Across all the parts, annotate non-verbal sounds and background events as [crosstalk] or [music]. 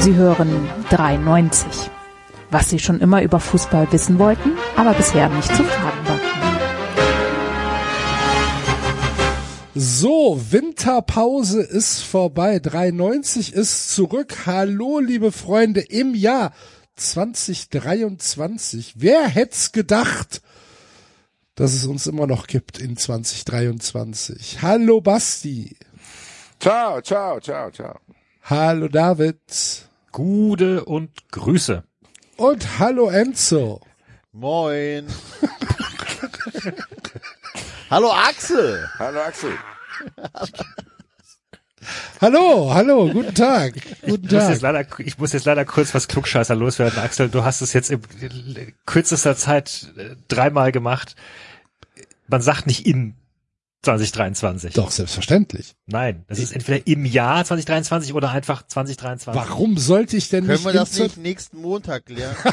Sie hören 93. Was Sie schon immer über Fußball wissen wollten, aber bisher nicht zu fragen war. So, Winterpause ist vorbei. 93 ist zurück. Hallo, liebe Freunde, im Jahr 2023. Wer hätt's gedacht, dass es uns immer noch gibt in 2023? Hallo, Basti. Ciao, ciao, ciao, ciao. Hallo, David. Gude und Grüße. Und hallo, Enzo. Moin. [laughs] hallo, Axel. Hallo, Axel. Hallo, hallo, guten Tag. Guten Ich muss, Tag. jetzt leider, ich muss jetzt leider kurz was Klugscheißer loswerden, Axel. Du hast es jetzt in kürzester Zeit äh, dreimal gemacht. Man sagt nicht in 2023. Doch, selbstverständlich. Nein, das ist entweder im Jahr 2023 oder einfach 2023. Warum sollte ich denn Können nicht, wir das nicht nächsten Montag klären? [laughs]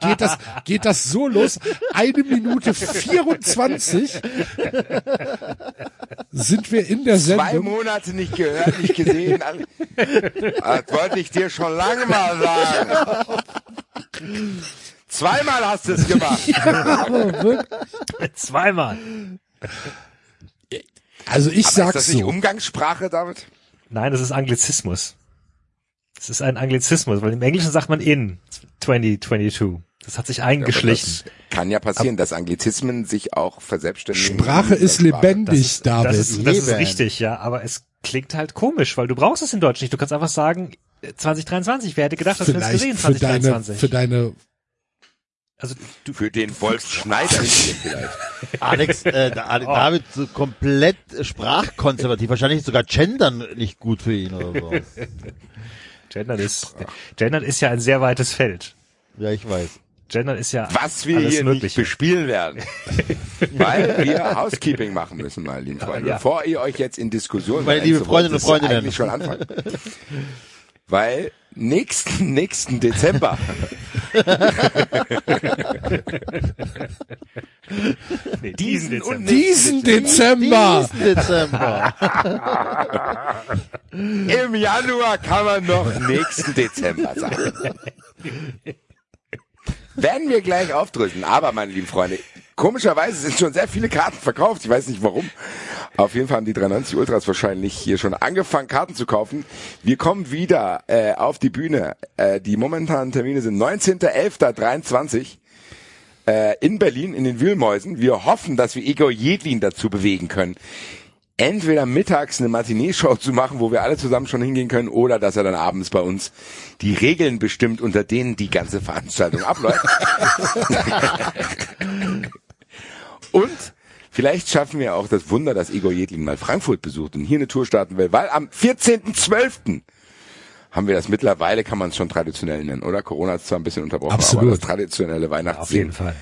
geht das, geht das so los? Eine Minute 24 sind wir in der Zwei Sendung. Monate nicht gehört, nicht gesehen. [laughs] Das wollte ich dir schon lange mal sagen. [laughs] Zweimal hast du es gemacht. [laughs] Aber Zweimal. Also ich ist sag's das nicht so. Umgangssprache damit? Nein, das ist Anglizismus. Das ist ein Anglizismus, weil im Englischen sagt man in 2022. Das hat sich eingeschlichen. Das kann ja passieren, dass Anglizismen sich auch verselbstständigen. Sprache ist Sprache. lebendig, David. Das ist, das ist richtig, ja, aber es klingt halt komisch, weil du brauchst es in Deutsch nicht. Du kannst einfach sagen, äh, 2023, wer hätte gedacht, dass wir das Vielleicht gesehen, für deine, 2023. für deine, also du, Für den Wolf Schneider [laughs] vielleicht. Alex, äh, da- [laughs] Ale- David so komplett sprachkonservativ. Wahrscheinlich ist sogar Gendern nicht gut für ihn oder so. [laughs] Gendern ist, Gendern ist ja ein sehr weites Feld. Ja, ich weiß. Gendern ist ja Was wir alles hier nicht bespielen werden. Weil wir Housekeeping machen müssen, meine lieben Freunde. Ja. Bevor ihr euch jetzt in Diskussionen Meine liebe Freundinnen und Freundinnen. eigentlich schon anfangen. Weil nächsten, nächsten Dezember [laughs] nee, diesen Dezember. und diesen Dezember. Diesen Dezember. [laughs] Im Januar kann man noch nächsten Dezember sagen. [laughs] Werden wir gleich aufdrücken. Aber, meine lieben Freunde, komischerweise sind schon sehr viele Karten verkauft. Ich weiß nicht warum. Auf jeden Fall haben die 93 Ultras wahrscheinlich hier schon angefangen, Karten zu kaufen. Wir kommen wieder äh, auf die Bühne. Äh, die momentanen Termine sind 19.11.23 äh, in Berlin, in den Wühlmäusen. Wir hoffen, dass wir Igor Jedlin dazu bewegen können, entweder mittags eine Matinee-Show zu machen, wo wir alle zusammen schon hingehen können, oder dass er dann abends bei uns die Regeln bestimmt, unter denen die ganze Veranstaltung abläuft. [laughs] und vielleicht schaffen wir auch das Wunder, dass Igor Jedlin mal Frankfurt besucht und hier eine Tour starten will, weil am 14.12. haben wir das mittlerweile, kann man es schon traditionell nennen, oder? Corona ist zwar ein bisschen unterbrochen, Absolut. aber das traditionelle jeden Fall.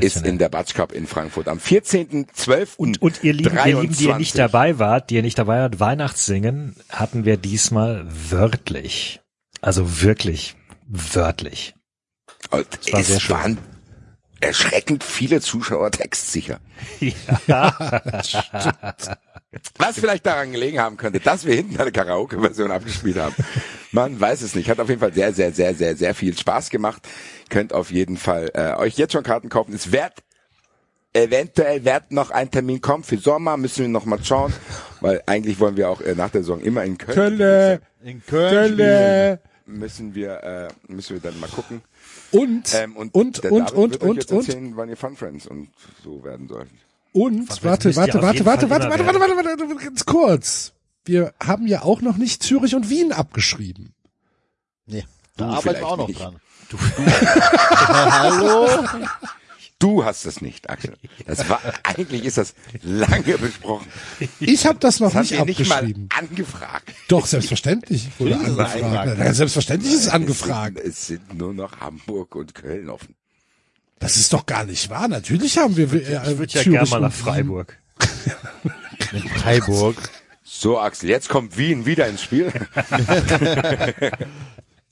ist in der Batsch Cup in Frankfurt am 14.12. Und, und ihr Lieben, ihr Lieben, die ihr nicht 23. dabei wart, die ihr nicht dabei wart, Weihnachtssingen hatten wir diesmal wörtlich. Also wirklich wörtlich. Und war sehr es schön. waren erschreckend viele Zuschauer textsicher. [laughs] Was vielleicht daran gelegen haben könnte, dass wir hinten eine Karaoke-Version abgespielt haben. Man weiß es nicht. Hat auf jeden Fall sehr, sehr, sehr, sehr, sehr viel Spaß gemacht. Könnt auf jeden Fall äh, euch jetzt schon Karten kaufen. Es wird eventuell wird noch ein Termin kommen für Sommer. Müssen wir noch mal schauen, weil eigentlich wollen wir auch äh, nach der Saison immer in Köln. Kölle, In Köln. Kölle. Müssen wir, äh, müssen wir dann mal gucken. Und, Ähm, und und, der und, David und, wird euch und, jetzt und, erzählen, wann ihr Fun Friends und so werden sollt. und, warte, warte, warte, warte, warte, warte, immer warte, warte, warte, warte, ganz kurz. Wir haben ja auch noch nicht Zürich und Wien abgeschrieben. Nee, da Du arbeiten wir auch noch nicht. dran. [laughs] Hallo? Du hast es nicht, Axel. Das war, [laughs] eigentlich ist das lange besprochen. Ich habe das noch Das nicht wir nicht mal abgeschrieben. angefragt. Doch, selbstverständlich wurde es angefragt. Na, selbstverständlich ist es Es angefragt. sind, es sind nur noch Hamburg und Köln offen. Das ist doch gar nicht wahr. Natürlich haben wir äh, Ich würde ja Zürich gerne mal nach. Freiburg. [laughs] In Freiburg. So, Axel, jetzt kommt Wien wieder ins Spiel. [laughs]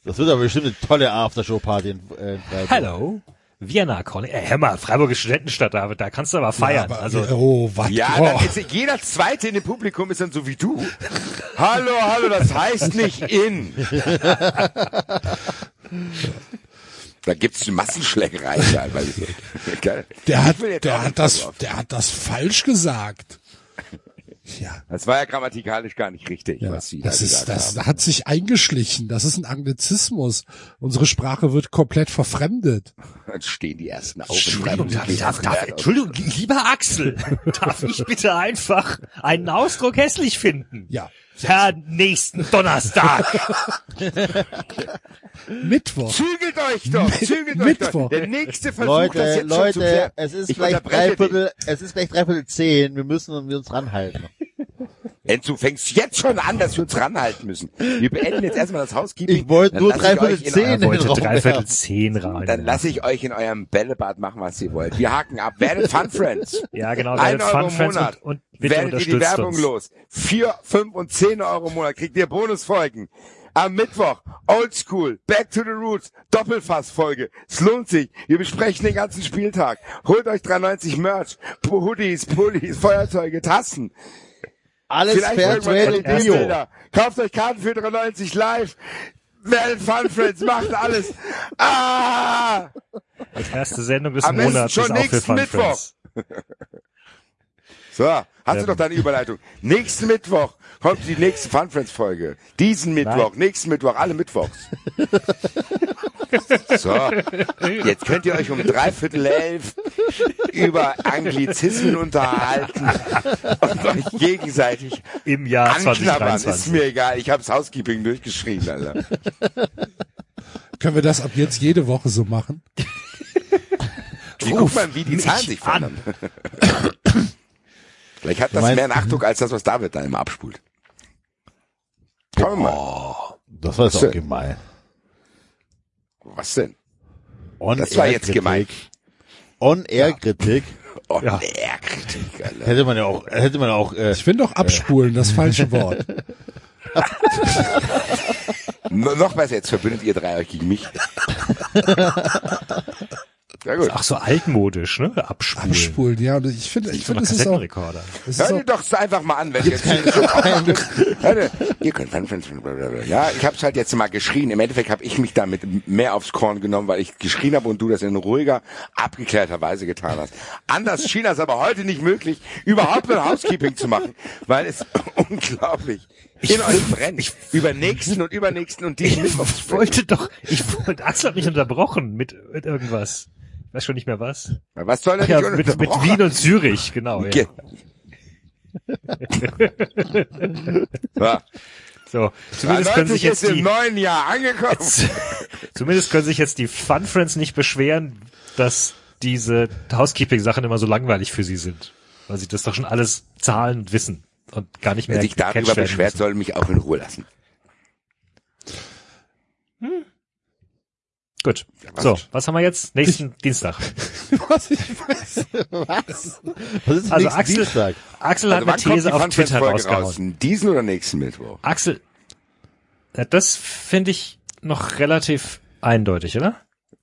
Das wird aber bestimmt eine tolle Aftershow-Party in, äh, in Freiburg. Hello. Vienna Calling. Ey, hör mal, Freiburg ist Studentenstadt, da, da kannst du aber feiern. Aber, also, oh, was? Ja, oh. dann ist jeder Zweite in dem Publikum ist dann so wie du. hallo, hallo, das heißt nicht in. Da gibt's Massenschlägerei. teilweise. Der hat, der hat das, der hat das falsch gesagt. Ja, Das war ja grammatikalisch gar nicht richtig, ja was Sie das da ist, das haben. hat sich eingeschlichen. Das ist ein Anglizismus. Unsere Sprache wird komplett verfremdet. Dann stehen die ersten auf. Entschuldigung, darf, darf, darf, Entschuldigung, lieber Axel, [laughs] darf ich bitte einfach einen Ausdruck hässlich finden? Ja. Per nächsten Donnerstag. [laughs] Mittwoch. Zügelt euch doch, zügelt euch Mittwoch. doch. Der nächste Versuch, das Leute, jetzt schon zu Leute, klären. es ist Ich gleich dreiviertel, es ist gleich dreiviertel zehn. Wir müssen uns ranhalten. Enzo, du fängst jetzt schon an, dass wir uns ranhalten müssen. Wir beenden jetzt erstmal das Housekeeping. Ich wollte nur ich dreiviertel zehn den Wollte Raum dreiviertel zehn rein. Dann lasse ich euch in eurem Bällebad machen, was ihr wollt. Wir haken ab. Werdet [laughs] Fun Friends. Ja, genau, Ein werdet Euro Fun im Friends Monat. und, und bitte Werdet ihr die unterstützt Werbung uns. los. Vier, fünf und zehn Euro im Monat kriegt ihr Bonusfolgen. Am Mittwoch, Oldschool, Back to the Roots, Doppelfassfolge. Es lohnt sich. Wir besprechen den ganzen Spieltag. Holt euch 93 Merch, Hoodies, Pullis, Feuerzeuge, Tassen. Alles Fairtrade und Bio. Kauft euch Karten für 93 live. Werdet Fun Friends, macht alles. Ah! Die erste Sendung des Am Monats schon ist auch für nächsten Fun Mittwoch. Friends. So, hast du Ähm. doch deine Überleitung. Nächsten Mittwoch kommt die nächste Fun Friends Folge. Diesen Mittwoch, nächsten Mittwoch, alle Mittwochs. [laughs] so, jetzt könnt ihr euch um dreiviertel elf über Anglizismen unterhalten und euch gegenseitig Im Jahr anknabbern. Ist 2023. mir egal, ich hab's Housekeeping durchgeschrieben, Alter. Können wir das ab jetzt jede Woche so machen? Wie guck mal, wie die Zahlen sich verändern. Vielleicht hat das meinst- mehr Nachdruck als das, was David da immer abspult. Wir mal. Das war jetzt auch gemein. Was denn? On Das war jetzt gemein. On-Air-Kritik Oh, Ja. [laughs] Alter. hätte man ja auch, hätte man auch, äh, Ich finde doch abspulen das falsche [laughs] Wort. No, noch besser, jetzt verbündet ihr drei euch gegen mich. [laughs] Ja gut. Ach so altmodisch, ne? Abspulen. Abspulen, ja. Und ich finde, ich So finde, ein es ist auch, es ist auch ihr doch einfach mal an, wenn ihr jetzt [laughs] ihr, könnt. Ja, ich hab's halt jetzt mal geschrien. Im Endeffekt habe ich mich damit mehr aufs Korn genommen, weil ich geschrien habe und du das in ruhiger, abgeklärter Weise getan hast. Anders schien das aber heute nicht möglich, überhaupt ein Housekeeping zu machen, weil es [laughs] unglaublich in euch brennt. Über nächsten und übernächsten und diesen Ich wollte doch, ich wollte, Axel hat mich unterbrochen mit, mit irgendwas. Weiß schon nicht mehr was. Was soll er Ja, mit, mit Wien und Zürich, genau. Ja. [laughs] So, zumindest können sich 90 jetzt im die, neuen Jahr angekommen. [laughs] zumindest können sich jetzt die Fun Friends nicht beschweren, dass diese Housekeeping-Sachen immer so langweilig für sie sind. Weil sie das doch schon alles zahlen und wissen und gar nicht mehr Wer sich darüber beschwert, müssen. soll mich auch in Ruhe lassen. Gut. So, was haben wir jetzt? Nächsten Dienstag. [laughs] was ich weiß. was? Was ist Also Axel, Dienstag? Axel Also hat wann eine These auf Twitter rausgehauen. raus? Diesen oder nächsten Mittwoch? Axel, das finde ich noch relativ eindeutig, oder?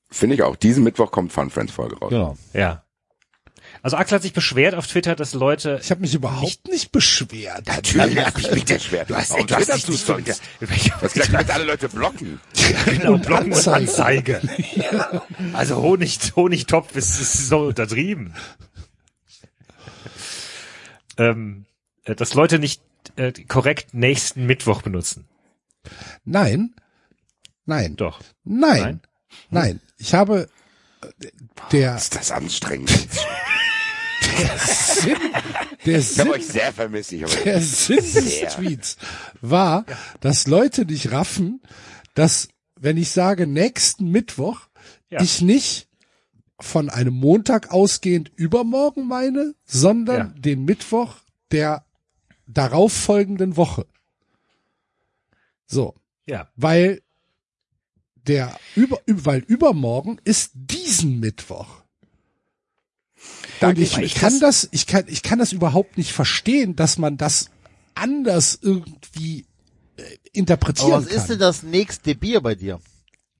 Finde ich auch. Diesen Mittwoch kommt Fun Friends Folge raus. Genau. Ja. Also Axel hat sich beschwert auf Twitter, dass Leute Ich habe mich überhaupt nicht beschwert. Natürlich hab ich mich beschwert. Du hast Warum dich sonst? nicht- Du hast gesagt, du willst alle Leute blocken. [laughs] genau, Und Blocken und Anzeige. Anzeige. Also Honig, Honigtopf ist, ist so untertrieben. ähm, äh, dass Leute nicht äh, korrekt nächsten Mittwoch benutzen. Nein. Nein. Doch. Nein. Nein. Ich habe äh, der, Ist das anstrengend? [laughs] Sinn, der Ich habe Sinn, euch sehr vermisst. Ich habe der Sinn des. Tweets war, dass Leute nicht raffen, dass wenn ich sage nächsten Mittwoch, Ja. ich nicht von einem Montag ausgehend übermorgen meine, sondern Ja. den Mittwoch der darauffolgenden Woche. So, Ja. weil der über, üb- weil übermorgen ist diesen Mittwoch. Da Und ich, ich nicht. kann das, ich kann, ich kann das überhaupt nicht verstehen, dass man das anders irgendwie äh, Aber interpretieren was kann. ist denn das nächste Bier bei dir?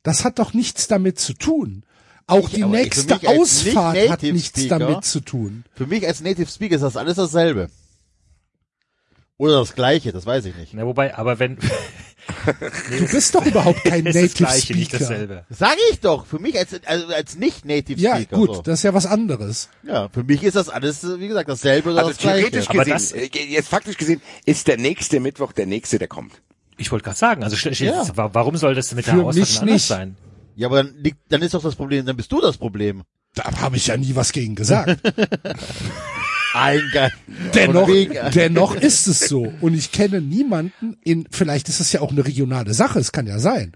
Das hat doch nichts damit zu tun. Auch Ich- die aber nächste Ausfahrt hat Nicht-Native nichts Speaker- damit zu tun. Für mich als Native Speaker ist das alles dasselbe. Oder das Gleiche, das weiß ich nicht. Na, wobei, aber wenn, [laughs] Du bist doch überhaupt kein [laughs] ist das Native Gleiche, nicht Speaker. dasselbe. Sag ich doch, für mich als, also als nicht-Native Ja, Speaker. gut, so. das ist ja was anderes. Ja, für mich ist das alles, wie gesagt, dasselbe oder Also das Gleiche. theoretisch Aber gesehen, das- äh, jetzt faktisch gesehen, ist der nächste Mittwoch der nächste, der kommt. Ich wollte gerade sagen, also Ja. wa- warum soll das mit Für der anders nicht. sein? Ja, aber dann, liegt, dann ist doch das Problem, dann bist du das Problem. Da habe ich ja nie was gegen gesagt. [laughs] Ein Geil. dennoch, dennoch ist es so. Und ich kenne niemanden in, vielleicht ist es ja auch eine regionale Sache, es kann ja sein.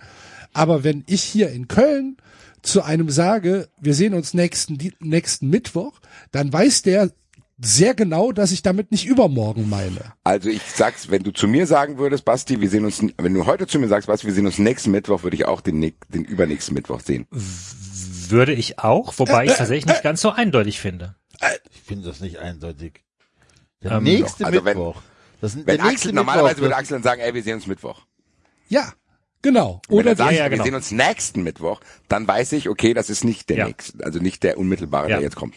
Aber wenn ich hier in Köln zu einem sage, wir sehen uns nächsten, nächsten Mittwoch, dann weiß der sehr genau, dass ich damit nicht übermorgen meine. Also ich sag's, wenn du zu mir sagen würdest, Basti, wir sehen uns, wenn du heute zu mir sagst, Basti, wir sehen uns nächsten Mittwoch, würde ich auch den, den übernächsten Mittwoch sehen. Würde ich auch, wobei ich tatsächlich nicht ganz so eindeutig finde. Ich finde das nicht eindeutig. Der Ähm, nächste also wenn- Mittwoch. das, Wenn der nächste Axel, normalerweise Mittwoch, würde das- Axel dann sagen, ey, wir sehen uns Mittwoch. Ja, genau. Wenn Oder er sagt, ja, wir genau. sehen uns nächsten Mittwoch, dann weiß ich, okay, das ist nicht der Ja. nächste, also nicht der unmittelbare, Ja. der jetzt kommt.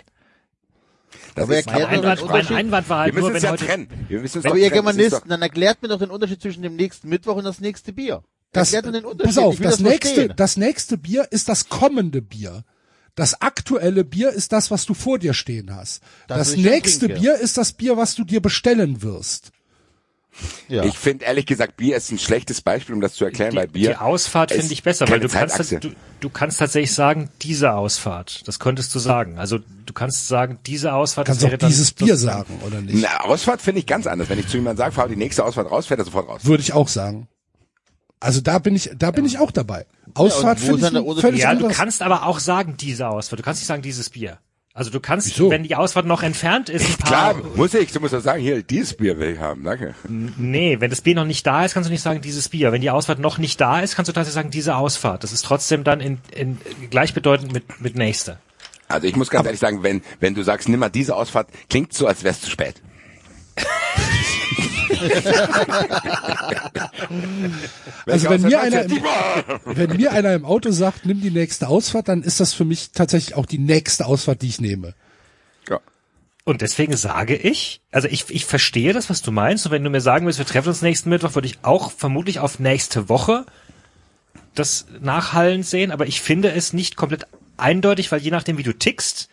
Das Aber ist, Mein Einwand, mein. Einwand war wir halt müssen nur, es wenn ja heute, trennen. Wir müssen es Aber ihr Germanisten, doch- dann erklärt mir doch den Unterschied zwischen dem nächsten Mittwoch und das nächste Bier. das, erklärt mir den Unterschied. pass auf, das, das nächste, verstehen. das nächste Bier ist das kommende Bier. Das aktuelle Bier ist das, was du vor dir stehen hast. Das, Das, nächste trinke. Bier ist das Bier, was du dir bestellen wirst. Ja. Ich finde ehrlich gesagt, Bier ist ein schlechtes Beispiel, um das zu erklären, weil die, Bier. die Ausfahrt finde ich besser, weil du kannst, du, du kannst tatsächlich sagen, diese Ausfahrt. Das könntest du sagen. Also du kannst sagen, diese Ausfahrt. Kannst das auch wäre dann dieses Bier sagen, oder nicht? Na, Ausfahrt finde ich ganz anders. Wenn ich zu jemandem sage, fahr die nächste Ausfahrt raus, fährt er sofort raus. Würde ich auch sagen. Also da bin ich, da bin ich auch dabei. Ausfahrt wo finde ist ich dann der ein Unterschied? völlig Ja, du anderes. kannst aber auch sagen, diese Ausfahrt. Du kannst nicht sagen, dieses Bier. Also du kannst, Wieso? wenn die Ausfahrt noch entfernt ist, ein paar. Klar, muss ich. Du musst doch sagen, hier, dieses Bier will ich haben. Danke. Nee, wenn das Bier noch nicht da ist, kannst du nicht sagen, dieses Bier. Wenn die Ausfahrt noch nicht da ist, kannst du tatsächlich sagen, diese Ausfahrt. Das ist trotzdem dann in, in gleichbedeutend mit, mit nächste. Also ich muss ganz ehrlich sagen, wenn, wenn du sagst, nimm mal diese Ausfahrt, klingt so, als wär's zu spät. Also wenn mir, einer im, wenn mir einer im Auto sagt, nimm die nächste Ausfahrt, dann ist das für mich tatsächlich auch die nächste Ausfahrt, die ich nehme. Ja. Und deswegen sage ich, also ich, ich verstehe das, was du meinst. Und wenn du mir sagen willst, wir treffen uns nächsten Mittwoch, würde ich auch vermutlich auf nächste Woche das nachhallend sehen. Aber ich finde es nicht komplett eindeutig, weil je nachdem, wie du tickst,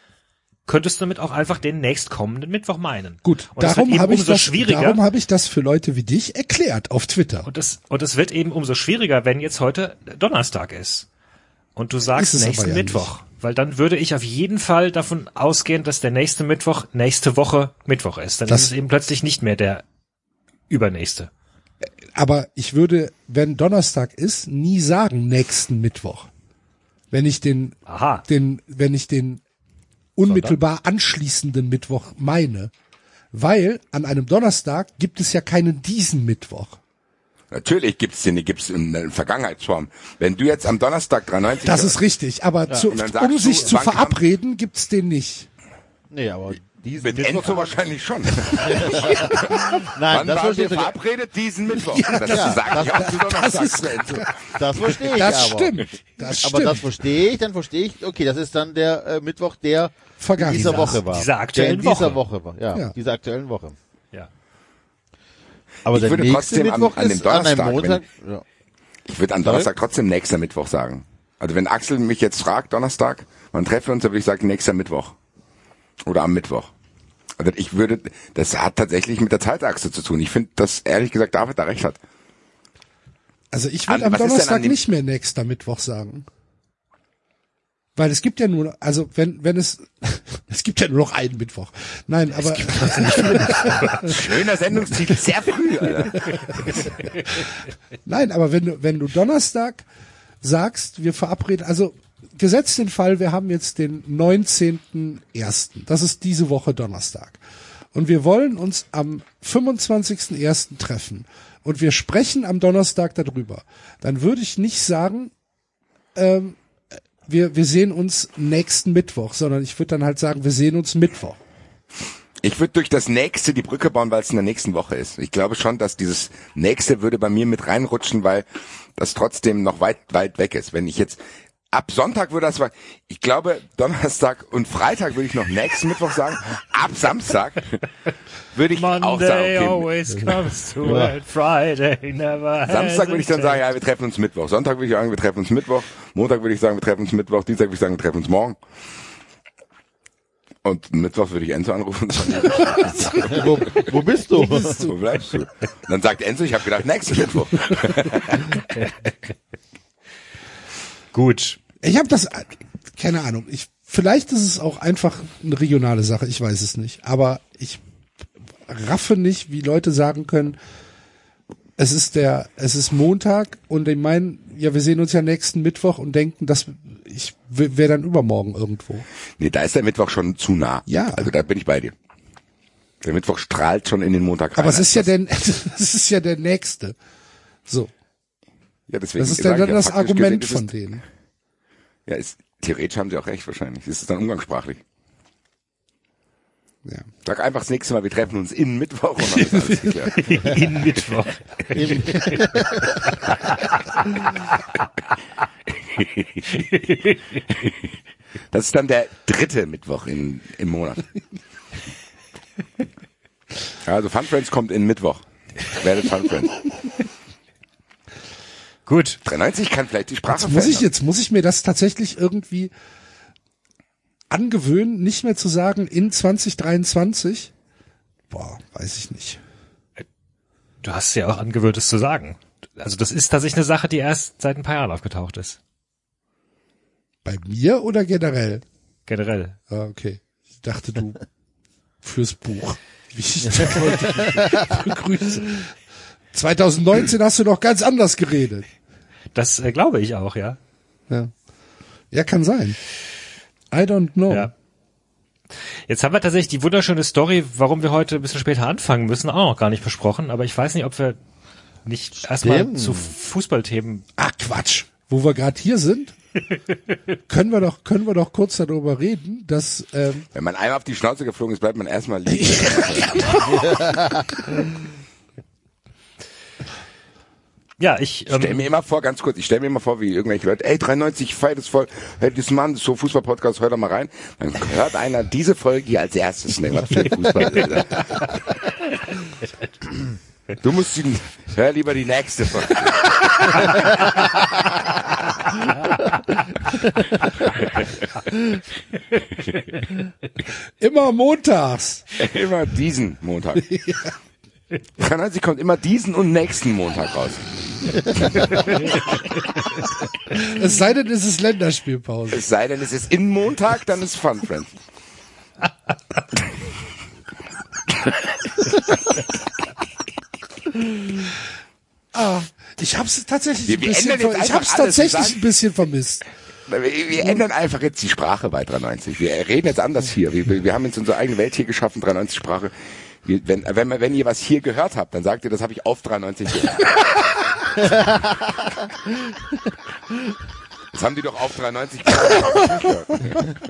könntest du damit auch einfach den nächstkommenden Mittwoch meinen. Gut, und darum habe ich das, schwieriger. darum habe ich das für Leute wie dich erklärt auf Twitter. Und es, und wird eben umso schwieriger, wenn jetzt heute Donnerstag ist. Und du sagst nächsten ja Mittwoch. Weil dann würde ich auf jeden Fall davon ausgehen, dass der nächste Mittwoch nächste Woche Mittwoch ist. Dann Das- ist es eben plötzlich nicht mehr der übernächste. Aber ich würde, wenn Donnerstag ist, nie sagen nächsten Mittwoch. Wenn ich den, Aha. den, wenn ich den unmittelbar anschließenden Mittwoch meine. Weil an einem Donnerstag gibt es ja keinen diesen Mittwoch. Natürlich gibt's den, gibt's in der Vergangenheitsform. Wenn du jetzt am Donnerstag 93 Das ist richtig, aber zu, dann sagst um du, sich zu wann kam- verabreden, gibt's den nicht. Nee, aber diesen mit Mittwoch- Enzo wahrscheinlich schon. [laughs] [laughs] Nein, Wann das wir ich, verabredet? Diesen Mittwoch. das ja, sag ich auch zu Donnerstag ist- zu Enzo. das verstehe ich Das aber. stimmt. Das Aber das stimmt. verstehe ich, dann verstehe ich, okay, das ist dann der äh, Mittwoch, der in Vergangen. dieser Woche war. Dieser aktuellen der in dieser Woche. Woche war. Ja, Ja. dieser aktuellen Woche. Ja. Aber Ich der würde nächste Mittwoch an dem ist an einem Donnerstag, Montag. Ja. Ich würde an Donnerstag trotzdem nächster Mittwoch sagen. Also wenn Axel mich jetzt fragt, Donnerstag, wann treffen wir uns, dann würde ich sagen, nächster Mittwoch. Oder am Mittwoch. Also ich würde, das hat tatsächlich mit der Zeitachse zu tun. Ich finde, dass ehrlich gesagt David da recht hat. Also ich An- würde am an Donnerstag dem- nicht mehr nächster Mittwoch sagen. Weil es gibt ja nur, also wenn, wenn es, [laughs] es gibt ja nur noch einen Mittwoch. Nein, aber, [laughs] Schöner Sendungstitel, sehr früh, Alter. [laughs] nein, aber wenn du, wenn du Donnerstag sagst, wir verabreden, also gesetzt den Fall, wir haben jetzt den 19.01. Das ist diese Woche Donnerstag. Und wir wollen uns am 25.01. treffen. Und wir sprechen am Donnerstag darüber. Dann würde ich nicht sagen, ähm, wir, wir sehen uns nächsten Mittwoch, sondern ich würde dann halt sagen, wir sehen uns Mittwoch. Ich würde durch das nächste die Brücke bauen, weil es in der nächsten Woche ist. Ich glaube schon, dass dieses nächste würde bei mir mit reinrutschen, weil das trotzdem noch weit, weit weg ist. Wenn ich jetzt ab Sonntag würde das, ich glaube, Donnerstag und Freitag würde ich noch nächsten Mittwoch sagen. Ab Samstag würde ich auch Monday sagen, okay, always comes to it, Friday never Samstag würde ich dann sagen, ja, wir treffen uns Mittwoch. Sonntag würde ich sagen, wir treffen uns Mittwoch. Montag würde ich sagen, wir treffen uns Mittwoch. Dienstag würde ich sagen, wir treffen uns morgen. Und Mittwoch würde ich Enzo anrufen und sagen, wo, wo bist du? [laughs] wo bleibst du? Und dann sagt Enzo, ich habe gedacht, nächsten Mittwoch. [laughs] Gut. Ich habe das, keine Ahnung. Ich vielleicht ist es auch einfach eine regionale Sache. Ich weiß es nicht. Aber ich raffe nicht, wie Leute sagen können, es ist der, es ist Montag und ich meinen, ja, wir sehen uns ja nächsten Mittwoch und denken, dass ich wäre dann übermorgen irgendwo. Nee, da ist der Mittwoch schon zu nah. Ja. Also da bin ich bei dir. Der Mittwoch strahlt schon in den Montag rein. Aber es ist ja der, [laughs] es ist ja der nächste. So, ja, deswegen das ist dann, dann ja, das Argument gesehen, von denen. Ja, ist, theoretisch haben sie auch recht wahrscheinlich. Das ist dann umgangssprachlich. Ja. Sag einfach das nächste Mal, wir treffen uns in Mittwoch und dann [laughs] ist alles geklärt. In Mittwoch. [laughs] Das ist dann der dritte Mittwoch in, im Monat. Also Fun Friends kommt in Mittwoch. Werdet Fun Friends. Gut. 93 kann vielleicht die Sprache Jetzt muss ich verändern. jetzt, muss ich mir das tatsächlich irgendwie angewöhnen, nicht mehr zu sagen in 2023? Boah, weiß ich nicht. Du hast ja auch angewöhnt, es zu sagen. Also das ist tatsächlich eine Sache, die erst seit ein paar Jahren aufgetaucht ist. Bei mir oder generell? Generell. Ah, okay. Ich dachte, du [laughs] fürs Buch. [laughs] Wie ich dich begrüße. 2019 hast du noch ganz anders geredet. Das äh, glaube ich auch, ja. Ja. ja, kann sein. I don't know. Ja. Jetzt haben wir tatsächlich die wunderschöne Story, warum wir heute ein bisschen später anfangen müssen, auch noch gar nicht besprochen. Aber ich weiß nicht, ob wir nicht erstmal zu Fußballthemen. Ach Quatsch. Wo wir gerade hier sind, [laughs] können wir doch, können wir doch kurz darüber reden, dass ähm, Wenn man einmal auf die Schnauze geflogen ist, bleibt man erstmal [laughs] liegen. [laughs] Ja, ich. Ich stell Ähm, mir immer vor, ganz kurz, ich stell mir immer vor, wie irgendwelche Leute, ey, 93, ich feier das voll, hey, das Mann, das ist so Fußball-Podcast, hör da mal rein. Dann hört einer diese Folge hier als erstes, ne, was für ein Fußball. Du musst die, hör lieber die nächste Folge. immer montags. Immer diesen Montag. 93 kommt immer diesen und nächsten Montag raus. [laughs] Es sei denn, es ist Länderspielpause. Es sei denn, es ist in Montag, dann ist Fun Friends. [laughs] Ah, ich hab's tatsächlich Wir- ein wir bisschen, ändern jetzt ver- ich hab's tatsächlich ein bisschen vermisst. Wir, wir ändern einfach jetzt die Sprache bei 93. Wir reden jetzt anders hier. Wir, wir haben jetzt unsere eigene Welt hier geschaffen, 93 Sprache. Wenn, wenn, wenn ihr was hier gehört habt, dann sagt ihr, das habe ich auf 93 gehört. [laughs] Das haben die doch auf 93 gehört.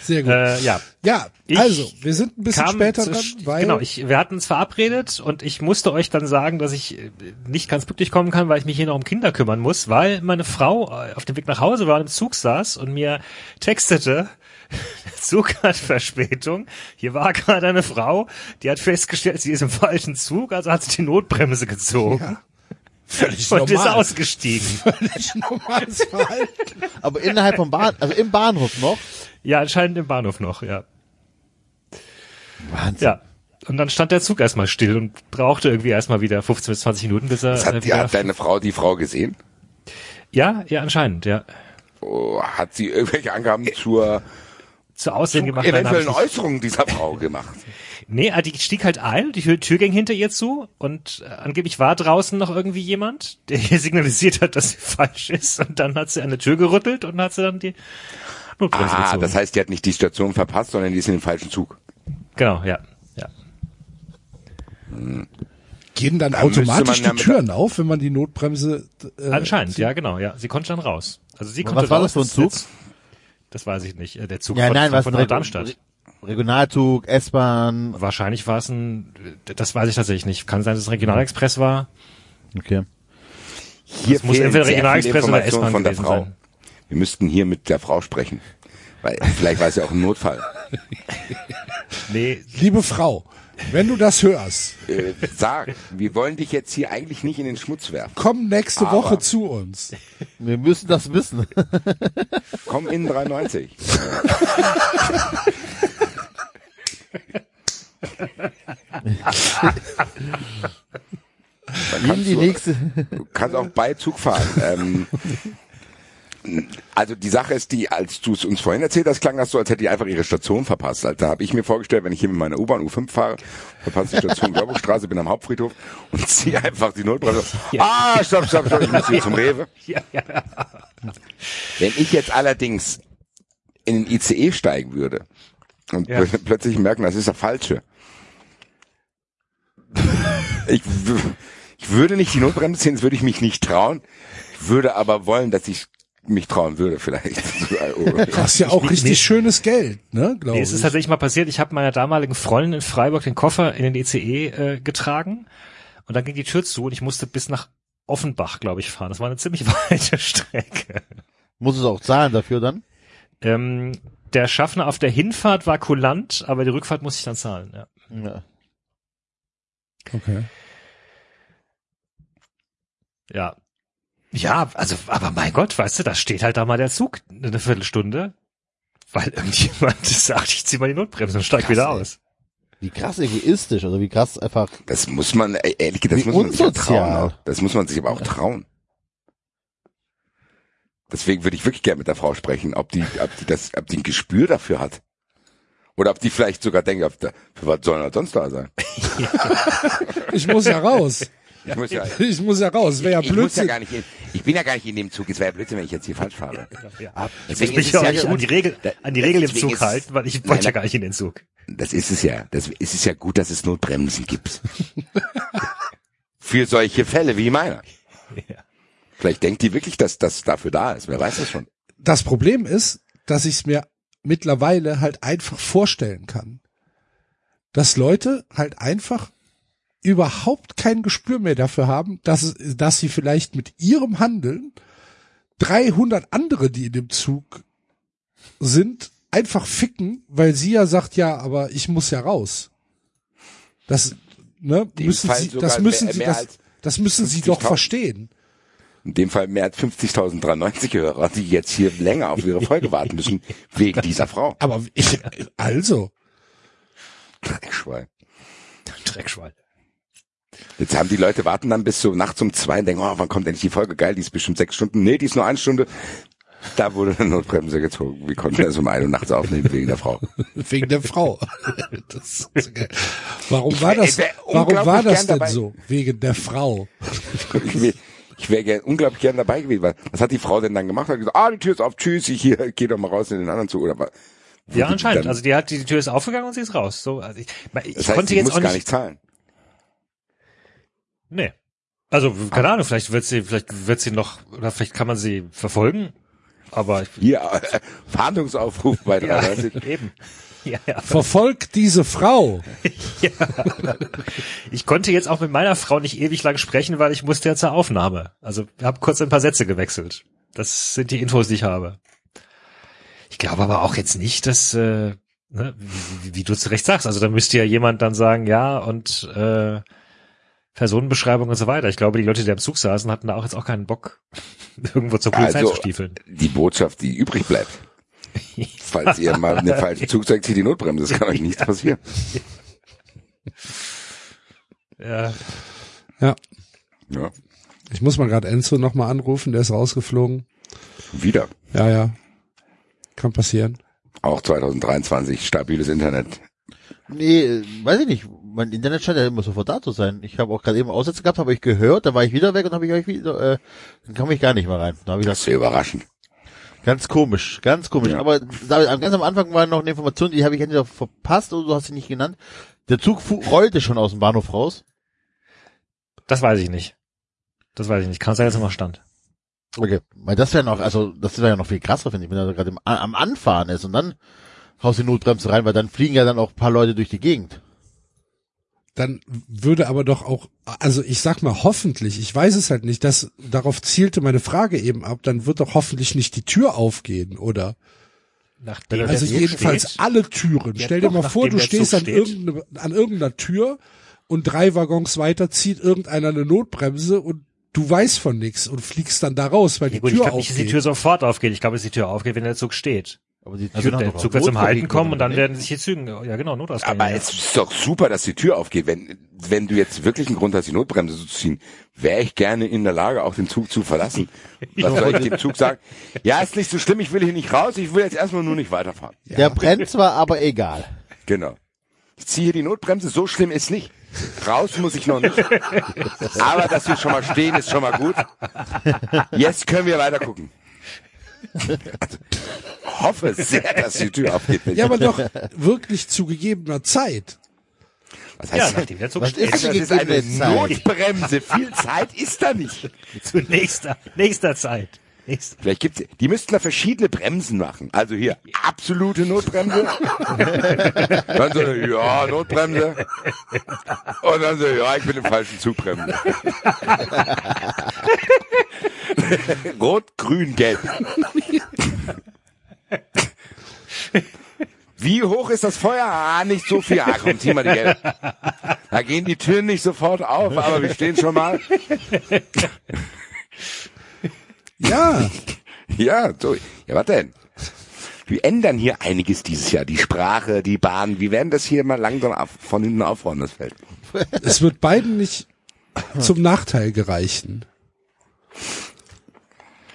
Sehr gut. äh, ja. ja, ich also, wir sind ein bisschen später dran, weil genau, ich, wir hatten uns verabredet und ich musste euch dann sagen, dass ich äh, nicht ganz pünktlich kommen kann, weil ich mich hier noch um Kinder kümmern muss, weil meine Frau äh, auf dem Weg nach Hause war und im Zug saß und mir textete, [laughs] der Zug hat Verspätung. Hier war gerade eine Frau, die hat festgestellt, sie ist im falschen Zug, also hat sie die Notbremse gezogen völlig und ist normal. ausgestiegen. Völlig normales Verhalten. Aber innerhalb vom Bahn, also im Bahnhof noch. Ja, anscheinend im Bahnhof noch, ja. Wahnsinn. Ja. Und dann stand der Zug erstmal still und brauchte irgendwie erstmal wieder 15 bis 20 Minuten, bis er Das hat, die, hat deine Frau die Frau gesehen? Ja, ja, anscheinend, ja. Oh, hat sie irgendwelche Angaben zur Zu Aussehen gemacht. nein, hab ich eventuellen nicht. Äußerungen dieser Frau [laughs] gemacht? Nee, äh, die stieg halt ein, die Tür, ging hinter ihr zu und äh, angeblich war draußen noch irgendwie jemand, der ihr [laughs] signalisiert hat, dass sie falsch ist und dann hat sie an der Tür gerüttelt und hat sie dann die Notbremse Ah, gezogen. das heißt, die hat nicht die Station verpasst, sondern die ist in den falschen Zug. genau, ja, ja. Gehen dann Da müsste automatisch die Türen auf, wenn man die Notbremse äh, Anscheinend, ja, genau, ja. Sie konnte dann raus. Also sie Was konnte war raus. das für ein Zug? Das, weiß ich nicht. Äh, Der Zug Ja, von, nein, was von Reg- Darmstadt. Regionalzug, S-Bahn. Wahrscheinlich war es ein, das weiß ich tatsächlich nicht. Kann sein, dass es ein Regionalexpress war. Okay. Hier Das muss entweder Regionalexpress oder S-Bahn von der gewesen Frau. sein. Wir müssten hier mit der Frau sprechen. Weil vielleicht war es ja auch ein Notfall. [laughs] Nee, Liebe Frau, wenn du das hörst, Äh, sag, wir wollen dich jetzt hier eigentlich nicht in den Schmutz werfen. komm nächste Aber- Woche zu uns. Wir müssen das wissen. Komm in 93. Dann In kannst die du, nächste. du kannst auch bei Zug fahren. Ähm, also die Sache ist die, als du es uns vorhin erzählt hast, klang das so, als hätte die einfach ihre Station verpasst. Also, da habe ich mir vorgestellt, wenn ich hier mit meiner U-Bahn U5 fahre, verpasse die Station Görbuchstraße, bin am Hauptfriedhof und [laughs] ziehe einfach die Notbremse. Ah, stopp, stopp, stopp, ich muss hier zum Rewe. ja, ja. Wenn ich jetzt allerdings in den ICE steigen würde und Ja. plötzlich merken, das ist der falsche. Ich, ich würde nicht die Notbremse ziehen, das würde ich mich nicht trauen. Ich würde aber wollen, dass ich mich trauen würde vielleicht. [laughs] Du hast ja auch richtig nee. schönes Geld, ne, glaube Nee, es ist tatsächlich mal passiert, ich habe meiner damaligen Freundin in Freiburg den Koffer in den ECE äh, getragen und dann ging die Tür zu und ich musste bis nach Offenbach, glaube ich, fahren. Das war eine ziemlich [laughs] weite Strecke. Muss es auch zahlen dafür dann? Ähm, der Schaffner auf der Hinfahrt war kulant, aber die Rückfahrt musste ich dann zahlen. Ja. Ja. okay. Ja. Ja, also, aber mein Gott, weißt du, da steht halt da mal der Zug eine Viertelstunde, weil irgendjemand [laughs] sagt, ich zieh mal die Notbremse und steig wieder ey. aus. Wie krass egoistisch, also wie krass einfach. Das muss man, ehrlich gesagt, das muss man sich ja unsozial. trauen. auch. Das muss man sich aber auch trauen. Deswegen würde ich wirklich gerne mit der Frau sprechen, ob die, ob die das, ob die ein Gespür dafür hat. Oder ob die vielleicht sogar denkt, für was soll er sonst da sein? [laughs] [laughs] Ich muss ja raus. Ich muss ja, [laughs] Ich muss ja raus. Wäre ja ich muss ja Blödsinn. gar nicht in, ich bin ja gar nicht in dem Zug. Es wäre ja Blödsinn, wenn ich jetzt hier falsch fahre. Ja. Deswegen ich ist will es ja ja auch nicht an die Regel, an die Regel im deswegen Zug ist- halten, weil ich wollte ja gar nicht in den Zug. Das ist es ja. Das es ist ja gut, dass es Notbremsen gibt. [laughs] Für solche Fälle wie meiner. Ja. Vielleicht denkt die wirklich, dass das dafür da ist. Wer weiß das schon. Das Problem ist, dass ich es mir mittlerweile halt einfach vorstellen kann, dass Leute halt einfach überhaupt kein Gespür mehr dafür haben, dass, dass sie vielleicht mit ihrem Handeln 300 andere, die in dem Zug sind, einfach ficken, weil sie ja sagt, ja, aber ich muss ja raus. Das, ne, dem müssen Fall sie, das müssen mehr- sie, mehr das, das müssen sie doch 50.000. verstehen. In dem Fall mehr als 50.093 Hörer, die jetzt hier länger auf ihre Folge warten müssen, wegen dieser Frau. Aber ich, also, Dreckschwein. Dreckschwein. Jetzt haben die Leute warten dann bis so nachts um zwei und denken, oh, wann kommt endlich die Folge? Geil, die ist bestimmt sechs Stunden. Nee, die ist nur eine Stunde. Da wurde eine Notbremse gezogen. Wie konnten wir das um ein Uhr nachts aufnehmen wegen der Frau? [laughs] Wegen der Frau. [laughs] Das ist geil. Warum war wär- das, wär warum war das denn dabei. so? Wegen der Frau. Ich, wär- wäre gern, unglaublich gern dabei gewesen. Weil, was hat die Frau denn dann gemacht? Hat gesagt, ah, die Tür ist auf, tschüss, ich hier, geh doch mal raus in den anderen Zug. Oder was? Ja, anscheinend. also die hat, die Tür ist aufgegangen und sie ist raus. So, also ich, ich das heißt, konnte sie jetzt muss auch gar nicht, nicht zahlen. Nee. Also, keine Ahnung, vielleicht wird sie, vielleicht wird sie noch, oder vielleicht kann man sie verfolgen. Aber ich, Hier, [laughs] äh, Fahndungsaufruf bei ja, 93. [laughs] eben. Ja, ja. Verfolgt diese Frau. [laughs] Ich konnte jetzt auch mit meiner Frau nicht ewig lang sprechen, weil ich musste ja zur Aufnahme. Also habe kurz ein paar Sätze gewechselt. Das sind die Infos, die ich habe. Ich glaube aber auch jetzt nicht, dass, äh, ne, wie, wie, wie du zu Recht sagst, also da müsste ja jemand dann sagen, ja, und äh, Personenbeschreibung und so weiter. Ich glaube, die Leute, die am Zug saßen, hatten da auch jetzt auch keinen Bock, [laughs] irgendwo zur Polizei Also, zu stiefeln. Die Botschaft, die übrig bleibt. [laughs] Falls ihr mal eine falsche Zug zeigt, zieht die Notbremse. Das kann euch nichts passieren. [laughs] Ja, Ja. Ja, Ich muss mal gerade Enzo nochmal anrufen, der ist rausgeflogen. wieder. Ja, ja. Kann passieren. Auch 2023 stabiles Internet. Nee, äh, weiß ich nicht. Mein Internet scheint ja immer sofort da zu sein. Ich habe auch gerade eben Aussätze gehabt, habe ich gehört, dann war ich wieder weg und habe ich euch wieder, äh, dann kam ich gar nicht mehr rein. Da habe ich Das ist ja überraschend. ganz komisch, ganz komisch. Ja. Aber da, ganz am Anfang war noch eine Information, die habe ich entweder verpasst oder du hast sie nicht genannt. Der Zug rollte schon aus dem Bahnhof raus. das weiß ich nicht. Das weiß ich nicht. Kann sein, dass er noch stand. Okay, weil das wäre noch, also das wäre ja noch viel krasser, finde ich, wenn er gerade am Anfahren ist und dann haust die Notbremse rein, weil dann fliegen ja dann auch ein paar Leute durch die Gegend. Dann würde aber doch auch, also ich sag mal hoffentlich, ich weiß es halt nicht, das, darauf zielte meine Frage eben ab, dann wird doch hoffentlich nicht die Tür aufgehen, oder? Nachdem Also jedenfalls steht. alle Türen. Stell dir mal vor, du stehst an, steht. irgendeine, an irgendeiner Tür und drei Waggons weiter zieht irgendeiner eine Notbremse und du weißt von nichts und fliegst dann da raus, weil Ja die gut, ich Tür glaube nicht, dass die aufgeht. Tür sofort aufgeht. Ich glaube, dass die Tür aufgeht, wenn der Zug steht. Aber die Also Türen der haben doch Zug wird zum Halten kommen und dann oder werden sich hier Zügen, ja genau, Notausgänge. Aber ja. es ist doch super, dass die Tür aufgeht. Wenn, wenn du jetzt wirklich einen Grund hast, die Notbremse zu ziehen, wäre ich gerne in der Lage, auch den Zug zu verlassen. [laughs] Was soll ich dem Zug sagen? Ja, ist nicht so schlimm, ich will hier nicht raus, ich will jetzt erstmal nur nicht weiterfahren. Der brennt zwar, aber egal. Genau. Ich ziehe hier die Notbremse, so schlimm ist nicht. Raus muss ich noch nicht. Aber dass wir schon mal stehen, ist schon mal gut. Jetzt können wir weiter gucken. Hoffe sehr, dass die Tür aufgeht. Ja, aber doch wirklich zu gegebener Zeit. Was ja, heißt nachdem der Zug Was steht. ist das ist eine Zeit? Notbremse. Viel Zeit ist da nicht. [laughs] Zu nächster, nächster Zeit. Vielleicht gibt's, die müssten da verschiedene Bremsen machen. Also hier absolute Notbremse. [laughs] dann so, ja, Notbremse. Und dann so, ja, ich bin im falschen Zugbremse. [laughs] Rot, grün, gelb. Wie hoch ist das Feuer? Ah, nicht so viel. Ah, komm, zieh mal die gelb. Da gehen die Türen nicht sofort auf, aber wir stehen schon mal. Ja, [laughs] Ja, so. Ja, was denn? Wir ändern hier einiges dieses Jahr. Die Sprache, die Bahn. Wir werden das hier mal langsam auf, von hinten aufräumen, das Feld. [laughs] es wird beiden nicht zum Nachteil gereichen,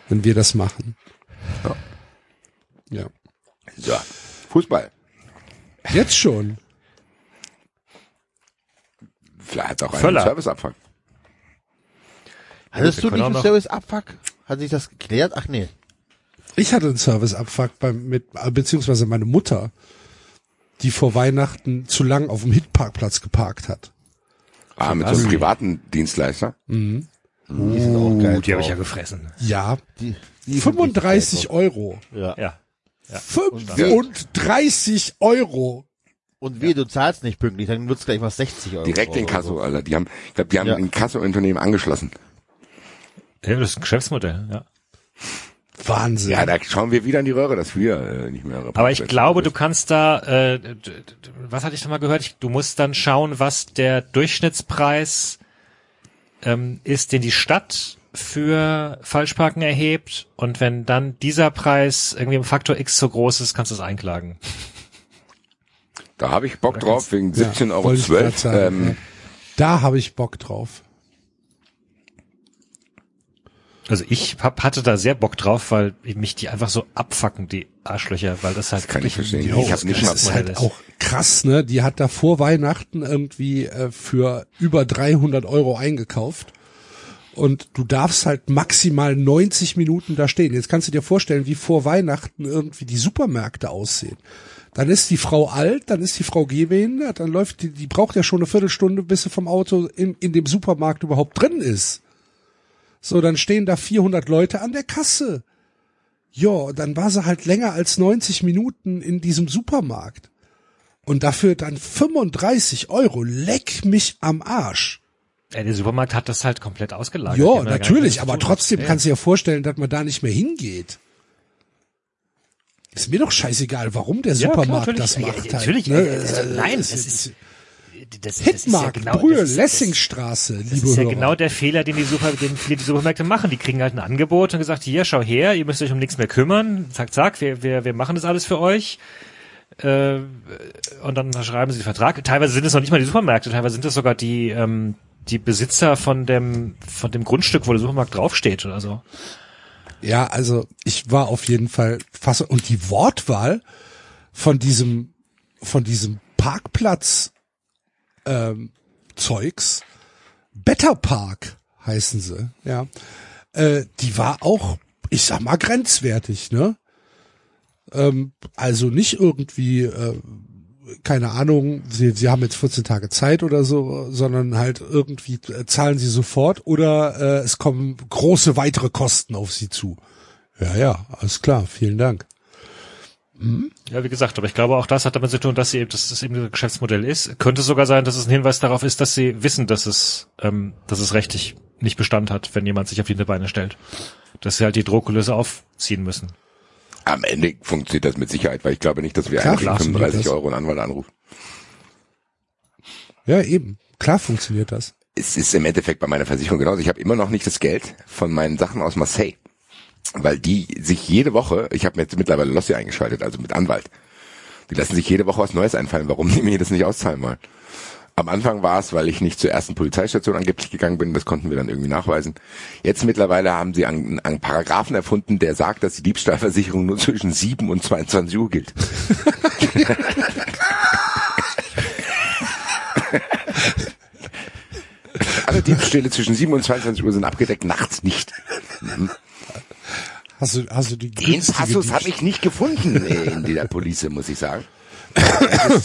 wenn wir das machen. Ja. So. Fußball. Jetzt schon. Vielleicht hat auch einen Völler. Serviceabfang. Hattest du nicht einen Service-Abfuck? Hat sich das geklärt? Ach nee. Ich hatte einen Serviceabfuck beim mit beziehungsweise meine Mutter, die vor Weihnachten zu lang auf dem Hitparkplatz geparkt hat. Ah, mit so einem privaten Dienstleister. Die sind auch geil. Die habe ich ja gefressen. Ja, Die, die sind 35 richtig geil Euro. drauf. Ja. Ja. 35 Euro. Und wie, du zahlst nicht pünktlich, dann wird's gleich mal 60 Euro. Direkt in Kasso, so. Alter. Die haben, ich glaube, die haben Ja. ein Kasso-Unternehmen angeschlossen. Ja, das ist ein Geschäftsmodell, ja. Wahnsinn. Ja, da schauen wir wieder in die Röhre, dass wir äh, nicht mehr. Aber ich glaube, du kannst da, äh, was hatte ich noch mal gehört? Ich, du musst dann schauen, was der Durchschnittspreis ähm, ist, den die Stadt für Falschparken erhebt. Und wenn dann dieser Preis irgendwie im Faktor X so groß ist, kannst du es einklagen. Da habe ich Bock drauf, wegen 17,12 Ja, Euro. wollte ich grad sagen, ähm, ja. Da habe ich Bock drauf. Also ich hab, hatte da sehr Bock drauf, weil mich die einfach so abfacken, die Arschlöcher, weil das halt kann ich verstehen. Ich hab nicht Das mal- ist Geschäftsmodell halt auch krass, ne? Die hat da vor Weihnachten irgendwie äh, für über 300 Euro eingekauft. Und du darfst halt maximal 90 Minuten da stehen. Jetzt kannst du dir vorstellen, wie vor Weihnachten irgendwie die Supermärkte aussehen. Dann ist die Frau alt, dann ist die Frau gehbehindert, dann läuft die, die braucht ja schon eine Viertelstunde, bis sie vom Auto in, in dem Supermarkt überhaupt drin ist. So, dann stehen da 400 Leute an der Kasse. Ja, dann war sie halt länger als 90 Minuten in diesem Supermarkt. Und dafür dann 35 Euro. Leck mich am Arsch. Ja, der Supermarkt hat das halt komplett ausgelagert. Ja, natürlich, aber trotzdem Ja. kannst du dir vorstellen, dass man da nicht mehr hingeht. Ist mir doch scheißegal, warum der Ja, klar, Supermarkt das macht. ja, natürlich, halt, ne? äh, nein, Es es ist- Das- das ist ja genau- Brühl, das das- Lessingstraße, Das liebe ist ja Hörer. genau der Fehler, den die, Super, den viele die Supermärkte machen. Die kriegen halt ein Angebot und gesagt, hier, schau her, ihr müsst euch um nichts mehr kümmern. Zack, zack, wir, wir, wir machen das alles für euch. Äh, und dann schreiben sie den Vertrag. Teilweise sind es noch nicht mal die Supermärkte, teilweise sind es sogar die, ähm, die Besitzer von dem, von dem Grundstück, wo der Supermarkt draufsteht oder so. Ja, also ich war auf jeden Fall fast und die Wortwahl von diesem von diesem Parkplatz ähm, Zeugs Better Park heißen sie, ja. Äh, die war auch, ich sag mal grenzwertig, ne? Ähm, also nicht irgendwie äh, keine Ahnung, sie, sie haben jetzt 14 Tage Zeit oder so, sondern halt irgendwie äh, zahlen sie sofort oder äh, es kommen große weitere Kosten auf sie zu. Ja, ja, alles klar, vielen Dank. Ja, wie gesagt, aber ich glaube auch das hat damit zu tun, dass sie eben, dass es eben ein Geschäftsmodell ist. Könnte sogar sein, dass es ein Hinweis darauf ist, dass sie wissen, dass es, ähm, dass es rechtlich nicht Bestand hat, wenn jemand sich auf die Beine stellt. Dass sie halt die Drohkulisse aufziehen müssen. Am Ende funktioniert das mit Sicherheit, weil ich glaube nicht, dass wir Klar für funktioniert 35 das. Euro einen Anwalt anrufen. Ja, eben. Klar funktioniert das. Es ist im Endeffekt bei meiner Versicherung genauso. Ich habe immer noch nicht das Geld von meinen Sachen aus Marseille. Weil die sich jede Woche, ich habe mir jetzt mittlerweile Lossi eingeschaltet, also mit Anwalt. Die lassen sich jede Woche was Neues einfallen, warum die mir das nicht auszahlen wollen. Am Anfang war es, weil ich nicht zur ersten Polizeistation angeblich gegangen bin, das konnten wir dann irgendwie nachweisen. Jetzt mittlerweile haben sie einen, einen Paragraphen erfunden, der sagt, dass die Diebstahlversicherung nur zwischen 7 und 22 Uhr gilt. [laughs] Alle Diebstähle zwischen 7 und 22 Uhr sind abgedeckt, nachts nicht. Hast du, hast du die Den Passus habe ich nicht gefunden äh, in der Police, muss ich sagen.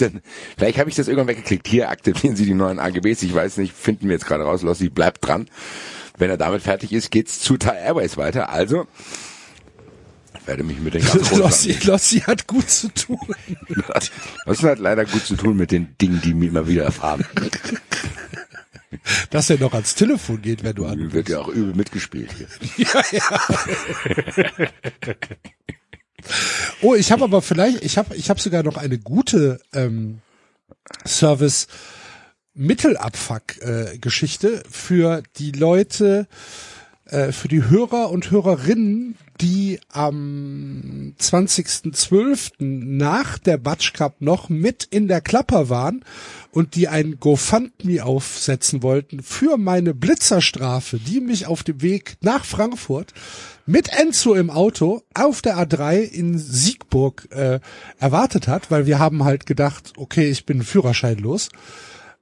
Denn- Vielleicht habe ich das irgendwann weggeklickt. Hier aktivieren Sie die neuen AGBs. Ich weiß nicht, finden wir jetzt gerade raus. Lossi bleibt dran. Wenn er damit fertig ist, geht's zu Thai Airways weiter. Also, ich werde mich mit den [laughs] ganz großen Lossi, Lossi hat gut zu tun. [laughs] Das hat leider gut zu tun mit den Dingen, die mir immer wieder erfahren. [laughs] [laughs] Dass er noch ans Telefon geht, wenn du an. Wird ja auch übel mitgespielt hier. [laughs] Oh, ich habe aber vielleicht, ich habe ich hab sogar noch eine gute ähm, Service Mittelabfuck-Geschichte für die Leute, äh, für die Hörer und Hörerinnen, die am 20.12. nach der Batsch Cup noch mit in der Klapper waren und die ein GoFundMe aufsetzen wollten für meine Blitzerstrafe, die mich auf dem Weg nach Frankfurt mit Enzo im Auto auf der A3 in Siegburg äh, erwartet hat, weil wir haben halt gedacht, okay, ich bin führerscheinlos.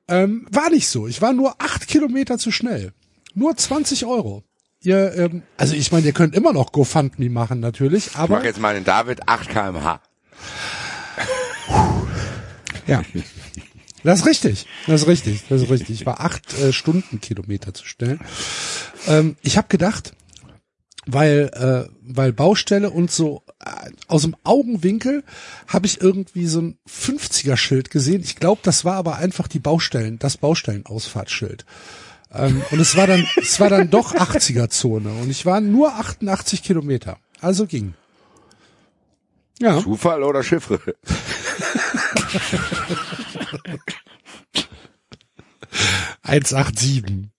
Ähm, war nicht so. Ich war nur acht Kilometer zu schnell. Nur 20 Euro. Ihr, ähm, also ich meine, ihr könnt immer noch GoFundMe machen natürlich, Ich aber mache jetzt mal den David 8 kmh. [laughs] ja. Das ist richtig. Das ist richtig. Das ist richtig. Ich war acht äh, Stundenkilometer zu schnell. Ähm, ich habe gedacht, weil äh, weil Baustelle und so äh, aus dem Augenwinkel habe ich irgendwie so ein 50er Schild gesehen. Ich glaube, das war aber einfach die Baustellen, das Baustellenausfahrtsschild. Ähm, und es war dann es war dann doch 80er Zone und ich war nur 88 Kilometer. Also ging. Ja. Zufall oder Chiffre? 187.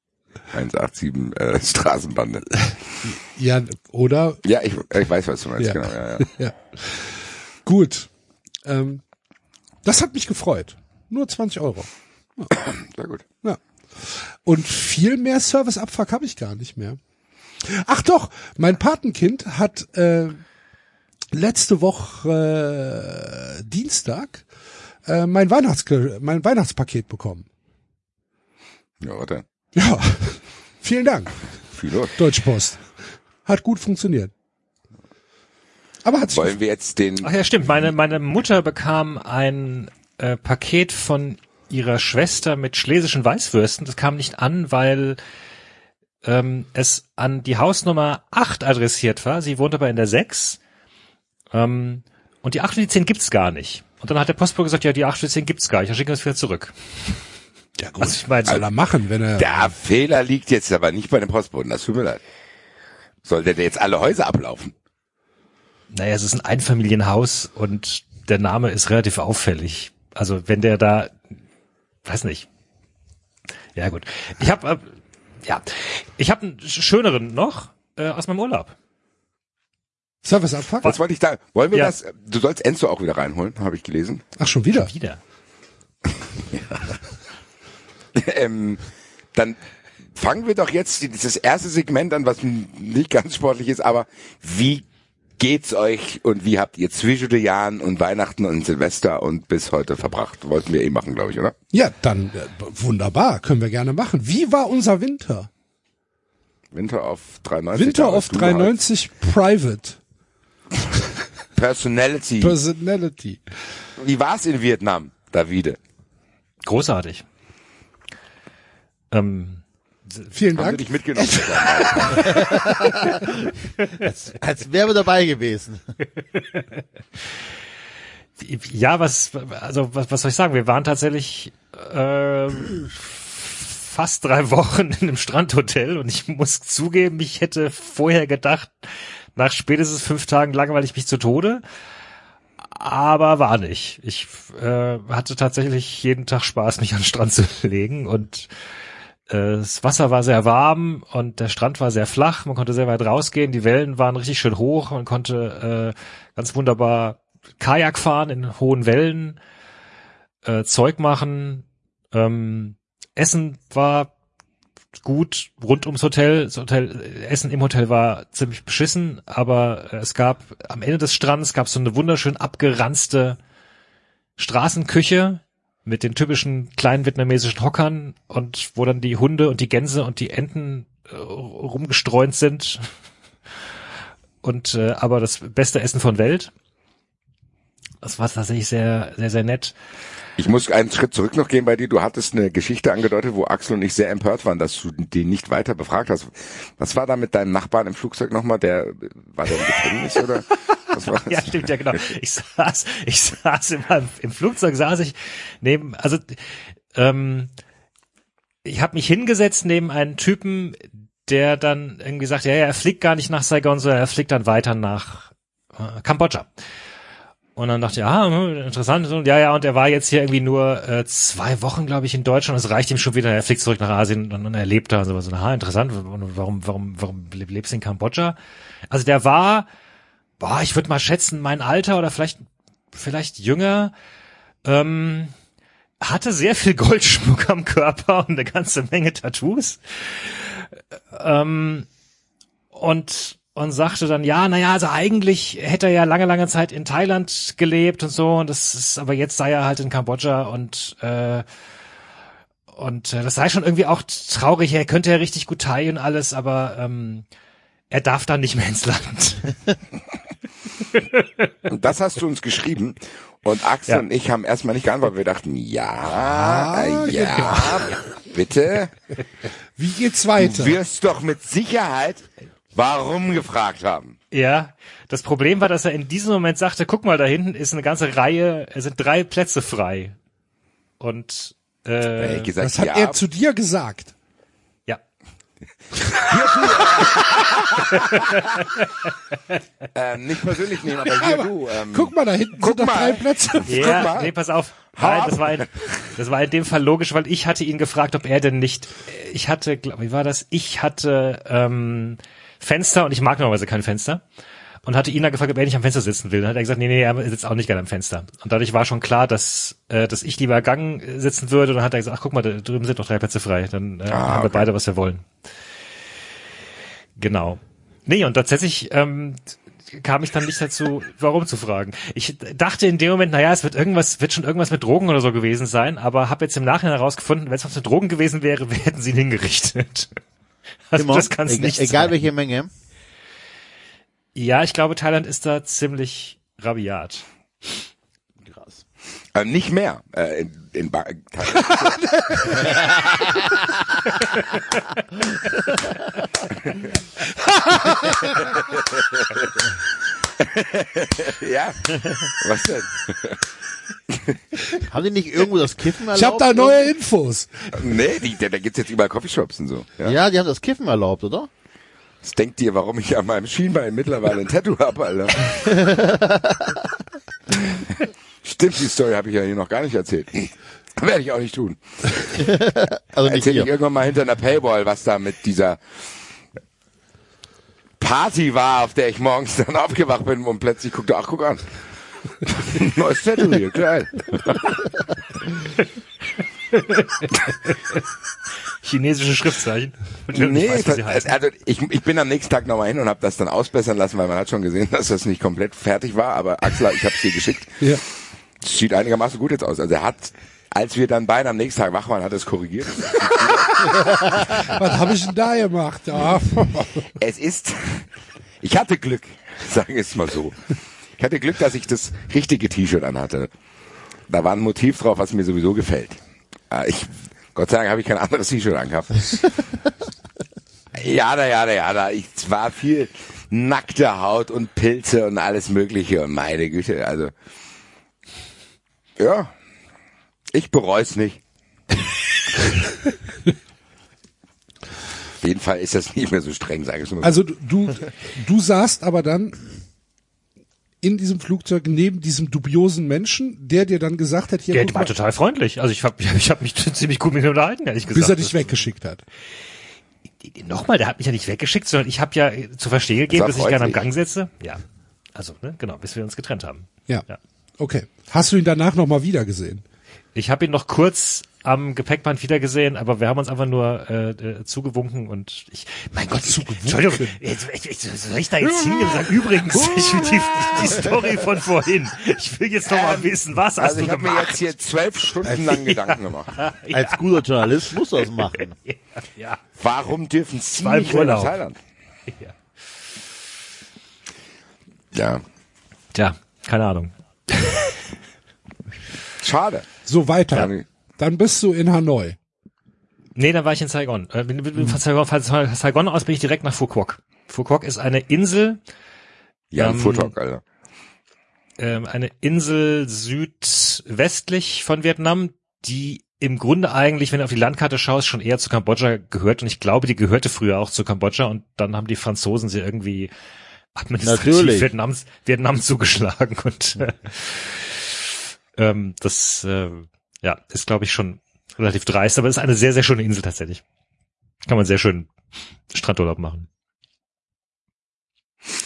187 äh, Straßenbande. Ja, oder Ja, ich, ich weiß, was du meinst, Ja. genau. Ja, ja. [laughs] Ja. Gut. Ähm, das hat mich gefreut. Nur 20 Euro. Sehr gut. Ja. Und viel mehr Serviceabfuck habe ich gar nicht mehr. Ach doch, mein Patenkind hat äh, letzte Woche äh, Dienstag äh, mein, Weihnachts mein Weihnachtspaket bekommen. Ja, warte. Ja, [laughs] vielen Dank, Viel los. Deutsche Post. Hat gut funktioniert. Aber hat sich Wollen wir jetzt den Ach ja, stimmt. Meine, meine Mutter bekam ein äh, Paket von ihrer Schwester mit schlesischen Weißwürsten. Das kam nicht an, weil ähm, es an die Hausnummer 8 adressiert war. Sie wohnt aber in der 6. Ähm, und die 8 und die 10 gibt's gar nicht. Und dann hat der Postbote gesagt, ja, die 8 und die 10 gibt's gar nicht. Dann schicken wir es wieder zurück. ja gut. Also ich meine, soll er machen, wenn er Der Fehler liegt jetzt aber nicht bei dem Postboten, das tut mir leid. Sollte der jetzt alle Häuser ablaufen? Naja, es ist ein Einfamilienhaus und der Name ist relativ auffällig. Also wenn der da, weiß nicht. Ja gut. Ich habe, äh, ja, ich habe einen sch- schöneren noch äh, aus meinem Urlaub. Serviceabfuck? Was wollte ich sagen? Wollen wir Ja. das? Du sollst Enzo auch wieder reinholen, habe ich gelesen. Ach schon wieder. Wieder. [laughs] ähm, dann fangen wir doch jetzt dieses erste Segment an, was nicht ganz sportlich ist, aber wie geht's euch und wie habt ihr zwischen den Jahren und Weihnachten und Silvester und bis heute verbracht? Wollten wir eh machen, glaube ich, oder? Ja, dann äh, wunderbar, können wir gerne machen. Wie war unser Winter? Winter auf 93. Winter du 93 Private als Personality. Personality. wie war's in Vietnam, Davide? Großartig. Ähm, Vielen Dank. dich mitgenommen? [laughs] Als wären wir dabei gewesen. Ja, was, also was, was soll ich sagen? Wir waren tatsächlich äh, fast drei Wochen in einem Strandhotel und ich muss zugeben, ich hätte vorher gedacht, nach spätestens fünf Tagen langweile ich mich zu Tode. Aber war nicht. Ich äh, hatte tatsächlich jeden Tag Spaß, mich an den Strand zu [laughs] legen und äh, das Wasser war sehr warm und der Strand war sehr flach. Man konnte sehr weit rausgehen. Die Wellen waren richtig schön hoch. Man konnte äh, ganz wunderbar Kajak fahren in hohen Wellen, äh, Zeug machen. Ähm, Essen war gut rund ums Hotel. Das Hotel. Essen im Hotel war ziemlich beschissen, aber es gab am Ende des Strands gab es so eine wunderschön abgeranzte Straßenküche mit den typischen kleinen vietnamesischen Hockern und wo dann die Hunde und die Gänse und die Enten äh, rumgestreunt sind. [laughs] Und äh, aber das beste Essen von Welt. Das war tatsächlich sehr, sehr, sehr nett. Ich muss einen Schritt zurück noch gehen bei dir. Du hattest eine Geschichte angedeutet, wo Axel und ich sehr empört waren, dass du den nicht weiter befragt hast. Was war da mit deinem Nachbarn im Flugzeug nochmal? Der war der im Gefängnis oder? [laughs] Ja, stimmt, ja genau. Ich saß, ich saß im, im Flugzeug, saß ich neben, also ähm, ich habe mich hingesetzt neben einen Typen, der dann irgendwie sagt, ja, ja, er fliegt gar nicht nach Saigon, sondern er fliegt dann weiter nach äh, Kambodscha. Und dann dachte ich, ah, interessant. Und ja, ja, und er war jetzt hier irgendwie nur äh, zwei Wochen, glaube ich, in Deutschland. Das reicht ihm schon wieder. Er fliegt zurück nach Asien und, und er lebt da und sowas. Und, ah, interessant. Warum, warum, warum lebst du in Kambodscha? Also der war, boah, ich würde mal schätzen, mein Alter oder vielleicht, vielleicht jünger, ähm, hatte sehr viel [laughs] Goldschmuck am Körper und eine ganze Menge Tattoos. Ähm, und und sagte dann, ja, naja, also eigentlich hätte er ja lange, lange Zeit in Thailand gelebt und so, und das ist, aber jetzt sei er halt in Kambodscha und äh, und äh, das sei schon irgendwie auch traurig, er könnte ja richtig gut Thai und alles, aber ähm, er darf dann nicht mehr ins Land. [laughs] Und das hast du uns geschrieben. Und Axel Ja. und ich haben erstmal nicht geantwortet. Wir dachten, ja, Ah, äh, ja, bitte. Wie geht's Du weiter? wirst doch mit Sicherheit warum gefragt haben. Ja, das Problem war, dass er in diesem Moment sagte, guck mal, da hinten ist eine ganze Reihe, es sind drei Plätze frei. Und äh, gesagt, Das hat ja. er zu dir gesagt. Ja. [laughs] ähm, nicht persönlich nehmen, aber hier du. Ähm, Guck mal, da hinten Guck sind mal. drei Plätze. Ja, mal. nee, pass auf. Nein, das war, in, das war in dem Fall logisch, weil ich hatte ihn gefragt, ob er denn nicht, ich hatte, glaub, wie war das? Ich hatte ähm, Fenster und ich mag normalerweise kein Fenster. Und hatte ihn dann gefragt, ob er nicht am Fenster sitzen will. Dann hat er gesagt, nee, nee, er sitzt auch nicht gerne am Fenster. Und dadurch war schon klar, dass, äh, dass ich lieber Gang äh, sitzen würde. Und dann hat er gesagt, ach guck mal, da drüben sind noch drei Plätze frei. Dann äh, haben wir okay. beide, was wir wollen. Genau. Nee, und tatsächlich ähm, kam ich dann nicht dazu, warum zu fragen. Ich dachte in dem Moment, naja, es wird irgendwas, wird schon irgendwas mit Drogen oder so gewesen sein, aber habe jetzt im Nachhinein herausgefunden, wenn es was mit Drogen gewesen wäre, wir [laughs] hätten sie ihn hingerichtet. [laughs] Also Immer. das kann es egal, nicht egal sein. welche Menge. Ja, ich glaube, Thailand ist da ziemlich rabiat. Äh, nicht mehr. Äh, in, in ba ja, was denn? Haben die nicht irgendwo das Kiffen erlaubt? Ich habe da neue Infos. Nee, die, da, da gibt's jetzt überall Coffeeshops und so. Ja? Ja, die haben das Kiffen erlaubt, oder? Was denkt ihr, warum ich an meinem Schienbein mittlerweile ein Tattoo habe, Alter? [laughs] Stimmt, die Story habe ich ja hier noch gar nicht erzählt. [laughs] Werde ich auch nicht tun. [laughs] Also nicht Erzähle ich irgendwann mal hinter einer Paywall, was da mit dieser Party war, auf der ich morgens [laughs] dann aufgewacht bin und plötzlich guckte, ach, guck an. Neues Tattoo hier, geil. Chinesische Schriftzeichen. Nee, weiß, heißen. also ich, ich bin am nächsten Tag nochmal hin und habe das dann ausbessern lassen, weil man hat schon gesehen, dass das nicht komplett fertig war, aber Axel, ich habe es dir geschickt. Ja. Sieht einigermaßen gut jetzt aus. Also er hat, als wir dann beide am nächsten Tag wach waren, hat er es korrigiert. [laughs] Was habe ich denn da gemacht? Ja. [laughs] Es ist, ich hatte Glück, sagen wir es mal so. Ich hatte Glück, dass ich das richtige T-Shirt anhatte. Da war ein Motiv drauf, was mir sowieso gefällt. Äh, Ich, Gott sei Dank habe ich kein anderes T-Shirt angehabt. Ja, da, ja, da, ja, da. Ich, es war viel nackte Haut und Pilze und alles Mögliche und meine Güte, also Ja. Ich bereue es nicht. [laughs] Auf jeden Fall ist das nicht mehr so streng, sage ich mal. Also du, du, du saßt aber dann in diesem Flugzeug neben diesem dubiosen Menschen, der dir dann gesagt hat, hier Der war mal, total freundlich. Also ich habe [laughs] ich hab mich ziemlich gut mit ihm unterhalten, ehrlich gesagt. bis er dich weggeschickt hat. Nochmal, der hat mich ja nicht weggeschickt, sondern ich habe ja zu verstehen gegeben, dass ich gerne am. Gang sitze. Ja. Also, ne, genau, bis wir uns getrennt haben. Ja. Ja. Okay. Hast du ihn danach nochmal wieder gesehen? Ich habe ihn noch kurz am Gepäckband wiedergesehen, aber wir haben uns einfach nur äh, äh, zugewunken und ich, mein Gott, Entschuldigung, jetzt, ich, ich, soll ich da jetzt hingehen und sagen, übrigens, ich will die, die Story von vorhin. Ich will jetzt noch mal wissen, was hast also ich du habe mir gemacht? jetzt hier zwölf Stunden lang [laughs] Gedanken gemacht. Als guter Journalist muss das machen. [laughs] ja, Warum dürfen Sie war nicht Urlaub. Thailand? ja. Ja. Tja, keine Ahnung. [laughs] Schade. So weiter. Ja. Dann bist du in Hanoi. Nee, dann war ich in Saigon. Äh, Von Saigon, von Saigon aus bin ich direkt nach Phuoc. Phuoc ist eine Insel, Ja, Ähm, Fuhrtalk, Alter. ähm, eine Insel südwestlich von Vietnam, die im Grunde eigentlich, wenn du auf die Landkarte schaust, schon eher zu Kambodscha gehört. Und ich glaube, die gehörte früher auch zu Kambodscha. Und dann haben die Franzosen sie irgendwie administrativ Natürlich. Vietnam, Vietnam zugeschlagen. Und äh, ähm, das äh, ja, ist, glaube ich, schon relativ dreist. Aber es ist eine sehr, sehr schöne Insel tatsächlich. Kann man sehr schön Strandurlaub machen.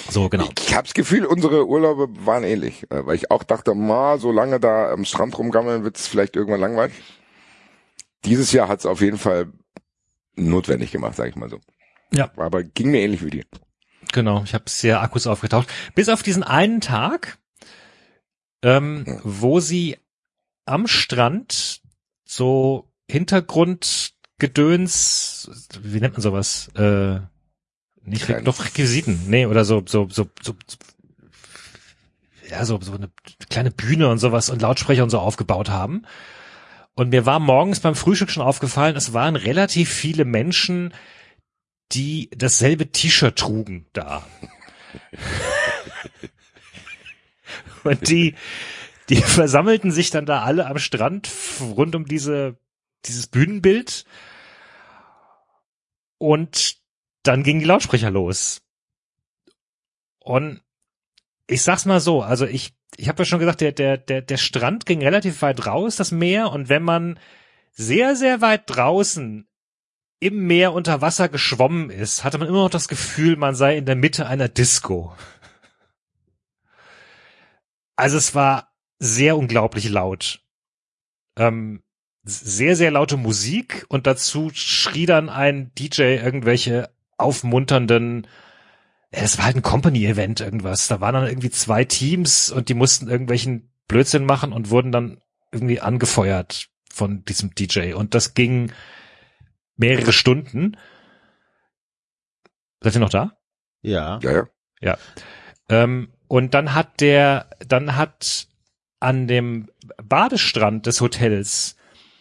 So, genau. Ich habe das Gefühl, unsere Urlaube waren ähnlich, äh, weil ich auch dachte, ma, so lange da am Strand rumgammeln, wird es vielleicht irgendwann langweilig. Dieses Jahr hat es auf jeden Fall notwendig gemacht, sage ich mal so. Ja. Aber ging mir ähnlich wie dir. Genau, ich habe sehr Akkus aufgetaucht. Bis auf diesen einen Tag, ähm, wo sie am Strand so Hintergrundgedöns, wie nennt man sowas? Äh, nicht Kleine- doch Requisiten, nee, oder so, so, so, so, so ja, so, so eine kleine Bühne und sowas und Lautsprecher und so aufgebaut haben. Und mir war morgens beim Frühstück schon aufgefallen, es waren relativ viele Menschen, die dasselbe T-Shirt trugen da. [laughs] Und die, die versammelten sich dann da alle am Strand rund um diese, dieses Bühnenbild. Und dann gingen die Lautsprecher los. Und ich sag's mal so, also ich, ich habe ja schon gesagt, der, der, der, der Strand ging relativ weit raus, das Meer, und wenn man sehr, sehr weit draußen im Meer unter Wasser geschwommen ist, hatte man immer noch das Gefühl, man sei in der Mitte einer Disco. Also es war sehr unglaublich laut. Ähm, sehr, sehr laute Musik und dazu schrie dann ein DJ irgendwelche aufmunternden, ja, es war halt ein Company-Event irgendwas. Da waren dann irgendwie zwei Teams und die mussten irgendwelchen Blödsinn machen und wurden dann irgendwie angefeuert von diesem DJ. Und das ging mehrere Stunden. Seid ihr noch da? Ja. Ja, ja. Ähm, und dann hat der, dann hat an dem Badestrand des Hotels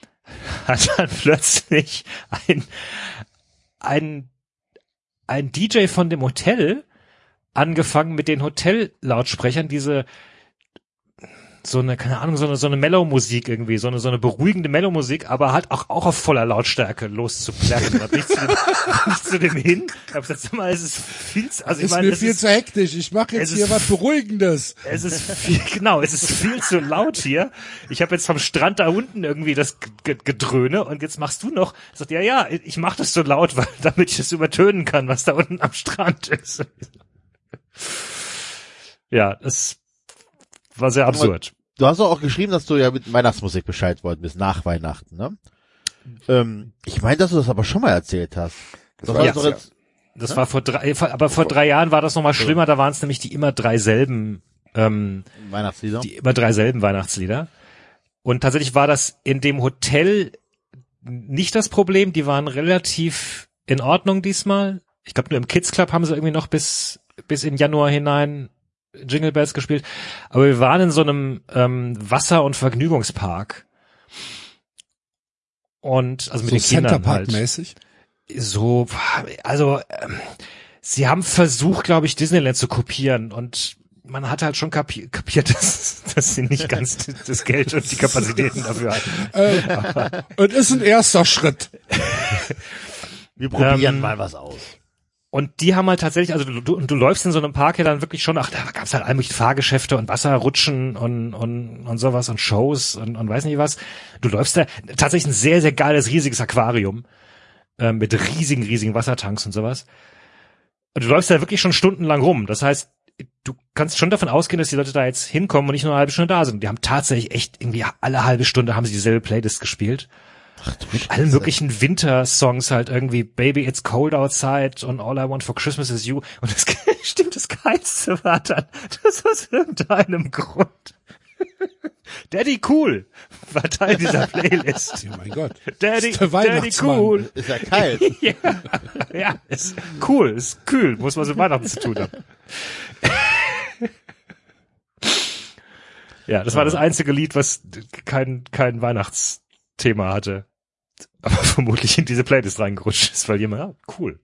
[laughs] hat dann plötzlich ein, ein, ein DJ von dem Hotel angefangen mit den Hotellautsprechern diese so eine, keine Ahnung, so eine, so eine Mellow-Musik irgendwie, so eine, so eine beruhigende Mellow-Musik, aber halt auch, auch auf voller Lautstärke loszuplären. Da bin ich zu dem, bin ich zu dem hin, hab gesagt, sag mal, es ist viel, zu- also ich ist meine, mir es viel ist, zu hektisch. Ich mache jetzt es hier ist- was Beruhigendes. es ist viel, genau, es ist viel zu laut hier. Ich habe jetzt vom Strand da unten irgendwie das Gedröhne und jetzt machst du noch, sagt ja, ja, ich mach das so laut, [laughs] weil, damit ich das übertönen kann, was da unten am Strand ist. Ja, das war sehr absurd. Du hast doch auch geschrieben, dass du ja mit Weihnachtsmusik Bescheid worden bist, nach Weihnachten, ne? Ähm, ich meine, dass du das aber schon mal erzählt hast. Das, war war ja. doch jetzt, Das war vor drei, aber vor drei Jahren war das noch mal schlimmer, da waren es nämlich die immer drei selben, ähm, Weihnachtslieder. die immer drei selben Weihnachtslieder. Und tatsächlich war das in dem Hotel nicht das Problem. Die waren relativ in Ordnung diesmal. Ich glaube, nur im Kids Club haben sie irgendwie noch bis, bis in Januar hinein Jingle Bells gespielt. Aber wir waren in so einem ähm, Wasser- und Vergnügungspark. Und also mit so den Kindern Center Park halt mäßig. so, also ähm, sie haben versucht, glaube ich, Disneyland zu kopieren und man hat halt schon kapi kapiert, [laughs] dass, dass sie nicht ganz das Geld und die [laughs] Kapazitäten dafür hatten. [laughs] Und ist ein erster Schritt. Wir probieren Ähm, mal was aus. Und die haben halt tatsächlich, also du, du, du läufst in so einem Park ja dann wirklich schon, ach, da gab's halt all Fahrgeschäfte und Wasserrutschen und, und, und sowas und Shows und, und weiß nicht was. Du läufst da, tatsächlich ein sehr, sehr geiles, riesiges Aquarium äh, mit riesigen, riesigen Wassertanks und sowas. Und du läufst da wirklich schon stundenlang rum. Das heißt, du kannst schon davon ausgehen, dass die Leute da jetzt hinkommen und nicht nur eine halbe Stunde da sind. Die haben tatsächlich echt irgendwie alle halbe Stunde haben sie dieselbe Playlist gespielt. Mit allen möglichen Wintersongs halt irgendwie Baby It's Cold Outside und All I Want for Christmas is You. Und das [laughs] stimmt, das Geilste war dann, das aus irgendeinem Grund. [laughs] Daddy Cool war Teil dieser [laughs] Playlist. Ja, mein Gott. Daddy, Daddy. Cool. Ist ja kalt. Ja, ja, ist cool, ist kühl, muss was mit Weihnachten zu tun haben. Ja, das war das einzige Lied, was kein, kein Weihnachtsthema hatte. Aber [laughs] vermutlich in diese Playlist reingerutscht ist, weil jemand, ja, cool.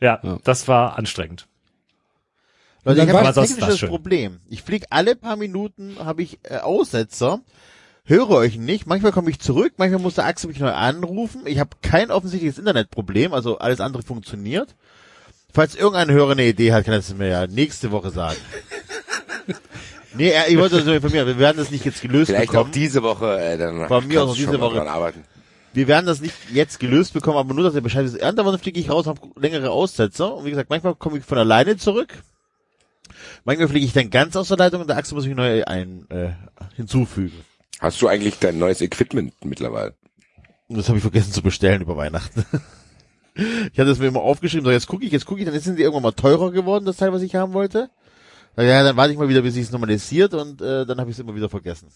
Ja, Ja. das war anstrengend. Leute, ich dann habe ein technisches. Problem. Ich fliege alle paar Minuten, habe ich äh, Aussetzer, höre euch nicht. Manchmal komme ich zurück, manchmal muss der Axel mich neu anrufen. Ich habe kein offensichtliches Internetproblem, also alles andere funktioniert. Falls irgendein Hörer eine Idee hat, kann er es mir ja nächste Woche sagen. [laughs] nee, ich wollte das nur informieren. Wir werden das nicht jetzt gelöst Vielleicht bekommen. auch diese Woche, äh, dann Von mir aus diese Woche. arbeiten. Wir werden das nicht jetzt gelöst bekommen, aber nur, dass ihr Bescheid wisst. Irgendwann fliege ich raus, habe längere Aussetzer. Und wie gesagt, manchmal komme ich von alleine zurück. Manchmal fliege ich dann ganz aus der Leitung und der Axel muss mich neu ein, äh, hinzufügen. Hast du eigentlich dein neues Equipment mittlerweile? Das habe ich vergessen zu bestellen über Weihnachten. [laughs] ich hatte es mir immer aufgeschrieben, so jetzt gucke ich, jetzt gucke ich, dann sind die irgendwann mal teurer geworden, das Teil, was ich haben wollte. Ja, dann warte ich mal wieder, bis es normalisiert und äh, dann habe ich es immer wieder vergessen.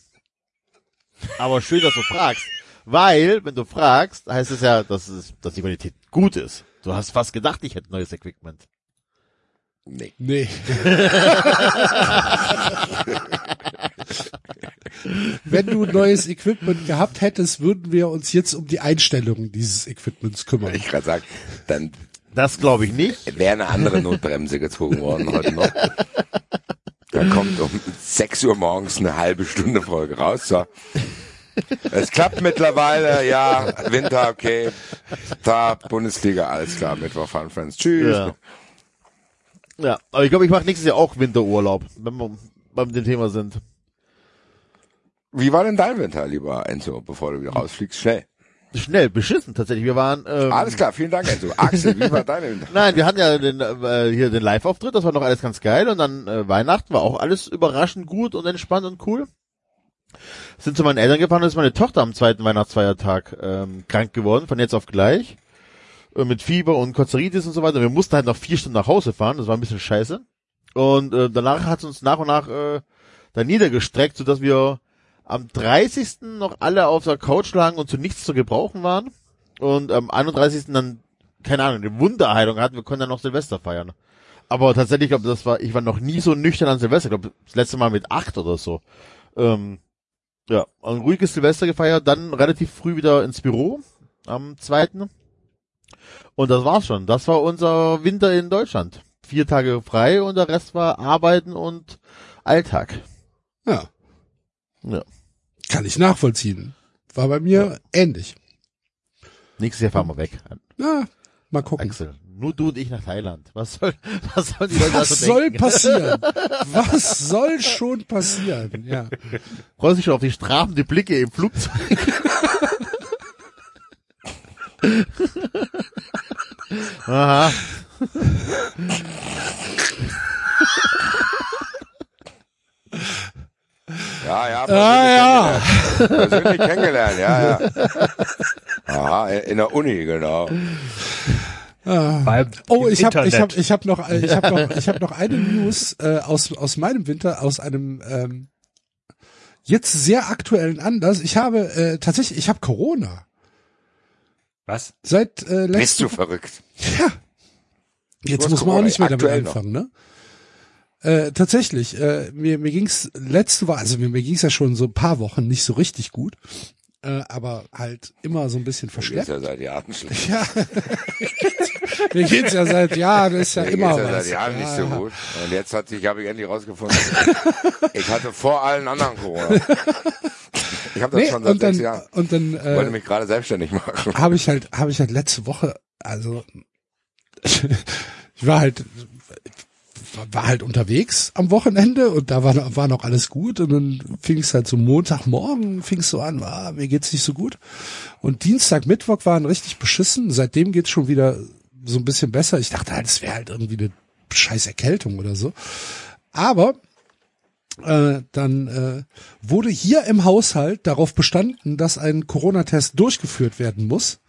Aber schön, dass du fragst. Weil, wenn du fragst, heißt es ja, dass, es, dass die Qualität gut ist. Du hast fast gedacht, ich hätte neues Equipment. Nee. Nee. [laughs] Wenn du neues Equipment gehabt hättest, würden wir uns jetzt um die Einstellung dieses Equipments kümmern. Ich gerade sagen, dann Das glaube ich nicht. wäre eine andere Notbremse gezogen worden heute noch. Da kommt um 6 Uhr morgens eine halbe Stunde Folge raus. So. Es klappt mittlerweile, ja, Winter, okay. Da, Bundesliga, alles klar, Mittwoch fahren Friends. Tschüss. Ja. Ja, aber ich glaube, ich mache nächstes Jahr auch Winterurlaub, wenn wir beim dem Thema sind. Wie war denn dein Winter, lieber Enzo, bevor du wieder rausfliegst? Schnell. Schnell, beschissen tatsächlich. Wir waren ähm, Alles klar, vielen Dank, Enzo. Axel, wie war deine? [laughs] Nein, wir hatten ja den, äh, hier den Live-Auftritt, das war noch alles ganz geil und dann äh, Weihnachten war auch alles überraschend gut und entspannt und cool. Sind zu meinen Eltern gefahren ist meine Tochter am zweiten Weihnachtsfeiertag ähm, krank geworden, von jetzt auf gleich. Äh, mit Fieber und Kozeritis und so weiter. Wir mussten halt noch vier Stunden nach Hause fahren, das war ein bisschen scheiße. Und äh, danach hat es uns nach und nach äh, da niedergestreckt, sodass wir am 30. noch alle auf der Couch lagen und zu nichts zu gebrauchen waren. Und am 31. dann, keine Ahnung, eine Wunderheilung hatten, wir konnten dann noch Silvester feiern. Aber tatsächlich, glaube das war, ich war noch nie so nüchtern an Silvester, ich glaube das letzte Mal mit acht oder so. Ähm, ja, ein ruhiges Silvester gefeiert, dann relativ früh wieder ins Büro am zweiten. Und das war's schon. Das war unser Winter in Deutschland. Vier Tage frei und der Rest war Arbeiten und Alltag. Ja, Ja. kann ich nachvollziehen. War bei mir ähnlich. Nächstes Jahr fahren wir weg. Ja, mal gucken. Axel, nur du und ich nach Thailand. Was soll, [laughs] was soll die Leute Was soll denken? passieren? [laughs] Was soll schon passieren? Ja. Freust dich schon auf die strafende Blicke im Flugzeug? [laughs] Aha. Ja, ja, Ah, persönlich, kennengelernt. persönlich kennengelernt, ja, ja. Aha, in der Uni, genau. Beim Oh, ich habe ich hab, ich hab noch ich habe noch [laughs] ich habe noch eine News äh, aus aus meinem Winter aus einem ähm, jetzt sehr aktuellen Anlass. Ich habe äh, tatsächlich ich habe Corona Was? seit äh, Bist letztem du verrückt? Ja. Jetzt muss man auch nicht mehr damit aktuell noch. anfangen, ne? Äh, tatsächlich, äh, mir, mir ging's letzte Woche, also mir, mir ging's ja schon so ein paar Wochen nicht so richtig gut, äh, aber halt immer so ein bisschen Ist verstärkt. ja seit Jahren schlecht. Ja. [laughs] Mir geht's ja seit Jahren, ist ja Mir immer geht's ja was. seit Jahren nicht so Ja. gut. Und jetzt hat sich, habe ich endlich rausgefunden, ich hatte vor allen anderen Corona. Ich habe das Nee, schon seit dann, sechs Jahren. und dann Ich wollte äh, mich gerade selbstständig machen. habe ich halt, habe ich halt letzte Woche, also [laughs] ich war halt, war halt unterwegs am Wochenende und da war, war noch alles gut und dann fing es halt so Montagmorgen, fing es so an, ah, mir geht's nicht so gut. Und Dienstag, Mittwoch waren richtig beschissen. Seitdem geht's schon wieder so ein bisschen besser. Ich dachte halt, es wäre halt irgendwie eine scheiß Erkältung oder so. Aber äh, dann äh, wurde hier im Haushalt darauf bestanden, dass ein Corona-Test durchgeführt werden muss.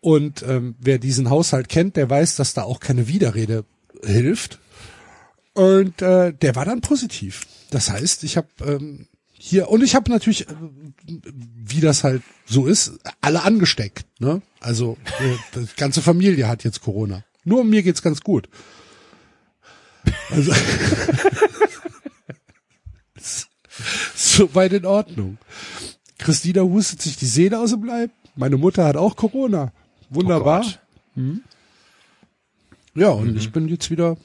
Und ähm, wer diesen Haushalt kennt, der weiß, dass da auch keine Widerrede hilft. Und äh, der war dann positiv. Das heißt, ich habe ähm, hier und ich habe natürlich, äh, wie das halt so ist, alle angesteckt. Ne? Also äh, die ganze Familie hat jetzt Corona. Nur mir geht's ganz gut. Also [laughs] so weit in Ordnung. Christina hustet sich die Seele aus dem Leib. Meine Mutter hat auch Corona. Wunderbar. Gott. Hm. Ja, und ich bin jetzt wieder,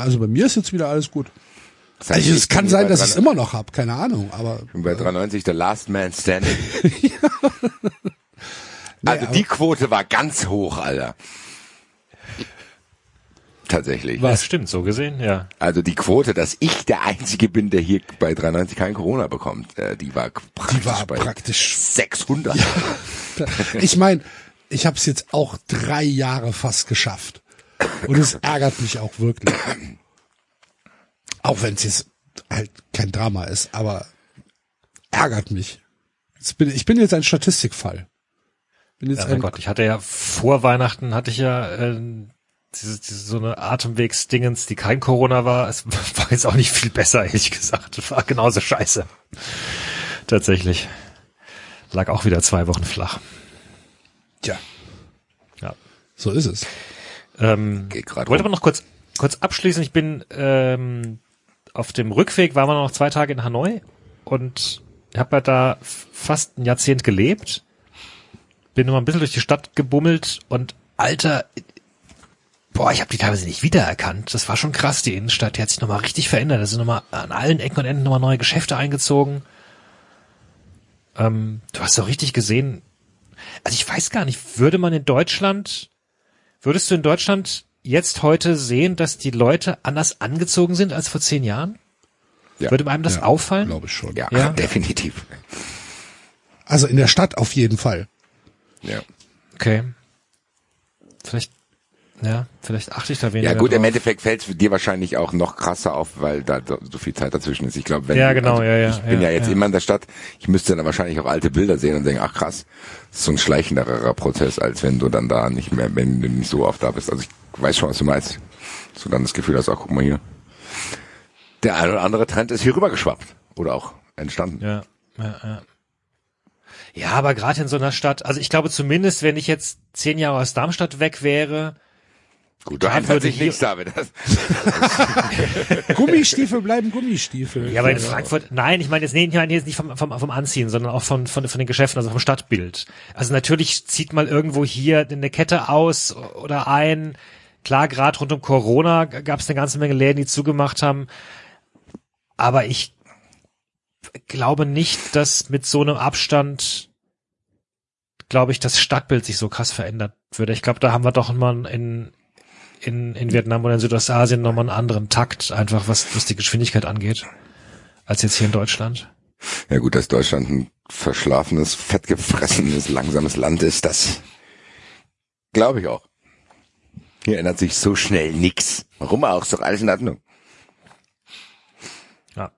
also bei mir ist jetzt wieder alles gut. Das heißt, Also es kann sein, dass ich es immer noch hab, keine Ahnung, aber Ich bin bei 93 der Last Man Standing. [laughs] [laughs] also aber- die Quote war ganz hoch, Alter. Tatsächlich. Das stimmt, so gesehen, ja. Also die Quote, dass ich der Einzige bin, der hier bei 93 kein Corona bekommt, äh, die war praktisch die war bei praktisch. 600. [laughs] Ich meine, ich habe es jetzt auch drei Jahre fast geschafft. Und es ärgert mich auch wirklich. Auch wenn es jetzt halt kein Drama ist, aber ärgert mich. Bin, ich bin jetzt ein Statistikfall. Bin jetzt Ja, mein ein, Gott, ich hatte ja vor Weihnachten hatte ich ja äh, diese, diese, so eine Atemwegsdingens, die kein Corona war. Es [laughs] war jetzt auch nicht viel besser, ehrlich gesagt. Es war genauso scheiße. Tatsächlich. Lag auch wieder zwei Wochen flach. Tja, Ja. so ist es. Ähm, wollte rum. aber noch kurz, kurz abschließen. Ich bin ähm, auf dem Rückweg, waren wir noch zwei Tage in Hanoi und habe ja da f- fast ein Jahrzehnt gelebt. Bin immer ein bisschen durch die Stadt gebummelt und Alter, boah, ich habe die teilweise nicht wiedererkannt. Das war schon krass, die Innenstadt. Die hat sich nochmal richtig verändert. Da sind nochmal an allen Ecken und Enden nochmal neue Geschäfte eingezogen. Ähm, du hast doch richtig gesehen. Also ich weiß gar nicht, würde man in Deutschland Würdest du in Deutschland jetzt heute sehen, dass die Leute anders angezogen sind als vor zehn Jahren? Ja. Würde einem das Ja, auffallen? Glaube ich schon. Ja, Ja. [laughs] definitiv. Also in der Stadt auf jeden Fall. Ja. Okay. Vielleicht, ja, vielleicht achte ich da weniger. Ja gut, im drauf. Endeffekt fällt es dir wahrscheinlich auch noch krasser auf, weil da so so viel Zeit dazwischen ist. Ich glaube, wenn Ja, du- genau, ja, ja, ich bin ja, ja, jetzt immer in der Stadt, ich müsste dann wahrscheinlich auch alte Bilder sehen und denken, ach krass, das ist so ein schleichenderer Prozess, als wenn du dann da nicht mehr, wenn du nicht so oft da bist. Also ich weiß schon, was du meinst. Du dann das Gefühl hast, ach guck mal hier. Der ein oder andere Trend ist hier rübergeschwappt. Oder auch entstanden. Ja, ja, ja. Ja, aber gerade in so einer Stadt, also ich glaube zumindest, wenn ich jetzt zehn Jahre aus Darmstadt weg wäre, Gut, da würde sich nichts. Das, [laughs] Gummistiefel bleiben Gummistiefel. Ja, aber in Frankfurt, nein, ich meine jetzt, nee, ich meine jetzt nicht vom, vom, vom Anziehen, sondern auch von, von, von den Geschäften, also vom Stadtbild. Also natürlich zieht mal irgendwo hier eine Kette aus oder ein. Klar, gerade rund um Corona gab es eine ganze Menge Läden, die zugemacht haben. Aber ich glaube nicht, dass mit so einem Abstand, glaube ich, das Stadtbild sich so krass verändert würde. Ich glaube, da haben wir doch mal in, in, in Vietnam oder in Südostasien nochmal einen anderen Takt, einfach was, was die Geschwindigkeit angeht, als jetzt hier in Deutschland. ja gut, dass Deutschland ein verschlafenes, fettgefressenes, langsames Land ist, das glaube ich auch. Hier ändert sich so schnell nix. Warum auch? Ist doch alles in Ordnung. Ja.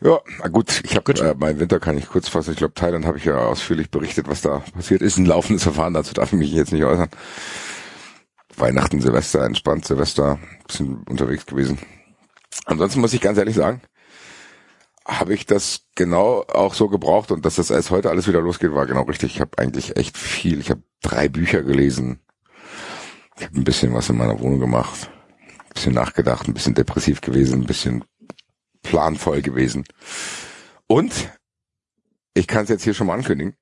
Ja, na gut, ich habe äh, mein Winter kann ich kurz fassen. Ich glaube, Thailand habe ich ja ausführlich berichtet, was da passiert ist. Ein laufendes Verfahren, dazu darf ich mich jetzt nicht äußern. Weihnachten, Silvester, entspannt, Silvester, bisschen unterwegs gewesen. Ansonsten muss ich ganz ehrlich sagen, habe ich das genau auch so gebraucht und dass das erst heute alles wieder losgeht, war genau richtig. Ich habe eigentlich echt viel. Ich habe drei Bücher gelesen. Ich habe ein bisschen was in meiner Wohnung gemacht, ein bisschen nachgedacht, ein bisschen depressiv gewesen, ein bisschen planvoll gewesen. Und ich kann es jetzt hier schon mal ankündigen.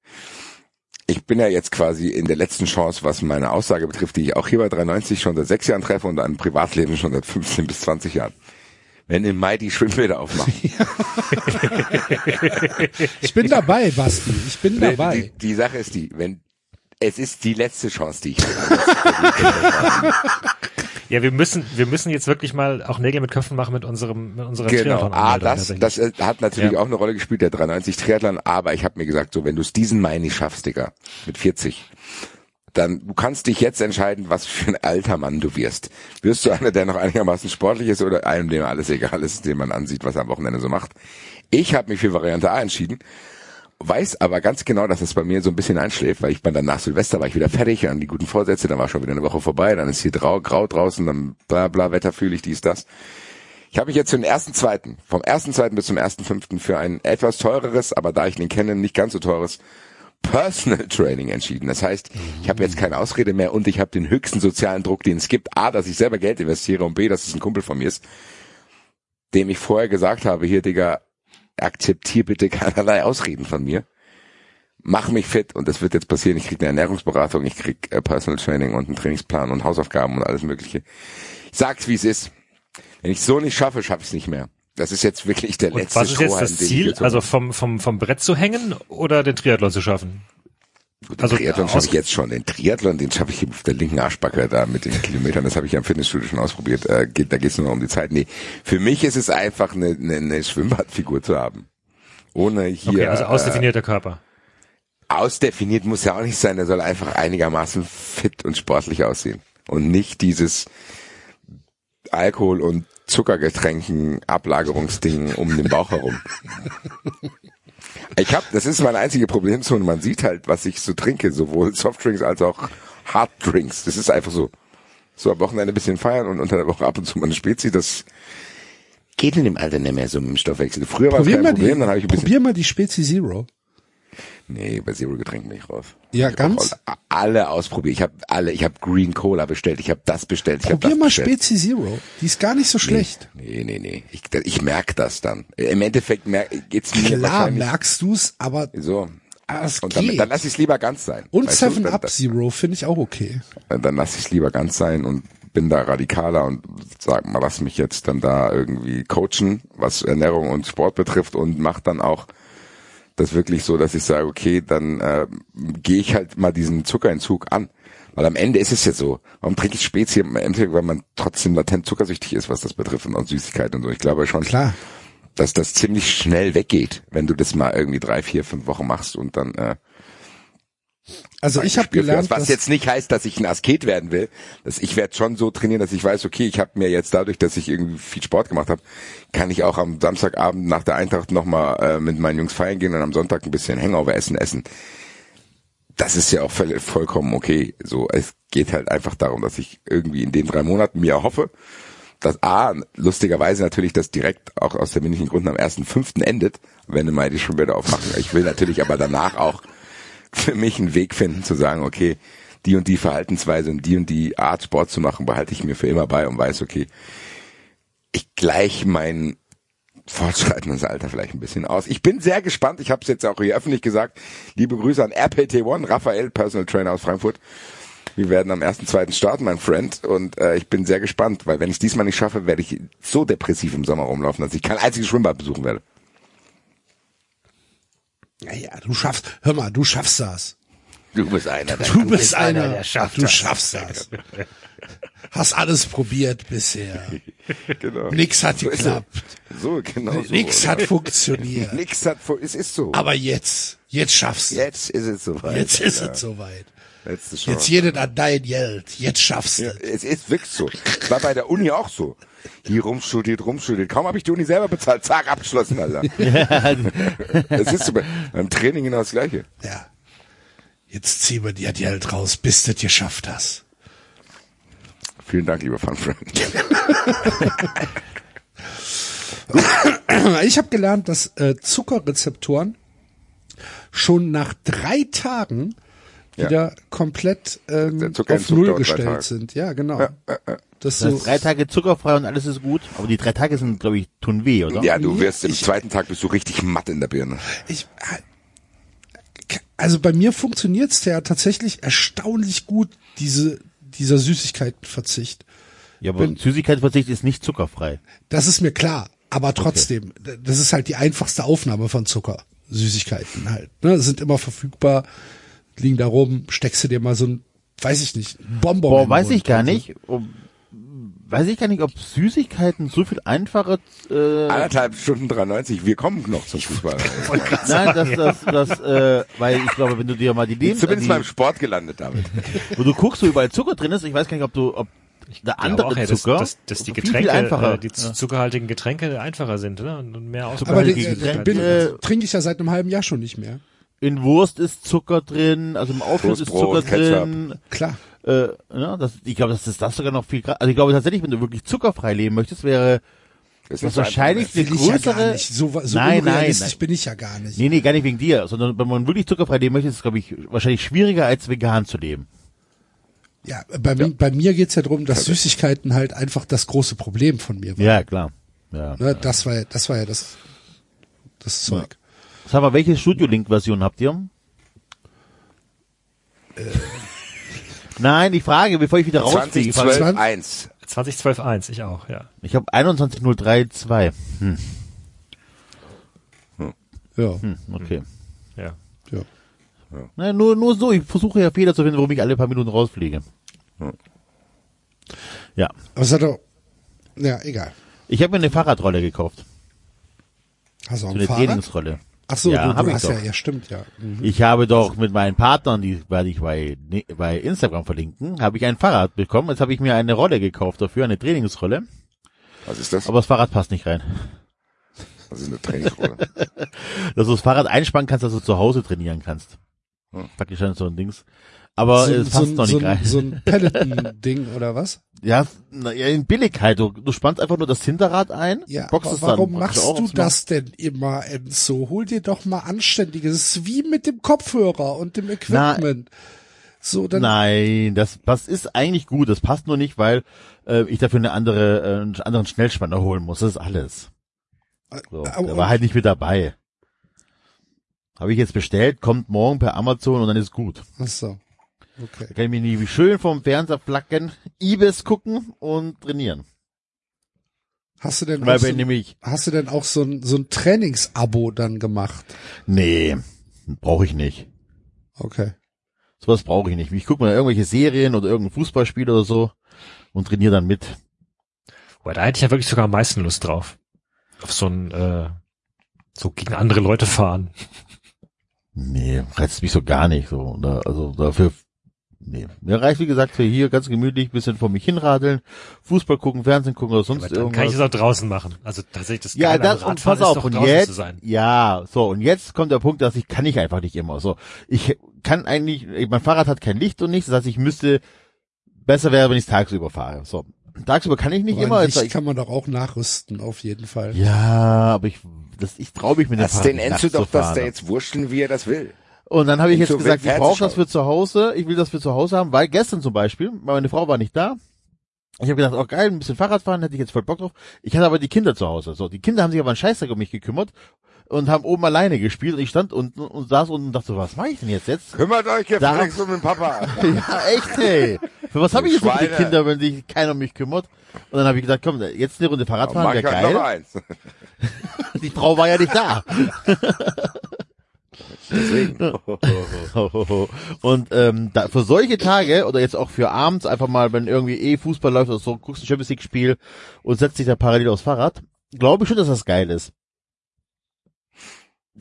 Ich bin ja jetzt quasi in der letzten Chance, was meine Aussage betrifft, die ich auch hier bei 93 schon seit sechs Jahren treffe und im Privatleben schon seit 15 bis 20 Jahren. Wenn im Mai die Schwimmbäder aufmachen. [laughs] Ich bin dabei, Basti. Ich bin Die, dabei. die Sache ist die, wenn es ist die letzte Chance, die ich habe. [laughs] Ja, wir müssen, wir müssen jetzt wirklich mal auch Nägel mit Köpfen machen mit unserem, mit unserer Genau, ah, das, das äh, hat natürlich Ja. auch eine Rolle gespielt, der 93 Triathlon, aber ich habe mir gesagt, so wenn du es diesen Mai nicht schaffst, Digga, mit 40, dann du kannst dich jetzt entscheiden, was für ein alter Mann du wirst. Wirst du einer, der noch einigermaßen sportlich ist oder einem, dem alles egal ist, den man ansieht, was er am Wochenende so macht? Ich habe mich für Variante A entschieden, weiß aber ganz genau, dass es bei mir so ein bisschen einschläft, weil ich bin dann nach Silvester war ich wieder fertig an die guten Vorsätze, dann war schon wieder eine Woche vorbei, dann ist hier grau, grau draußen, dann bla bla Wetter fühle ich dies, das. Ich habe mich jetzt für den ersten zweiten, vom ersten zweiten bis zum ersten fünften für ein etwas teureres, aber da ich den kenne, nicht ganz so teures Personal Training entschieden. Das heißt, ich habe jetzt keine Ausrede mehr und ich habe den höchsten sozialen Druck, den es gibt. A, dass ich selber Geld investiere und B, dass es ein Kumpel von mir ist, dem ich vorher gesagt habe, hier Digga, akzeptier bitte keinerlei Ausreden von mir. Mach mich fit und das wird jetzt passieren. Ich krieg eine Ernährungsberatung, ich krieg äh, Personal Training und einen Trainingsplan und Hausaufgaben und alles mögliche. Ich sag's, wie es ist. Wenn ich so nicht schaffe, schaffe ich es nicht mehr. Das ist jetzt wirklich der Und letzte was ist jetzt das Ziel? Also vom, vom, vom Brett zu hängen oder den Triathlon zu schaffen? Gut, also Triathlon schaffe ich jetzt schon. Den Triathlon, den schaffe ich auf der linken Arschbacke da mit den Kilometern. Das habe ich ja im Fitnessstudio schon ausprobiert. Äh, geht, da geht es nur noch um die Zeit. Nee, für mich ist es einfach eine, eine, eine Schwimmbadfigur zu haben. Ohne hier Okay, also äh, ausdefinierter Körper. ausdefiniert muss ja auch nicht sein. Er soll einfach einigermaßen fit und sportlich aussehen. Und nicht dieses Alkohol- und Zuckergetränken Ablagerungsding um den Bauch herum. [laughs] Ich habe, das ist meine einzige Problemzone. Man sieht halt, was ich so trinke, sowohl Softdrinks als auch Harddrinks. Das ist einfach so. So am Wochenende ein bisschen feiern und unter der Woche ab und zu mal eine Spezi. Das geht in dem Alter nicht mehr so mit dem Stoffwechsel. Früher war es kein Problem, die, dann habe ich ein bisschen probier mal die Spezi Zero. Nee, bei Zero Getränken bin ich raus. Ja, ich ganz? Hab alle ausprobiert. Ich habe alle, ich habe Green Cola bestellt, ich habe das bestellt, ich habe Probier das mal bestellt. Spezi Zero. Die ist gar nicht so schlecht. Nee, nee, nee. Ich, ich merk das dann. Im Endeffekt merk, geht's mir Klar merkst du's, aber so. ah, es Und dann, geht. dann lass ich es lieber ganz sein. Und Weißt du, Seven dann- Up Zero finde ich auch okay. Dann, dann lass ich es lieber ganz sein und bin da radikaler und sag mal, lass mich jetzt dann da irgendwie coachen, was Ernährung und Sport betrifft und mach dann auch das wirklich so, dass ich sage, okay, dann äh, gehe ich halt mal diesen Zuckerentzug an. Weil am Ende ist es jetzt so, warum trinke ich Spezi? Im Endeffekt, weil man trotzdem latent zuckersüchtig ist, was das betrifft und auch Süßigkeit und so. Ich glaube schon, Klar. dass das ziemlich schnell weggeht, wenn du das mal irgendwie drei, vier, fünf Wochen machst und dann äh, Also ich habe gelernt, was jetzt nicht heißt, dass ich ein Asket werden will. Dass ich werde schon so trainieren, dass ich weiß, okay, ich habe mir jetzt dadurch, dass ich irgendwie viel Sport gemacht habe, kann ich auch am Samstagabend nach der Eintracht nochmal äh, mit meinen Jungs feiern gehen und am Sonntag ein bisschen Hangover essen essen. Das ist ja auch voll, vollkommen okay. So, es geht halt einfach darum, dass ich irgendwie in den drei Monaten mir hoffe, dass A, lustigerweise natürlich das direkt auch aus terminlichen Gründen am 1.5. endet, wenn mal die Schwimmbäder aufmachen. Ich will natürlich aber danach auch für mich einen Weg finden zu sagen, okay, die und die Verhaltensweise und die und die Art Sport zu machen, behalte ich mir für immer bei und weiß, okay, ich gleiche mein fortschreitendes Alter vielleicht ein bisschen aus. Ich bin sehr gespannt, ich habe es jetzt auch hier öffentlich gesagt, liebe Grüße an RPT1, Raphael, Personal Trainer aus Frankfurt. Wir werden am 1.2. starten, mein Friend, und äh, ich bin sehr gespannt, weil wenn ich es diesmal nicht schaffe, werde ich so depressiv im Sommer rumlaufen, dass ich kein einziges Schwimmbad besuchen werde. Ja, ja, du schaffst, hör mal, du schaffst das. Du bist einer der Du bist einer, der schafft du das. schaffst das. Hast alles probiert bisher. [laughs] genau. Nix hat So geklappt. So, genau so. Nix hat funktioniert. [laughs] Nix hat, fu- es ist so. Aber jetzt, jetzt schaffst du. Jetzt ist es soweit. Jetzt ist Alter. es soweit. Letzte Chance. Jetzt jedet an dein Geld. Jetzt schaffst du. Ja, es ist wirklich so. Es war bei der Uni auch so. Hier rumstudiert, rumstudiert. Kaum habe ich die Uni selber bezahlt. Zack, abgeschlossen, Alter. Es ist so. bei- Beim Training genau das Gleiche. Ja. Jetzt ziehen wir dir die Geld raus, bis du das geschafft hast. Vielen Dank, lieber Funfriend. Ich habe gelernt, dass äh, Zuckerrezeptoren schon nach drei Tagen Ja. wieder komplett ähm, auf Null gestellt sind. Ja, genau. Das Das heißt, drei Tage zuckerfrei und alles ist gut. Aber die drei Tage sind, glaube ich, tun weh, oder? Ja, du wirst im Ich- zweiten Tag bist du richtig matt in der Birne. ich, also bei mir funktioniert's ja tatsächlich erstaunlich gut, diese, dieser Süßigkeitenverzicht. Ja, aber Wenn- Süßigkeitsverzicht ist nicht zuckerfrei. Das ist mir klar, aber trotzdem, d- das ist halt die einfachste Aufnahme von Zucker. Süßigkeiten halt, ne, sind immer verfügbar, liegen da rum, steckst du dir mal so ein, weiß ich nicht, ein Bonbon. Boah, weiß ich gar nicht. Weiß ich gar nicht, ob Süßigkeiten so viel einfacher, äh, Anderthalb Stunden 93, wir kommen noch zum Fußball. [laughs] nein, das, das, das, äh, weil ich glaube, wenn du dir mal die Leben, Zumindest beim Sport gelandet damit. [laughs] wo du guckst, wo überall Zucker drin ist, ich weiß gar nicht, ob du, ob der glaube andere auch, ja, dass, Zucker, dass, dass die viel, Getränke, viel einfacher. äh, die zu- zuckerhaltigen Getränke einfacher sind ne? und mehr aus. Aber den, äh, bin, Äh, trinke ich ja seit einem halben Jahr schon nicht mehr. In Wurst ist Zucker drin, also im Aufschluss ist Zucker Ketchup. drin, Klar. äh, ja, das, ich glaube, das ist das sogar noch viel, also ich glaube tatsächlich, wenn du wirklich zuckerfrei leben möchtest, wäre Das das wahrscheinlich ja gar größere, nicht. So, so Nein, nein, nein. bin ich ja gar nicht. Nee, nee, gar nicht wegen dir, sondern wenn man wirklich zuckerfrei leben möchte, ist es, glaube ich, wahrscheinlich schwieriger als vegan zu leben. Ja, bei, mi- bei mir geht's ja darum, dass Süßigkeiten halt einfach das große Problem von mir waren. Ja, klar. Ja. Ne, das war ja, das war ja das, das Zeug. Sag mal, welche Studio-Link-Version habt ihr? Nein, ich frage, bevor ich wieder rausfliege. 2012 1. 2012 1, ich auch, ja. Ich habe 21.03.2. Hm, Ja, hm, okay. Ja. ja. Na, nur, nur so, ich versuche ja Fehler zu finden, warum ich alle paar Minuten rausfliege. Ja. Aber es hat doch, ja, egal. Ich habe mir eine Fahrradrolle gekauft. Hast du auch So ein eine Fahrrad? Trainingsrolle. Ach so, Ja, du, du hast ja, ja, stimmt, ja. Mhm. Ich habe doch mit meinen Partnern, die werde ich bei, ne- bei Instagram verlinken, habe ich ein Fahrrad bekommen. Jetzt habe ich mir eine Rolle gekauft dafür, eine Trainingsrolle. Was ist das? Aber das Fahrrad passt nicht rein. Das ist eine Trainingsrolle. [laughs] Dass du das Fahrrad einspannen kannst, dass du zu Hause trainieren kannst. Hm. Praktisch dann so ein Dings. Aber es passt ein- noch so, nicht rein. ein- so ein Peloton-Ding [laughs] oder was? ja, na, ja, in Billigkeit. Du, du spannst einfach nur das Hinterrad ein, Ja, boxst aber es warum dann. machst auch du das denn immer, Enzo? Hol dir doch mal anständiges. Es ist wie mit dem Kopfhörer und dem Equipment. so, dann, Nein, das, das ist eigentlich gut. Das passt nur nicht, weil äh, ich dafür eine andere, äh, einen anderen Schnellspanner holen muss. Das ist alles. So, Aber- der war halt nicht mit dabei. Habe ich jetzt bestellt, kommt morgen per Amazon und dann ist gut. ach so. Okay. Da kann ich mich nie wie schön vom Fernseher flacken, Ibis gucken und trainieren. Hast du denn Weil auch wenn so, nämlich, hast du denn auch so ein, so ein Trainingsabo dann gemacht? nee, brauche ich nicht. Okay. Sowas brauche ich nicht. Ich gucke mal irgendwelche Serien oder irgendein Fußballspiel oder so und trainiere dann mit. Boah, da hätte ich ja wirklich sogar am meisten Lust drauf. Auf so ein, äh, so gegen andere Leute fahren. Nee, reizt mich so gar nicht so. Oder, also dafür, nee. Mir reicht, wie gesagt, für hier ganz gemütlich bisschen vor mich hinradeln, Fußball gucken, Fernsehen gucken oder sonst Aber dann kann ich irgendwas. das auch draußen machen. Also tatsächlich das Ja, das und pass auf, und jetzt, zu sein. ja, so, und jetzt kommt der Punkt, dass ich kann ich einfach nicht immer. So, ich kann eigentlich, mein Fahrrad hat kein Licht und nichts, das heißt, ich müsste, besser wäre, wenn ich tagsüber fahre. So, tagsüber kann ich nicht Aber immer. Licht Jetzt, ich, kann man doch auch nachrüsten, auf jeden Fall. ja, aber ich, das, ich traue mich mit dem Lass Fahrrad den nicht Enzo nachts zu doch, dass der jetzt wurschteln, wie er das will. Und dann habe ich jetzt gesagt, ich brauche das für zu Hause, ich will das für zu Hause haben, weil gestern zum Beispiel, meine Frau war nicht da. Ich habe gedacht, oh geil, ein bisschen Fahrrad fahren, hätte ich jetzt voll Bock drauf. Ich hatte aber die Kinder zu Hause. So, die Kinder haben sich aber einen Scheißdreck um mich gekümmert und haben oben alleine gespielt und ich stand unten und saß unten und dachte so, was mache ich denn jetzt jetzt? Kümmert euch gefälligst um den Papa. [laughs] ja, echt, ey. Für was habe ich jetzt die. Kinder, wenn sich keiner um mich kümmert? Und dann habe ich gesagt, komm, jetzt eine Runde Fahrrad fahren, wäre noch geil. eins. [laughs] Die Frau war ja nicht da. [laughs] Deswegen. [laughs] Und ähm, da, für solche Tage oder jetzt auch für abends einfach mal, wenn irgendwie eh Fußball läuft oder so, guckst ein Champions League Spiel und setzt dich da parallel aufs Fahrrad, glaube ich schon, dass das geil ist.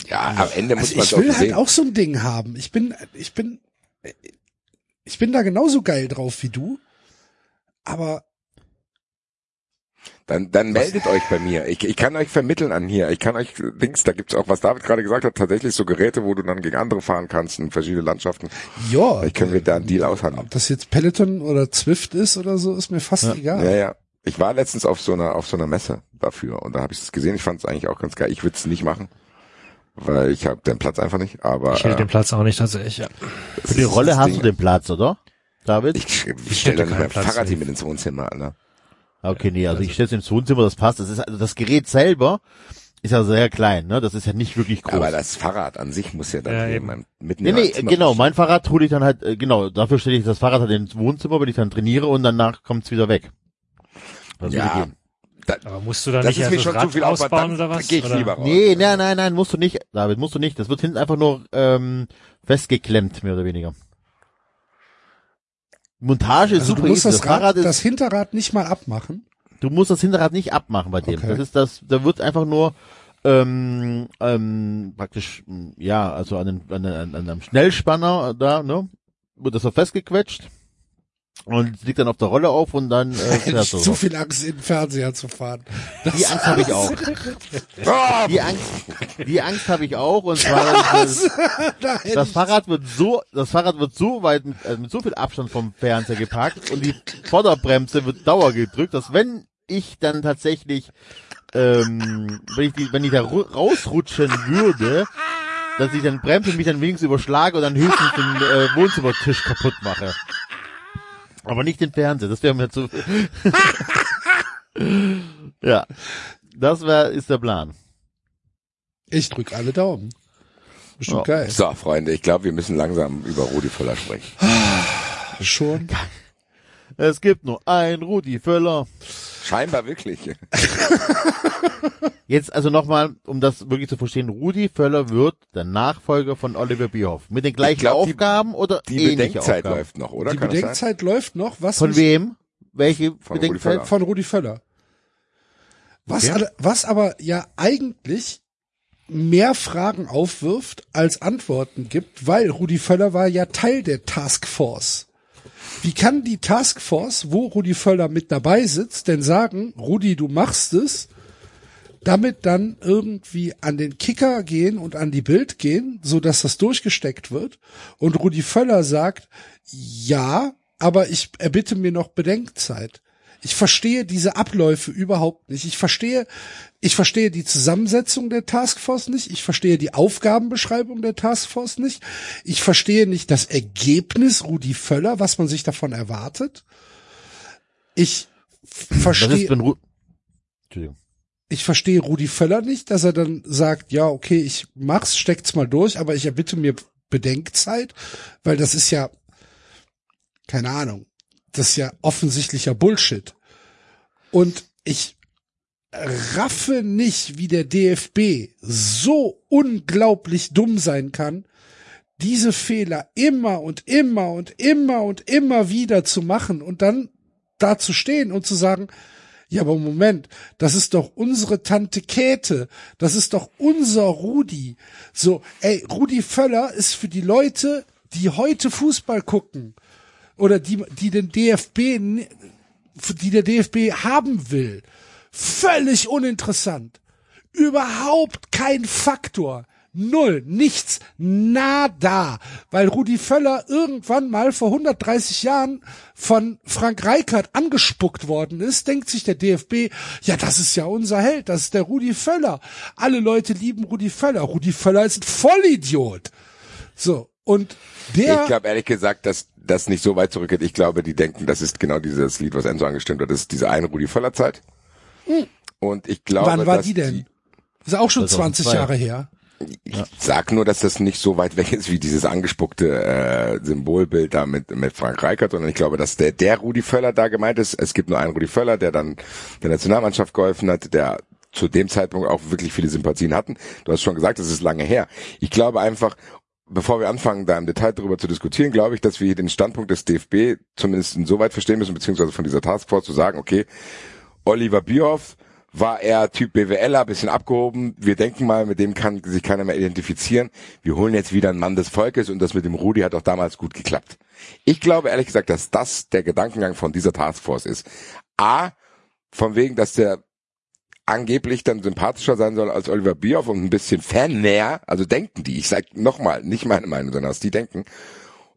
Ja, am Ende muss Also man ich es auch will halt auch so ein Ding haben. Ich bin, ich bin, ich bin da genauso geil drauf wie du. Aber Dann, dann meldet euch bei mir. Ich, ich kann euch vermitteln an hier. Ich kann euch Dings, da gibt's auch, was David gerade gesagt hat, tatsächlich so Geräte, wo du dann gegen andere fahren kannst in verschiedene Landschaften. ja, Vielleicht können wir da einen Deal aushandeln. ob das jetzt Peloton oder Zwift ist oder so, ist mir fast egal. Ja, ja. Ich war letztens auf so einer, auf so einer Messe dafür und da habe ich es gesehen. Ich fand es eigentlich auch ganz geil. Ich würde es nicht machen, weil ich habe den Platz einfach nicht. Aber Ich hätte äh, den Platz auch nicht tatsächlich. Ja. Für die Rolle hast du den Platz, oder? David? Ich, ich Ich stelle hätte dann nicht keinen mehr Platz, Fahrrad hier mit ins Wohnzimmer, ne? Okay, nee, also ich stelle ins Wohnzimmer, das passt. Das ist also das Gerät selber ist ja sehr klein, ne? Das ist ja nicht wirklich groß. Aber das Fahrrad an sich muss ja dann Ja, mal mitten nee, nee, genau, mein Fahrrad hole ich dann halt, äh, genau, dafür stelle ich das Fahrrad halt ins Wohnzimmer, wenn ich dann trainiere und danach kommt's wieder weg. Das Ja, da, Aber musst du da das nicht ist mir also schon das zu Rad viel ausbauen Dann, oder dann was? gehe ich oder? lieber raus. Nee, nein, nein, nein, musst du nicht, David, musst du nicht. Das wird hinten einfach nur ähm, festgeklemmt, mehr oder weniger. Montage ist Also super du musst easy. das, Rad, Fahrrad ist, das Hinterrad nicht mal abmachen. du musst das Hinterrad nicht abmachen bei dem. Okay. Das ist das, da wird einfach nur ähm, ähm, praktisch, ja, also an, den, an, den, an einem Schnellspanner da, ne, wird das so festgequetscht und liegt dann auf der Rolle auf und dann äh, fährst ich du. zu viel Angst, in den Fernseher zu fahren. Das, Die Angst habe ich auch. Ah, Die Angst, die Angst habe ich auch und zwar das, das Fahrrad wird so, das Fahrrad wird so weit mit, äh, mit so viel Abstand vom Fernseher geparkt und die Vorderbremse wird Dauer gedrückt, dass wenn ich dann tatsächlich, ähm, wenn ich die, wenn ich da ru- rausrutschen würde, dass ich dann bremse und mich dann wenigstens überschlage und dann höchstens den äh, Wohnzimmertisch kaputt mache. Aber nicht den Fernseher, das wäre mir zu. [laughs] ja, das wäre ist der Plan. ich drück alle Daumen. Bestimmt Ja. geil. So, Freunde, ich glaube, wir müssen langsam über Rudi Völler sprechen. Schon. Es gibt nur ein Rudi Völler. Scheinbar wirklich. [laughs] Jetzt also nochmal, um das wirklich zu verstehen, Rudi Völler wird der Nachfolger von Oliver Bierhoff. Mit den gleichen glaub, die- Aufgaben oder Die ähnliche Bedenkzeit Aufgaben? läuft noch, oder? Die Kann das sein? Bedenkzeit läuft noch. Was Von wem? Welche Von Rudi Bedenkzeit? Völler. Von Rudi Völler. Was, Okay. was aber ja eigentlich mehr Fragen aufwirft als Antworten gibt, weil Rudi Völler war ja Teil der Taskforce. Wie kann die Taskforce, wo Rudi Völler mit dabei sitzt, denn sagen, Rudi, du machst es, damit dann irgendwie an den Kicker gehen und an die Bild gehen, so dass das durchgesteckt wird und Rudi Völler sagt, ja, aber ich erbitte mir noch Bedenkzeit. Ich verstehe diese Abläufe überhaupt nicht. Ich verstehe, ich verstehe die Zusammensetzung der Taskforce nicht. Ich verstehe die Aufgabenbeschreibung der Taskforce nicht. Ich verstehe nicht das Ergebnis Rudi Völler, was man sich davon erwartet. Ich verstehe, ich verstehe Rudi Völler nicht, dass er dann sagt, ja, okay, ich mach's, steckt's mal durch, aber ich erbitte mir Bedenkzeit, weil das ist ja, keine Ahnung, das ist ja offensichtlicher Bullshit. Und ich raffe nicht, wie der DFB so unglaublich dumm sein kann, diese Fehler immer und immer und immer und immer wieder zu machen und dann da zu stehen und zu sagen, ja, aber Moment, das ist doch unsere Tante Käthe, das ist doch unser Rudi. So, ey, Rudi Völler ist für die Leute, die heute Fußball gucken oder die, die den DFB, die der DFB haben will, völlig uninteressant. Überhaupt kein Faktor. Null, nichts, nada, weil Rudi Völler irgendwann mal vor 130 Jahren von Frank Reichardt angespuckt worden ist, denkt sich der DFB, ja, das ist ja unser Held, das ist der Rudi Völler. Alle Leute lieben Rudi Völler. Rudi Völler ist ein Vollidiot. So, und der, Ich glaube ehrlich gesagt, dass das nicht so weit zurückgeht. Ich glaube, die denken, das ist genau dieses Lied, was Enzo angestimmt hat. Das ist diese eine Rudi Völler Zeit. Und ich glaube, wann war dass die denn? ist auch schon 20 2002. Jahre her. Ich sag nur, dass das nicht so weit weg ist wie dieses angespuckte äh, Symbolbild da mit, mit Frank Reichert, sondern ich glaube, dass der, der Rudi Völler da gemeint ist. Es gibt nur einen Rudi Völler, der dann der Nationalmannschaft geholfen hat, der zu dem Zeitpunkt auch wirklich viele Sympathien hatten. Du hast schon gesagt, das ist lange her. Ich glaube einfach, bevor wir anfangen, da im Detail darüber zu diskutieren, glaube ich, dass wir hier den Standpunkt des DFB zumindest insoweit verstehen müssen, beziehungsweise von dieser Taskforce zu sagen, okay, Oliver Bierhoff war er Typ BWLer, bisschen abgehoben. Wir denken mal, mit dem kann sich keiner mehr identifizieren. Wir holen jetzt wieder einen Mann des Volkes und das mit dem Rudi hat auch damals gut geklappt. Ich glaube ehrlich gesagt, dass das der Gedankengang von dieser Taskforce ist. A, von wegen, dass der angeblich dann sympathischer sein soll als Oliver Bierhoff und ein bisschen fannäher, also denken die, ich sag nochmal, nicht meine Meinung, sondern was die denken.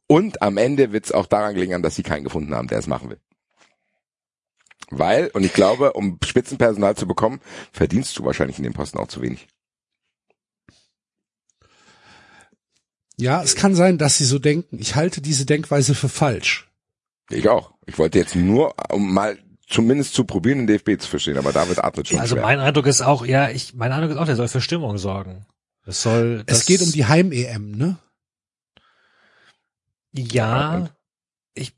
Und am Ende wird es auch daran gelingen, dass sie keinen gefunden haben, der es machen will. Weil, und ich glaube, um Spitzenpersonal zu bekommen, verdienst du wahrscheinlich in dem Posten auch zu wenig. Ja, es kann sein, dass sie so denken. Ich halte diese Denkweise für falsch. Ich auch. Ich wollte jetzt nur, um mal zumindest zu probieren, den DFB zu verstehen. Aber David atmet schon Also schwer. mein Eindruck ist auch, ja, ich, mein Eindruck ist auch, der soll für Stimmung sorgen. Es soll, das, Es geht um die Heim-EM, ne? ja, ich,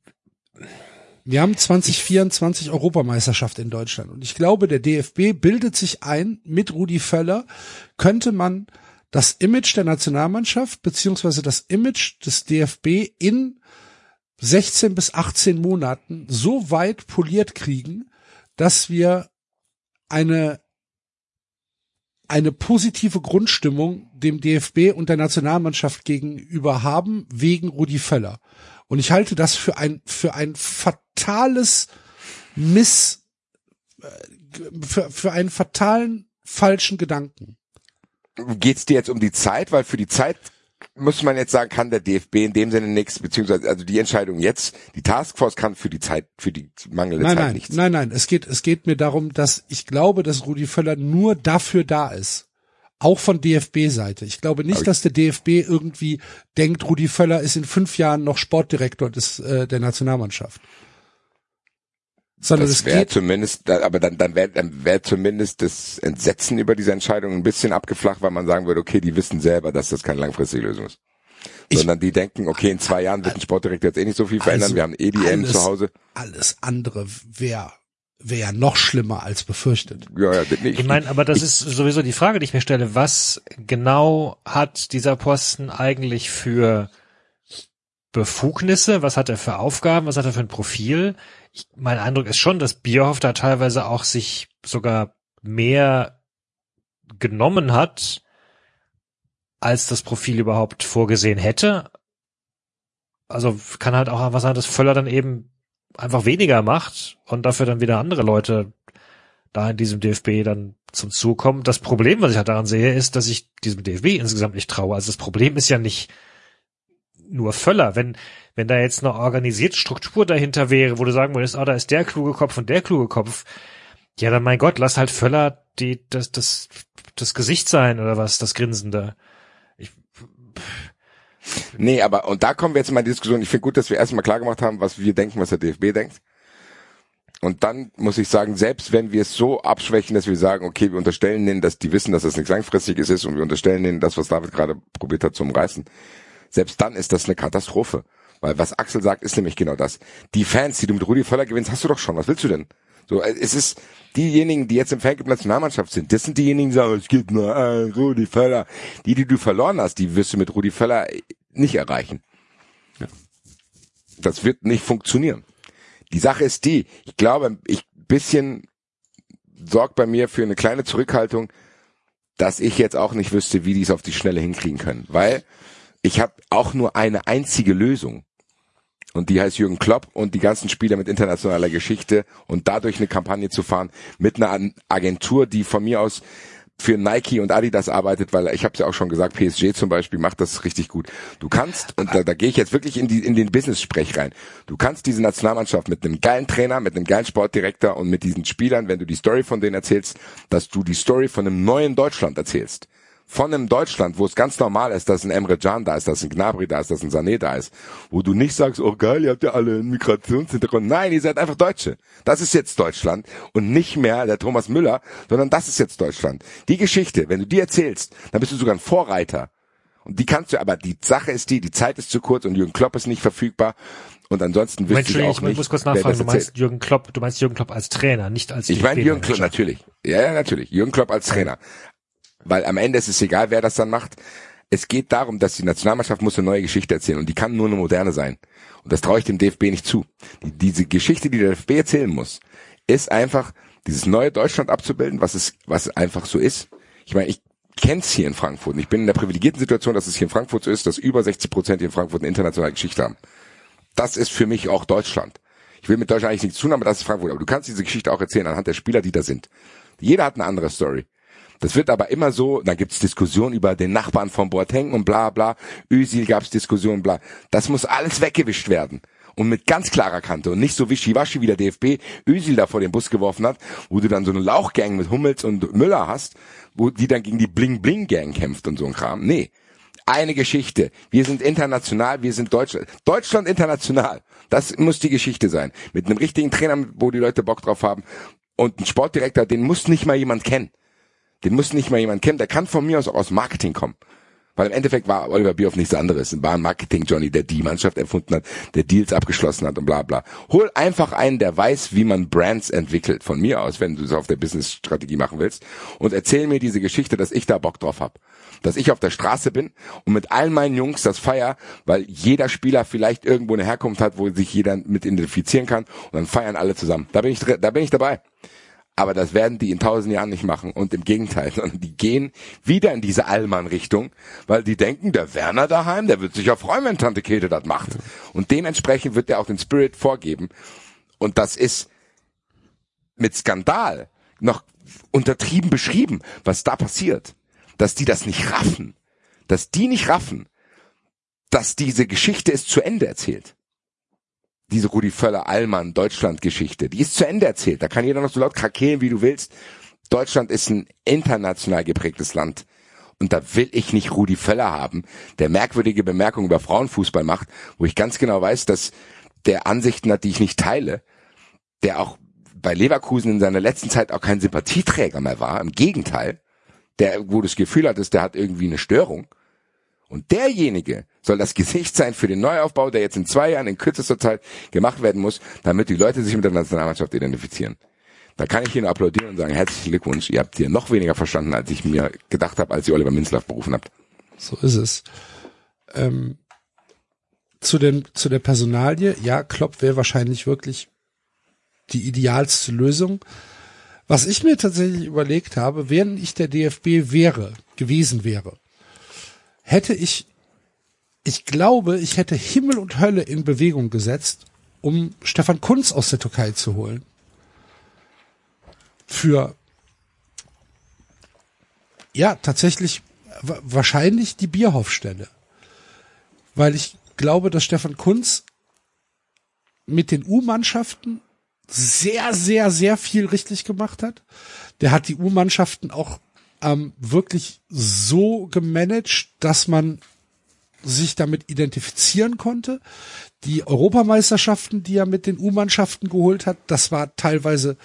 Wir haben 2024 Europameisterschaft in Deutschland und ich glaube, der DFB bildet sich ein, mit Rudi Völler könnte man das Image der Nationalmannschaft beziehungsweise das Image des DFB in 16 bis 18 Monaten so weit poliert kriegen, dass wir eine eine positive Grundstimmung dem DFB und der Nationalmannschaft gegenüber haben wegen Rudi Völler. Und ich halte das für ein für ein fatales Miss äh, für, für einen fatalen falschen Gedanken. Geht's dir jetzt um die Zeit? Weil für die Zeit muss man jetzt sagen, kann der DFB in dem Sinne nichts, beziehungsweise also die Entscheidung jetzt, die Taskforce kann für die Zeit, für die mangelnde Nein, Zeit nein, nichts. nein, nein. Es geht, es geht mir darum, dass ich glaube, dass Rudi Völler nur dafür da ist. Auch von DFB-Seite. Ich glaube nicht, ich- dass der DFB irgendwie denkt, Rudi Völler ist in fünf Jahren noch Sportdirektor des, äh, der Nationalmannschaft. Sondern Das es wäre geht, zumindest, aber dann, dann wäre dann wär zumindest das Entsetzen über diese Entscheidung ein bisschen abgeflacht, weil man sagen würde, okay, die wissen selber, dass das keine langfristige Lösung ist. Ich- Sondern die denken, okay, in zwei Jahren wird ein Sportdirektor jetzt eh nicht so viel verändern, Also, wir haben eh die EM alles- zu Hause. alles andere wäre wäre ja noch schlimmer als befürchtet. Ja, ja, nee, ich meine, aber das ist sowieso die Frage, die ich mir stelle. Was genau hat dieser Posten eigentlich für Befugnisse? Was hat er für Aufgaben? Was hat er für ein Profil? Ich, mein Eindruck ist schon, dass Bierhoff da teilweise auch sich sogar mehr genommen hat, als das Profil überhaupt vorgesehen hätte. Also kann halt auch einfach sein, dass Völler dann eben einfach weniger macht und dafür dann wieder andere Leute da in diesem DFB dann zum Zug kommen. Das Problem, was ich halt daran sehe, ist, dass ich diesem DFB insgesamt nicht traue. Also das Problem ist ja nicht nur Völler. Wenn, wenn da jetzt eine organisierte Struktur dahinter wäre, wo du sagen würdest, ah, da ist der kluge Kopf und der kluge Kopf, ja, dann mein Gott, lass halt Völler die, das, das, das Gesicht sein oder was, das Grinsende. Ich, Nee, aber, und da kommen wir jetzt mal in die Diskussion. Ich finde gut, dass wir erstmal klar gemacht haben, was wir denken, was der DFB denkt. Und dann muss ich sagen, selbst wenn wir es so abschwächen, dass wir sagen, okay, wir unterstellen denen, dass die wissen, dass das nichts Langfristiges ist und wir unterstellen denen das, was David gerade probiert hat zu umreißen, selbst dann ist das eine Katastrophe. Weil was Axel sagt, ist nämlich genau das. Die Fans, die du mit Rudi Völler gewinnst, hast du doch schon. Was willst du denn? So, äh, es ist diejenigen, die jetzt im Fanclub Nationalmannschaft sind, das sind diejenigen, die sagen, es gibt nur einen Rudi Völler. Die, die du verloren hast, die wirst du mit Rudi Völler nicht erreichen. Das wird nicht funktionieren. Die Sache ist die, ich glaube, ich bisschen sorgt bei mir für eine kleine Zurückhaltung, dass ich jetzt auch nicht wüsste, wie die es auf die Schnelle hinkriegen können. Weil ich habe auch nur eine einzige Lösung. Und die heißt Jürgen Klopp und die ganzen Spieler mit internationaler Geschichte und dadurch eine Kampagne zu fahren mit einer Agentur, die von mir aus für Nike und Adidas arbeitet, weil ich habe es ja auch schon gesagt, PSG zum Beispiel macht das richtig gut. Du kannst, und da, da gehe ich jetzt wirklich in, die, in den Business-Sprech rein, du kannst diese Nationalmannschaft mit einem geilen Trainer, mit einem geilen Sportdirektor und mit diesen Spielern, wenn du die Story von denen erzählst, dass du die Story von einem neuen Deutschland erzählst. Von einem Deutschland, wo es ganz normal ist, dass ein Emre Can da ist, dass ein Gnabry da ist, dass ein Sané da ist, wo du nicht sagst, oh geil, ihr habt ja alle einen Migrationshintergrund. Nein, ihr seid einfach Deutsche. Das ist jetzt Deutschland und nicht mehr der Thomas Müller, sondern das ist jetzt Deutschland. Die Geschichte, wenn du die erzählst, dann bist du sogar ein Vorreiter. Und die kannst du, aber die Sache ist die, die Zeit ist zu kurz und Jürgen Klopp ist nicht verfügbar. Und ansonsten wüsste ich auch ich nicht, muss kurz nachfragen, du meinst. Jürgen Klopp, du meinst Jürgen Klopp als Trainer, nicht als Ich meine Jürgen Klopp, natürlich. Ja, ja, natürlich. Jürgen Klopp als Trainer. Weil am Ende ist es egal, wer das dann macht. Es geht darum, dass die Nationalmannschaft muss eine neue Geschichte erzählen und die kann nur eine moderne sein. Und das traue ich dem DFB nicht zu. Die, diese Geschichte, die der DFB erzählen muss, ist einfach dieses neue Deutschland abzubilden, was es, was einfach so ist. Ich meine, ich kenn's hier in Frankfurt. Ich bin in der privilegierten Situation, dass es hier in Frankfurt so ist, dass über 60 Prozent hier in Frankfurt eine internationale Geschichte haben. Das ist für mich auch Deutschland. Ich will mit Deutschland eigentlich nichts tun, aber das ist Frankfurt. Aber du kannst diese Geschichte auch erzählen anhand der Spieler, die da sind. Jeder hat eine andere Story. Das wird aber immer so, dann gibt's Diskussionen über den Nachbarn von Boateng und bla bla. Özil gab's Diskussionen, bla. Das muss alles weggewischt werden. Und mit ganz klarer Kante und nicht so wischiwaschi wie der DFB Özil da vor den Bus geworfen hat, wo du dann so eine Lauchgang mit Hummels und Müller hast, wo die dann gegen die Bling-Bling-Gang kämpft und so ein Kram. Nee. eine Geschichte. Wir sind international, wir sind Deutschland. Deutschland international. Das muss die Geschichte sein. Mit einem richtigen Trainer, wo die Leute Bock drauf haben. Und ein Sportdirektor, den muss nicht mal jemand kennen. Den muss nicht mal jemand kennen. Der kann von mir aus auch aus Marketing kommen. Weil im Endeffekt war Oliver Bierhoff nichts anderes. War ein Marketing-Johnny, der die Mannschaft erfunden hat, der Deals abgeschlossen hat und bla bla. Hol einfach einen, der weiß, wie man Brands entwickelt, von mir aus, wenn du es auf der Business-Strategie machen willst. Und erzähl mir diese Geschichte, dass ich da Bock drauf hab. Dass ich auf der Straße bin und mit all meinen Jungs das feier, weil jeder Spieler vielleicht irgendwo eine Herkunft hat, wo sich jeder mit identifizieren kann und dann feiern alle zusammen. Da bin ich, da bin ich dabei. Aber das werden die in tausend Jahren nicht machen. Und im Gegenteil, [laughs] sondern die gehen wieder in diese Allmann-Richtung, weil die denken, der Werner daheim, der wird sich ja freuen, wenn Tante Käthe das macht. Und dementsprechend wird er auch den Spirit vorgeben. Und das ist mit Skandal noch untertrieben beschrieben, was da passiert. Dass die das nicht raffen. Dass die nicht raffen, dass diese Geschichte ist zu Ende erzählt diese Rudi Völler Allmann Deutschland Geschichte, die ist zu Ende erzählt. Da kann jeder noch so laut krakeelen, wie du willst. Deutschland ist ein international geprägtes Land. Und da will ich nicht Rudi Völler haben, der merkwürdige Bemerkungen über Frauenfußball macht, wo ich ganz genau weiß, dass der Ansichten hat, die ich nicht teile, der auch bei Leverkusen in seiner letzten Zeit auch kein Sympathieträger mehr war. Im Gegenteil, der, wo das Gefühl hattest, der hat irgendwie eine Störung. Und derjenige soll das [laughs] Gesicht sein für den Neuaufbau, der jetzt in zwei Jahren in kürzester Zeit gemacht werden muss, damit die Leute sich mit der Nationalmannschaft identifizieren. Da kann ich Ihnen applaudieren und sagen, herzlichen Glückwunsch, ihr habt hier noch weniger verstanden, als ich mir gedacht habe, als ihr Oliver Minzlaff berufen habt. So ist es. Ähm, zu, den, zu der Personalie, ja, Klopp wäre wahrscheinlich wirklich die idealste Lösung. Was ich mir tatsächlich überlegt habe, während ich der DFB wäre, gewesen wäre, hätte ich, ich glaube, ich hätte Himmel und Hölle in Bewegung gesetzt, um Stefan Kunz aus der Türkei zu holen. Für, ja, tatsächlich wahrscheinlich die Bierhoff-Stelle. Weil ich glaube, dass Stefan Kunz mit den U-Mannschaften sehr, sehr, sehr viel richtig gemacht hat. Der hat die U-Mannschaften auch ähm, wirklich so gemanagt, dass man sich damit identifizieren konnte. Die Europameisterschaften, die er mit den U-Mannschaften geholt hat, das war teilweise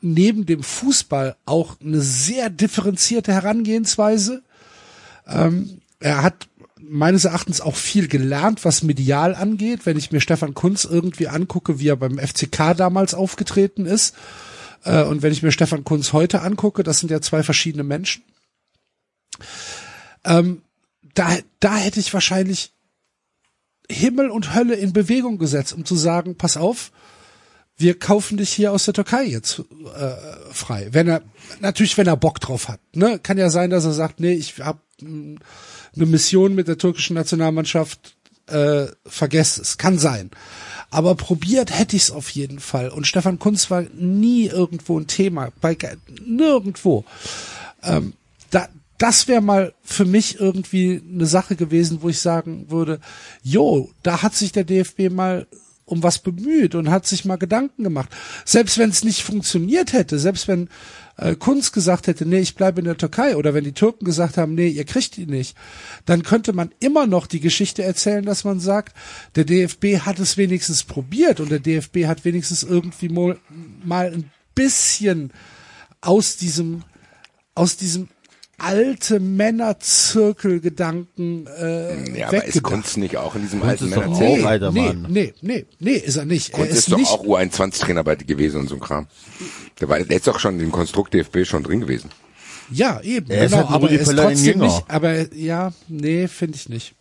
neben dem Fußball auch eine sehr differenzierte Herangehensweise. Ähm, er hat meines Erachtens auch viel gelernt, was medial angeht. Wenn ich mir Stefan Kunz irgendwie angucke, wie er beim FCK damals aufgetreten ist, äh, und wenn ich mir Stefan Kunz heute angucke, das sind ja zwei verschiedene Menschen. Ähm, da, da hätte ich wahrscheinlich Himmel und Hölle in Bewegung gesetzt, um zu sagen, pass auf, wir kaufen dich hier aus der Türkei jetzt äh, frei. Wenn er natürlich, wenn er Bock drauf hat. Ne? Kann ja sein, dass er sagt, nee, ich habe eine Mission mit der türkischen Nationalmannschaft, äh, vergesst es. Kann sein. Aber probiert hätte ich es auf jeden Fall. Und Stefan Kunz war nie irgendwo ein Thema, bei nirgendwo. Ähm, da, das wäre mal für mich irgendwie eine Sache gewesen, wo ich sagen würde, jo, da hat sich der DFB mal um was bemüht und hat sich mal Gedanken gemacht. Selbst wenn es nicht funktioniert hätte, selbst wenn äh, Kunz gesagt hätte, nee, ich bleibe in der Türkei, oder wenn die Türken gesagt haben, nee, ihr kriegt ihn nicht, dann könnte man immer noch die Geschichte erzählen, dass man sagt, der DFB hat es wenigstens probiert und der DFB hat wenigstens irgendwie mal, mal ein bisschen aus diesem aus diesem alte Männerzirkelgedanken äh, Ja, aber ist Kunz nicht auch in diesem Kunz alten ist Männerzirkel? auch alter nee, Mann. nee, nee, nee, ist er nicht. Kunz er ist, ist, doch nicht. auch U21-Trainer bei gewesen und so ein Kram. Der, war, ist doch schon im Konstrukt DFB schon drin gewesen. Ja, eben. Er ist genau, halt aber er ist trotzdem Jünger. nicht. Aber ja, nee, finde ich nicht.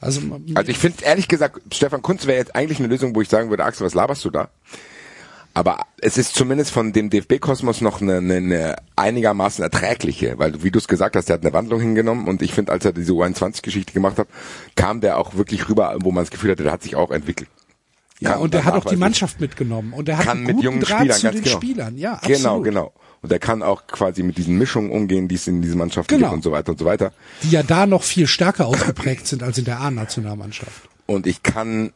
Also, Also ich finde ehrlich gesagt, Stefan Kunz wäre jetzt eigentlich eine Lösung, wo ich sagen würde, Axel, was laberst du da? Aber es ist zumindest von dem DFB-Kosmos noch eine, eine, eine einigermaßen erträgliche, weil wie du es gesagt hast, der hat eine Wandlung hingenommen und ich finde, als er diese U21-Geschichte gemacht hat, kam der auch wirklich rüber, wo man das Gefühl hatte, der hat sich auch entwickelt. ja, Kann und er hat auch die Mannschaft mitgenommen und er hat kann einen mit jungen Draht Spielern, zu ganz den genau. Spielern. Ja, absolut. Genau, genau. Und er kann auch quasi mit diesen Mischungen umgehen, die es in diesen Mannschaften Genau. gibt und so weiter und so weiter. Die ja da noch viel stärker ausgeprägt sind als in der A-Nationalmannschaft. Und ich kann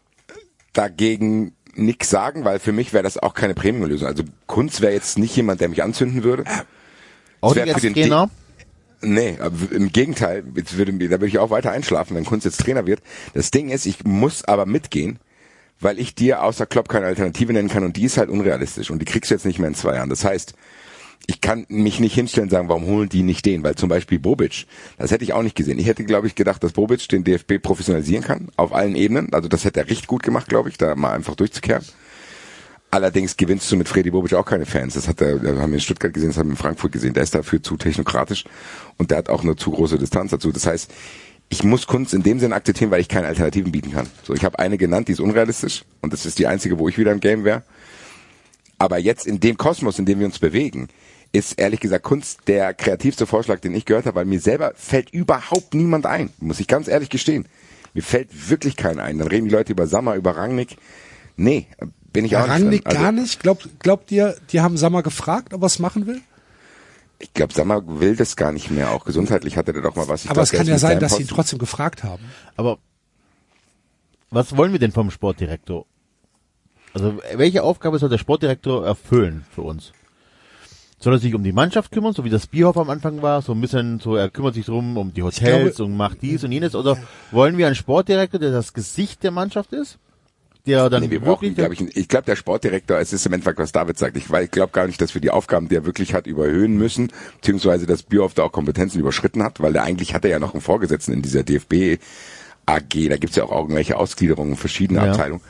dagegen nix sagen, weil für mich wäre das auch keine Premium-Lösung. Also Kunz wäre jetzt nicht jemand, der mich anzünden würde. Auch nicht als Trainer. Nee, aber im Gegenteil, jetzt würde, da würde ich auch weiter einschlafen, wenn Kunz jetzt Trainer wird. Das Ding ist, ich muss aber mitgehen, weil ich dir außer Klopp keine Alternative nennen kann und die ist halt unrealistisch und die kriegst du jetzt nicht mehr in zwei Jahren. Das heißt, ich kann mich nicht hinstellen und sagen, warum holen die nicht den? Weil zum Beispiel Bobic, das hätte ich auch nicht gesehen. Ich hätte, glaube ich, gedacht, dass Bobic den DFB professionalisieren kann, auf allen Ebenen. Also das hätte er richtig gut gemacht, glaube ich, da mal einfach durchzukehren. Allerdings gewinnst du mit Freddy Bobic auch keine Fans. Das hat er, das haben wir in Stuttgart gesehen, das haben wir in Frankfurt gesehen. Der ist dafür zu technokratisch und der hat auch eine zu große Distanz dazu. Das heißt, ich muss Kunst in dem Sinn akzeptieren, weil ich keine Alternativen bieten kann. So, ich habe eine genannt, die ist unrealistisch und das ist die einzige, wo ich wieder im Game wäre. Aber jetzt in dem Kosmos, in dem wir uns bewegen, ist ehrlich gesagt Kunst der kreativste Vorschlag, den ich gehört habe, weil mir selber fällt überhaupt niemand ein, muss ich ganz ehrlich gestehen. Mir fällt wirklich keiner ein. Dann reden die Leute über Sammer, über Rangnick. Nee, bin ich auch Rangnick nicht. drin. Also, gar nicht. Glaubt, glaubt ihr, die haben Sammer gefragt, ob er es machen will? Ich glaube, Sammer will das gar nicht mehr. Auch gesundheitlich hatte der doch mal was. Ich Aber glaub, es kann ja sein, dass sie ihn trotzdem gefragt haben. Aber was wollen wir denn vom Sportdirektor? Also welche Aufgabe soll der Sportdirektor erfüllen für uns? Soll er sich um die Mannschaft kümmern, so wie das Bierhoff am Anfang war, so ein bisschen so, er kümmert sich drum um die Hotels glaube- und macht dies und jenes, oder wollen wir einen Sportdirektor, der das Gesicht der Mannschaft ist? Der dann Nee, wir brauchen, wirklich, glaube ich, ich glaube, der Sportdirektor, es ist im Endeffekt, was David sagt. Ich, ich glaube gar nicht, dass wir die Aufgaben, die er wirklich hat, überhöhen müssen, beziehungsweise dass Bierhoff da auch Kompetenzen überschritten hat, weil der eigentlich hat er ja noch einen Vorgesetzten in dieser DFB AG. Da gibt's ja auch irgendwelche Ausgliederungen, verschiedene Ja. Abteilungen.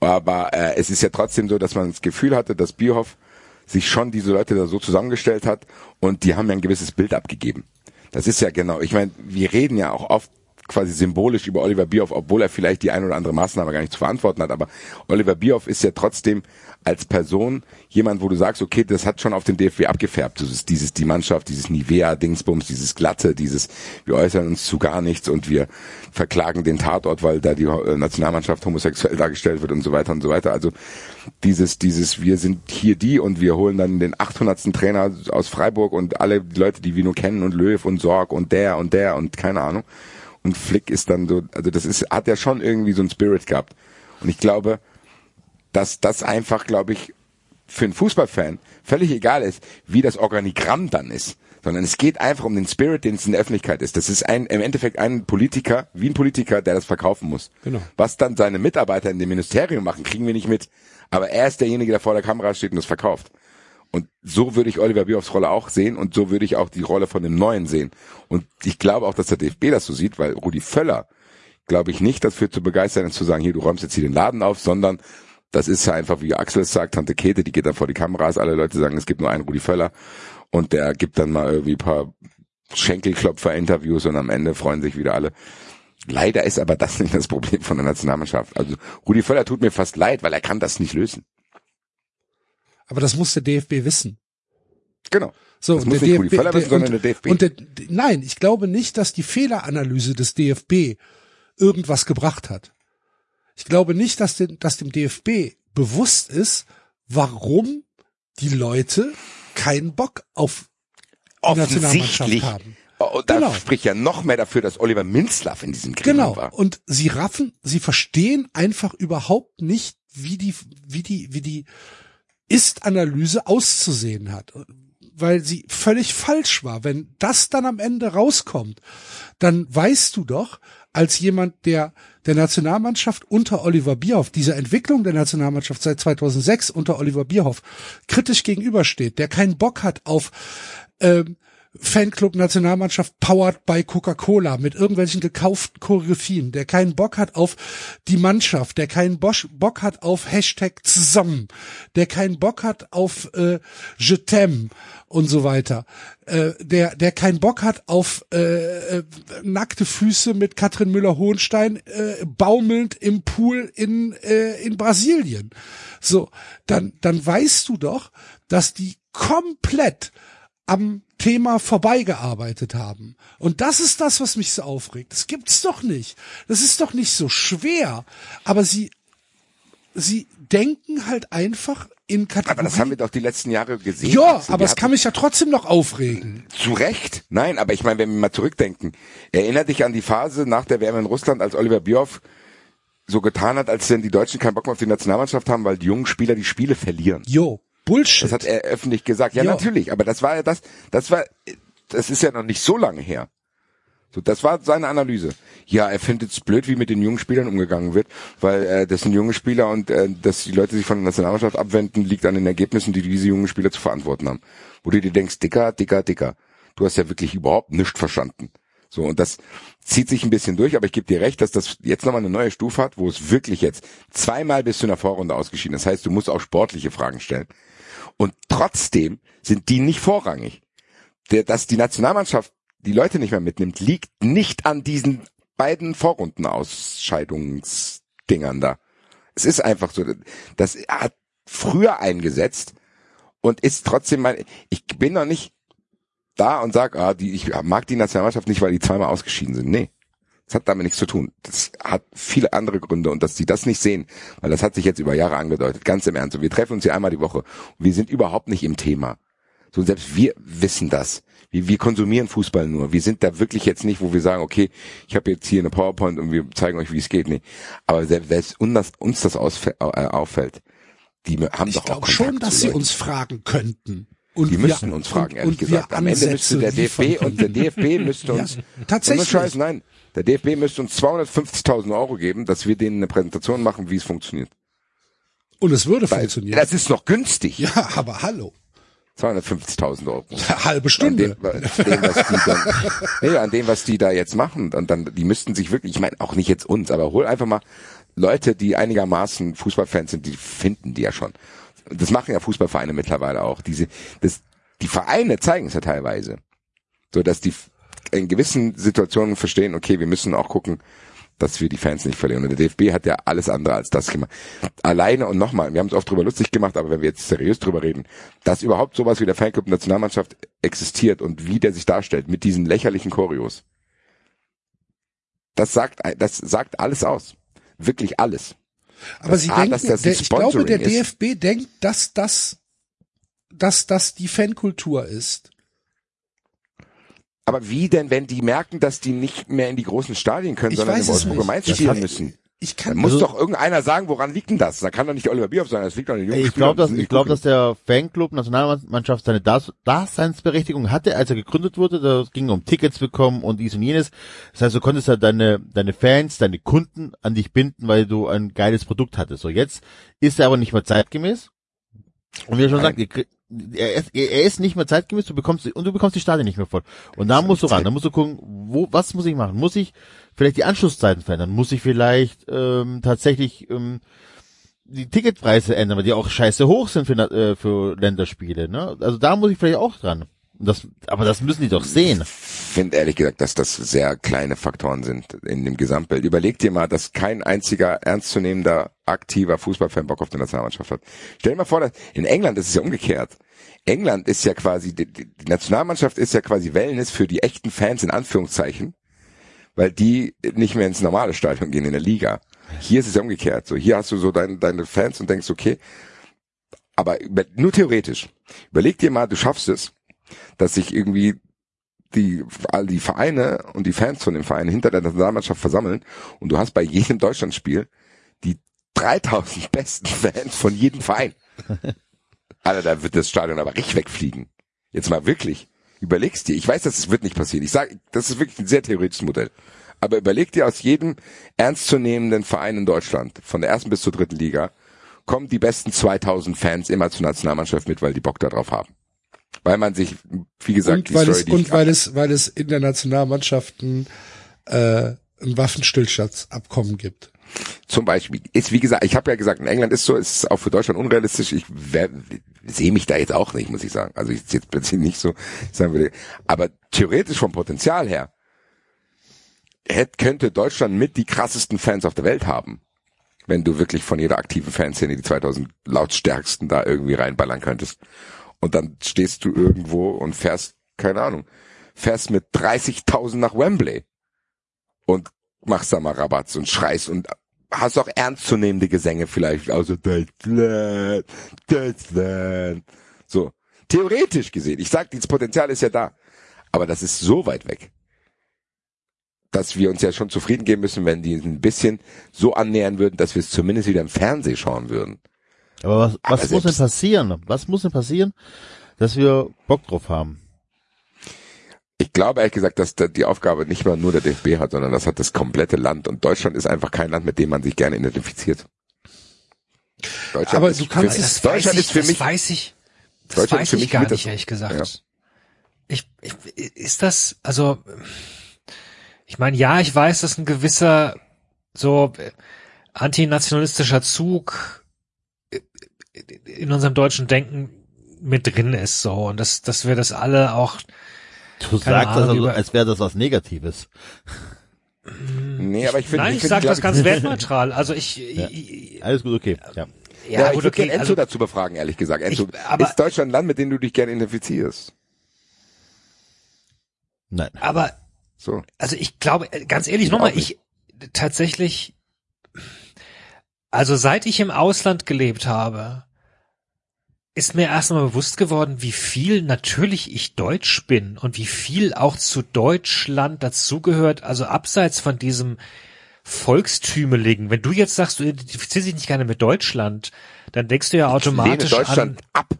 Aber äh, es ist ja trotzdem so, dass man das Gefühl hatte, dass Bierhoff sich schon diese Leute da so zusammengestellt hat und die haben ja ein gewisses Bild abgegeben. Das ist ja genau, ich meine, wir reden ja auch oft quasi symbolisch über Oliver Bierhoff, obwohl er vielleicht die ein oder andere Maßnahme gar nicht zu verantworten hat, aber Oliver Bierhoff ist ja trotzdem als Person jemand, wo du sagst, okay, das hat schon auf den DFB abgefärbt, dieses, dieses die Mannschaft, dieses Nivea-Dingsbums, dieses Glatte, dieses, wir äußern uns zu gar nichts und wir verklagen den Tatort, weil da die äh, Nationalmannschaft homosexuell dargestellt wird und so weiter und so weiter. Also dieses, dieses, wir sind hier die und wir holen dann den 800. Trainer aus Freiburg und alle die Leute, die wir nur kennen und Löw und Sorg und der und der und keine Ahnung. Und Flick ist dann so, also das ist, hat ja schon irgendwie so ein Spirit gehabt. Und ich glaube, dass das einfach, glaube ich, für einen Fußballfan völlig egal ist, wie das Organigramm dann ist. Sondern es geht einfach um den Spirit, den es in der Öffentlichkeit ist. Das ist ein, im Endeffekt ein Politiker, wie ein Politiker, der das verkaufen muss. Genau. Was dann seine Mitarbeiter in dem Ministerium machen, kriegen wir nicht mit. Aber er ist derjenige, der vor der Kamera steht und das verkauft. Und so würde ich Oliver Bierhoffs Rolle auch sehen und so würde ich auch die Rolle von dem Neuen sehen. Und ich glaube auch, dass der DFB das so sieht, weil Rudi Völler, glaube ich nicht dafür zu begeistern ist, zu sagen, hier, du räumst jetzt hier den Laden auf, sondern das ist ja einfach, wie Axel es sagt, Tante Käthe, die geht dann vor die Kameras, alle Leute sagen, es gibt nur einen Rudi Völler und der gibt dann mal irgendwie ein paar Schenkelklopfer-Interviews und am Ende freuen sich wieder alle. Leider ist aber das [laughs] nicht das Problem von der Nationalmannschaft. Also Rudi Völler tut mir fast leid, weil er kann das nicht lösen. Aber das muss der DFB wissen. Genau. So, Das muss der nicht Rudi DFB Völler wissen, sondern der DFB. Und der, nein, ich glaube nicht, dass die Fehleranalyse des DFB irgendwas gebracht hat. Ich glaube nicht, dass, den, dass dem DFB bewusst ist, warum die Leute keinen Bock auf die Nationalmannschaft haben. Oh, Und da Genau. spricht ja noch mehr dafür, dass Oliver Minzlaff in diesem Gremium Genau. war. Und sie raffen, sie verstehen einfach überhaupt nicht, wie die, wie die, wie die Ist-Analyse auszusehen hat. Weil sie völlig falsch war. Wenn das dann am Ende rauskommt, dann weißt du doch, als jemand, der der Nationalmannschaft unter Oliver Bierhoff, dieser Entwicklung der Nationalmannschaft seit 2006 unter Oliver Bierhoff kritisch gegenübersteht, der keinen Bock hat auf ähm, Fanclub Nationalmannschaft powered by Coca-Cola mit irgendwelchen gekauften Choreografien, der keinen Bock hat auf die Mannschaft, der keinen Bosch, Bock hat auf Hashtag zusammen, der keinen Bock hat auf äh, Je t'aime und so weiter, äh, der der keinen Bock hat auf äh, äh, nackte Füße mit Katrin Müller-Hohenstein äh, baumelnd im Pool in äh, in Brasilien. So, dann dann weißt du doch, dass die komplett am Thema vorbeigearbeitet haben. Und das ist das, was mich so aufregt. Das gibt's doch nicht. Das ist doch nicht so schwer. Aber sie, sie denken halt einfach in Kategorien. Aber das haben wir doch die letzten Jahre gesehen. ja, Axel. aber es kann mich ja trotzdem noch aufregen. Zu Recht. Nein, aber ich meine, wenn wir mal zurückdenken, erinnert dich an die Phase nach der WM in Russland, als Oliver Bierhoff so getan hat, als wenn die Deutschen keinen Bock mehr auf die Nationalmannschaft haben, weil die jungen Spieler die Spiele verlieren. Jo, Bullshit. Das hat er öffentlich gesagt. Ja, Ja. natürlich, aber das war ja das, das war, das ist ja noch nicht so lange her. So, das war seine Analyse. Ja, er findet es blöd, wie mit den jungen Spielern umgegangen wird, weil äh, das sind junge Spieler und äh, dass die Leute sich von der Nationalmannschaft abwenden, liegt an den Ergebnissen, die diese jungen Spieler zu verantworten haben. Wo du dir denkst, dicker, dicker, dicker. Du hast ja wirklich überhaupt nichts verstanden. So, und das zieht sich ein bisschen durch, aber ich gebe dir recht, dass das jetzt nochmal eine neue Stufe hat, wo es wirklich jetzt zweimal bis zu einer Vorrunde ausgeschieden. Das heißt, du musst auch sportliche Fragen stellen. Und trotzdem sind die nicht vorrangig. Der, dass die Nationalmannschaft die Leute nicht mehr mitnimmt, liegt nicht an diesen beiden Vorrundenausscheidungsdingern da. Es ist einfach so, das hat früher eingesetzt und ist trotzdem mein, ich bin noch nicht da und sag, ah, die, ich mag die Nationalmannschaft nicht, weil die zweimal ausgeschieden sind. Nee. Das hat damit nichts zu tun. Das hat viele andere Gründe und dass die das nicht sehen, weil das hat sich jetzt über Jahre angedeutet, ganz im Ernst. Und wir treffen uns hier einmal die Woche und wir sind überhaupt nicht im Thema. So selbst wir wissen das. Wir, wir konsumieren Fußball nur. Wir sind da wirklich jetzt nicht, wo wir sagen, okay, ich habe jetzt hier eine PowerPoint und wir zeigen euch, wie es geht. Nee. Aber selbst, selbst uns das, äh, auffällt, die haben Ich doch auch glaube Kontakt schon, dass sie uns fragen könnten. Und Die wir- müssten uns fragen, und, ehrlich und gesagt. Am Ende müsste der DFB und der DFB [laughs] müsste uns, Ja, tatsächlich. Scheiß, nein. Der DFB müsste uns 250.000 Euro geben, dass wir denen eine Präsentation machen, wie es funktioniert. Und es würde Weil funktionieren. Das ist noch günstig. ja, aber hallo. 250.000 Euro. [laughs] Halbe An Stunde. dem, an dem, was die dann, [laughs] nee, an dem, was die da jetzt machen. Und dann, die müssten sich wirklich, ich meine, auch nicht jetzt uns, aber hol einfach mal Leute, die einigermaßen Fußballfans sind, die finden die ja schon. Das machen ja Fußballvereine mittlerweile auch. Diese, das, die Vereine zeigen es ja teilweise. So, dass die in gewissen Situationen verstehen, okay, wir müssen auch gucken, dass wir die Fans nicht verlieren. Und der DFB hat ja alles andere als das gemacht. Alleine und nochmal, wir haben es oft drüber lustig gemacht, aber wenn wir jetzt seriös drüber reden, dass überhaupt sowas wie der Fanclub Nationalmannschaft existiert und wie der sich darstellt mit diesen lächerlichen Choreos, das sagt, das sagt alles aus. Wirklich alles. Aber Das sie A, denken, dass das der, ich glaube, der Sponsoring ist. DFB denkt, dass das, dass das die Fankultur ist. Aber wie denn, wenn die merken, dass die nicht mehr in die großen Stadien können, Ich sondern im es Wolfsburger. Mainz spielen müssen? Ich kann, muss Also- doch irgendeiner sagen, woran liegt denn das? Da kann doch nicht Oliver Bierhoff sein, das liegt doch an den jungen Ich glaube, dass, ich glaube, dass der Fanclub Nationalmannschaft seine Das Daseinsberechtigung hatte, als er gegründet wurde. Da ging um Tickets bekommen und dies und jenes. Das heißt, du konntest ja deine, deine Fans, deine Kunden an dich binden, weil du ein geiles Produkt hattest. So, jetzt ist er aber nicht mehr zeitgemäß. Und wie er schon sagt, ihr krieg- er ist, er ist nicht mehr zeitgemäß, du bekommst, und du bekommst die Stadien nicht mehr voll. Und da musst du ran, da musst du gucken, wo, was muss ich machen? Muss ich vielleicht die Anschlusszeiten verändern? Muss ich vielleicht, ähm, tatsächlich, ähm, die Ticketpreise ändern, weil die auch scheiße hoch sind für, äh, für Länderspiele, ne? Also da muss ich vielleicht auch dran. Das, aber das müssen die doch sehen. finde ehrlich gesagt, dass das sehr kleine Faktoren sind in dem Gesamtbild. Überleg dir mal, dass kein einziger ernstzunehmender, aktiver Fußballfan Bock auf die Nationalmannschaft hat. Stell dir mal vor, dass in England ist es ja umgekehrt. England ist ja quasi, die, die Nationalmannschaft ist ja quasi Wellness für die echten Fans in Anführungszeichen, weil die nicht mehr ins normale Stadion gehen in der Liga. Hier ist es ja umgekehrt. So, hier hast du so deine, deine Fans und denkst, okay, aber nur theoretisch. Überleg dir mal, du schaffst es, dass sich irgendwie die, all die Vereine und die Fans von den Vereinen hinter der Nationalmannschaft versammeln und du hast bei jedem Deutschlandspiel die 3000 besten Fans von jedem Verein. [laughs] Alter, da wird das Stadion aber richtig wegfliegen. Jetzt mal wirklich. Überlegst dir. Ich weiß, dass es wird nicht passieren. Ich sage, das ist wirklich ein sehr theoretisches Modell. Aber überleg dir aus jedem ernstzunehmenden Verein in Deutschland, von der ersten bis zur dritten Liga, kommen die besten 2000 Fans immer zur Nationalmannschaft mit, weil die Bock darauf haben. Weil man sich, wie gesagt, und weil Story, es, und weil es, weil es in der Nationalmannschaft ein, äh, ein Waffenstillstandsabkommen gibt. zum Beispiel ist wie gesagt, ich habe ja gesagt, in England ist so, ist auch für Deutschland unrealistisch. Ich sehe mich da jetzt auch nicht, muss ich sagen. Also ich jetzt plötzlich nicht so sagen würde, aber theoretisch vom Potenzial her hätte, könnte Deutschland mit die krassesten Fans auf der Welt haben, wenn du wirklich von jeder aktiven Fanszene die 2000 lautstärksten da irgendwie reinballern könntest. Und dann stehst du irgendwo und fährst, keine Ahnung, fährst mit 30.000 nach Wembley und machst da mal Rabatz und schreist und hast auch ernstzunehmende Gesänge vielleicht, also Deutschland, Deutschland. So, theoretisch gesehen. Ich sag, das Potenzial ist ja da. Aber das ist so weit weg, dass wir uns ja schon zufrieden geben müssen, wenn die ein bisschen so annähern würden, dass wir es zumindest wieder im Fernsehen schauen würden. Aber was, Aber was muss denn passieren? Was muss denn passieren, dass wir Bock drauf haben? Ich glaube ehrlich gesagt, dass da die Aufgabe nicht mal nur der DFB hat, sondern das hat das komplette Land. Und Deutschland ist einfach kein Land, mit dem man sich gerne identifiziert. Deutschland Aber ist du kannst- für mich, Das Deutschland weiß ich, ist für das mich, weiß ich. Das Deutschland weiß ist für ich mich gar nicht, das- ehrlich gesagt. Ja. Ich, ich, ist das, also, ich meine, ja, ich weiß, dass ein gewisser, so, äh, antinationalistischer Zug in unserem deutschen Denken mit drin ist, so, und dass, dass wir das alle auch, Du sagst das, also, als wäre das was Negatives. [laughs] nee, aber ich finde, nein, ich ich finde, sage das ganz [laughs] wertneutral, also ich, Ja. ich Alles gut, okay. Ja. Ja, ja, ich würde okay, gerne Enzo also, dazu befragen, ehrlich gesagt. Enzo, Ich- aber- ist Deutschland ein Land, mit dem du dich gerne identifizierst? Nein. aber So. Also ich glaube, ganz ehrlich Ich nochmal, ich tatsächlich, also seit ich im Ausland gelebt habe, ist mir erst einmal bewusst geworden, wie viel natürlich ich Deutsch bin und wie viel auch zu Deutschland dazugehört, also abseits von diesem Volkstümeligen. Wenn du jetzt sagst, du identifizierst dich nicht gerne mit Deutschland, dann denkst du ja Ich lehne automatisch Deutschland an, ab.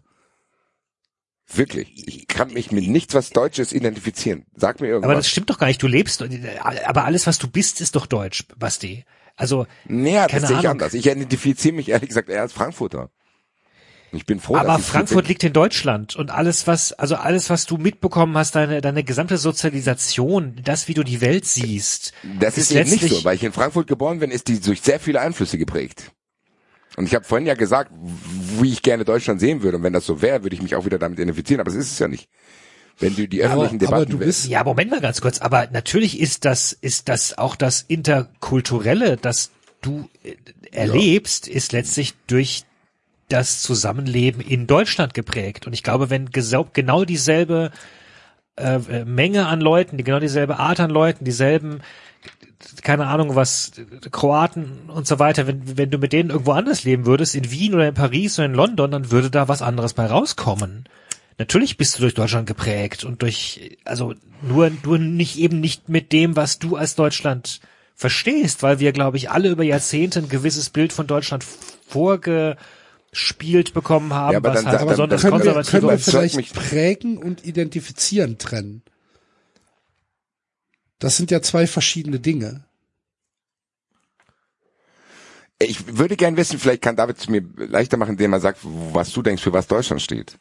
Wirklich. Ich kann mich mit nichts, was Deutsches identifizieren. Sag mir irgendwas. aber das stimmt doch gar nicht, du lebst, aber alles, was du bist, ist doch Deutsch, Basti. Also, naja, das sehe ich anders. Ich identifiziere mich ehrlich gesagt eher als Frankfurter. Ich bin froh, Aber Frankfurt liegt in Deutschland und alles, was, also alles, was du mitbekommen hast, deine, deine gesamte Sozialisation, das, wie du die Welt siehst. Das ist, ist eben nicht so, weil ich in Frankfurt geboren bin, ist die durch sehr viele Einflüsse geprägt. Und ich habe vorhin ja gesagt, wie ich gerne Deutschland sehen würde. Und wenn das so wäre, würde ich mich auch wieder damit identifizieren. Aber das ist es ja nicht. Wenn du die Aber, öffentlichen aber Debatten du bist, Ja, Moment mal ganz kurz, aber natürlich ist das, ist das auch das Interkulturelle, das du äh, erlebst, ist letztlich durch das Zusammenleben in Deutschland geprägt. Und ich glaube, wenn genau dieselbe äh, äh, Menge an Leuten, die genau dieselbe Art an Leuten, dieselben keine Ahnung was, Kroaten und so weiter, wenn, wenn du mit denen irgendwo anders leben würdest, in Wien oder in Paris oder in London, dann würde da was anderes bei rauskommen. Natürlich bist du durch Deutschland geprägt und durch, also nur, nur nicht eben nicht mit dem, was du als Deutschland verstehst, weil wir, glaube ich, alle über Jahrzehnte ein gewisses Bild von Deutschland vorgespielt bekommen haben, Ja, aber was dann- halt besonders dann können wir, konservativ können wir vielleicht mich- prägen und identifizieren trennen. Das sind ja zwei verschiedene Dinge. Ich würde gern wissen, vielleicht kann David es mir leichter machen, indem er sagt, was du denkst, für was Deutschland steht.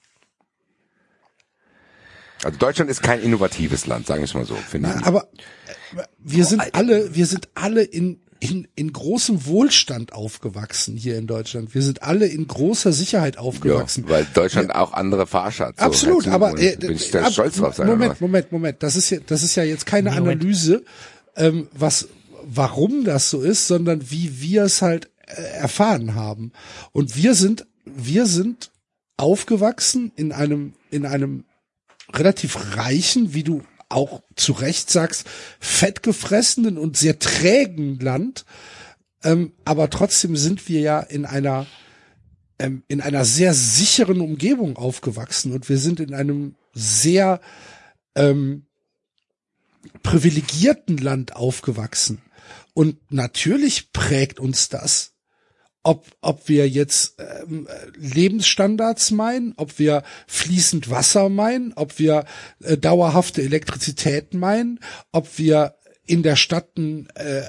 Also Deutschland ist kein innovatives Land, sagen wir es mal so, finde ich. Aber äh, wir sind alle, wir sind alle in, in, in großem Wohlstand aufgewachsen hier in Deutschland. Wir sind alle in großer Sicherheit Ja, aufgewachsen. weil Deutschland auch andere hat. So, Absolut, aber äh, bin ich da ab- stolz drauf sein. Moment? Moment, Moment. Das ist ja, das ist ja jetzt keine Moment. Analyse, ähm, was, warum das so ist, sondern wie wir es halt äh, erfahren haben. Und wir sind, wir sind aufgewachsen in einem, in einem relativ reichen, wie du auch zu Recht sagst, fettgefressenen und sehr trägen Land. Ähm, aber trotzdem sind wir ja in einer ähm, in einer sehr sicheren Umgebung aufgewachsen und wir sind in einem sehr ähm, privilegierten Land aufgewachsen. Und natürlich prägt uns das, ob, ob wir jetzt ähm, Lebensstandards meinen, ob wir fließend Wasser meinen, ob wir äh, dauerhafte Elektrizität meinen, ob wir in der Stadt einen äh,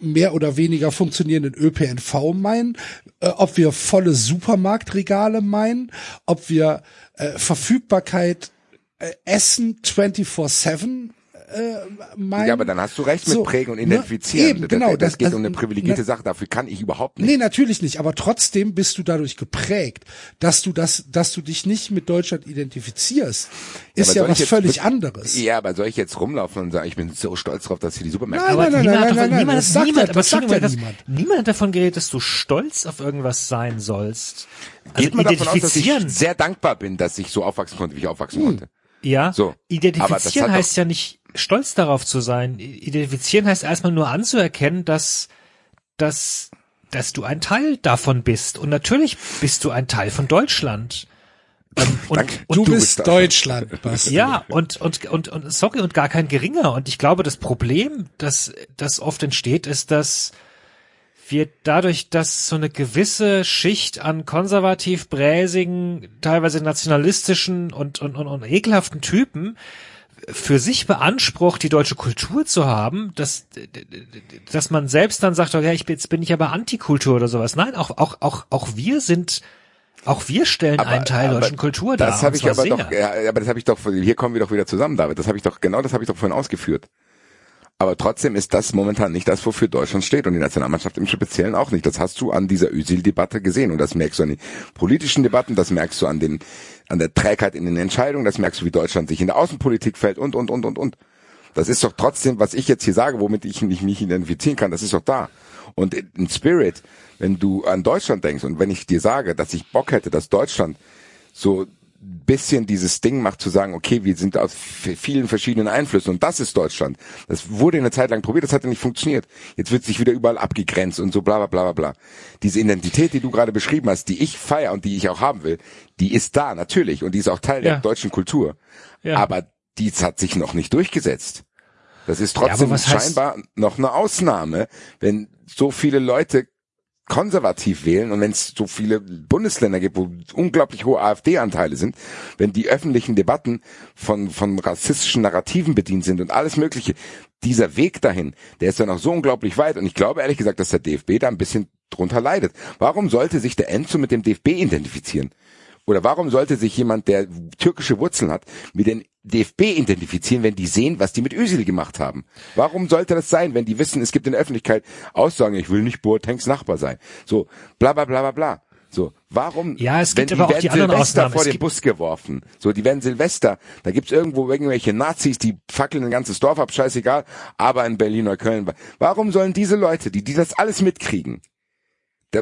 mehr oder weniger funktionierenden ÖPNV meinen, äh, ob wir volle Supermarktregale meinen, ob wir äh, Verfügbarkeit äh, Essen 24-7 äh, meinen. Ja, aber dann hast du recht mit So, Prägen und ne? Identifizieren. Eben, genau, Das, das das- geht also, um eine privilegierte ne- Sache. Dafür kann ich überhaupt nicht. Nee, natürlich nicht, aber trotzdem bist du dadurch geprägt, dass du das, dass du dich nicht mit Deutschland identifizierst, ist ja ich was jetzt völlig anderes. Ja, aber soll ich jetzt rumlaufen und sagen, ich bin so stolz drauf, dass hier die Supermärkte Nein, nein, nein, niemand, nein, hat nein, davon, nein, niemand, das sagt niemand, ja- das sagt ja niemand. niemand hat davon geredet, dass du stolz auf irgendwas sein sollst. Also Geht man davon aus, dass ich identifizieren, sehr dankbar bin, dass ich so aufwachsen konnte, wie ich aufwachsen konnte. ja, So. Identifizieren heißt ja nicht stolz darauf zu sein. Identifizieren heißt erstmal nur anzuerkennen, dass, dass, dass du ein Teil davon bist. Und natürlich bist du ein Teil von Deutschland. Ähm, und, und du, du bist bist. Deutschland, Basti. Ja, und, und, und, und, sorry, und gar kein geringer. Und ich glaube, das Problem, das, das oft entsteht, ist, dass wir dadurch, dass so eine gewisse Schicht an konservativ bräsigen, teilweise nationalistischen und, und, und, und ekelhaften Typen für sich beansprucht, die deutsche Kultur zu haben, dass, dass man selbst dann sagt, okay, ich bin, jetzt bin ich aber Antikultur oder sowas. Nein, auch, auch, auch, auch wir sind, auch wir stellen Aber- einen Teil deutschen Kultur dar. Das habe ich aber sehr. doch, ja, aber das habe ich doch, hier kommen wir doch wieder zusammen, David. Das habe ich doch, genau das habe ich doch vorhin ausgeführt. Aber trotzdem ist das momentan nicht das, wofür Deutschland steht und die Nationalmannschaft im Speziellen auch nicht. Das hast du an dieser Özil-Debatte gesehen und das merkst du an den politischen Debatten, das merkst du an den, an der Trägheit in den Entscheidungen, das merkst du, wie Deutschland sich in der Außenpolitik fällt und, und, und, und, und. Das ist doch trotzdem, was ich jetzt hier sage, womit ich mich nicht identifizieren kann, das ist doch da. Und in Spirit, wenn du an Deutschland denkst und wenn ich dir sage, dass ich Bock hätte, dass Deutschland so bisschen dieses Ding macht zu sagen, okay, wir sind aus vielen verschiedenen Einflüssen und das ist Deutschland. Das wurde eine Zeit lang probiert, das hat ja nicht funktioniert. Jetzt wird sich wieder überall abgegrenzt und so bla bla bla bla bla. Diese Identität, die du gerade beschrieben hast, die ich feier und die ich auch haben will, die ist da natürlich und die ist auch Teil Ja. der deutschen Kultur. Ja. Aber dies hat sich noch nicht durchgesetzt. Das ist trotzdem heißt- scheinbar noch eine Ausnahme, wenn so viele Leute konservativ wählen und wenn es so viele Bundesländer gibt, wo unglaublich hohe AfD-Anteile sind, wenn die öffentlichen Debatten von, von rassistischen Narrativen bedient sind und alles Mögliche, dieser Weg dahin, der ist dann auch so unglaublich weit und ich glaube ehrlich gesagt, dass der DFB da ein bisschen drunter leidet. Warum sollte sich der Enzo mit dem DFB identifizieren? Oder warum sollte sich jemand, der türkische Wurzeln hat, mit dem DFB identifizieren, wenn die sehen, was die mit Özil gemacht haben? Warum sollte das sein, wenn die wissen, es gibt in der Öffentlichkeit Aussagen, ich will nicht Boatengs Nachbar sein? So, bla bla bla bla bla. So, warum? Ja, es gibt wenn aber auch werden die anderen Silvester Ausnahmen. vor Es den Bus geworfen. So, die werden Silvester. Da gibt's irgendwo irgendwelche Nazis, die fackeln ein ganzes Dorf ab, scheißegal. Aber in Berlin oder Köln. Warum sollen diese Leute, die, die das alles mitkriegen,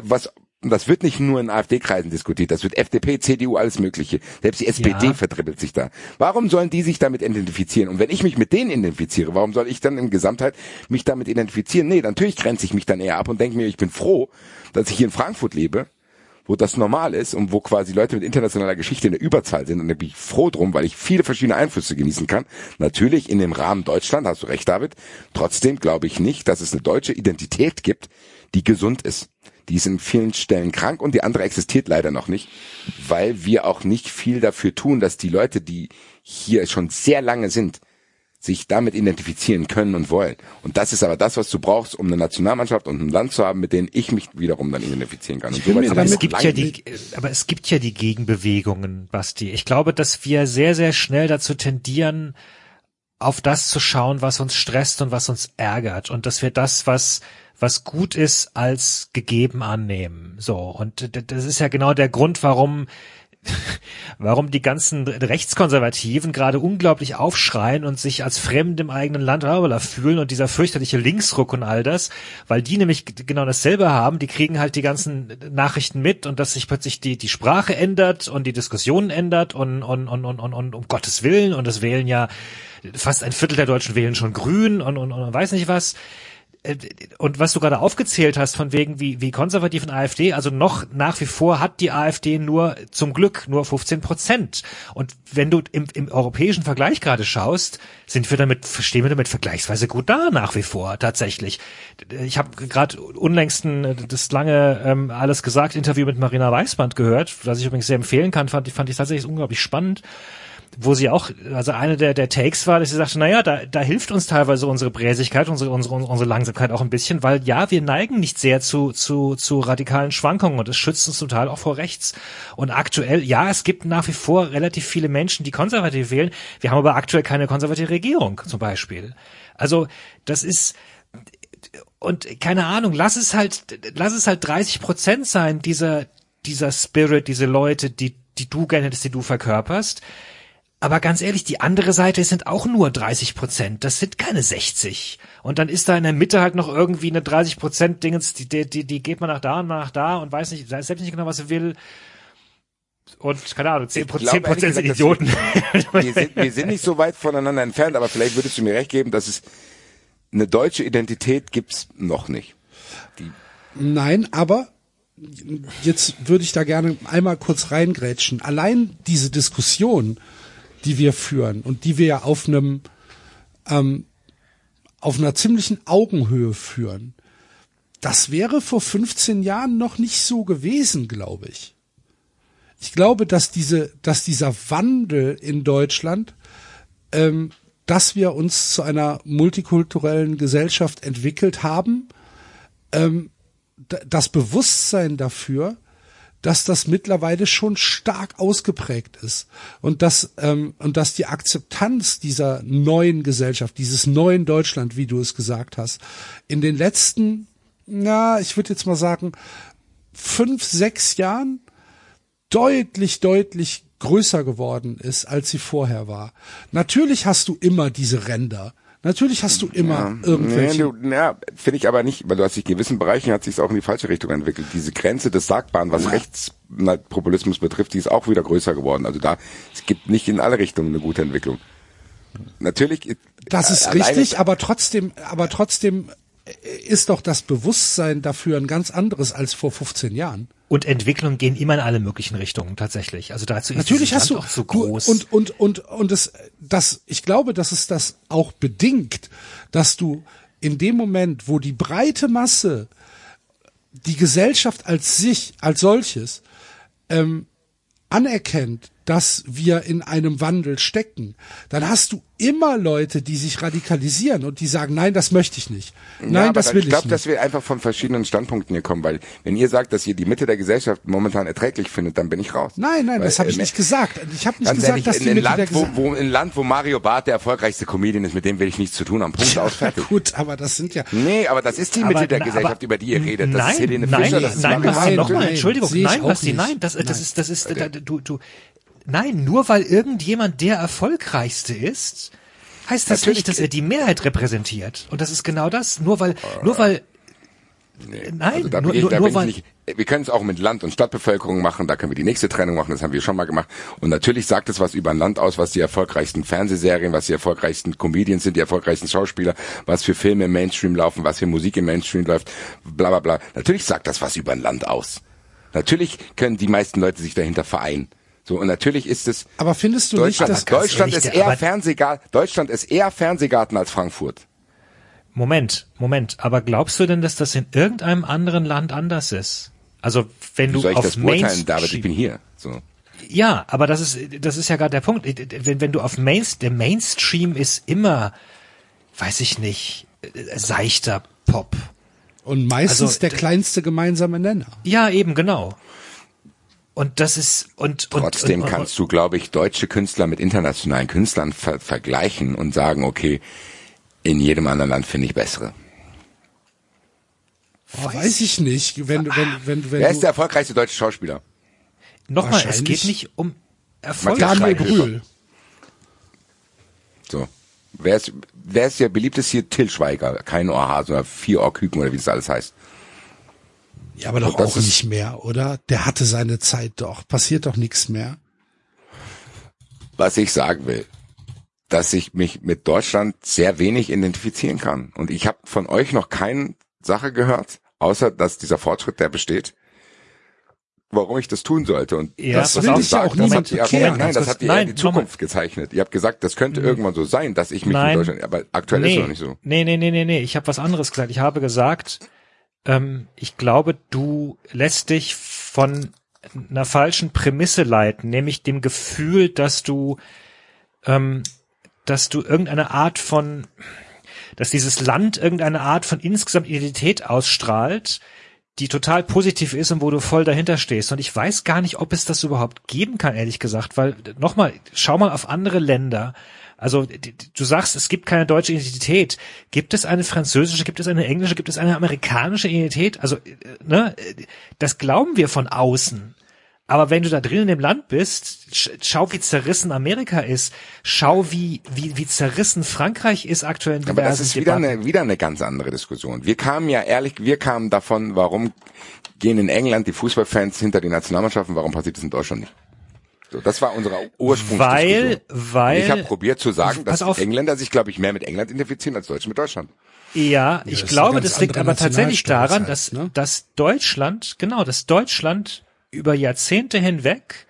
was, und das wird nicht nur in AfD-Kreisen diskutiert, das wird FDP, CDU, alles Mögliche. Selbst die SPD Ja. vertribbelt sich da. Warum sollen die sich damit identifizieren? Und wenn ich mich mit denen identifiziere, warum soll ich dann in Gesamtheit mich damit identifizieren? Nee, natürlich grenze ich mich dann eher ab und denke mir, ich bin froh, dass ich hier in Frankfurt lebe, wo das normal ist und wo quasi Leute mit internationaler Geschichte in der Überzahl sind. Und da bin ich froh drum, weil ich viele verschiedene Einflüsse genießen kann. Natürlich in dem Rahmen Deutschland, hast du recht, David. Trotzdem glaube ich nicht, dass es eine deutsche Identität gibt, die gesund ist. Die ist in vielen Stellen krank und die andere existiert leider noch nicht, weil wir auch nicht viel dafür tun, dass die Leute, die hier schon sehr lange sind, sich damit identifizieren können und wollen. Und das ist aber das, was du brauchst, um eine Nationalmannschaft und ein Land zu haben, mit denen ich mich wiederum dann identifizieren kann. So Aber es gibt ja die, nicht. aber es gibt ja die Gegenbewegungen, Basti. Ich glaube, dass wir sehr, sehr schnell dazu tendieren, auf das zu schauen, was uns stresst und was uns ärgert und dass wir das, was was gut ist, als gegeben annehmen. So und das ist ja genau der Grund, warum [laughs] warum die ganzen Rechtskonservativen gerade unglaublich aufschreien und sich als fremd im eigenen Land fühlen und dieser fürchterliche Linksruck und all das, weil die nämlich genau dasselbe haben, die kriegen halt die ganzen Nachrichten mit und dass sich plötzlich die, die Sprache ändert und die Diskussion ändert und, und, und, und, und, und um Gottes Willen. Und es wählen ja fast ein Viertel der Deutschen wählen schon grün und, und, und weiß nicht was und was du gerade aufgezählt hast, von wegen wie, wie konservativ und AfD, also noch nach wie vor hat die AfD nur zum Glück nur 15 Prozent. Und wenn du im, im europäischen Vergleich gerade schaust, sind wir damit, stehen wir damit vergleichsweise gut da nach wie vor tatsächlich. Ich habe gerade unlängsten äh, das lange ähm, alles gesagt Interview mit Marina Weißband gehört, das ich übrigens sehr empfehlen kann, fand, ich fand ich tatsächlich unglaublich spannend wo sie auch, also eine der, der Takes war, dass sie sagte, naja, da, da hilft uns teilweise unsere Bräsigkeit, unsere, unsere, unsere Langsamkeit auch ein bisschen, weil ja, wir neigen nicht sehr zu, zu, zu radikalen Schwankungen und es schützt uns total auch vor rechts. Und aktuell, ja, es gibt nach wie vor relativ viele Menschen, die konservativ wählen. Wir haben aber aktuell keine konservative Regierung, zum Beispiel. Also, das ist, und keine Ahnung, lass es halt, lass es halt 30 Prozent sein, dieser, dieser Spirit, diese Leute, die, die du gerne hättest, die du verkörperst. Aber ganz ehrlich, die andere Seite sind auch nur 30 Prozent. Das sind keine 60. Und dann ist da in der Mitte halt noch irgendwie eine 30 Prozent Dingens, die, die, die, die geht man nach da und nach da und weiß nicht, weiß selbst nicht genau, was sie will. Und keine Ahnung, 10 Ich glaube, Prozent ehrlich sind gesagt, Idioten. [laughs] wir sind, wir sind nicht so weit voneinander entfernt, aber vielleicht würdest du mir recht geben, dass es eine deutsche Identität gibt's noch nicht. Nein, aber jetzt würde ich da gerne einmal kurz reingrätschen. Allein diese Diskussion, die wir führen und die wir ja auf einem ähm, auf einer ziemlichen Augenhöhe führen, das wäre vor 15 Jahren noch nicht so gewesen, glaube ich. Ich glaube, dass diese, dass dieser Wandel in Deutschland ähm, dass wir uns zu einer multikulturellen Gesellschaft entwickelt haben, ähm, das Bewusstsein dafür, dass das mittlerweile schon stark ausgeprägt ist und dass ähm, und dass die Akzeptanz dieser neuen Gesellschaft, dieses neuen Deutschland, wie du es gesagt hast, in den letzten, na, ich würde jetzt mal sagen, fünf, sechs Jahren deutlich, deutlich größer geworden ist, als sie vorher war. Natürlich hast du immer diese Ränder. Natürlich hast du immer irgendwelche. Nee, ja, finde ich aber nicht, weil du hast dich in gewissen Bereichen hat sich auch in die falsche Richtung entwickelt. Diese Grenze des Sagbaren, was Rechtspopulismus betrifft, die ist auch wieder größer geworden. Also da, es gibt nicht in alle Richtungen eine gute Entwicklung. Natürlich. Das ist äh, richtig, aber trotzdem, aber trotzdem ist doch das Bewusstsein dafür ein ganz anderes als vor 15 Jahren. Und Entwicklungen gehen immer in alle möglichen Richtungen tatsächlich. Also dazu ist Natürlich hast du, auch du groß. und und und und es das ich glaube, dass es das auch bedingt, dass du in dem Moment, wo die breite Masse die Gesellschaft als sich als solches ähm, anerkennt, dass wir in einem Wandel stecken, dann hast du immer Leute, die sich radikalisieren und die sagen, nein, das möchte ich nicht. Nein, ja, das will ich ich glaube, nicht. dass wir einfach von verschiedenen Standpunkten hier kommen, weil wenn ihr sagt, dass ihr die Mitte der Gesellschaft momentan erträglich findet, dann bin ich raus. Nein, nein, Weil, das habe ich äh, nicht gesagt. Ich habe nicht gesagt, ehrlich, dass in die Mitte der Land, wo, Gesellschaft wo, in ein Land, wo Mario Barth der erfolgreichste Comedian ist, mit dem will ich nichts zu tun haben. Punkt aus, fertig. Gut, aber das sind ja Nee, aber das ist die Mitte Aber- der na, Gesellschaft, aber- über die ihr redet. Das nein, ist Helene nein, Fischer, das ist nein, Mario Basti, Nein, nochmal, nein, Entschuldigung, ich nein, Basti, nein, das, das Nein. ist, das ist, du, du, nein, nur weil irgendjemand der erfolgreichste ist, heißt das Natürlich- nicht, dass er die Mehrheit repräsentiert. Und das ist genau das. Nur weil, nur weil, nein, Also da bin nur, ich, nur, da nur bin weil, ich nicht. Wir können es auch mit Land- und Stadtbevölkerung machen, da können wir die nächste Trennung machen, das haben wir schon mal gemacht. Und natürlich sagt es was über ein Land aus, was die erfolgreichsten Fernsehserien, was die erfolgreichsten Comedians sind, die erfolgreichsten Schauspieler, was für Filme im Mainstream laufen, was für Musik im Mainstream läuft, bla bla bla. Natürlich sagt das was über ein Land aus. Natürlich können die meisten Leute sich dahinter vereinen. So, und natürlich ist es Aber findest du nicht, Deutschland, dass Deutschland ist eher Fernsehgarten, Deutschland ist eher Fernsehgarten als Frankfurt. Moment, Moment, aber glaubst du denn, dass das in irgendeinem anderen Land anders ist? Also, wenn Wie du soll ich auf das beurteilen, Mainstream, David? Ich bin hier. So. Ja, aber das ist, das ist ja gerade der Punkt. Wenn, wenn du auf Main, der Mainstream ist immer, weiß ich nicht, äh, seichter Pop. und meistens Also, der kleinste gemeinsame Nenner. Ja, eben, genau. Und das ist, und, Trotzdem und, und, kannst du, glaube ich, deutsche Künstler mit internationalen Künstlern ver vergleichen und sagen, okay, in jedem anderen Land finde ich bessere. Weiß ich nicht. Wenn, wenn, wenn, wenn Wer du, ist der erfolgreichste deutsche Schauspieler? nochmal, es geht nicht um Erfolg. Daniel. Brühl. So. Wer ist, wer ist der beliebteste hier? Till Schweiger. Kein Ohrhase oder vier Ohrküken oder wie das alles heißt. Ja, aber doch das auch nicht mehr, oder? Der hatte seine Zeit doch. Passiert doch nichts mehr. Was ich sagen will, dass ich mich mit Deutschland sehr wenig identifizieren kann. Und ich habe von euch noch keine Sache gehört, außer dass dieser Fortschritt, der besteht, warum ich das tun sollte. Und Ja, das, was ihr will dich ja sagt, auch das niemand habt ihr, bekehren. Moment, nein, das habt ihr Nein, in die. Zukunft gezeichnet. Ihr habt gesagt, das könnte irgendwann so sein, dass ich mich Nein. mit Deutschland, aber aktuell ist es noch nicht so. Nee, nee, nee, nee, nee. Ich habe was anderes gesagt. Ich habe gesagt, ähm, ich glaube, du lässt dich von einer falschen Prämisse leiten, nämlich dem Gefühl, dass du, ähm, dass du irgendeine Art von, dass dieses Land irgendeine Art von insgesamt Identität ausstrahlt, die total positiv ist und wo du voll dahinter stehst. Und ich weiß gar nicht, ob es das überhaupt geben kann, ehrlich gesagt, weil nochmal, schau mal auf andere Länder. Also du sagst, es gibt keine deutsche Identität. Gibt es eine französische, gibt es eine englische, gibt es eine amerikanische Identität? Also, äh, ne, das glauben wir von außen. Aber wenn du da drin in dem Land bist, sch- schau, wie zerrissen Amerika ist. Schau, wie, wie, wie zerrissen Frankreich ist aktuell in Aber das ist wieder Debatten. eine, wieder eine ganz andere Diskussion. Wir kamen ja ehrlich, wir kamen davon, warum gehen in England die Fußballfans hinter die Nationalmannschaften, warum passiert das in Deutschland nicht? So, das war unsere Ursprungsdiskussion. Weil, weil, ich habe probiert zu sagen, dass auf. Engländer sich, glaube ich, mehr mit England identifizieren als Deutsche mit Deutschland. Ja, ich ein glaube, das liegt aber tatsächlich daran, dass, ne? dass Deutschland, genau, dass Deutschland über Jahrzehnte hinweg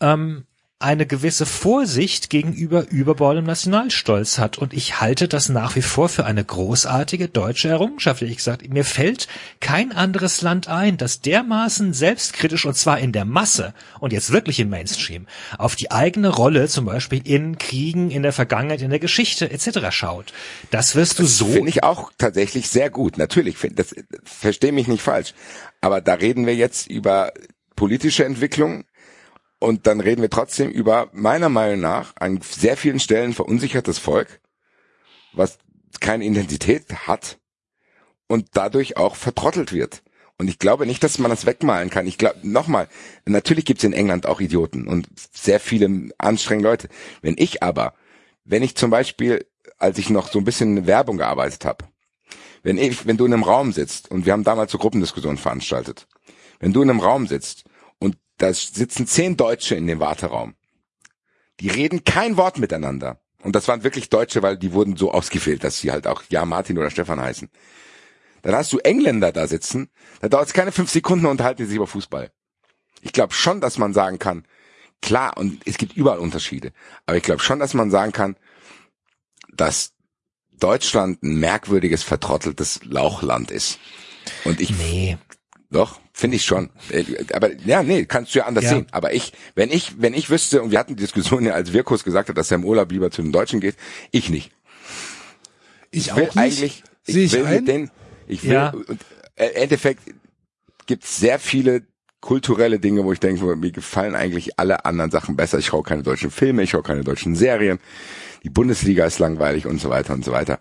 ähm, eine gewisse Vorsicht gegenüber überbordendem Nationalstolz hat. Und ich halte das nach wie vor für eine großartige deutsche Errungenschaft. Ich gesagt, mir fällt kein anderes Land ein, das dermaßen selbstkritisch und zwar in der Masse und jetzt wirklich im Mainstream auf die eigene Rolle zum Beispiel in Kriegen, in der Vergangenheit, in der Geschichte etc. schaut. Das wirst du so. Finde ich auch tatsächlich sehr gut. Natürlich, das verstehe mich nicht falsch. Aber da reden wir jetzt über politische Entwicklung und dann reden wir trotzdem über meiner Meinung nach an sehr vielen Stellen verunsichertes Volk, was keine Identität hat und dadurch auch vertrottelt wird. Und ich glaube nicht, dass man das wegmalen kann. Ich glaube, nochmal, natürlich gibt es in England auch Idioten und sehr viele anstrengende Leute. Wenn ich aber, wenn ich zum Beispiel, als ich noch so ein bisschen Werbung gearbeitet habe, wenn ich, wenn du in einem Raum sitzt und wir haben damals so Gruppendiskussionen veranstaltet, wenn du in einem Raum sitzt da sitzen zehn Deutsche in dem Warteraum, die reden kein Wort miteinander. Und das waren wirklich Deutsche, weil die wurden so ausgewählt, dass sie halt auch ja Martin oder Stefan heißen. Dann hast du Engländer da sitzen, da dauert es keine fünf Sekunden und unterhalten die sich über Fußball. Ich glaube schon, dass man sagen kann, klar, und es gibt überall Unterschiede, aber ich glaube schon, dass man sagen kann, dass Deutschland ein merkwürdiges, vertrotteltes Lauchland ist. Und ich, Nee. doch, finde ich schon. Äh, Aber ja, nee, kannst du ja anders Ja. sehen. Aber ich, wenn ich, wenn ich wüsste, und wir hatten die Diskussion ja, als Wirkus gesagt hat, dass er im Urlaub lieber zu den Deutschen geht, ich nicht. Ich will auch nicht. eigentlich, ich ich will ein. mit denen, ich will, Ja. und äh, im Endeffekt gibt es sehr viele kulturelle Dinge, wo ich denke, mir gefallen eigentlich alle anderen Sachen besser. Ich schaue keine deutschen Filme, ich schaue keine deutschen Serien. Die Bundesliga ist langweilig und so weiter und so weiter.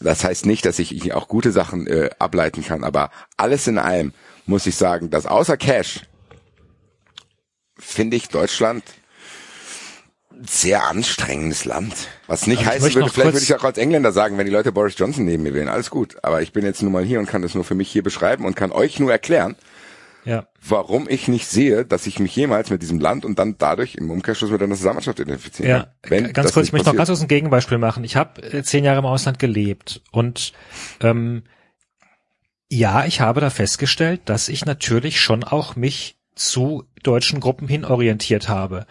Das heißt nicht, dass ich auch gute Sachen äh, ableiten kann, aber alles in allem muss ich sagen, dass außer Cash finde ich Deutschland ein sehr anstrengendes Land. Was nicht würde, noch vielleicht würde ich auch als Engländer sagen, wenn die Leute Boris Johnson neben mir wählen, alles gut. Aber ich bin jetzt nun mal hier und kann das nur für mich hier beschreiben und kann euch nur erklären, Ja. warum ich nicht sehe, dass ich mich jemals mit diesem Land und dann dadurch im Umkehrschluss mit einer Zusammenarbeit identifizieren Ja. Wenn ganz kurz, ich möchte noch ganz kurz ein Gegenbeispiel machen. Ich habe äh, zehn Jahre im Ausland gelebt und ähm, ja, ich habe da festgestellt, dass ich natürlich schon auch mich zu deutschen Gruppen hin orientiert habe.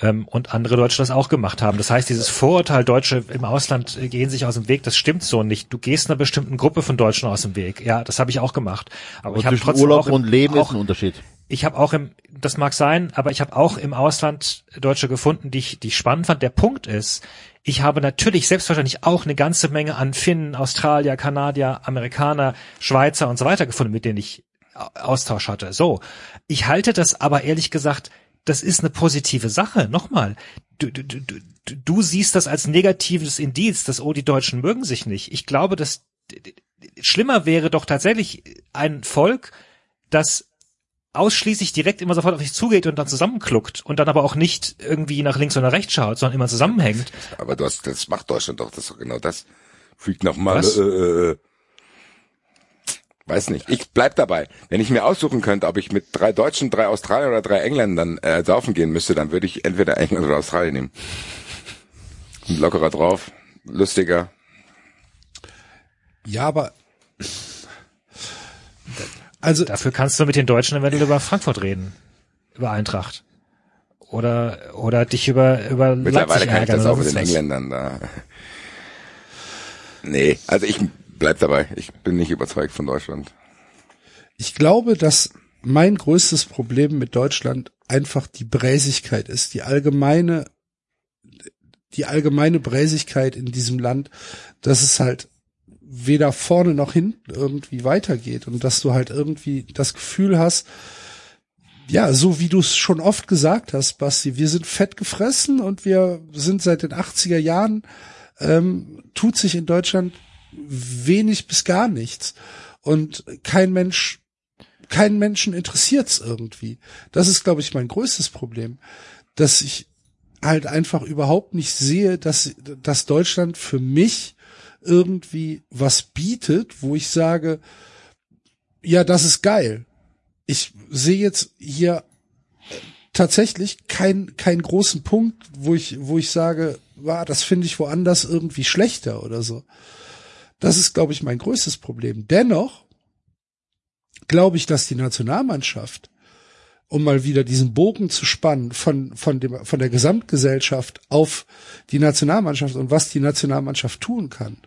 Ähm, und andere Deutsche das auch gemacht haben. Das heißt, dieses Vorurteil, Deutsche im Ausland äh, gehen sich aus dem Weg, das stimmt so nicht. Du gehst einer bestimmten Gruppe von Deutschen aus dem Weg. Ja, das habe ich auch gemacht. Aber Und ich habe trotzdem Urlaub auch im- und Leben auch, ist ein Unterschied. ich habe auch im, das mag sein, aber ich habe auch im Ausland Deutsche gefunden, die ich, die ich spannend fand. Der Punkt ist, ich habe natürlich selbstverständlich auch eine ganze Menge an Finnen, Australier, Kanadier, Amerikaner, Schweizer und so weiter gefunden, mit denen ich Au- Austausch hatte. So. Ich halte das aber ehrlich gesagt, das ist eine positive Sache. Nochmal. Du, du, du, du, du siehst das als negatives Indiz, dass, oh, die Deutschen mögen sich nicht. Ich glaube, dass schlimmer wäre doch tatsächlich ein Volk, das ausschließlich direkt immer sofort auf dich zugeht und dann zusammenkluckt und dann aber auch nicht irgendwie nach links oder rechts schaut, sondern immer zusammenhängt. Aber du hast, das macht Deutschland doch, das ist doch genau das. Fügt noch mal, Was? äh, äh, äh. Weiß nicht. Ich bleib dabei. Wenn ich mir aussuchen könnte, ob ich mit drei Deutschen, drei Australiern oder drei Engländern äh, saufen gehen müsste, dann würde ich entweder England oder Australien nehmen. Lockerer drauf, lustiger. Ja, aber also Dafür kannst du mit den Deutschen eventuell über Frankfurt reden. Über Eintracht. Oder, oder dich über, über Mittlerweile Leipzig kann ich das auch mit den. Engländern da. Nee, also ich bleib dabei. Ich bin nicht überzeugt von Deutschland. ich glaube, dass mein größtes Problem mit Deutschland einfach die Bräsigkeit ist, die allgemeine, die allgemeine Bräsigkeit in diesem Land, dass es halt weder vorne noch hinten irgendwie weitergeht und dass du halt irgendwie das Gefühl hast, ja, so wie du es schon oft gesagt hast, Basti, wir sind fett gefressen und wir sind seit den 80er Jahren, ähm, tut sich in Deutschland wenig bis gar nichts. Und kein Mensch, keinen Menschen interessiert's irgendwie. Das ist, glaube ich, mein größtes Problem, dass ich halt einfach überhaupt nicht sehe, dass, dass Deutschland für mich irgendwie was bietet, wo ich sage, ja, das ist geil. Ich sehe jetzt hier tatsächlich keinen keinen großen Punkt, wo ich wo ich sage, wow, das finde ich woanders irgendwie schlechter oder so. Das ist, glaube ich, mein größtes Problem. Dennoch glaube ich, dass die Nationalmannschaft um mal wieder diesen Bogen zu spannen von, von, dem, von der Gesamtgesellschaft auf die Nationalmannschaft und was die Nationalmannschaft tun kann,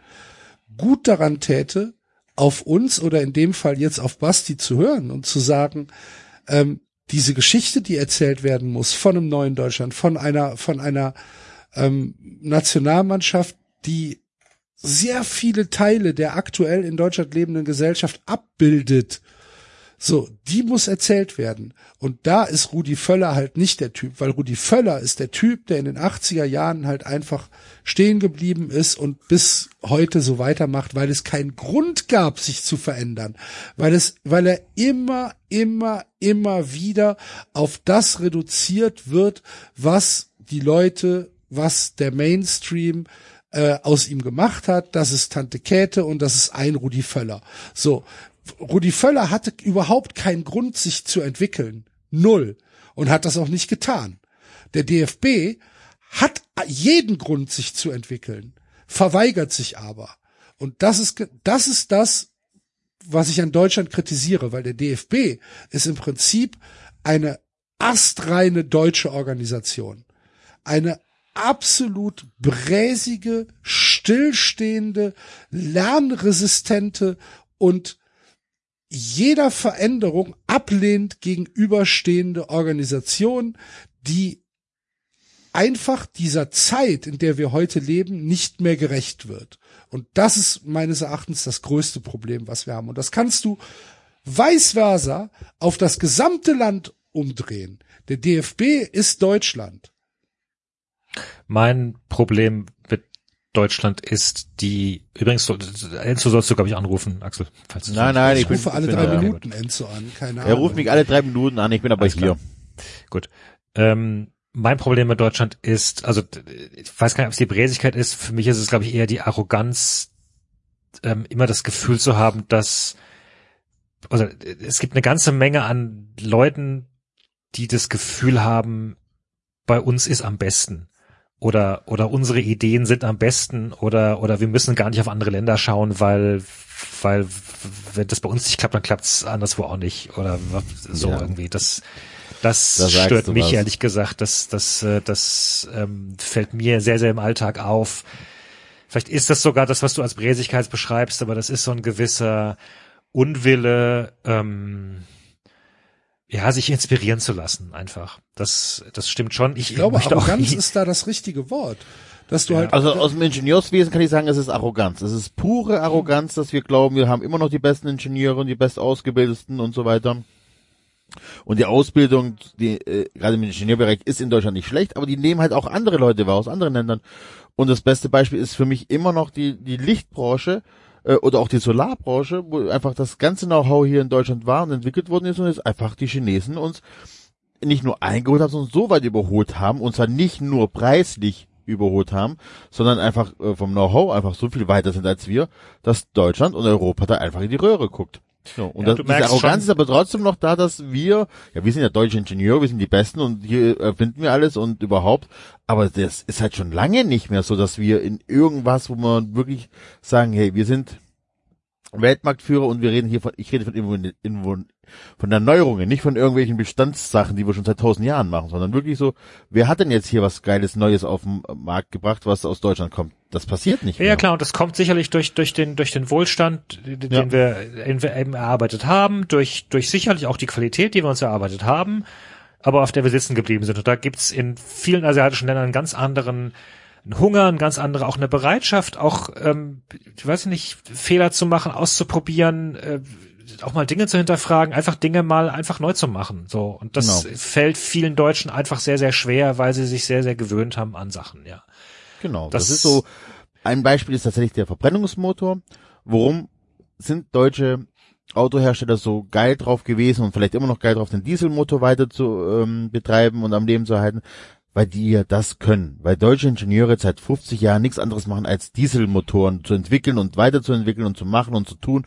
gut daran täte, auf uns oder in dem Fall jetzt auf Basti zu hören und zu sagen, ähm, diese Geschichte, die erzählt werden muss von einem neuen Deutschland, von einer, von einer ähm, Nationalmannschaft, die sehr viele Teile der aktuell in Deutschland lebenden Gesellschaft abbildet. So, die muss erzählt werden. Und da ist Rudi Völler halt nicht der Typ, weil Rudi Völler ist der Typ, der in den 80er Jahren halt einfach stehen geblieben ist und bis heute so weitermacht, weil es keinen Grund gab, sich zu verändern. Weil es, weil er immer, immer, immer wieder auf das reduziert wird, was die Leute, was der Mainstream äh, aus ihm gemacht hat. Das ist Tante Käthe und das ist ein Rudi Völler. So, Rudi Völler hatte überhaupt keinen Grund, sich zu entwickeln. Null. Und hat das auch nicht getan. Der DFB hat jeden Grund, sich zu entwickeln, verweigert sich aber. Und das ist, das ist das, was ich an Deutschland kritisiere, weil der DFB ist im Prinzip eine astreine deutsche Organisation. Eine absolut bräsige, stillstehende, lernresistente und jeder Veränderung ablehnt gegenüberstehende Organisation, die einfach dieser Zeit, in der wir heute leben, nicht mehr gerecht wird. Und das ist meines Erachtens das größte Problem, was wir haben. Und das kannst du vice versa auf das gesamte Land umdrehen. Der DFB ist Deutschland. Mein Problem mit Deutschland ist die, übrigens, Enzo sollst du, glaube ich, anrufen, Axel. Falls nein, nein, ich, ich rufe alle drei Minuten Enzo an, keine Ahnung. Er ruft mich alle drei Minuten an, ich bin aber Alles hier. Klar. Gut. Ähm, mein Problem mit Deutschland ist, also ich weiß gar nicht, ob es die Bräsigkeit ist, für mich ist es, glaube ich, eher die Arroganz, ähm, immer das Gefühl zu haben, dass also es gibt eine ganze Menge an Leuten, die das Gefühl haben, bei uns ist am besten oder oder unsere Ideen sind am besten oder oder wir müssen gar nicht auf andere Länder schauen, weil weil wenn das bei uns nicht klappt, dann klappt's anderswo auch nicht oder so ja. irgendwie. Das das, das stört mich was. ehrlich gesagt. Das das äh, das ähm, fällt mir sehr sehr im Alltag auf. Vielleicht ist das sogar das, was du als Bräsigkeit beschreibst, aber das ist so ein gewisser Unwille. Ähm, ja, sich inspirieren zu lassen, einfach. Das, das stimmt schon. Ich, ich glaube, Arroganz ist da das richtige Wort. Dass du ja. halt also aus dem Ingenieurswesen kann ich sagen, es ist Arroganz. Es ist pure Arroganz, dass wir glauben, wir haben immer noch die besten Ingenieure und die bestausgebildeten und so weiter. Und die Ausbildung, die äh, gerade im Ingenieurbereich ist in Deutschland nicht schlecht, aber die nehmen halt auch andere Leute wahr aus anderen Ländern. Und das beste Beispiel ist für mich immer noch die die Lichtbranche äh, oder auch die Solarbranche, wo einfach das ganze Know-how hier in Deutschland war und entwickelt worden ist und jetzt einfach die Chinesen uns nicht nur eingeholt haben, sondern so weit überholt haben und zwar nicht nur preislich überholt haben, sondern einfach äh, vom Know-how einfach so viel weiter sind als wir, dass Deutschland und Europa da einfach in die Röhre guckt. So, und ja, das, diese Arroganz ist aber trotzdem noch da, dass wir, ja, wir sind ja deutsche Ingenieure, wir sind die Besten und hier erfinden wir alles und überhaupt. Aber das ist halt schon lange nicht mehr so, dass wir in irgendwas, wo man wirklich sagen, hey, wir sind Weltmarktführer und wir reden hier von, ich rede von, von Erneuerungen, nicht von irgendwelchen Bestandssachen, die wir schon seit tausend Jahren machen, sondern wirklich so, wer hat denn jetzt hier was Geiles Neues auf den Markt gebracht, was aus Deutschland kommt? Das passiert nicht. Ja, mehr. ja klar, und das kommt sicherlich durch, durch den, durch den Wohlstand, den ja. wir, eben erarbeitet haben, durch, durch sicherlich auch die Qualität, die wir uns erarbeitet haben, aber auf der wir sitzen geblieben sind. Und da gibt's in vielen asiatischen Ländern einen ganz anderen Hunger, ein ganz anderer, auch eine Bereitschaft, auch, ähm, ich weiß nicht, Fehler zu machen, auszuprobieren, äh, auch mal Dinge zu hinterfragen, einfach Dinge mal einfach neu zu machen. So. Und das genau. fällt vielen Deutschen einfach sehr, sehr schwer, weil sie sich sehr, sehr gewöhnt haben an Sachen, ja. Genau. Das, das ist so, ein Beispiel ist tatsächlich der Verbrennungsmotor. Worum sind deutsche Autohersteller so geil drauf gewesen und vielleicht immer noch geil drauf, den Dieselmotor weiter zu ähm, betreiben und am Leben zu halten, weil die ja das können. Weil deutsche Ingenieure seit 50 Jahren nichts anderes machen, als Dieselmotoren zu entwickeln und weiterzuentwickeln und zu machen und zu tun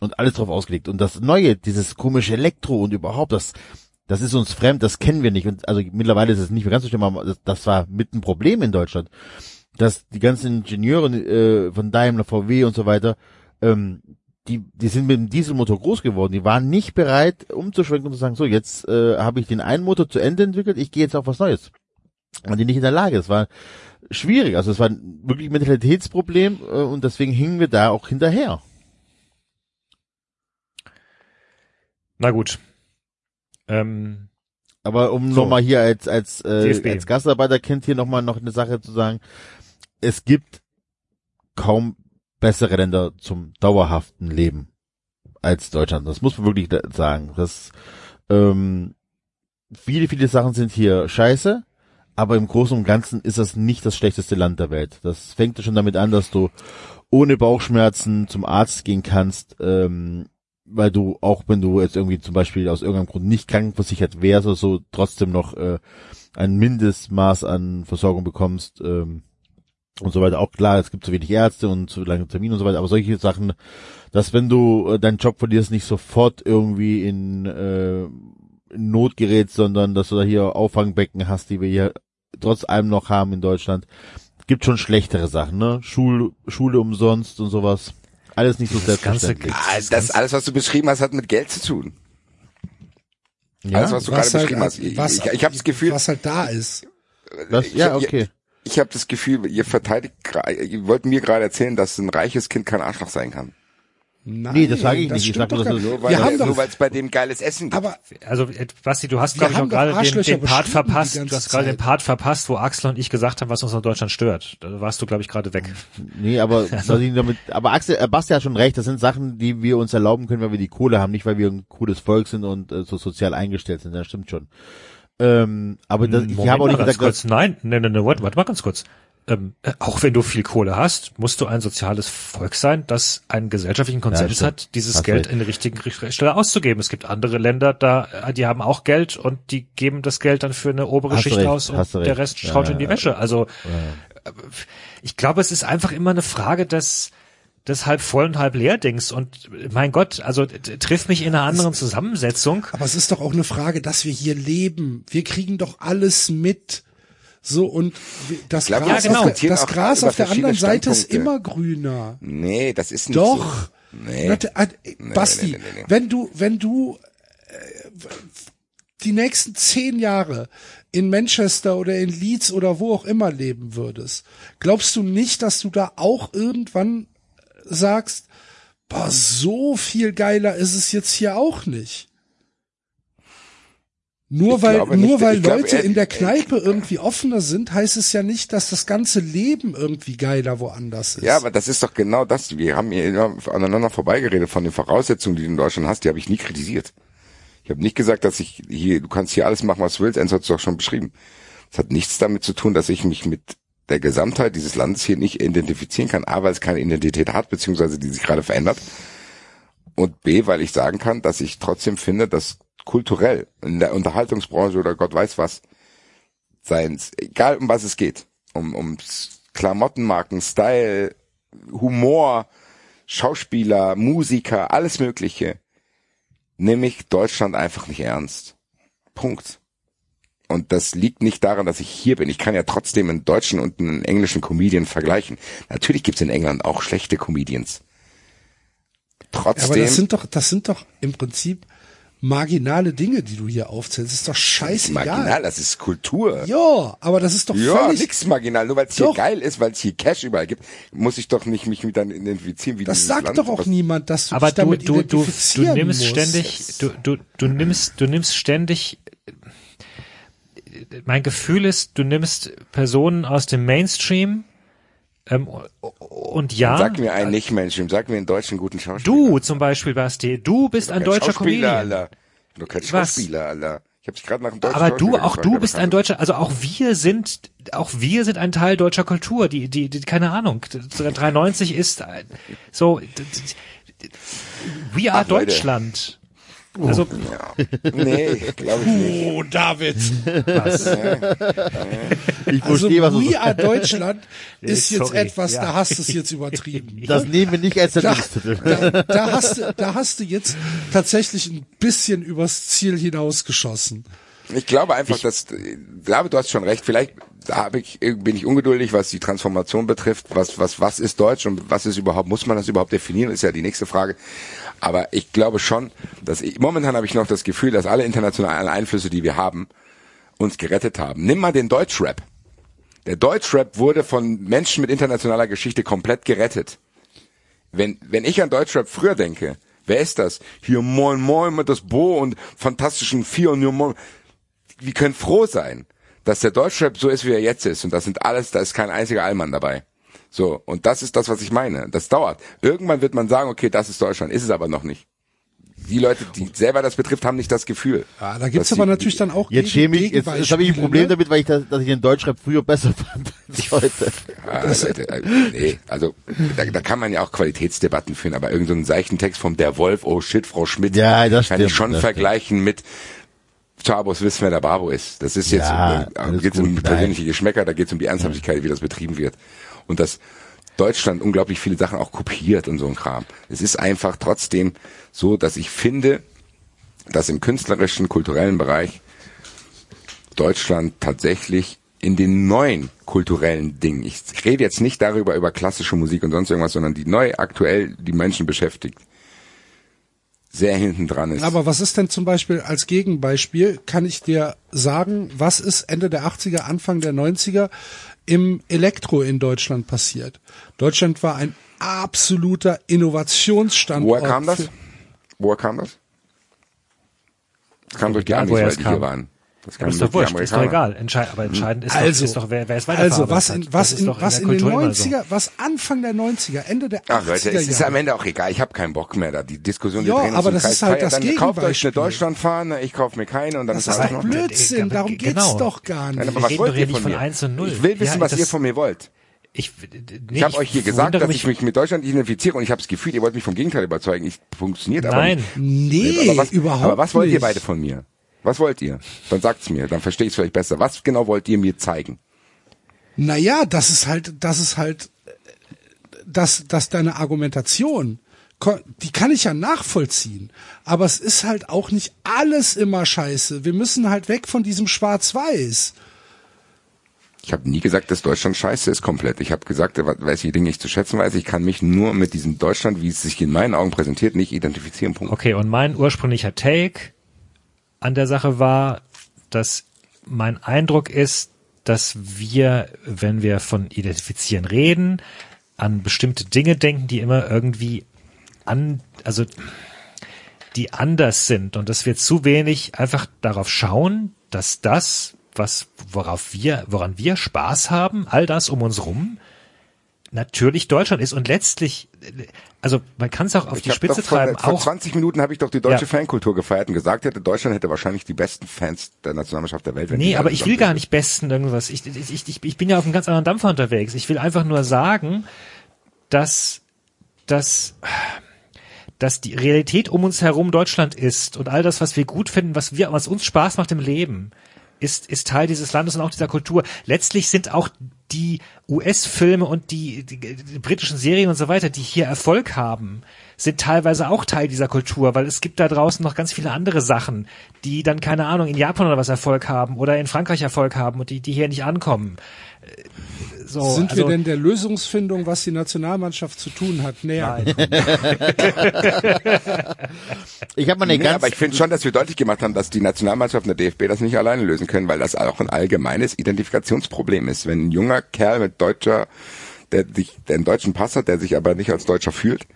und alles drauf ausgelegt. Und das Neue, dieses komische Elektro und überhaupt, das, das ist uns fremd, das kennen wir nicht. Und also mittlerweile ist es nicht mehr ganz so schlimm, aber das, das war mit ein Problem in Deutschland, dass die ganzen Ingenieure äh, von Daimler, VW und so weiter, ähm, die, die sind mit dem Dieselmotor groß geworden. Die waren nicht bereit, umzuschwenken und zu sagen, so, jetzt äh, habe ich den einen Motor zu Ende entwickelt, ich gehe jetzt auf was Neues. Und die nicht in der Lage. Es war schwierig. Also es war wirklich ein Mentalitätsproblem äh, und deswegen hingen wir da auch hinterher. Na gut. Ähm, Aber um So. nochmal hier als als äh, DFB. als Gastarbeiterkind hier nochmal noch eine Sache zu sagen: Es gibt kaum bessere Länder zum dauerhaften Leben als Deutschland. Das muss man wirklich sagen. Das ähm, viele viele Sachen sind hier scheiße, aber im Großen und Ganzen ist das nicht das schlechteste Land der Welt. Das fängt schon damit an, dass du ohne Bauchschmerzen zum Arzt gehen kannst. Ähm, weil du auch wenn du jetzt irgendwie zum Beispiel aus irgendeinem Grund nicht krankenversichert wärst oder so, trotzdem noch äh, ein Mindestmaß an Versorgung bekommst ähm, und so weiter. Auch klar, es gibt zu wenig Ärzte und zu lange Termine und so weiter, aber solche Sachen, dass wenn du äh, deinen Job verlierst, nicht sofort irgendwie in, äh, in Not gerätst, sondern dass du da hier Auffangbecken hast, die wir hier trotz allem noch haben in Deutschland. Gibt schon schlechtere Sachen, ne? Schul, Schule umsonst und sowas. Alles nicht so Das ganze selbstverständlich. Ah, das alles, was du beschrieben hast, hat mit Geld zu tun. Ja, Alles, was du gerade halt, beschrieben hast. Ich, was, ich, ich habe das Gefühl, was halt da ist. das, ja, ich- okay. ich habe das Gefühl, ihr verteidigt, ihr wollt mir gerade erzählen, dass ein reiches Kind kein Arschloch sein kann. Nein, Nee, das sage ich nicht. Ich stimmt sag nur, doch dass gar es- nicht. Nur weil Wir haben nur weil es bei dem geiles Essen gibt. aber also äh, Basti, du hast glaube ich auch gerade den, den Part verpasst. Du hast gerade den. Part verpasst, wo Axel und ich gesagt haben, was uns in Deutschland stört. Da warst du glaube ich gerade weg. Nee, aber, [laughs] was ich damit, aber Axel, äh, Basti hat schon recht, das sind Sachen, die wir uns erlauben können, weil wir die Kohle haben, nicht weil wir ein cooles Volk sind und äh, so sozial eingestellt sind, das stimmt schon. Ähm, aber das, ich habe auch mal nicht ganz gesagt, kurz. dass, Nein, nein, nein, nein, warte, warte mal ganz kurz. Ähm, äh, auch wenn du viel Kohle hast, musst du ein soziales Volk sein, das einen gesellschaftlichen Konsens stimmt. hat, dieses Hast Geld recht. in der richtigen Richt- Stelle auszugeben. Es gibt andere Länder, da, äh, die haben auch Geld und die geben das Geld dann für eine obere Hast Schicht recht, aus und der. Rest schaut Ja, in die ja, Wäsche. Also äh, ich glaube, es ist einfach immer eine Frage des des halb voll und halb leer Dings und mein Gott, also t- triff mich in einer anderen Zusammensetzung. Aber es ist doch auch eine Frage, dass wir hier leben. Wir kriegen doch alles mit. So und das glaube, Gras, ja, genau. auf, das Gras auf der anderen Seite ist immer grüner. nee, das ist nicht Doch. so. Nee. Na, äh, Basti, nee, nee. wenn du, wenn du äh, die nächsten zehn Jahre in Manchester oder in Leeds oder wo auch immer leben würdest, glaubst du nicht, dass du da auch irgendwann sagst, boah, so viel geiler ist es jetzt hier auch nicht? Nur Ich weil, nur nicht, weil glaube, Leute äh, in der Kneipe irgendwie offener sind, heißt es ja nicht, dass das ganze Leben irgendwie geiler woanders ist. Ja, aber das ist doch genau das. Wir haben hier immer aneinander vorbeigeredet von den Voraussetzungen, die du in Deutschland hast. Die habe ich nie kritisiert. Ich habe nicht gesagt, dass ich hier, du kannst hier alles machen, was du willst. Enzo hat es doch schon beschrieben. Es hat nichts damit zu tun, dass ich mich mit der Gesamtheit dieses Landes hier nicht identifizieren kann. A, weil es keine Identität hat, beziehungsweise die sich gerade verändert. Und B, weil ich sagen kann, dass ich trotzdem finde, dass kulturell in der Unterhaltungsbranche oder Gott weiß was, seins, egal um was es geht, um, um Klamottenmarken, Style, Humor, Schauspieler, Musiker, alles Mögliche, nehme ich Deutschland einfach nicht ernst. Punkt. Und das liegt nicht daran, dass ich hier bin. Ich kann ja trotzdem einen deutschen und einen englischen Comedian vergleichen. Natürlich gibt's in England auch schlechte Comedians. Trotzdem. Aber das sind doch, das sind doch im Prinzip marginale Dinge, die du hier aufzählst. Das ist doch das ist scheißegal. marginal, das ist Kultur. Ja, aber das ist doch Ja, völlig. nix marginal. Nur weil es hier geil ist, weil es hier Cash überall gibt, muss ich doch nicht mich mit dann identifizieren, wie Das dieses sagt Land, doch auch niemand, dass du Aber dich du, damit du, du, du identifizieren nimmst musst. ständig, du, du, du nimmst, du nimmst ständig, mein Gefühl ist, du nimmst Personen aus dem Mainstream, ähm, und ja, Sag mir einen nicht Mainstream, sag mir einen deutschen guten Schauspieler. du zum Beispiel, Basti, du bist ein deutscher Schauspieler, Comedian. Alter. Doch kein? Schauspieler, Alter. Ich habe dich gerade nach einem deutschen Aber du, auch gefragt, du bist ein deutscher, also auch wir sind, auch wir sind ein Teil deutscher Kultur, die, die, die keine Ahnung, 93 ist ein- so, we are Ach, Leute. Deutschland. Also, ist. Nee, glaube ich nicht. Oh, David. was? [laughs] ich Also verstehe, was du We Are Deutschland [laughs] ist Sorry, jetzt etwas, ja. da hast du es jetzt übertrieben. [laughs] Das nehmen wir nicht als da, Sendungstitel. da, da, hast du, da hast du jetzt tatsächlich ein bisschen übers Ziel hinausgeschossen. Ich glaube einfach, dass, ich glaube, du hast schon recht. Vielleicht da hab ich, bin ich ungeduldig, was die Transformation betrifft. Was, was, was ist Deutsch und was ist überhaupt, muss man das überhaupt definieren, ist ja die nächste Frage. Aber ich glaube schon, dass ich, momentan habe ich noch das Gefühl, dass alle internationalen Einflüsse, die wir haben, uns gerettet haben. Nimm mal den Deutschrap. Der Deutschrap wurde von Menschen mit internationaler Geschichte komplett gerettet. Wenn, wenn ich an Deutschrap früher denke, wer ist das? Hier Moin Moin mit das Bo und fantastischen Vier und nur Moin. Wir können froh sein, dass der Deutschrap so ist, wie er jetzt ist. Und das sind alles, da ist kein einziger Allmann dabei. So, und das ist das, was ich meine. Das dauert. Irgendwann wird man sagen, okay, das ist Deutschland, ist es aber noch nicht. Die Leute, die selber das betrifft, haben nicht das Gefühl. Ja, da gibt's aber natürlich dann auch Jetzt schäme ich, jetzt, jetzt habe ich ein Problem ne? damit, weil ich das, dass ich den Deutschrap früher besser [laughs] fand als heute. Ja, Leute, äh, nee, also da, da kann man ja auch Qualitätsdebatten führen, aber irgendein so einen seichten Text vom Der Wolf, oh shit, Frau Schmidt, Ja, das kann stimmt, ich schon das vergleichen mit Chabos wissen, wer der Babo ist. Das ist jetzt, Ja, äh, alles geht's um persönliche Geschmäcker, da geht's um die Ernsthaftigkeit, wie das betrieben wird. Und dass Deutschland unglaublich viele Sachen auch kopiert und so ein Kram. Es ist einfach trotzdem so, dass ich finde, dass im künstlerischen, kulturellen Bereich Deutschland tatsächlich in den neuen kulturellen Dingen, ich rede jetzt nicht darüber, über klassische Musik und sonst irgendwas, sondern die neu aktuell die Menschen beschäftigt, sehr hinten dran ist. Aber was ist denn zum Beispiel als Gegenbeispiel, kann ich dir sagen, was ist Ende der 80er, Anfang der 90er im Elektro in Deutschland passiert? Deutschland war ein absoluter Innovationsstandort. Woher kam das? Woher kam das? Das kam durch die Amis, weil es die kam. hier waren. Das kam Aber ist doch wurscht, ist doch egal. Entscheid, aber entscheidend ist, Also, doch, ist doch, wer, wer ist weiter Also was in, was in, was der in den Kultur immer so. 90er, was Anfang der 90er, Ende der 80er Ach Leute, es ist am Ende auch egal. Ich habe keinen Bock mehr da. Die Diskussion, die Ja, drehen aber das Kreis. ist halt Feiert das dann, Kauft euch eine. Deutschlandfahne, ich kaufe mir keine und dann Das ist ist alles doch in. Blödsinn, aber darum geht's genau. doch gar Nein, nicht. aber was reden wollt ihr von von mir? 1 und 0. Ich will wissen, Ja, was das- ihr von mir wollt. Ich, Ich habe euch hier gesagt, dass ich mich mit Deutschland identifiziere und ich habe das Gefühl, ihr wollt mich vom Gegenteil überzeugen. Ich funktioniert aber Nein. nicht. Nee, aber was, überhaupt aber was wollt ihr beide von mir? Was wollt ihr? Dann sagt's mir, dann verstehe ich es vielleicht besser. Was genau wollt ihr mir zeigen? Naja, das ist halt, das ist halt, dass, dass deine Argumentation, die kann ich ja nachvollziehen. Aber es ist halt auch nicht alles immer scheiße. Wir müssen halt weg von diesem Schwarz-Weiß. Ich habe nie gesagt, dass Deutschland scheiße ist komplett. Ich habe gesagt, welche Dinge ich zu schätzen weiß. Ich kann mich nur mit diesem Deutschland, wie es sich in meinen Augen präsentiert, nicht identifizieren. Punkt. Okay, und mein ursprünglicher Take an der Sache war, dass mein Eindruck ist, dass wir, wenn wir von Identifizieren reden, an bestimmte Dinge denken, die immer irgendwie an, also die anders sind und dass wir zu wenig einfach darauf schauen, dass das, was worauf wir, woran wir Spaß haben, all das um uns rum, natürlich Deutschland ist und letztlich, also man kann es auch auf Ich die Spitze vor, treiben, vor auch 20 Minuten habe ich doch die deutsche Ja. Fankultur gefeiert und gesagt hätte, Deutschland hätte wahrscheinlich die besten Fans der Nationalmannschaft der Welt. Wenn Nee, aber ich will gar nicht besten irgendwas. Ich, ich, ich, ich bin ja auf einem ganz anderen Dampfer unterwegs. Ich will einfach nur sagen, dass, dass, dass die Realität um uns herum Deutschland ist und all das, was wir gut finden, was wir, was uns Spaß macht im Leben, ist, ist Teil dieses Landes und auch dieser Kultur. Letztlich sind auch die US-Filme und die, die, die britischen Serien und so weiter, die hier Erfolg haben, sind teilweise auch Teil dieser Kultur, weil es gibt da draußen noch ganz viele andere Sachen, die dann, keine Ahnung, in Japan oder was Erfolg haben oder in Frankreich Erfolg haben und die, die hier nicht ankommen. So, Sind also, wir denn der Lösungsfindung, was die Nationalmannschaft zu tun hat, näher? Nein. [laughs] Ich habe mal eine Nee, ganz, aber ich finde schon, dass wir deutlich gemacht haben, dass die Nationalmannschaft und der DFB das nicht alleine lösen können, weil das auch ein allgemeines Identifikationsproblem ist. Wenn ein junger Kerl mit deutscher, der sich, der einen deutschen Pass hat, der sich aber nicht als Deutscher fühlt,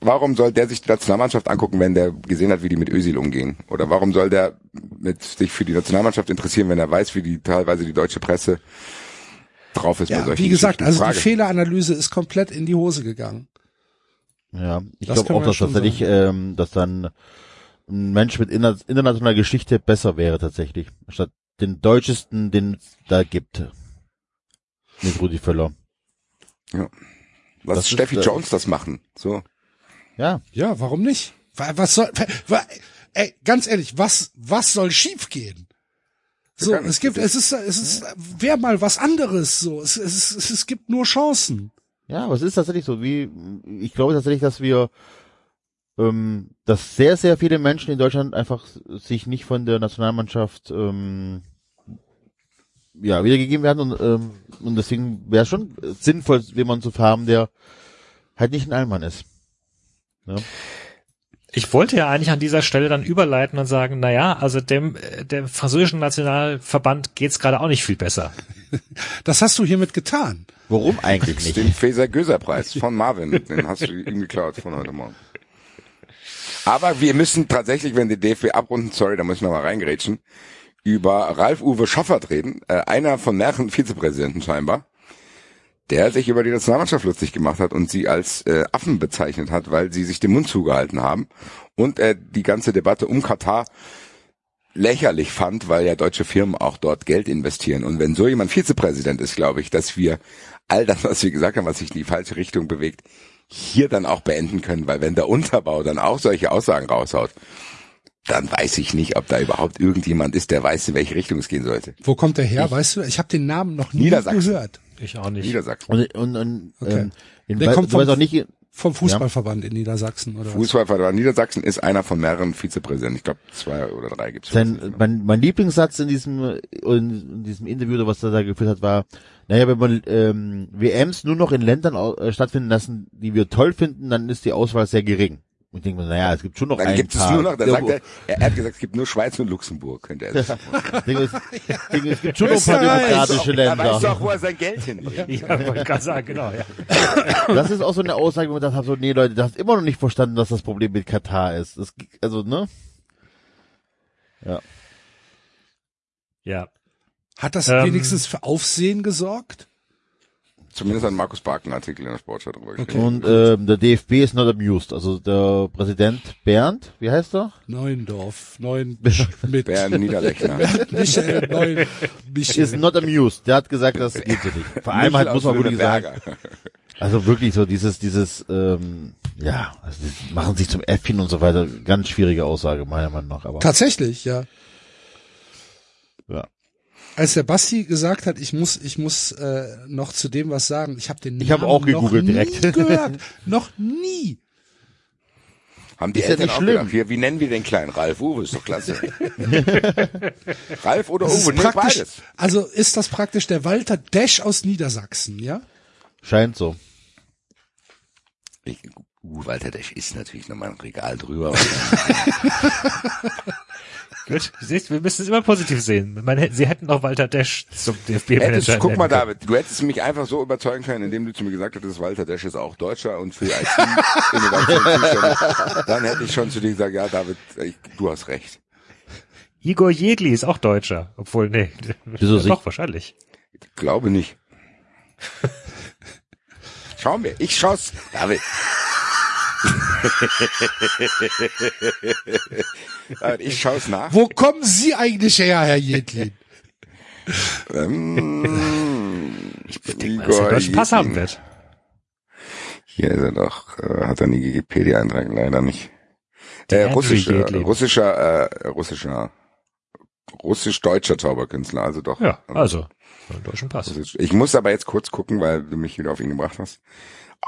warum soll der sich die Nationalmannschaft angucken, wenn der gesehen hat, wie die mit Özil umgehen? Oder warum soll der mit sich für die Nationalmannschaft interessieren, wenn er weiß, wie die teilweise die deutsche Presse drauf ist bei Ja, solchen wie gesagt, also die Frage. Fehleranalyse ist komplett in die Hose gegangen. ja, ich glaube auch, dass tatsächlich, ähm, dass dann ein Mensch mit inter internationaler Geschichte besser wäre tatsächlich, statt den deutschesten, den es da gibt. Mit Rudi Völler. Ja. Lass Das ist, Steffi äh, Jones das machen. So. Ja, Ja, warum nicht? Wa- Was soll, wa- ey, ganz ehrlich, was, was soll schiefgehen? So, es gibt, es ist, es ist, wär mal was anderes, so. Es, es, es, es gibt nur Chancen. Ja, aber es ist tatsächlich so, wie, ich glaube tatsächlich, dass wir, ähm, dass sehr, sehr viele Menschen in Deutschland einfach sich nicht von der Nationalmannschaft, ähm, ja, wiedergegeben werden und, ähm, und deswegen wäre schon sinnvoll, jemanden zu haben, der halt nicht ein Allmann ist. Ja. Ich wollte ja eigentlich an dieser Stelle dann überleiten und sagen, na ja, also dem, äh, dem französischen Nationalverband geht's gerade auch nicht viel besser. [laughs] Das hast du hiermit getan. Warum eigentlich nicht? Den Faeser-Göser-Preis von Marvin, den hast du ihm geklaut von heute Morgen. Aber wir müssen tatsächlich, wenn die DFB abrunden, sorry, da müssen wir mal reingerätschen, über Ralf-Uwe Schoffert reden, äh, einer von mehreren Vizepräsidenten scheinbar, der sich über die Nationalmannschaft lustig gemacht hat und sie als äh, Affen bezeichnet hat, weil sie sich den Mund zugehalten haben und er die ganze Debatte um Katar lächerlich fand, weil ja deutsche Firmen auch dort Geld investieren. Und wenn so jemand Vizepräsident ist, glaube ich, dass wir all das, was wir gesagt haben, was sich in die falsche Richtung bewegt, hier dann auch beenden können, weil wenn der Unterbau dann auch solche Aussagen raushaut, dann weiß ich nicht, ob da überhaupt irgendjemand ist, der weiß, in welche Richtung es gehen sollte. Wo kommt der her? weißt du? Ich habe den Namen noch nie gehört. Ich auch nicht. Niedersachsen. Und, und, und Okay. ähm, in, Der kommt vom- auch nicht, Vom Fußballverband in Niedersachsen oder was? Fußballverband Niedersachsen ist einer von mehreren Vizepräsidenten. Ich glaube, zwei oder drei gibt's. sein, mein, mein Lieblingssatz in diesem, in, in diesem Interview, was er da geführt hat, war, naja, wenn man ähm, WMs nur noch in Ländern äh, stattfinden lassen, die wir toll finden, dann ist die Auswahl sehr gering. Und ich denke mir, naja, es gibt schon noch Dann ein gibt es paar. nur noch, dann Ja, sagt er, er hat gesagt, es gibt nur Schweiz und Luxemburg, könnte er sagen. Ich denke, es, es gibt schon noch ein paar demokratische Er weiß Länder. doch, wo er sein Geld [laughs] hinbringt. Ja, wollte gerade sagen, genau, ja. [laughs] Das ist auch so eine Aussage, wo ich gedacht habe, so, nee Leute, du hast immer noch nicht verstanden, dass das Problem mit Katar ist. Das, also, ne? Ja. Ja. Hat das Ähm. wenigstens für Aufsehen gesorgt? Zumindest hat Markus Bark einen Artikel in der Sportschau drüber geschrieben. Und ähm, der DFB ist not amused. Also der Präsident Bernd, wie heißt er? Neuendorf, Neuen [laughs] mit Bernd Niederlechner. [laughs] Michael Neuen, Ist Michael. not amused. Der hat gesagt, das geht so nicht. Vor allem halt muss man wirklich sagen, also wirklich so dieses, dieses, ähm, ja, also die machen sich zum Äffchen und so weiter. Ganz schwierige Aussage meiner Meinung nach. Aber Tatsächlich, ja. ja. Als der Basti gesagt hat, ich muss, ich muss äh, noch zu dem was sagen. Ich habe den Ich hab auch gegoogelt noch direkt. Nie gehört, noch nie. Haben die Ist ja Eltern nicht auch schlimm. gedacht, hier, wie nennen wir den kleinen Ralf? Uwe, ist doch klasse. [laughs] Ralf oder Das Uwe? Nee, beides. also ist das praktisch der Walter Dash aus Niedersachsen, ja? Scheint so. Ich, uh, Walter Desch ist natürlich nochmal ein Regal drüber. [laughs] [laughs] Gut, du siehst, wir müssen es immer positiv sehen. Man, sie hätten auch Walter Desch zum DFB-Manager. guck mal. David, du hättest mich einfach so überzeugen können, indem du zu mir gesagt hättest, Walter Desch ist auch Deutscher und für IT-Innovation. [laughs] Dann hätte ich schon zu dir gesagt, ja, David, ich, du hast recht. Igor Jedli ist auch Deutscher. Obwohl, nee. Wieso Doch, wahrscheinlich. Glaube nicht. [laughs] Schauen wir. Ich schau's. David. [laughs] Ich schau's nach. Wo kommen Sie eigentlich her, Herr Jedlin? Ähm, [laughs] Dass er einen deutschen Pass haben wird. Hier ist er doch. Äh, hat er nie Wikipedia-Eintrag, leider nicht. Der Äh, Andrew russischer, äh, russischer, russisch-deutscher Zauberkünstler, also doch. Ja, also. Einen deutschen Pass. Ich muss aber jetzt kurz gucken, weil du mich wieder auf ihn gebracht hast,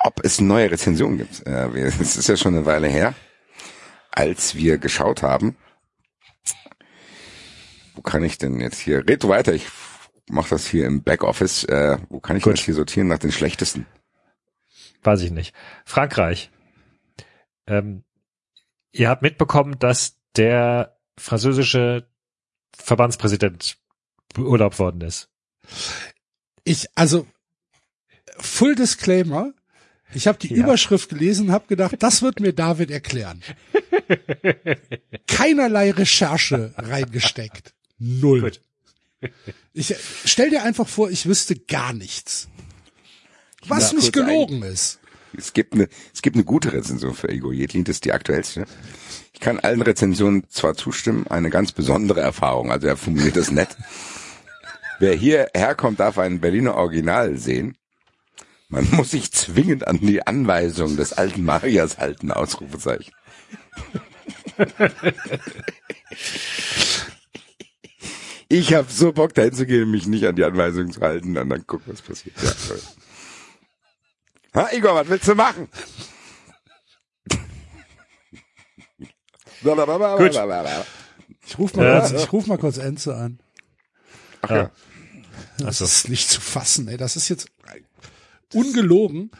ob es neue Rezensionen gibt. Äh, [laughs] Es ist ja schon eine Weile her, als wir geschaut haben. Wo kann ich denn jetzt hier? Red du weiter, ich mache das hier im Backoffice. Äh, wo kann ich Gut. das hier sortieren nach den schlechtesten? Weiß ich nicht. Frankreich. Ähm, ihr habt mitbekommen, dass der französische Verbandspräsident beurlaubt worden ist. Ich, also, Full Disclaimer, ich habe die Ja. Überschrift gelesen und habe gedacht, das wird mir David erklären. Keinerlei Recherche reingesteckt. Null. Gut. Ich stell dir einfach vor, ich wüsste gar nichts. Was Ja, nicht gelogen ist. Es gibt eine, es gibt eine gute Rezension für Ego Jedlin, das ist die aktuellste. Ich kann allen Rezensionen zwar zustimmen, eine ganz besondere Erfahrung, also er formuliert das nett. Wer hierher kommt, darf ein Berliner Original sehen. Man [laughs] muss sich zwingend an die Anweisung des alten Marias halten, Ausrufezeichen. [laughs] Ich habe so Bock, dahin zu gehen, mich nicht an die Anweisungen zu halten, und dann gucken, was passiert. Ja, toll. Ha, Igor, was willst du machen? Ich ruf mal, Ja. kurz, ich ruf mal kurz Enzo an. Ach ja. Das so. ist nicht zu fassen, ey. Das ist jetzt ungelogen.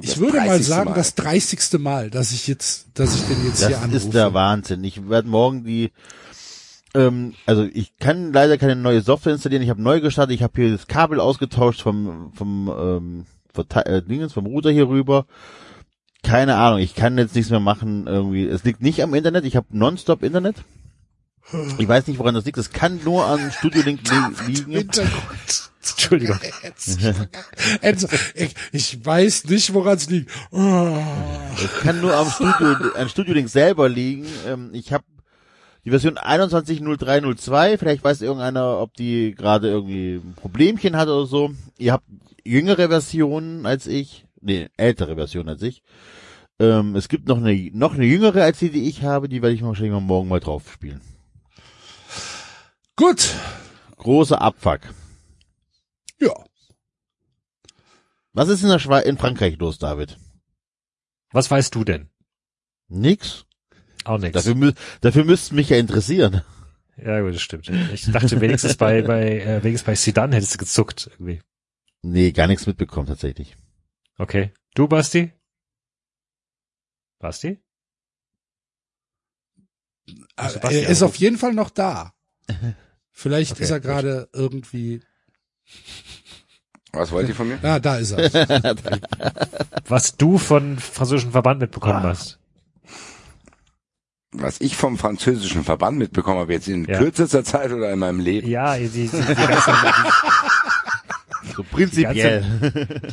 Ich Das würde mal 30. sagen, Mal. das 30. Mal, dass ich jetzt, dass ich den jetzt hier Das anrufe. ist der Wahnsinn. Ich werde morgen die, ähm, also ich kann leider keine neue Software installieren. Ich habe neu gestartet. Ich habe hier das Kabel ausgetauscht vom vom ähm, Verte- äh, Dingens, vom Router hier rüber. Keine Ahnung. Ich kann jetzt nichts mehr machen. Irgendwie. Es liegt nicht am Internet. Ich habe nonstop Internet. Ich weiß nicht, woran das liegt. Es kann nur an Studio Link li liegen. Hintergrund. Entschuldigung. Enzo, ich, ich weiß nicht, woran es liegt. Oh. Es kann nur am Studio, an Studio Link selber liegen. Ähm, ich habe die Version 21.03.02. Vielleicht weiß irgendeiner, ob die gerade irgendwie ein Problemchen hat oder so. Ihr habt jüngere Versionen als ich. Nee, ältere Versionen als ich. Ähm, es gibt noch eine, noch eine jüngere als die, die ich habe. Die werde ich wahrscheinlich mal morgen mal drauf spielen. Gut. Großer Abfuck. Ja. Was ist in der Schweiz, in Frankreich los, David? Was weißt du denn? Nix. Auch nichts. Dafür, mü dafür müsste mich ja interessieren. Ja, gut, das stimmt. Ich dachte wenigstens bei, [laughs] bei, äh, wenigstens bei Sidan hättest du gezuckt, irgendwie. Nee, gar nichts mitbekommen tatsächlich. Okay. Du, Basti? Basti? Er Sebastian ist auf jeden Fall noch da. [laughs] Vielleicht Okay, ist er gerade irgendwie. Was wollt ihr von mir? Ah, da ist er. [laughs] Was du von französischen Verband mitbekommen Ah. hast. Was ich vom französischen Verband mitbekommen habe, jetzt in Ja. kürzester Zeit oder in meinem Leben. Ja, die, die, die [laughs] ganze, So die prinzipiell.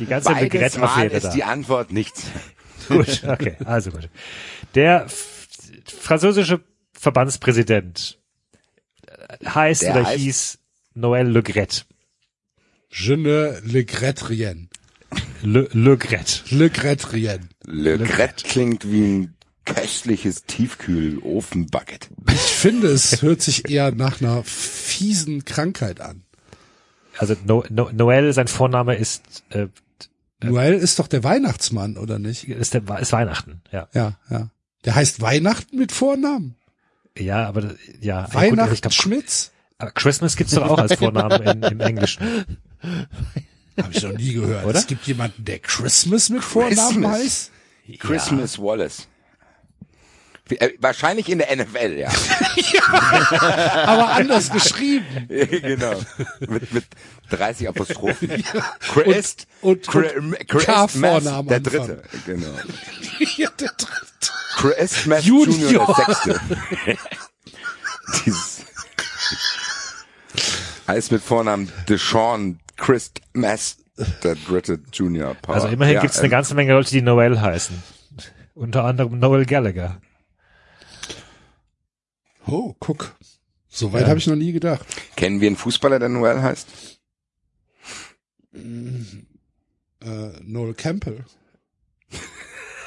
ganze, die ganze Mal ist da. die Antwort nichts. Gut, okay, also gut. Der französische Verbandspräsident heißt Der oder heißt- hieß Noël Le Gret. Je ne le regrette rien. Le, Le Gret. Le regrette rien. Le Gret klingt wie ein köstliches Tiefkühl-Ofenbucket. Ich finde, es hört sich eher nach einer fiesen Krankheit an. Also no, no, Noël, sein Vorname ist, äh, Noel ist doch der Weihnachtsmann, oder nicht? ist, der, ist Weihnachten, ja. Ja, ja. Der heißt Weihnachten mit Vornamen. Ja, aber ja. gut, Weihnachten ich glaub, Schmitz? Christmas gibt's doch auch als Vornamen in, im Englischen. Habe ich noch nie gehört. Oder? Es gibt jemanden, der Christmas mit Vornamen Christmas. heißt. Christmas Wallace. Äh, Wahrscheinlich in der NFL, ja. [laughs] Aber anders geschrieben. [laughs] genau. Mit, mit 30 Apostrophen. [laughs] Chris, Und- und- und Chris K-Vornamen Math, der dritte. Genau. Ja, der dritte. Chris Math Junior. Junior, der sechste. Dieses heißt mit Vornamen Deshaun Chris Math, der dritte Junior Power. Also immerhin Ja, gibt's eine ähm, ganze Menge Leute, die Noel heißen. Unter anderem Noel Gallagher. Oh, guck. So weit Ja. habe ich noch nie gedacht. Kennen wir einen Fußballer, der Noel heißt? Äh, Noel Campbell.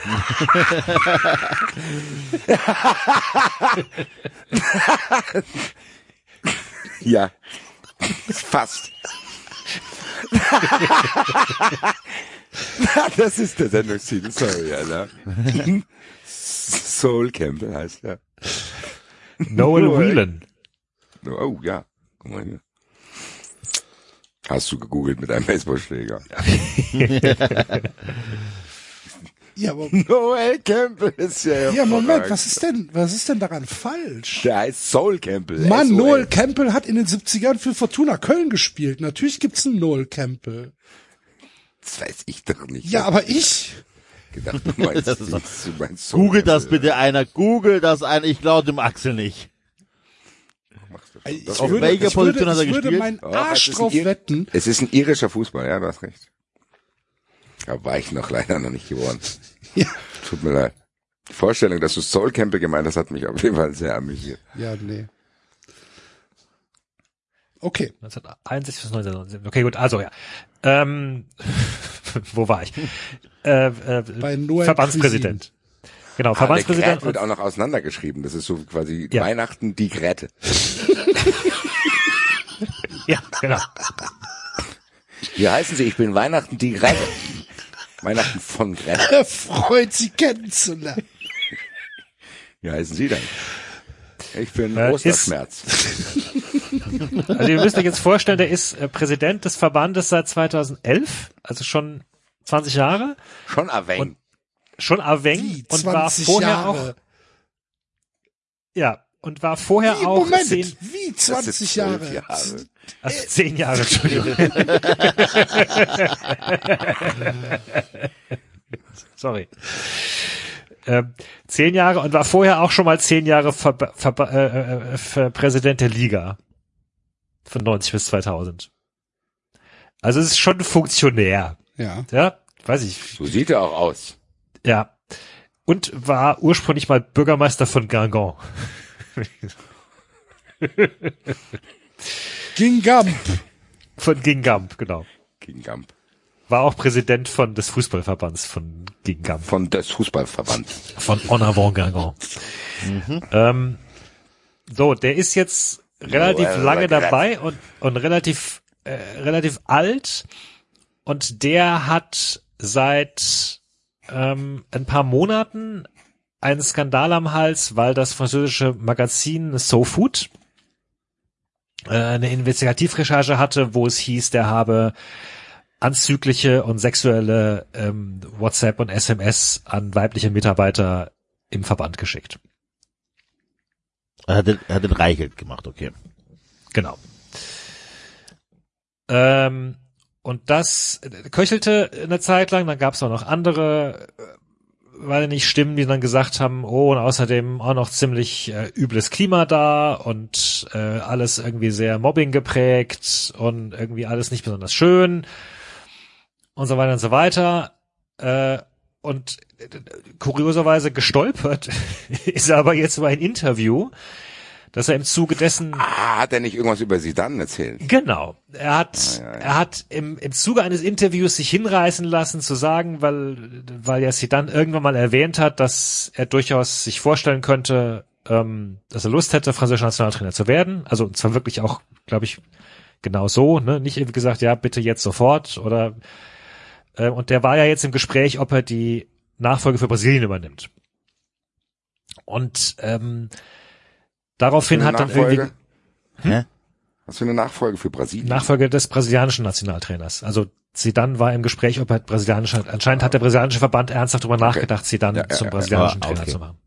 [laughs] Ja. Fast. [laughs] das ist der Sendungstitel, sorry, Alter. Soul Campbell heißt er. Noel. Whelan. Oh, ja. Guck mal hier. Hast du gegoogelt mit einem Baseballschläger? [laughs] Ja, aber, [laughs] Noel Campbell ist ja ja, Moment, was ist denn, was ist denn daran falsch? Der heißt Soul Campbell. Mann. Noel Campbell hat in den 70ern für Fortuna Köln gespielt. Natürlich gibt's einen Noel Campbell. Das weiß ich doch nicht. Ja, aber ich. gedacht, du meinst, [laughs] Das ist du meinst Soul Google das bitte einer. Google das einer. Ich glaube dem Axel nicht. Ich Auf würde, welcher ich würde, Position hat er ich würde gespielt? meinen Oh, Arsch es ist drauf wetten. Es ist ein irischer Fußball, ja, du hast recht. Da war ich noch [laughs] leider noch nicht geworden. Ja. Tut mir leid. Die Vorstellung, dass du Soul Campbell gemeint hast, hat mich auf jeden Fall sehr amüsiert. Ja, nee. Okay. 1961 bis 1919. Okay, gut, also ja. Ähm, [laughs] wo war ich? Äh, äh, Bei Noel Verbandspräsident. Genau, Ah, der Verbandspräsident. Gret wird auch noch auseinandergeschrieben. Das ist so quasi Ja. Weihnachten die Gräte. [laughs] ja, genau. Wie heißen Sie? Ich bin Weihnachten die Gräte. Weihnachten von Gräte. Er freut, Sie kennenzulernen. Wie heißen Sie denn? Ich bin Äh, Osterschmerz. Also ihr müsst euch jetzt vorstellen, der ist äh, Präsident des Verbandes seit 2011, also schon 20 Jahre, Schon erwähnt. schon Aveng Wie, und war 20 vorher Jahre. auch, ja, und war vorher Wie, auch Moment, zehn, wie Das 20 sind Jahre? Jahre. Also zehn Jahre, Entschuldigung. [laughs] Sorry. Ähm, zehn Jahre und war vorher auch schon mal zehn Jahre Ver Ver äh, äh, Ver Präsident der Liga. Von 90 bis 2000. Also es ist schon funktionär. Ja. Ja, weiß ich. So sieht er auch aus. Ja. Und war ursprünglich mal Bürgermeister von Guingamp. [laughs] Gingamp. Von Guingamp, genau. Gegen Gamp. War auch Präsident von des Fußballverbands von Guingamp. Von des Fußballverband. Von En Avant Guingamp. Ähm, so, der ist jetzt relativ Oh, äh, lange dabei und, und relativ, äh, relativ alt. Und der hat seit ähm, ein paar Monaten einen Skandal am Hals, weil das französische Magazin So Food äh, eine Investigativrecherche hatte, wo es hieß, der habe anzügliche und sexuelle ähm, WhatsApp und SMS an weibliche Mitarbeiter im Verband geschickt. Er hat den, er hat den Reichelt gemacht, okay. Genau. Ähm, und das köchelte eine Zeit lang, dann gab es auch noch andere, äh, weil nicht Stimmen, die dann gesagt haben, oh, und außerdem auch noch ziemlich äh, übles Klima da und äh, alles irgendwie sehr Mobbing geprägt und irgendwie alles nicht besonders schön und so weiter und so weiter. Äh, und äh, kurioserweise gestolpert [laughs] ist er aber jetzt über ein Interview, dass er im Zuge dessen Ah, hat er nicht irgendwas über sie dann erzählt? Genau. Er hat, Ja, ja, ja. er hat im, im Zuge eines Interviews sich hinreißen lassen zu sagen, weil, weil er sie dann irgendwann mal erwähnt hat, dass er durchaus sich vorstellen könnte, ähm, dass er Lust hätte, französischer Nationaltrainer zu werden. Also und zwar wirklich auch, glaube ich, genau so, ne? Nicht irgendwie gesagt, ja, bitte jetzt sofort oder äh, und der war ja jetzt im Gespräch, ob er die Nachfolge für Brasilien übernimmt. Und ähm, daraufhin hat dann irgendwie Nachfolge? Hä? Was für eine Nachfolge für Brasilien? Nachfolger des brasilianischen Nationaltrainers. Also Zidane war im Gespräch, ob er brasilianischer, anscheinend hat der brasilianische Verband ernsthaft darüber nachgedacht, Zidane Ja, ja, zum ja. brasilianischen Ah, Trainer okay. zu machen.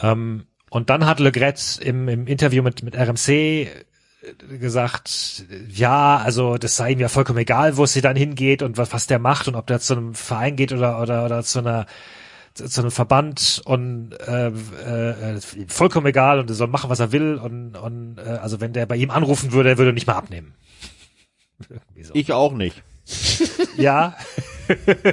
Ähm, und dann hat Le Gret im, im Interview mit, mit RMC äh, gesagt, ja, also das sei ihm ja vollkommen egal, wo es dann hingeht und was, was der macht und ob der zu einem Verein geht oder, oder, oder zu einer zu zu einem Verband und äh, äh, ihm vollkommen egal und er soll machen, was er will und, und äh, also wenn der bei ihm anrufen würde, er würde nicht mal abnehmen. [laughs] So. Ich auch nicht. Ja. [laughs]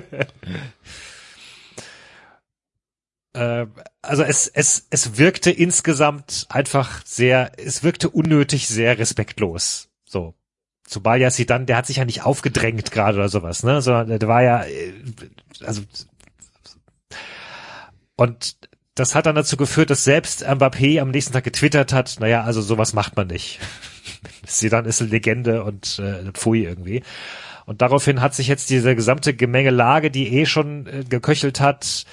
äh, also es, es, es wirkte insgesamt einfach sehr, es wirkte unnötig sehr respektlos. So. Zumal ja sie dann, der hat sich ja nicht aufgedrängt gerade oder sowas, ne, sondern der war ja, äh, also und das hat dann dazu geführt, dass selbst Mbappé am nächsten Tag getwittert hat, naja, also sowas macht man nicht. [laughs] Zidane ist eine Legende und äh, Pfui irgendwie. Und daraufhin hat sich jetzt diese gesamte Gemengelage, die eh schon äh, geköchelt hat,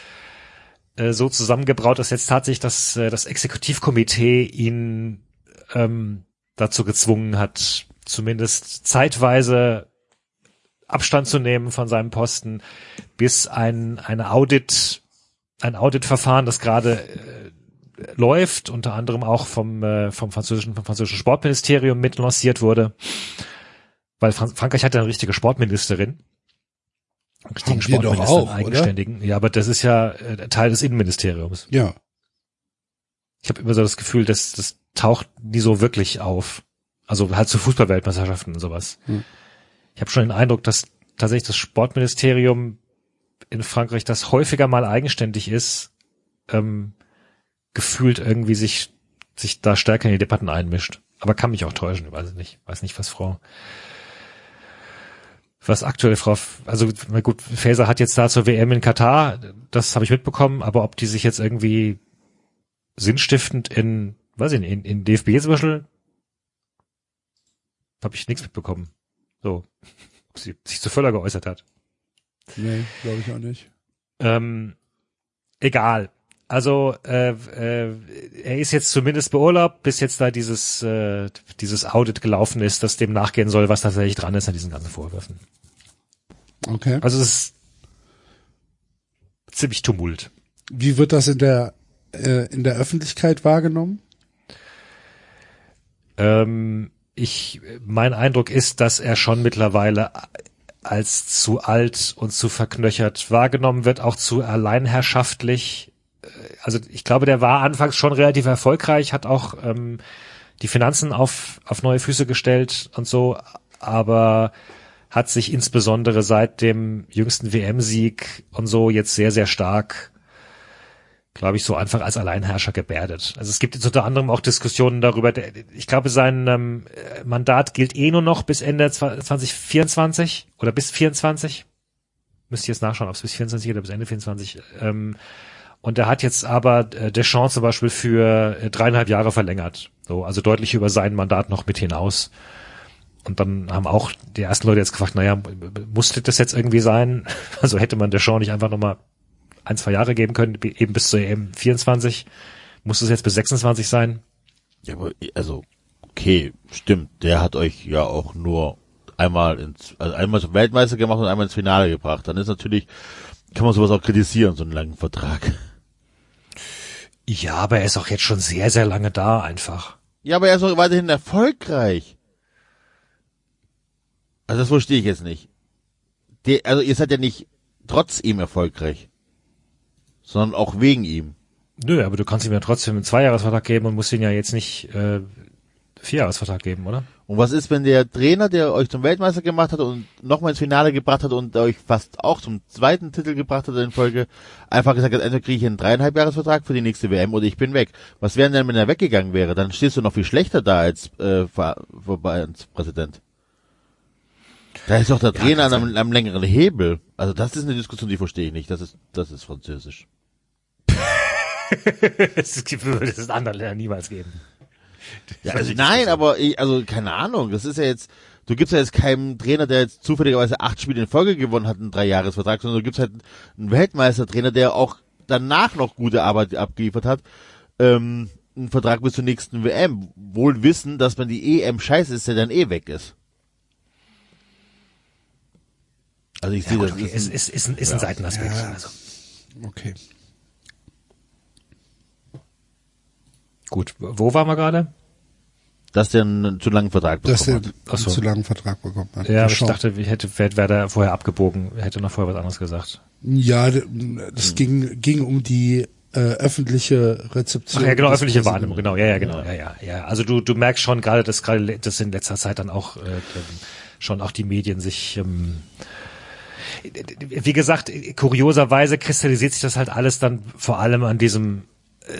äh, so zusammengebraut, dass jetzt tatsächlich das, äh, das Exekutivkomitee ihn ähm, dazu gezwungen hat, zumindest zeitweise Abstand zu nehmen von seinem Posten, bis ein eine Audit, ein Auditverfahren, das gerade äh, läuft, unter anderem auch vom, äh, vom französischen, vom französischen Sportministerium mit lanciert wurde. Weil Fran Frankreich hat ja eine richtige Sportministerin. Einen richtigen Haben wir doch Sportminister, auch, einen oder? eigenständigen. Ja, aber das ist ja äh, Teil des Innenministeriums. Ja. Ich habe immer so das Gefühl, dass das taucht nie so wirklich auf. Also halt zu Fußballweltmeisterschaften und sowas. Hm. Ich habe schon den Eindruck, dass tatsächlich das Sportministerium in Frankreich, das häufiger mal eigenständig ist, ähm, gefühlt irgendwie sich sich da stärker in die Debatten einmischt. Aber kann mich auch täuschen, ich weiß nicht. Weiß nicht, was Frau was aktuell Frau, also na gut, Faeser hat jetzt da zur WM in Katar, das habe ich mitbekommen, aber ob die sich jetzt irgendwie sinnstiftend in, weiß ich nicht, in, in DFB zum Beispiel, habe ich nichts mitbekommen. So, [laughs] ob sie sich zu Völler geäußert hat. Nee, glaube ich auch nicht. Ähm, egal. Also äh, äh, er ist jetzt zumindest beurlaubt, bis jetzt da dieses äh, dieses Audit gelaufen ist, das dem nachgehen soll, was tatsächlich dran ist an diesen ganzen Vorwürfen. Okay. Also es ist ziemlich Tumult. Wie wird das in der äh, in der Öffentlichkeit wahrgenommen? Ähm, ich, mein Eindruck ist, dass er schon mittlerweile als zu alt und zu verknöchert wahrgenommen wird, auch zu alleinherrschaftlich. Äh, Also ich glaube, der war anfangs schon relativ erfolgreich, hat auch ähm, die Finanzen auf, auf neue Füße gestellt und so, aber hat sich insbesondere seit dem jüngsten WM-Sieg und so jetzt sehr, sehr stark glaube ich, so einfach als Alleinherrscher gebärdet. Also es gibt jetzt unter anderem auch Diskussionen darüber, der, ich glaube, sein ähm, Mandat gilt eh nur noch bis Ende 2024 oder bis 24. Müsste ich jetzt nachschauen, ob es bis 24 oder bis Ende 24. Ähm, und er hat jetzt aber äh, Deschamps zum Beispiel für äh, dreieinhalb Jahre verlängert. So, also deutlich über sein Mandat noch mit hinaus. Und dann haben auch die ersten Leute jetzt gefragt, naja, musste das jetzt irgendwie sein? [laughs] Also hätte man Deschamps nicht einfach nochmal ein, zwei Jahre geben können, eben bis zur EM 24. Muss es jetzt bis 26 sein? Ja, aber, also, okay, stimmt. Der hat euch ja auch nur einmal ins, also einmal zum Weltmeister gemacht und einmal ins Finale gebracht. Dann ist natürlich, kann man sowas auch kritisieren, so einen langen Vertrag. Ja, aber er ist auch jetzt schon sehr, sehr lange da einfach. Ja, aber er ist auch weiterhin erfolgreich. Also das verstehe ich jetzt nicht. Der, also ihr seid ja nicht trotz ihm erfolgreich, sondern auch wegen ihm. Nö, aber du kannst ihm ja trotzdem einen Zweijahresvertrag geben und musst ihn ja jetzt nicht äh, Vierjahresvertrag geben, oder? Und was ist, wenn der Trainer, der euch zum Weltmeister gemacht hat und nochmal ins Finale gebracht hat und euch fast auch zum zweiten Titel gebracht hat in Folge, einfach gesagt hat, entweder kriege ich einen dreieinhalb Jahresvertrag für die nächste WM oder ich bin weg. Was wäre denn, wenn er weggegangen wäre? Dann stehst du noch viel schlechter da als äh, Präsident. Da ist doch der Trainer an einem, einem längeren Hebel. Also das ist eine Diskussion, die verstehe ich nicht. Das ist, das ist französisch. [laughs] Es würde es in anderen Ländern niemals geben. Ja, also nein, aber ich, also keine Ahnung. Das ist ja jetzt, du gibst ja jetzt keinem Trainer, der jetzt zufälligerweise acht Spiele in Folge gewonnen hat, einen Dreijahresvertrag, sondern du gibst halt einen Weltmeistertrainer, der auch danach noch gute Arbeit abgeliefert hat, ähm, einen Vertrag bis zur nächsten WM. Wohl wissen, dass wenn die EM scheiße ist, der dann eh weg ist. Also ich Ja, sehe gut, das okay. ist, ist, ein, ist, ist, ein, ist ein Seitenaspekt. Ja. Also, Okay. Gut, wo waren wir gerade? dass der einen zu langen Vertrag Dass bekommen er hat. einen so. zu langen Vertrag bekommen hat. Ja, aber ich dachte, ich hätte, wäre wär da vorher abgebogen, hätte noch vorher was anderes gesagt. Ja, das ging, ging um die äh, öffentliche Rezeption. Ach ja, genau, öffentliche. Wahrnehmung, genau, ja, ja, genau, ja, ja, ja. Also du, du merkst schon gerade, dass gerade dass in letzter Zeit dann auch äh, ähm, schon auch die Medien sich ähm, wie gesagt, kurioserweise kristallisiert sich das halt alles dann vor allem an diesem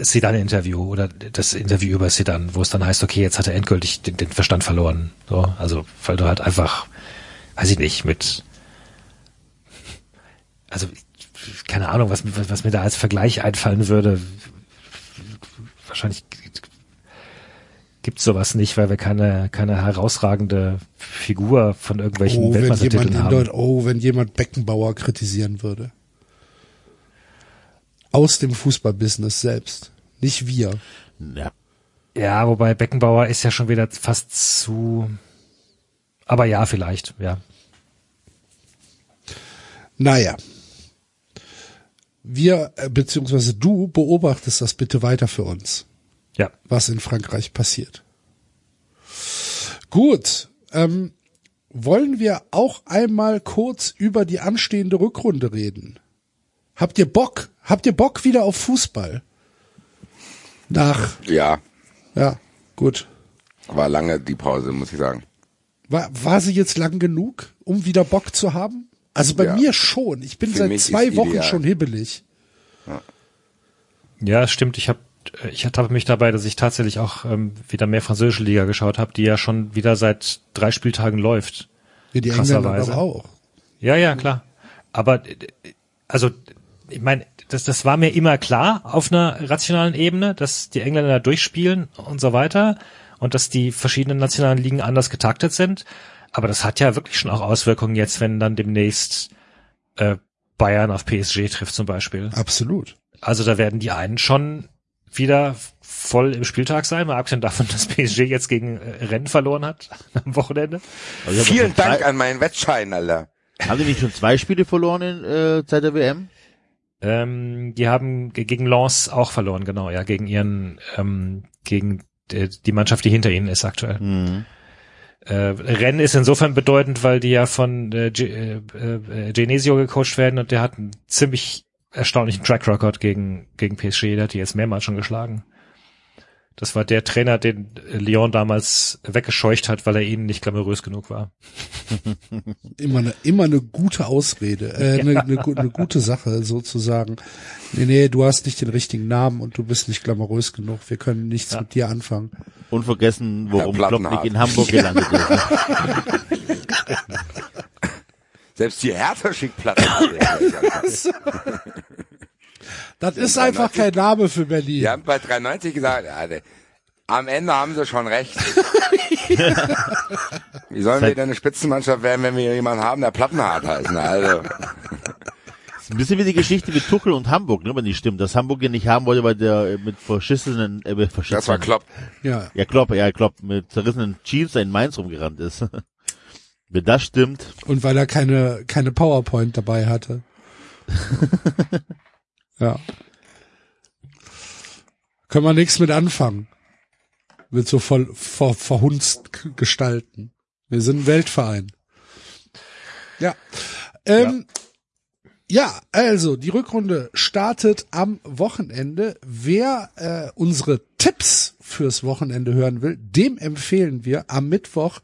Sedan-Interview oder das Interview über Sedan, wo es dann heißt, okay, jetzt hat er endgültig den, den Verstand verloren. So, also weil du halt einfach, weiß ich nicht, mit also keine Ahnung, was, was, was mir da als Vergleich einfallen würde. Wahrscheinlich gibt's sowas nicht, weil wir keine, keine herausragende Figur von irgendwelchen Oh, Weltmeistertiteln haben. Deut oh, wenn jemand Beckenbauer kritisieren würde. Aus dem Fußballbusiness selbst. Nicht wir. Ja. Ja, wobei Beckenbauer ist ja schon wieder fast zu. Aber ja, vielleicht, ja. Naja. Wir, äh, beziehungsweise du beobachtest das bitte weiter für uns, Ja. was in Frankreich passiert. Gut. Ähm, wollen wir auch einmal kurz über die anstehende Rückrunde reden? Habt ihr Bock? Habt ihr Bock wieder auf Fußball? Nach, Ja, ja, gut. war lange die Pause, muss ich sagen. War, war sie jetzt lang genug, um wieder Bock zu haben? Also bei Ja. mir schon. Ich bin Für seit zwei Wochen ideal. schon hibbelig. Ja, stimmt. Ich habe ich ertappe mich dabei, dass ich tatsächlich auch ähm, wieder mehr französische Liga geschaut habe, die ja schon wieder seit drei Spieltagen läuft. Wie die Engländer auch. Ja, ja, klar. Aber äh, also ich meine, das, das war mir immer klar auf einer rationalen Ebene, dass die Engländer da durchspielen und so weiter und dass die verschiedenen nationalen Ligen anders getaktet sind. Aber das hat ja wirklich schon auch Auswirkungen jetzt, wenn dann demnächst äh, Bayern auf PSG trifft zum Beispiel. Absolut. Also da werden die einen schon wieder voll im Spieltag sein, mal abgesehen davon, dass PSG jetzt gegen äh, Rennen verloren hat [laughs] am Wochenende. Also Vielen Dank an meinen Wettschein, Alter. Haben die nicht schon zwei Spiele verloren in, äh, seit der WM? Ähm, die haben ge- gegen Lens auch verloren, genau, ja, gegen ihren, ähm, gegen die, die Mannschaft, die hinter ihnen ist aktuell. Mhm. Äh, Rennen ist insofern bedeutend, weil die ja von äh, Ge äh, äh, Genesio gecoacht werden und der hat einen ziemlich erstaunlichen Track Record gegen, gegen PSG, der hat die jetzt mehrmals schon geschlagen. Das war der Trainer, den Lyon damals weggescheucht hat, weil er ihnen nicht glamourös genug war. [laughs] Immer eine, immer eine gute Ausrede, äh, [laughs] eine, eine, gu- eine gute Sache sozusagen. Nee, nee, du hast nicht den richtigen Namen und du bist nicht glamourös genug. Wir können nichts mit dir anfangen. Und vergessen, warum Klopp nicht in Hamburg gelandet ist. [laughs] Selbst die Hertha schickt Platten. Das ist einfach kein Name für Berlin. Die haben bei 93 gesagt, ja, am Ende haben sie schon recht. [laughs] [laughs] Wie sollen wir denn eine Spitzenmannschaft werden, wenn wir jemanden haben, der Plattenhart heißt? Ne? Also, Das [laughs] ist ein bisschen wie die Geschichte mit Tuchel und Hamburg, ne, wenn die stimmt. Dass Hamburg ihn nicht haben wollte, weil der äh, mit verschissenen, äh, mit verschissenen, das war Klopp. Ja. Ja, Klopp, ja, Klopp, mit zerrissenen Jeans in Mainz rumgerannt ist. wenn das stimmt, Und weil er keine, keine PowerPoint dabei hatte. Ja. Können wir nichts mit anfangen. Mit so voll, ver, verhunzt gestalten. Wir sind ein Weltverein. Ja. Ähm, ja. also die Rückrunde startet am Wochenende. Wer äh, unsere Tipps fürs Wochenende hören will, dem empfehlen wir am Mittwoch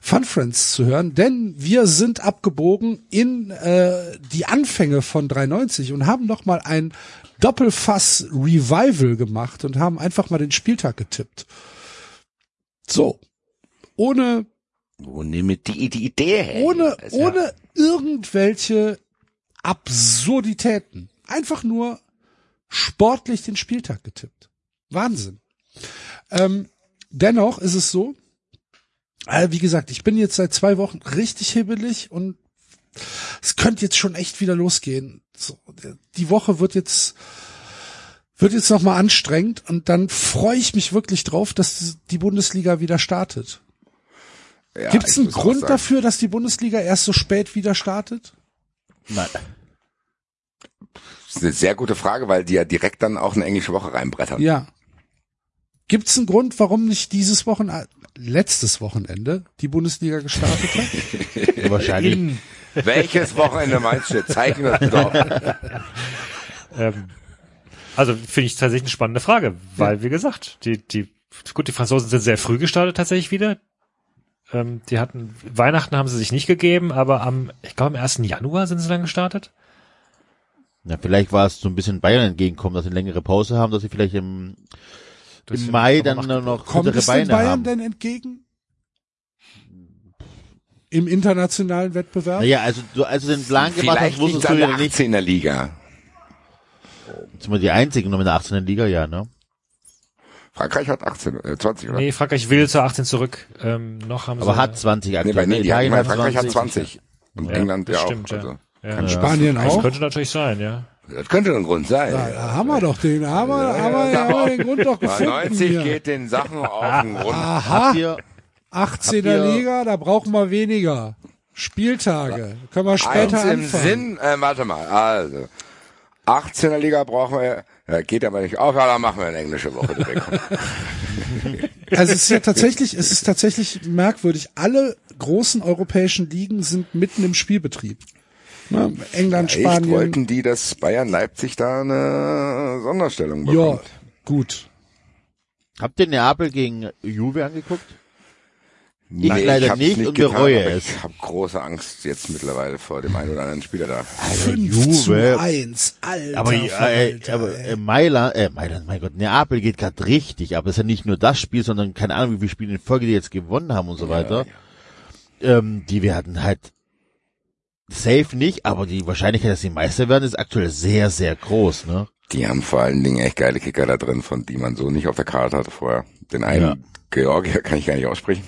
Fun Friends zu hören, denn wir sind abgebogen in äh, die Anfänge von 93 und haben noch mal ein Doppelfass Revival gemacht und haben einfach mal den Spieltag getippt. So. Ohne Wo nehme die, die Idee her? ohne, ja- ohne irgendwelche Absurditäten. Einfach nur sportlich den Spieltag getippt. Wahnsinn. Ähm, dennoch ist es so, äh, wie gesagt, ich bin jetzt seit zwei Wochen richtig hibbelig und es könnte jetzt schon echt wieder losgehen. So, die Woche wird jetzt wird jetzt noch mal anstrengend und dann freue ich mich wirklich drauf, dass die Bundesliga wieder startet. Ja, Gibt es einen Grund dafür, dass die Bundesliga erst so spät wieder startet? nein. Das ist eine sehr gute Frage, weil die ja direkt dann auch eine englische Woche reinbrettern. Ja. Gibt es einen Grund, warum nicht dieses Wochenende, letztes Wochenende, die Bundesliga gestartet hat? [laughs] Wahrscheinlich. In, Welches Wochenende meinst du? Zeig mir das bitte auf. [laughs] ähm, also finde ich tatsächlich eine spannende Frage, weil, wie gesagt, die, die, gut, die Franzosen sind sehr früh gestartet tatsächlich wieder. Ähm, die hatten, Weihnachten haben sie sich nicht gegeben, aber am, ich glaube am 1. Januar sind sie dann gestartet. Ja, vielleicht war es so ein bisschen Bayern entgegenkommen, dass sie eine längere Pause haben, dass sie vielleicht im, Das im Mai dann nur noch- Kommt es Beine Bayern haben. denn entgegen? Im internationalen Wettbewerb? Naja, also du, als du den Plan gemacht hast, Vielleicht wusstest es du ja der nicht, 18er Liga. sind wir die einzigen noch in der 18. Liga, ja, ne? Frankreich hat 18, äh, 20, oder? Nee, Frankreich will zur 18 zurück. Ähm, noch haben Aber sie, hat 20 nee, aktuell. bei, nee, die Italien haben, Frankreich hat 20. 20. Und Ja, England ja das auch. stimmt, ja. Also, Ja. Spanien Das auch? könnte natürlich sein, ja. Das könnte ein Grund sein. Ja, da haben wir doch den, haben wir, haben wir, ja. haben wir den Grund doch Bei [laughs] gefunden 90 hier. geht den Sachen auf den Grund. Aha, Habt ihr, 18er habt ihr- Liga, da brauchen wir weniger. Spieltage. Können wir später Eins im anfangen. Sinn, äh, warte mal, also. 18er Liga brauchen wir, ja, geht aber nicht auf, ja, dann machen wir eine englische Woche direkt. [laughs] Also es ist ja tatsächlich, es ist tatsächlich merkwürdig. Alle großen europäischen Ligen sind mitten im Spielbetrieb. Ne? England, Echt Spanien. wollten die, dass Bayern Leipzig da eine Sonderstellung Ja, bekommt. gut. habt ihr Neapel gegen Juve angeguckt? Nee, leider hab's nicht und bereue es. Ich habe große Angst jetzt mittlerweile vor dem einen oder anderen Spieler da. 5 zu Juve. 1, Alter. Aber, äh, Verwalter, aber äh, Mailand, äh, Mailand, mein Gott, Neapel geht gerade richtig, aber es ist ja nicht nur das Spiel, sondern keine Ahnung, wie viele Spiele in Folge die jetzt gewonnen haben und so weiter. Ähm, die werden halt safe nicht, aber die Wahrscheinlichkeit, dass sie Meister werden, ist aktuell sehr, sehr groß, ne? Die haben vor allen Dingen echt geile Kicker da drin, von die man so nicht auf der Karte hatte vorher. Den einen Ja. Georgier kann ich gar nicht aussprechen.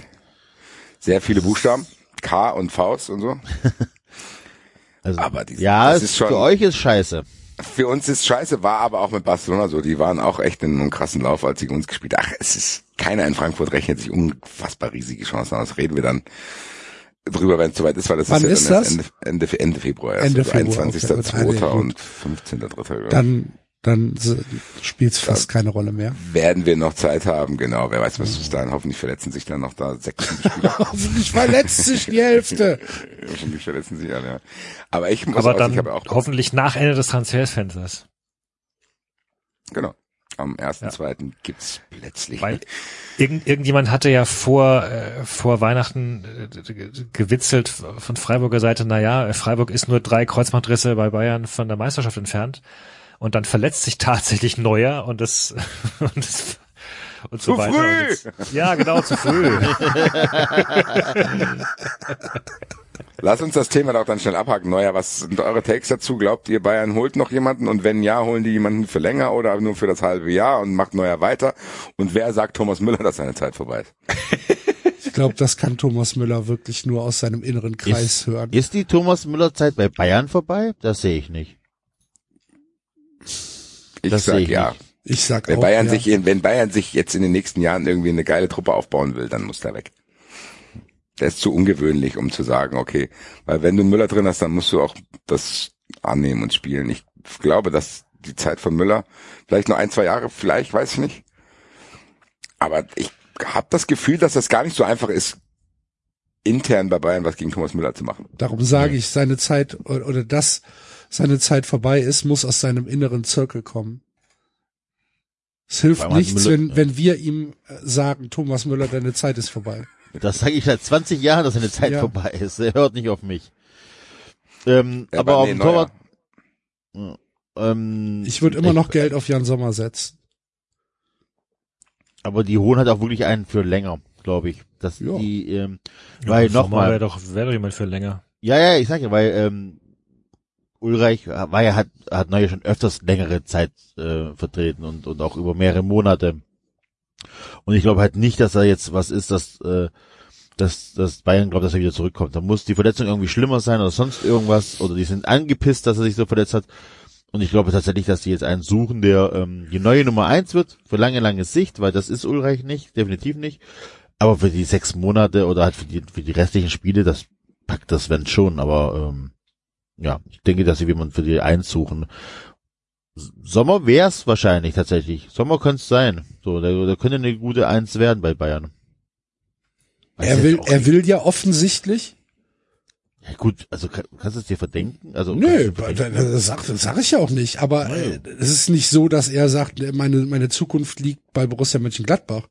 Sehr viele Buchstaben, K und Faust und so. [laughs] Also, Aber die- ja, das ist schon- für euch ist scheiße. für uns ist scheiße, war aber auch mit Barcelona so. Die waren auch echt in einem krassen Lauf, als sie gegen uns gespielt haben. Ach, es ist, keiner in Frankfurt rechnet sich unfassbar riesige Chancen aus. Reden wir dann drüber, wenn es soweit ist, weil das Wann ist ja ist dann das? erst Ende, Ende, Ende Februar. Erst, Ende also Februar, 21.02. okay, gut. und 15.03. Dann, dann spielt es fast keine Rolle mehr. werden wir noch Zeit haben, genau. Wer weiß, was bis dahin. Hoffentlich verletzen sich dann noch da sechs Spieler. [laughs] Hoffentlich verletzt sich die Hälfte. [laughs] Hoffentlich verletzen sich alle, ja. Aber ich muss Aber auch, dann ich habe auch, hoffentlich nach Ende des Transferfensters. genau. Am 1.2. gibt's plötzlich. Weil irgend, irgendjemand hatte ja vor, äh, vor Weihnachten äh, gewitzelt von Freiburger Seite, na ja, Freiburg ist nur drei Kreuzbandrisse bei Bayern von der Meisterschaft entfernt. Und dann verletzt sich tatsächlich Neuer und das, [laughs] und das und so Zu weiter. früh! Jetzt, ja, genau, zu früh. [laughs] Lass uns das Thema doch dann schnell abhaken. Neuer, was sind eure Takes dazu? Glaubt ihr, Bayern holt noch jemanden? Und wenn ja, holen die jemanden für länger oder nur für das halbe Jahr und macht Neuer weiter? Und wer sagt Thomas Müller, dass seine Zeit vorbei ist? [laughs] Ich glaube, das kann Thomas Müller wirklich nur aus seinem inneren Kreis ist, hören. ist die Thomas Müller Zeit bei Bayern vorbei? Das sehe ich nicht. Ich Das sag sehe ich ja. nicht. Ich sag Wenn auch, Bayern ja. sich, in, wenn Bayern sich jetzt in den nächsten Jahren irgendwie eine geile Truppe aufbauen will, dann muss der weg. Der ist zu ungewöhnlich, um zu sagen, okay, weil wenn du einen Müller drin hast, dann musst du auch das annehmen und spielen. Ich glaube, dass die Zeit von Müller vielleicht nur ein, zwei Jahre, vielleicht, weiß ich nicht. Aber ich habe das Gefühl, dass das gar nicht so einfach ist, intern bei Bayern was gegen Thomas Müller zu machen. Darum sage ich, seine Zeit oder dass seine Zeit vorbei ist, muss aus seinem inneren Zirkel kommen. Es hilft nichts, Müller- wenn, wenn wir ihm äh, sagen, Thomas Müller, deine Zeit ist vorbei. Das sage ich seit 20 Jahren, dass seine Zeit Ja. vorbei ist. Er hört nicht auf mich. Ähm, Ja, aber auf nee, dem. Torwart. Ähm, Ich würde immer noch Geld auf Jan Sommer setzen. Aber die holen halt auch wirklich einen für länger, glaube ich. Dass Ja. die, ähm, weil Sommer nochmal. Wäre doch, wäre doch jemand für länger. Ja, ja, ich sag ja, weil ähm, Ulreich war ja hat hat Neuer schon öfters längere Zeit äh, vertreten und und auch über mehrere Monate. Und ich glaube halt nicht, dass er jetzt was ist, dass äh, dass, dass Bayern glaubt, dass er wieder zurückkommt. Da muss die Verletzung irgendwie schlimmer sein oder sonst irgendwas oder die sind angepisst, dass er sich so verletzt hat. Und ich glaube tatsächlich, dass die jetzt einen suchen, der ähm, die neue Nummer eins wird für lange, lange Sicht, weil das ist Ulreich nicht, definitiv nicht. Aber für die sechs Monate oder halt für die für die restlichen Spiele, das packt das wenn schon. Aber ähm, ja, ich denke, dass sie jemanden für die eins suchen. Sommer wär's wahrscheinlich tatsächlich. Sommer könnte es sein. So, der, der könnte eine gute Eins werden bei Bayern. Weiß Er will, er will ja offensichtlich. Ja, gut, also kann, kannst du es dir verdenken? Also Nö, verdenken? das, sag, das sag ich ja auch nicht. Aber äh, es ist nicht so, dass er sagt, meine, meine Zukunft liegt bei Borussia Mönchengladbach.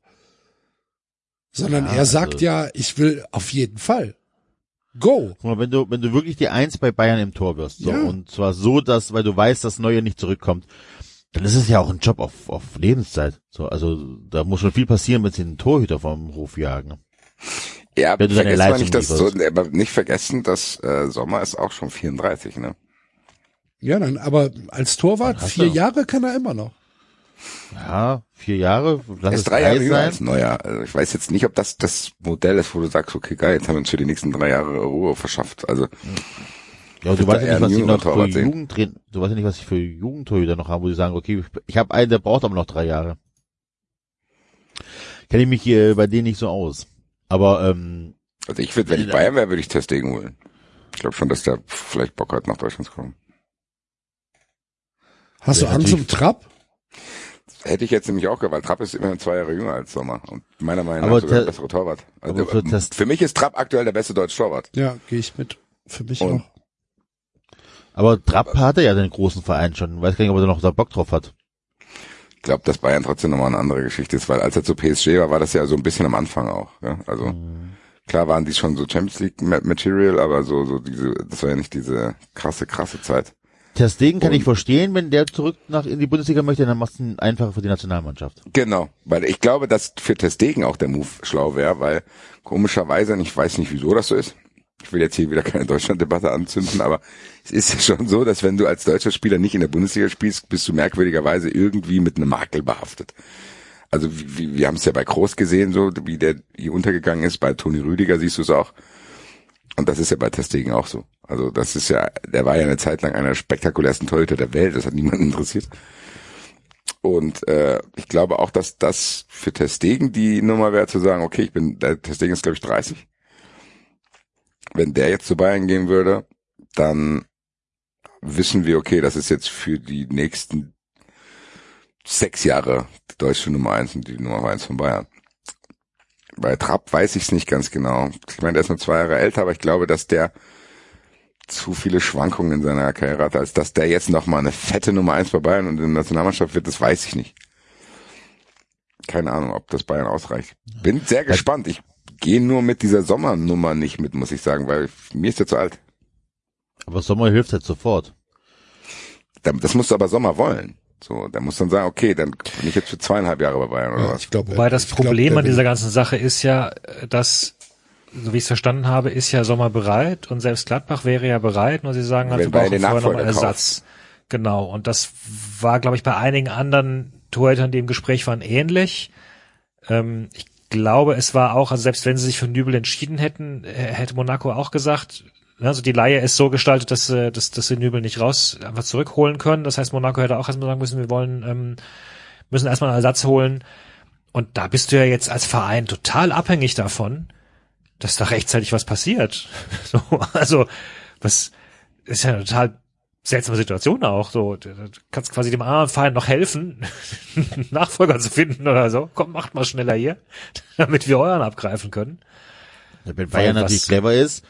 Sondern Ja, er sagt also- ja, ich will auf jeden Fall. Go. Guck mal, wenn du, wenn du wirklich die Eins bei Bayern im Tor wirst, so, Ja. und zwar so, dass, weil du weißt, dass Neuer nicht zurückkommt, dann ist es ja auch ein Job auf, auf Lebenszeit. So, also, da muss schon viel passieren, wenn sie den Torhüter vom Hof jagen. Ja, Wenn du deine vergessen Leistung nicht, dass so, aber nicht vergessen, dass äh, Sommer ist auch schon 34, ne? Ja, dann, aber als Torwart, vier Jahre kann er immer noch. Ja, vier Jahre, lass Er es ist drei Jahre drei jünger sein. als Neuer. Also ich weiß jetzt nicht, ob das das Modell ist, wo du sagst, okay, geil, jetzt haben wir uns für die nächsten drei Jahre Ruhe verschafft. Also Ja, du weißt ja nicht, was sie noch für. Jugendtrainer, du weißt ja nicht, was sie für Jugendtorhüter noch haben, wo sie sagen, okay, ich habe einen, der braucht aber noch drei Jahre. Kenne ich mich hier bei denen nicht so aus. Aber ähm, Also ich würde, wenn ich Bayern wäre, würde ich Testegen holen. Ich glaube schon, dass der vielleicht Bock hat, nach Deutschland zu kommen. Hast Ja, du Angst um. Trapp? Hätte ich jetzt nämlich auch, weil Trapp ist immerhin zwei Jahre jünger als Sommer und meiner Meinung Aber nach sogar der bessere Torwart. Also, aber für ähm, für mich ist Trapp aktuell der beste deutsche Torwart. Ja, gehe ich mit. Für mich Und- auch. aber Trapp hatte ja den großen Verein schon. Weiß gar nicht, ob er da noch da Bock drauf hat. Ich glaube, dass Bayern trotzdem nochmal eine andere Geschichte ist, weil als er zu PSG war, war das ja so ein bisschen am Anfang auch. Ja? Also Mhm. klar waren die schon so Champions League Ma- Material, aber so so diese, das war ja nicht diese krasse krasse Zeit. Ter Stegen kann Und- ich verstehen, wenn der zurück nach in die Bundesliga möchte, dann machst du ihn einfacher für die Nationalmannschaft. Genau, weil ich glaube, dass für Testegen auch der Move schlau wäre, weil komischerweise, und ich weiß nicht, wieso das so ist, ich will jetzt hier wieder keine Deutschland-Debatte anzünden, aber es ist ja schon so, dass wenn du als deutscher Spieler nicht in der Bundesliga spielst, bist du merkwürdigerweise irgendwie mit einem Makel behaftet. Also wie, wie, wir haben es ja bei Groß gesehen, so wie der hier untergegangen ist, bei Toni Rüdiger siehst du es auch. Und das ist ja bei Testegen auch so. Also das ist ja, der war ja eine Zeit lang einer spektakulärsten Torhüter der Welt. Das hat niemanden [laughs] interessiert. Und äh, ich glaube auch, dass das für Testegen die Nummer wäre zu sagen, okay, ich bin, der Testegen ist glaube ich 30. Wenn der jetzt zu Bayern gehen würde, dann wissen wir, okay, das ist jetzt für die nächsten sechs Jahre die deutsche Nummer eins und die Nummer eins von Bayern. Bei Trapp weiß ich es nicht ganz genau. Ich meine, der ist nur zwei Jahre älter, aber ich glaube, dass der zu viele Schwankungen in seiner Karriere hat, als dass der jetzt nochmal eine fette Nummer eins bei Bayern und in der Nationalmannschaft wird, das weiß ich nicht. Keine Ahnung, ob das Bayern ausreicht. Bin sehr gespannt. Ich gehe nur mit dieser Sommernummer nicht mit, muss ich sagen, weil mir ist der zu alt. Aber Sommer hilft halt sofort. Das musst du aber Sommer wollen. So, der muss dann sagen, okay, dann bin ich jetzt für zweieinhalb Jahre bei Bayern oder Ja, was. ich glaube, Wobei das glaub, Problem der an dieser ganzen Sache ist ja, dass, so wie ich es verstanden habe, ist ja Sommer bereit und selbst Gladbach wäre ja bereit, nur sie sagen halt, Wenn wir brauchen den vorher nochmal Nachfolger Ersatz. Genau. Und das war, glaube ich, bei einigen anderen Torhütern, die im Gespräch waren, ähnlich. Ähm, ich glaube, es war auch, also selbst wenn sie sich für Nübel entschieden hätten, äh, hätte Monaco auch gesagt, also die Laie ist so gestaltet, dass, äh, dass, dass sie Nübel nicht raus einfach zurückholen können. Das heißt, Monaco hätte auch erstmal sagen müssen, wir wollen, ähm, müssen erstmal einen Ersatz holen. Und da bist du ja jetzt als Verein total abhängig davon, dass da rechtzeitig was passiert. [laughs] So, also, was ist ja eine total seltsame Situation auch. So, du kannst quasi dem anderen Verein noch helfen, einen [laughs] Nachfolger zu finden oder so. Komm, macht mal schneller hier, [laughs] damit wir euren abgreifen können. Weil Bayern natürlich clever ist,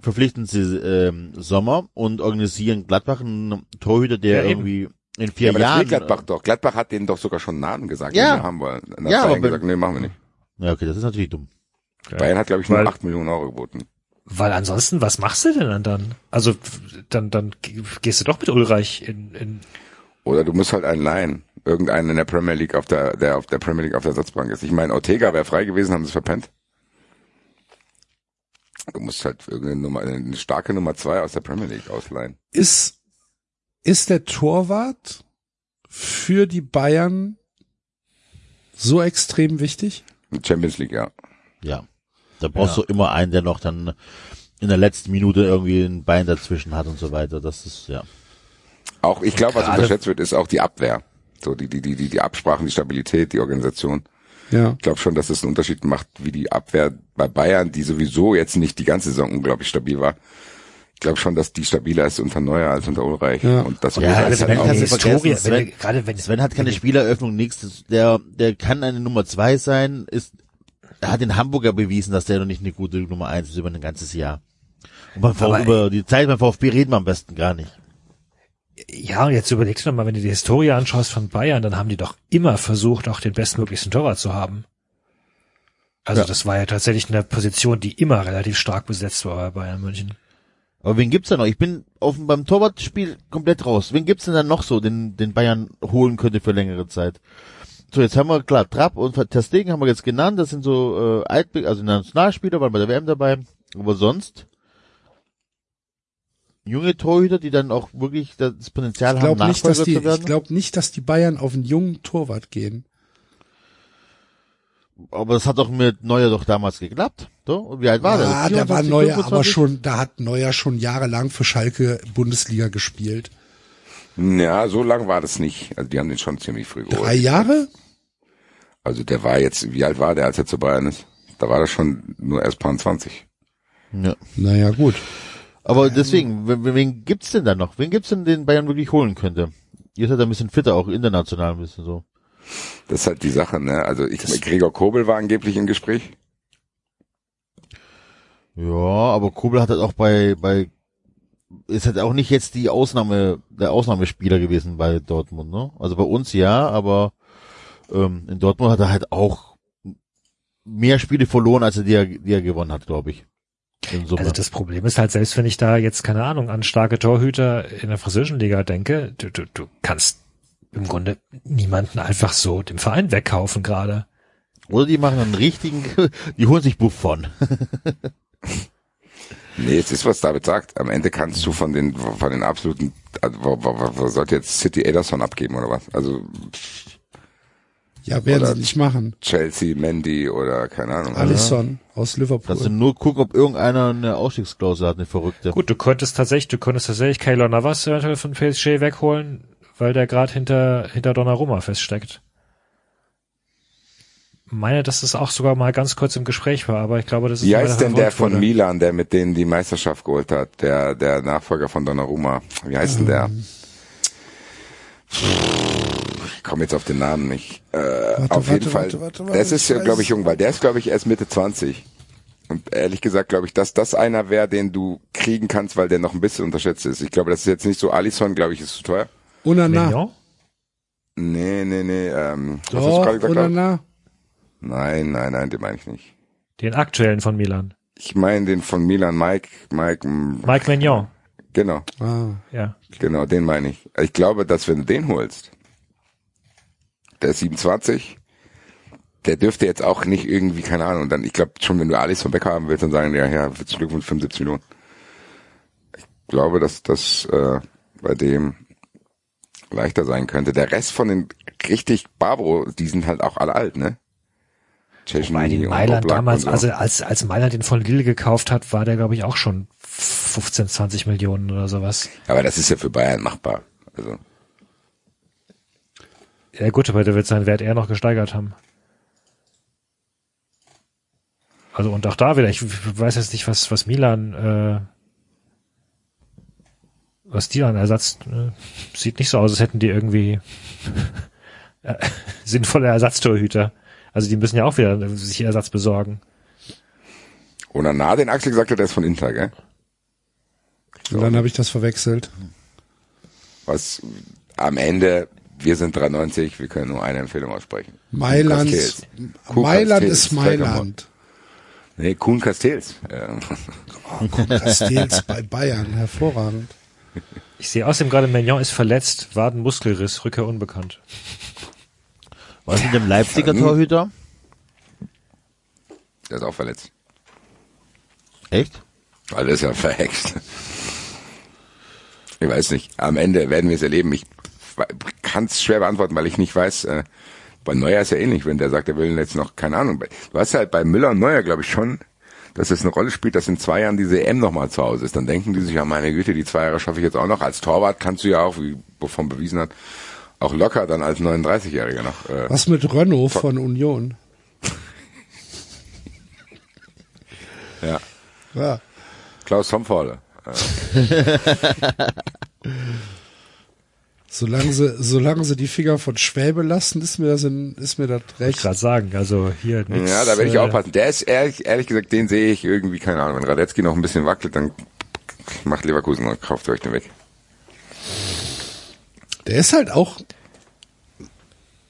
verpflichten sie ähm, Sommer und organisieren Gladbach einen Torhüter, der Ja, irgendwie in vier Ja, aber das will Jahren. Gladbach doch. Gladbach hat denen doch sogar schon einen Namen gesagt, Ja. den wir haben wollen. Dann hat Ja, aber gesagt, nee, machen wir nicht. Ja, okay, das ist natürlich dumm. Bayern hat, glaube ich, nur Weil- 8 Millionen Euro geboten. Weil ansonsten, was machst du denn dann? Also, dann, dann gehst du doch mit Ulreich in, in Oder du musst halt einen leihen. Irgendeinen in der Premier League auf der, der auf der Premier League auf der Ersatzbank ist. Ich meine, Ortega wäre frei gewesen, haben sie es verpennt. Du musst halt irgendeine Nummer, eine starke Nummer zwei aus der Premier League ausleihen. ist, ist der Torwart für die Bayern so extrem wichtig? Champions League, ja. Ja. Da brauchst du immer einen, der noch dann in der letzten Minute irgendwie ein Bein dazwischen hat und so weiter. Das ist, ja. Auch, ich glaube, was unterschätzt wird, ist auch die Abwehr. So, die, die, die, die, die Absprachen, die Stabilität, die Organisation. Ja. Ich glaube schon, dass es einen Unterschied macht, wie die Abwehr bei Bayern, die sowieso jetzt nicht die ganze Saison unglaublich stabil war. Ich glaube schon, dass die stabiler ist unter Neuer als unter Ulreich. Ja. Und das Ja, also halt nicht. vergessen, Historie, Sven- wenn, gerade wenn, Sven hat keine Spieleröffnung, nichts. Der, der kann eine Nummer zwei sein, ist, er hat in Hamburger bewiesen, dass der noch nicht eine gute Nummer eins ist über ein ganzes Jahr. Und beim über die Zeit beim VfB reden wir am besten gar nicht. Ja, jetzt überleg dir doch mal, wenn du die Historie anschaust von Bayern, dann haben die doch immer versucht, auch den bestmöglichsten Torwart zu haben. Also Ja. das war ja tatsächlich eine Position, die immer relativ stark besetzt war bei Bayern München. Aber wen gibt's da noch? Ich bin auf, beim Torwartspiel komplett raus. Wen gibt's denn dann noch so, den, den Bayern holen könnte für längere Zeit? So, jetzt haben wir, klar, Trapp und Testegen haben wir jetzt genannt. Das sind so, äh, Alt, also Nationalspieler, waren bei der WM dabei. Aber sonst, junge Torhüter, die dann auch wirklich das Potenzial Ich haben, glaube nicht, dass Nachfolger die, zu ich werden. glaube nicht, dass die Bayern auf einen jungen Torwart gehen. aber das hat doch mit Neuer doch damals geklappt. So? Und wie alt war der? Ah, der war 24, Neuer, aber 25? schon, da hat Neuer schon jahrelang für Schalke Bundesliga gespielt. Ja, so lang war das nicht. Also die haben den schon ziemlich früh Drei geholt. Jahre? Also der war jetzt, wie alt war der, als er zu Bayern ist? Da war er schon nur erst paar 20. Ja. Naja, gut. Aber deswegen, wen, wen gibt's denn da noch? Wen gibt's denn, den Bayern wirklich holen könnte? Ihr seid ein bisschen fitter, auch international ein bisschen so. Das ist halt die Sache, ne? Also ich, Gregor Kobel war angeblich im Gespräch. Ja, aber Kobel hat halt auch bei, bei, ist halt auch nicht jetzt die Ausnahme, der Ausnahmespieler gewesen bei Dortmund, ne? Also bei uns ja, aber ähm, in Dortmund hat er halt auch mehr Spiele verloren, als er die, er- die er gewonnen hat, glaube ich. In Summe. Also das Problem ist halt, selbst wenn ich da jetzt, keine Ahnung, an starke Torhüter in der französischen Liga denke, du, du, du kannst im Grunde niemanden einfach so dem Verein wegkaufen gerade. Oder die machen einen richtigen, die holen sich Buffon. Nee, es ist, was David sagt. Am Ende kannst du von den, von den absoluten, also, wo, wo, wo, wo sollte jetzt City Ederson abgeben oder was? Also, Ja, werden Oder- sie nicht machen. Chelsea, Mandy oder keine Ahnung. Alisson aus Liverpool. Du nur gucken, ob irgendeiner eine Ausstiegsklausel hat, eine verrückte. Gut, du könntest tatsächlich, du könntest tatsächlich Keylor Navas eventuell von PSG wegholen, weil der gerade hinter, hinter Donnarumma feststeckt. Meine, dass das auch sogar mal ganz kurz im Gespräch war, aber ich glaube, das ist Wie heißt denn der von wurde. Milan, der mit denen die Meisterschaft geholt hat? Der, der Nachfolger von Donnarumma. Wie heißt denn der? Ich komme jetzt auf den Namen nicht. Äh, auf warte, jeden Fall. warte, warte, warte, das ist ja, glaube ich, jung, weil der ist, glaube ich, erst Mitte 20. Und ehrlich gesagt, glaube ich, dass das einer wäre, den du kriegen kannst, weil der noch ein bisschen unterschätzt ist. Ich glaube, das ist jetzt nicht so. Alisson, glaube ich, ist zu teuer. Unana. Mignon? Nee, nee, nee. Ähm, was hast du Doch, gerade gesagt? Unana. Nein, nein, nein, den meine ich nicht. Den aktuellen von Milan. Ich meine den von Milan, Mike, Mike, mm, Mike Mignon. genau. Ah. Ja. Genau, den meine ich. Ich glaube, dass wenn du den holst, der ist 27, der dürfte jetzt auch nicht irgendwie, keine Ahnung, dann, ich glaube schon, wenn du Alice vom Becker haben willst, dann sagen die, ja, ja, Glückwunsch, 75 Millionen. Ich glaube, dass das äh, bei dem leichter sein könnte. Der Rest von den richtig Barbaro, die sind halt auch alle alt, ne? Weil die und Mailand damals, und so. also als, als Mailand den von Lille gekauft hat, war der, glaube ich, auch schon 15, 20 Millionen oder sowas. Aber das ist ja für Bayern machbar. Also, Ja gut, aber der wird seinen Wert eher noch gesteigert haben. Also und auch da wieder, ich weiß jetzt nicht, was, was Milan, äh, was die an Ersatz, äh, sieht nicht so aus, als hätten die irgendwie [laughs] äh, sinnvolle Ersatztorhüter. Also die müssen ja auch wieder sich Ersatz besorgen. und na den Axel gesagt hat, der ist von Inter, gell? Und dann habe ich das verwechselt. was am Ende, wir sind 93, wir können nur eine Empfehlung aussprechen. Mailand. Kuhn Mailand ist Mailand. Nee, Kuhn Castells. Oh, guck, Castells bei Bayern, hervorragend. Ich sehe außerdem gerade, Mignon ist verletzt, Wadenmuskelriss, Rückkehr unbekannt. Was mit dem Leipziger Torhüter? Der ist auch verletzt. Echt? Weil der ist ja verhext. Ich weiß nicht. Am Ende werden wir es erleben. Ich kann es schwer beantworten, weil ich nicht weiß, äh, bei Neuer ist ja ähnlich, wenn der sagt, er will jetzt noch, keine Ahnung. Du hast halt bei Müller und Neuer, glaube ich, schon, dass es eine Rolle spielt, dass in zwei Jahren diese EM nochmal zu Hause ist. Dann denken die sich, ja meine Güte, die zwei Jahre schaffe ich jetzt auch noch. Als Torwart kannst du ja auch, wie wovon bewiesen hat, auch locker dann als 39-Jähriger noch. Äh, Was mit Renault von Union? ja. Ja. Klaus Tomforde. [laughs] [laughs] Solange sie, solange sie die Finger von Schwäbe lassen, ist mir das, in, ist mir das Ich recht. gerade sagen, also hier nix, Ja, da werde ich äh, aufpassen. Der ist ehrlich, ehrlich gesagt, den sehe ich irgendwie, keine Ahnung, wenn Radetzky noch ein bisschen wackelt, dann macht Leverkusen und kauft euch den weg. Der ist halt auch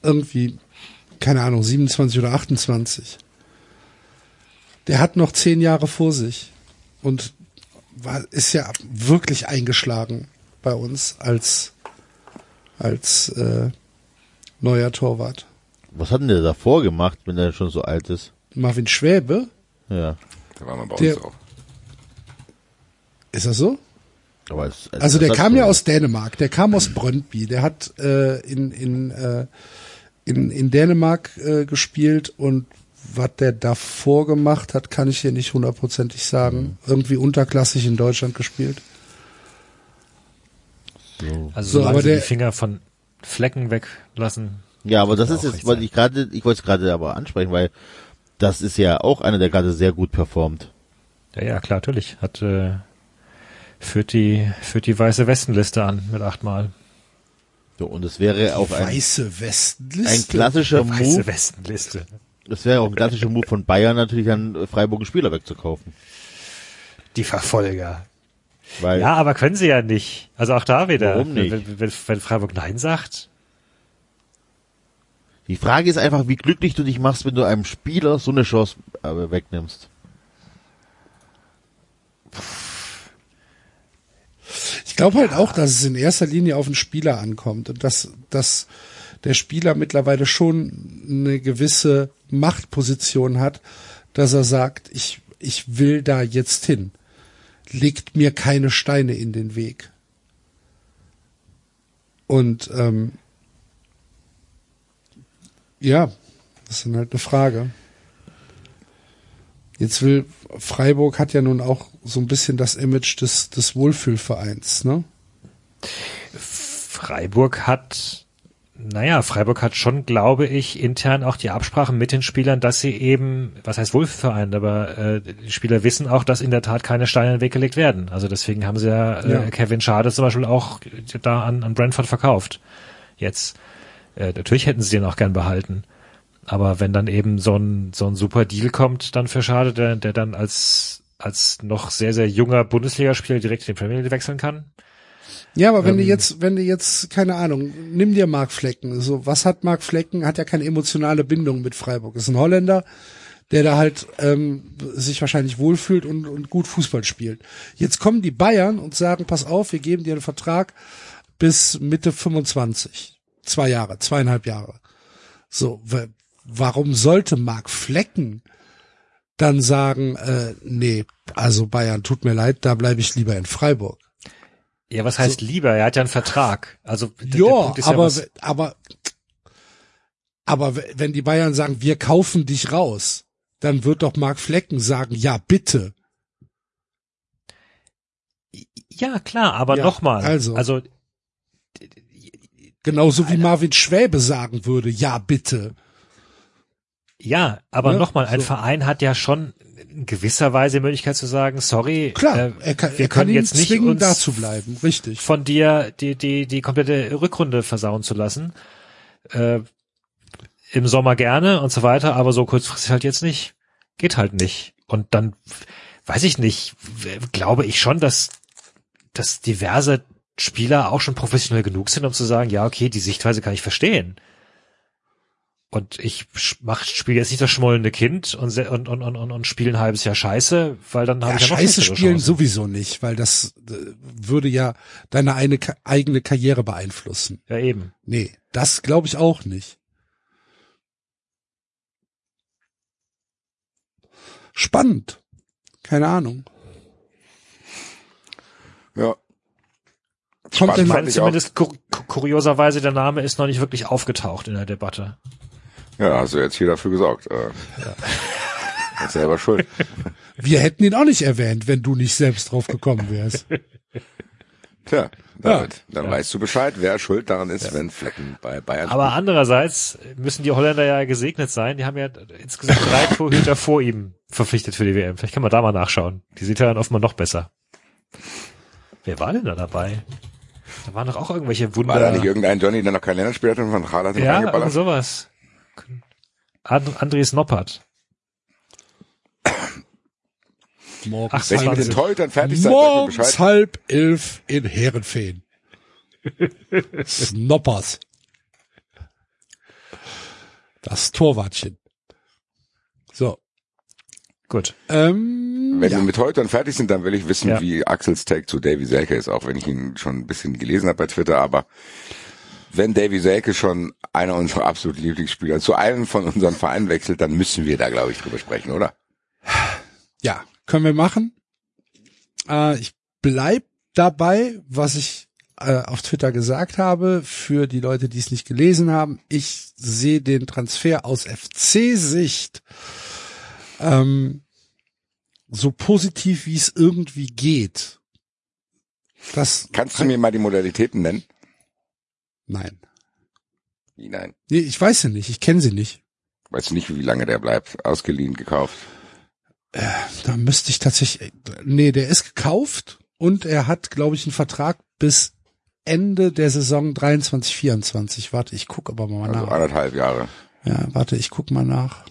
irgendwie, keine Ahnung, 27 oder 28. Der hat noch zehn Jahre vor sich und war, ist ja wirklich eingeschlagen bei uns als, als äh, neuer Torwart. Was hat denn der davor gemacht, wenn der schon so alt ist? Marvin Schwäbe, Ja. Da war man bei Der- uns auch. ist das so? Aber als, als Also der kam ja aus Dänemark, der kam aus Brøndby, der hat äh, in, in, äh, in, in Dänemark äh, gespielt und was der davor gemacht hat, kann ich hier nicht hundertprozentig sagen. Irgendwie unterklassig in Deutschland gespielt. So. Also So, aber sie der- die Finger von Flecken weglassen. Ja, aber das ist jetzt, sein. ich gerade, ich wollte es gerade aber ansprechen, weil das ist ja auch einer, der gerade sehr gut performt. Ja, ja, klar, natürlich. Hat äh, führt die führt die weiße Westenliste an mit achtmal. So, und es wäre auch ein, Weiße Westenliste. ein klassischer Weiße Move, Westenliste. das wäre auch ein klassischer Move von Bayern natürlich an einen Spieler wegzukaufen. Die Verfolger. Weil, Ja, aber können sie ja nicht. Also auch da wieder. Warum nicht? Wenn, wenn, wenn Freiburg Nein sagt. die Frage ist einfach, wie glücklich du dich machst, wenn du einem Spieler so eine Chance äh, wegnimmst. Ich glaube halt auch, dass es in erster Linie auf den Spieler ankommt und dass, dass der Spieler mittlerweile schon eine gewisse Machtposition hat, dass er sagt, ich, ich will da jetzt hin. Legt mir keine Steine in den Weg. Und ähm, Ja, das ist dann halt eine Frage. Jetzt will, Freiburg hat ja nun auch so ein bisschen das Image des, des Wohlfühlvereins, ne? Freiburg hat, naja, Freiburg hat schon, glaube ich, intern auch die Absprache mit den Spielern, dass sie eben, was heißt Wohlfühlverein, aber äh, die Spieler wissen auch, dass in der Tat keine Steine in den Weg gelegt werden. Also deswegen haben sie ja, Ja. Äh, Kevin Schade zum Beispiel auch da an, an Brentford verkauft. Jetzt. Äh, natürlich hätten sie den auch gern behalten. Aber wenn dann eben so ein, so ein super Deal kommt, dann für Schade, der, der dann als, als noch sehr, sehr junger Bundesligaspieler direkt in die Premier League wechseln kann. Ja, aber wenn Ähm. du jetzt, wenn du jetzt, keine Ahnung, nimm dir Mark Flecken. So, was hat Mark Flecken? Hat ja keine emotionale Bindung mit Freiburg. Ist ein Holländer, der da halt ähm, sich wahrscheinlich wohlfühlt und, und gut Fußball spielt. Jetzt kommen die Bayern und sagen, pass auf, wir geben dir einen Vertrag bis Mitte 25. Zwei Jahre, zweieinhalb Jahre. So, wa- warum sollte Mark Flecken dann sagen, äh, nee, also Bayern, tut mir leid, da bleibe ich lieber in Freiburg. Ja, was heißt lieber? Er hat ja einen Vertrag. Also der, der Ja, Punkt ist aber, was- we- aber, aber we- wenn die Bayern sagen, wir kaufen dich raus, dann wird doch Mark Flecken sagen, ja, bitte. ja klar, aber Ja, nochmal. also. also Genauso wie Marvin Schwäbe sagen würde, ja, bitte. Ja, aber Ne? nochmal, ein So. Verein hat ja schon in gewisser Weise die Möglichkeit zu sagen, sorry, Klar, äh, er kann, wir können jetzt nicht zwingen, uns da zu bleiben, richtig. von dir die die die komplette Rückrunde versauen zu lassen. Äh, Im Sommer gerne und so weiter, aber so kurzfristig halt jetzt nicht. Geht halt nicht. Und dann weiß ich nicht, glaube ich schon, dass dass diverse Spieler auch schon professionell genug sind, um zu sagen, ja, okay, die Sichtweise kann ich verstehen. Und ich mach, spiele jetzt nicht das schmollende Kind und, und, und, und, und, und spiele ein halbes Jahr Scheiße, weil dann habe Ja, ich ja Scheiße spielen Chancen. sowieso nicht, weil das äh, würde ja deine eine, eigene Karriere beeinflussen. Ja, eben. Nee, das glaube ich auch nicht. Spannend. Keine Ahnung. Ja. Kommt Spannend denn- zumindest kur kurioserweise, der Name ist noch nicht wirklich aufgetaucht in der Debatte. Ja, hast du jetzt hier dafür gesorgt. Äh, ja. selber schuld. [laughs] Wir hätten ihn auch nicht erwähnt, wenn du nicht selbst drauf gekommen wärst. Tja, David, dann weißt du Bescheid, wer schuld daran ist, wenn Flecken bei Bayern Aber andererseits müssen die Holländer ja gesegnet sein. Die haben ja insgesamt drei [laughs] Torhüter vor ihm verpflichtet für die WM. Vielleicht kann man da mal nachschauen. Die sieht ja dann offenbar noch besser. Wer war denn da dabei? Da waren doch auch irgendwelche Wunder. War da nicht irgendein Johnny, der noch kein Länderspiel hatte und von Haaland ja, sowas. And Andres Noppert. [coughs] Morgens, Ach, Wenn ihr mit den. Torhütern fertig seid, morgens Bescheid. halb elf in Herrenfeen. [laughs] Snoppers. Das Torwartchen. So. Gut. Ähm, Wenn ja. wir mit Torhütern fertig sind, dann will ich wissen, Ja. wie Axels Take zu Davy Selke ist, auch wenn ich ihn schon ein bisschen gelesen habe bei Twitter, aber wenn Davy Selke schon einer unserer absoluten Lieblingsspieler zu einem von unseren Vereinen wechselt, dann müssen wir da, glaube ich, drüber sprechen, oder? Ja, können wir machen. Äh, ich bleib dabei, was ich äh, auf Twitter gesagt habe, für die Leute, die es nicht gelesen haben. Ich sehe den Transfer aus FC-Sicht ähm, so positiv, wie es irgendwie geht. Das Kannst du mir mal die Modalitäten nennen? Nein. Wie nein? Nee, ich weiß sie nicht, ich kenne sie nicht. Weißt du nicht, wie lange der bleibt? Ausgeliehen, gekauft? Da müsste ich tatsächlich, nee, der ist gekauft und er hat, glaube ich, einen Vertrag bis Ende der Saison 23, 24. Warte, ich guck aber mal Also nach. anderthalb Jahre. Ja, warte, ich guck mal nach.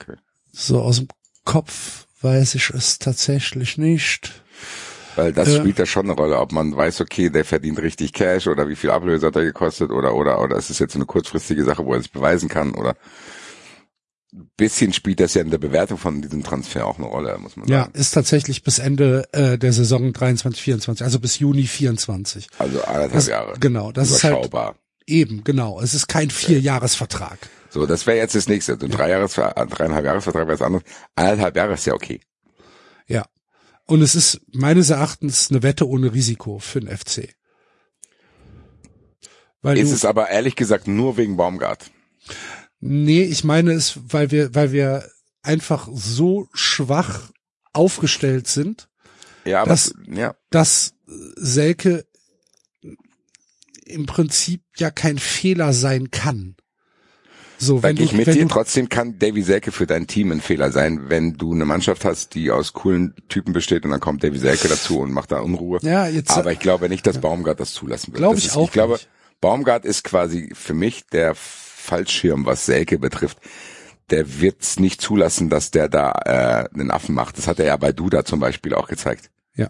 Okay. So aus dem Kopf weiß ich es tatsächlich nicht. Weil das Ja. spielt ja schon eine Rolle, ob man weiß, okay, der verdient richtig Cash oder wie viel Ablöse hat er gekostet oder oder oder es ist jetzt eine kurzfristige Sache, wo er sich beweisen kann oder ein bisschen spielt das ja in der Bewertung von diesem Transfer auch eine Rolle, muss man Ja, sagen. ist tatsächlich bis Ende äh, der Saison 23, 24, also bis Juni 24. Also anderthalb Das, Jahre. genau, das ist halt eben, genau. Es ist kein Vierjahresvertrag. So, das wäre jetzt das nächste. Ein drei Jahres, dreieinhalb Jahresvertrag wäre es anders. Eineinhalb Jahre ist ja okay. Ja. Und es ist meines Erachtens eine Wette ohne Risiko für den FC. Weil Ist du, es aber ehrlich gesagt nur wegen Baumgart. Nee, ich meine es, weil wir, weil wir einfach so schwach aufgestellt sind, Ja, aber Das- ja. dass Selke im Prinzip ja kein Fehler sein kann. So, Da wenn gehe ich mit dir. Trotzdem kann Davy Selke für dein Team ein Fehler sein, wenn du eine Mannschaft hast, die aus coolen Typen besteht und dann kommt Davy Selke dazu und macht da Unruhe. ja, jetzt, Aber ich glaube nicht, dass Baumgart das zulassen wird. Glaube ich ist, auch Ich glaube, nicht. Baumgart ist quasi für mich der Fallschirm, was Selke betrifft. Der wird's nicht zulassen, dass der da äh, einen Affen macht. Das hat er ja bei Duda zum Beispiel auch gezeigt. ja.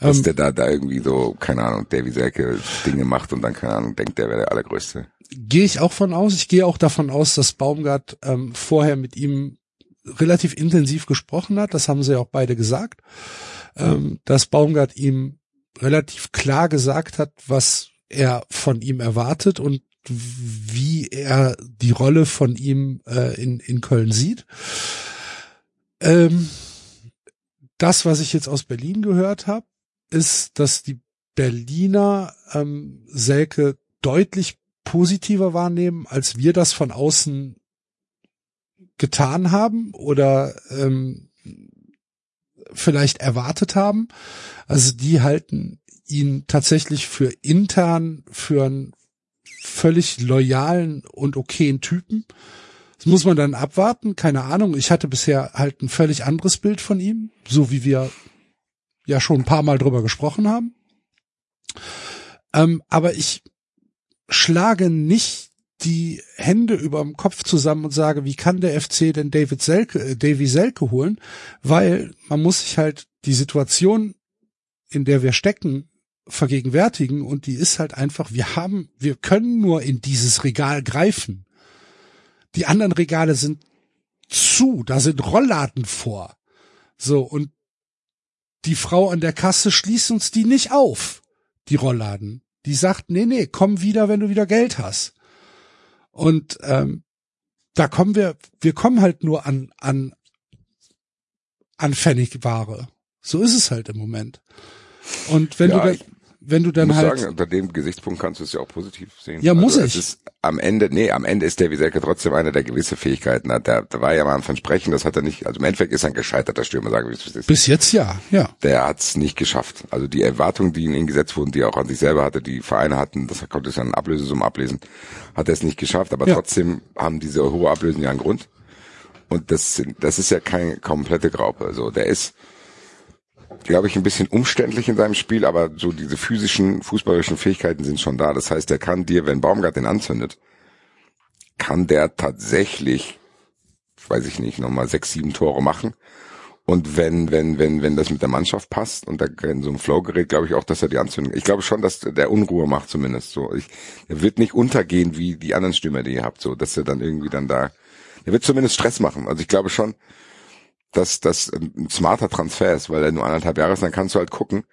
Dass Ähm, der da, da irgendwie so, keine Ahnung, Davy Selke Dinge macht und dann, keine Ahnung, denkt, der wäre der Allergrößte. Gehe ich auch von aus. Ich gehe auch davon aus, dass Baumgart ähm, vorher mit ihm relativ intensiv gesprochen hat. Das haben sie ja auch beide gesagt. Ähm, dass Baumgart ihm relativ klar gesagt hat, was er von ihm erwartet und wie er die Rolle von ihm äh, in, in Köln sieht. Ähm, das, was ich jetzt aus Berlin gehört habe, ist, dass die Berliner ähm, Selke deutlich positiver wahrnehmen, als wir das von außen getan haben oder ähm, vielleicht erwartet haben. Also die halten ihn tatsächlich für intern für einen völlig loyalen und okayen Typen. Das muss man dann abwarten, keine Ahnung. Ich hatte bisher halt ein völlig anderes Bild von ihm, so wie wir ja schon ein paar Mal drüber gesprochen haben. Ähm, aber ich schlage nicht die Hände überm Kopf zusammen und sage, wie kann der FC denn David Selke, äh, Davy Selke holen? Weil man muss sich halt die Situation, in der wir stecken, vergegenwärtigen und die ist halt einfach, wir haben, wir können nur in dieses Regal greifen. Die anderen Regale sind zu, da sind Rollladen vor. So, und die Frau an der Kasse schließt uns die nicht auf, die Rollladen. Die sagt, nee, nee, komm wieder, wenn du wieder Geld hast. Und ähm, da kommen wir, wir kommen halt nur an, an, an Pfennigware. So ist es halt im Moment. Und wenn Ja, du da, wenn du Ich dann muss halt, sagen, unter dem Gesichtspunkt kannst du es ja auch positiv sehen. Ja, muss also ich. Es ist am Ende, nee, am Ende ist Davy Selke trotzdem einer, der gewisse Fähigkeiten hat. Der, der war ja mal am Versprechen, das hat er nicht, also im Endeffekt ist er ein gescheiterter Stürmer, sagen wir es ist. bis jetzt ja, ja. Der hat es nicht geschafft. Also die Erwartungen, die in ihn gesetzt wurden, die er auch an sich selber hatte, die Vereine hatten, das konnte es ja in Ablösesummen ablesen, hat er es nicht geschafft. Aber Ja. trotzdem haben diese hohe Ablösen ja einen Grund. Und das, sind, das ist ja keine komplette Graupe. Also der ist, glaube ich, ein bisschen umständlich in seinem Spiel, aber so diese physischen, fußballerischen Fähigkeiten sind schon da. Das heißt, der kann dir, wenn Baumgart den anzündet, kann der tatsächlich, weiß ich nicht, nochmal sechs, sieben Tore machen. Und wenn, wenn, wenn, wenn das mit der Mannschaft passt und da in so einem Flow gerät, glaube ich auch, dass er die Anzündung, ich glaube schon, dass der Unruhe macht zumindest so. Ich, er wird nicht untergehen wie die anderen Stürmer, die ihr habt, so, dass er dann irgendwie dann da, er wird zumindest Stress machen. Also ich glaube schon, dass das ein smarter Transfer ist, weil er nur anderthalb Jahre ist, dann kannst du halt gucken,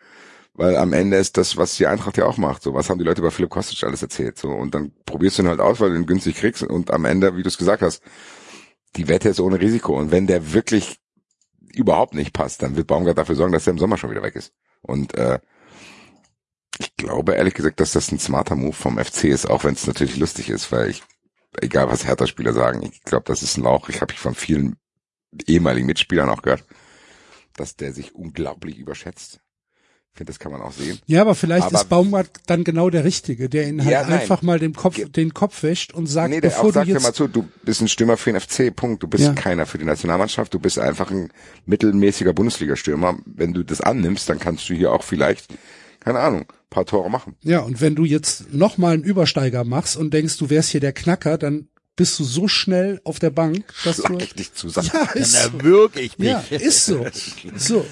weil am Ende ist das, was die Eintracht ja auch macht. So, was haben die Leute über Philipp Kostic alles erzählt? So, und dann probierst du ihn halt aus, weil du ihn günstig kriegst und am Ende, wie du es gesagt hast, die Wette ist ohne Risiko. Und wenn der wirklich überhaupt nicht passt, dann wird Baumgart dafür sorgen, dass er im Sommer schon wieder weg ist. Und äh, ich glaube ehrlich gesagt, dass das ein smarter Move vom FC ist, auch wenn es natürlich lustig ist, weil ich, egal was Hertha-Spieler sagen, ich glaube, das ist ein Lauch. Ich habe ich von vielen ehemaligen Mitspielern auch gehört, dass der sich unglaublich überschätzt. Ich finde, das kann man auch sehen. Ja, aber vielleicht Aber- ist Baumgart dann genau der Richtige, der ihn halt Ja, einfach mal den Kopf, Ge- den Kopf wäscht und sagt, nee, der bevor auch du sagt dir jetzt, mal zu, du bist ein Stürmer für den FC, Punkt. Du bist Ja. keiner für die Nationalmannschaft, du bist einfach ein mittelmäßiger Bundesliga-Stürmer. Wenn du das annimmst, dann kannst du hier auch vielleicht, keine Ahnung, paar Tore machen. ja, und wenn du jetzt noch mal einen Übersteiger machst und denkst, du wärst hier der Knacker, dann bist du so schnell auf der Bank, dass Schlag du, ich dich zusammen. ja, ist, Dann erwürg ich ja, ist so, so.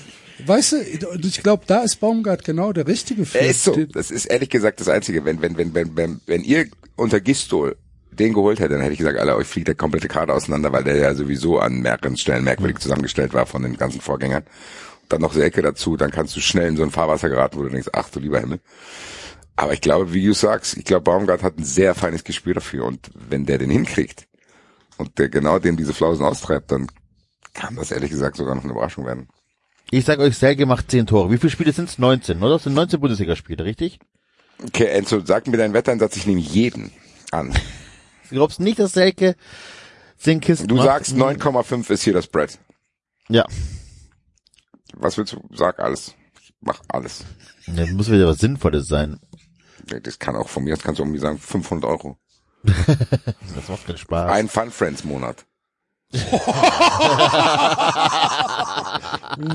Weißt du, ich glaube, da ist Baumgart genau der Richtige für. Er ist so. Das ist ehrlich gesagt das Einzige. Wenn, wenn, wenn, wenn, wenn, wenn ihr unter Gistol den geholt hättet, dann hätte ich gesagt, Alter, euch fliegt der komplette Kader auseinander, weil der ja sowieso an mehreren Stellen merkwürdig zusammengestellt war von den ganzen Vorgängern. Dann noch Selke dazu, dann kannst du schnell in so ein Fahrwasser geraten, wo du denkst, ach du lieber Himmel. Aber ich glaube, wie du sagst, ich glaube, Baumgart hat ein sehr feines Gespür dafür. Und wenn der den hinkriegt und der genau dem diese Flausen austreibt, dann kann das ehrlich gesagt sogar noch eine Überraschung werden. Ich sag euch, Selke macht 10 Tore. Wie viele Spiele sind's? 19, oder? Das sind 19 Bundesligaspiele, richtig? Okay, Enzo, sag mir deinen Wetteinsatz, ich nehme jeden an. [laughs] glaubst nicht, dass Selke zehn Kisten Du macht? sagst 9,5 ist hier das Spread. Ja. Was willst du? Sag alles. Ich mach alles. Ja, muss wieder was Sinnvolles sein. Das kann auch von mir, das kannst du irgendwie sagen, 500 Euro. [laughs] Das macht keinen Spaß. Ein Fun Friends Monat. [laughs]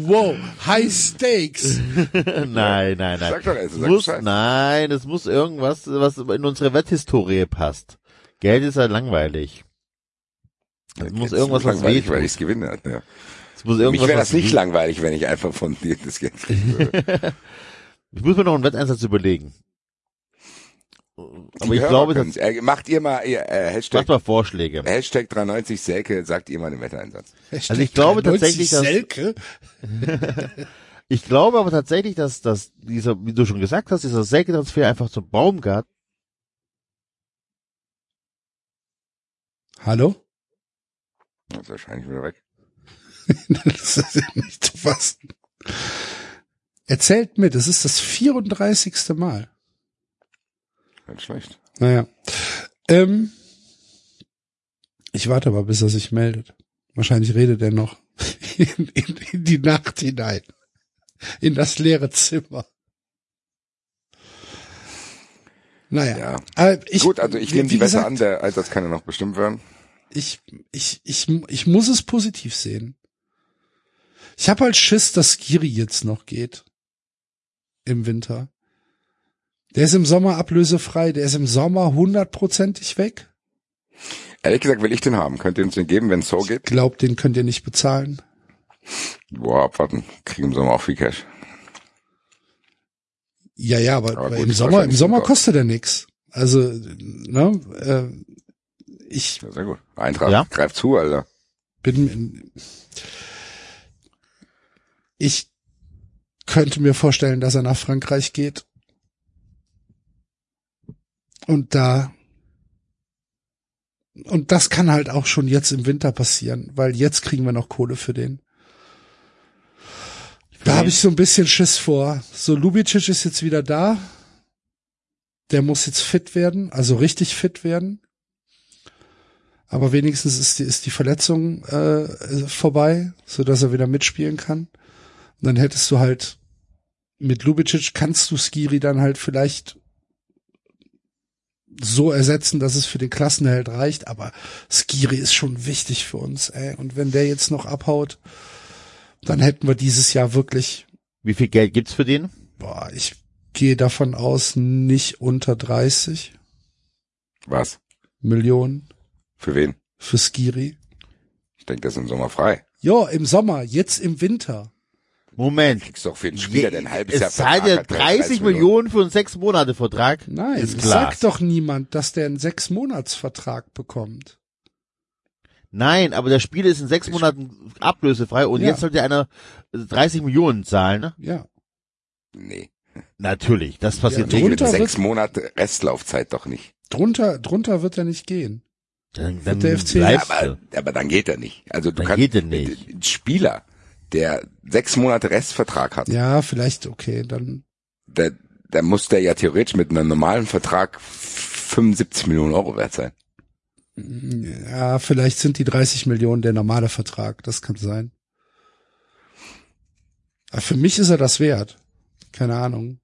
Wow, High Stakes. [laughs] nein, nein, nein. Sag doch, Es sag muss, Bescheid. nein, es muss irgendwas, was in unsere Wetthistorie passt. Geld ist halt langweilig. Es muss Jetzt irgendwas, was langweilig, wehtut. weil ich's gewinne. Ja. Es muss Mich irgendwas, wäre was das nicht langweilig, wenn ich einfach von dir das Geld kriegen würde. Ich muss mir noch einen Wetteinsatz überlegen. Aber ich Hörer glaube, das äh, macht ihr mal ihr, äh, Hashtag, macht mal Vorschläge. Hashtag 390 Selke, sagt ihr mal den Wettereinsatz. Also ich glaube 93 tatsächlich, dass- Selke. [laughs] Ich glaube aber tatsächlich, dass, dass dieser, wie du schon gesagt hast, dieser Selke-Transfer einfach zum Baumgart Hallo? Das ist wahrscheinlich wieder weg. [laughs] das ist ja nicht zu fassen. Erzählt mit, es ist das 34. Mal. Nicht schlecht. Naja. Ähm, ich warte aber, bis er sich meldet. Wahrscheinlich redet er noch [laughs] in, in, in die Nacht hinein. In das leere Zimmer. Naja. Ja. Ich, Gut, also ich nehme die gesagt, an, der Einsatz kann ja noch bestimmt werden. ich, ich, ich, ich muss es positiv sehen. Ich habe halt Schiss, dass Skiri jetzt noch geht. Im Winter. Der ist im Sommer ablösefrei, der ist im Sommer hundertprozentig weg. Ehrlich gesagt will ich den haben. Könnt ihr uns den geben, wenn es so geht? Glaubt, den könnt ihr nicht bezahlen. Boah, abwarten. Kriegen im Sommer auch viel Cash. Ja, ja, aber, Aber gut, im Sommer, im Sommer kostet er nix. Also, ne, äh, ich Ja, sehr gut. Eintracht Ja. greift zu, Alter. bin, in, ich könnte mir vorstellen, dass er nach Frankreich geht. Und da, und das kann halt auch schon jetzt im Winter passieren, weil jetzt kriegen wir noch Kohle für den. Da habe ich so ein bisschen Schiss vor. So, Lubicic ist jetzt wieder da. Der muss jetzt fit werden, also richtig fit werden. Aber wenigstens ist die, ist die Verletzung äh, vorbei, so dass er wieder mitspielen kann. Und dann hättest du halt mit Lubicic kannst du Skiri dann halt vielleicht so ersetzen, dass es für den Klassenheld reicht. Aber Skiri ist schon wichtig für uns. Ey. Und wenn der jetzt noch abhaut, dann hätten wir dieses Jahr wirklich Wie viel Geld gibt's für den? Boah, ich gehe davon aus, nicht unter 30 Was? Millionen Für wen? für Skiri. Ich denke, das ist im Sommer frei. Ja, im Sommer, jetzt im Winter. Moment. Kriegst doch für einen Spieler, der ein halbes Jahr es zahlt Vertrag ja hat, 30 Millionen für einen sechs Monate Vertrag. Nein, ist es klar. sagt doch niemand, dass der einen Sechs-Monats-Vertrag bekommt. Nein, aber der Spieler ist in sechs Monaten ablösefrei und Ja. jetzt sollte einer 30 Millionen zahlen. Ne? Ja. Nee. Natürlich, das passiert Ja, drunter sechs wird- Monate Restlaufzeit doch nicht. Drunter, drunter wird er nicht gehen. Dann, dann der FC bleibst Aber, aber dann geht er nicht. Also du Dann kannst geht er nicht. ein Spieler, der sechs Monate Restvertrag hat, Ja, vielleicht, okay, dann, der, der muss der ja theoretisch mit einem normalen Vertrag 75 Millionen Euro wert sein. ja, vielleicht sind die 30 Millionen der normale Vertrag, das kann sein. Aber für mich ist er das wert. Keine Ahnung.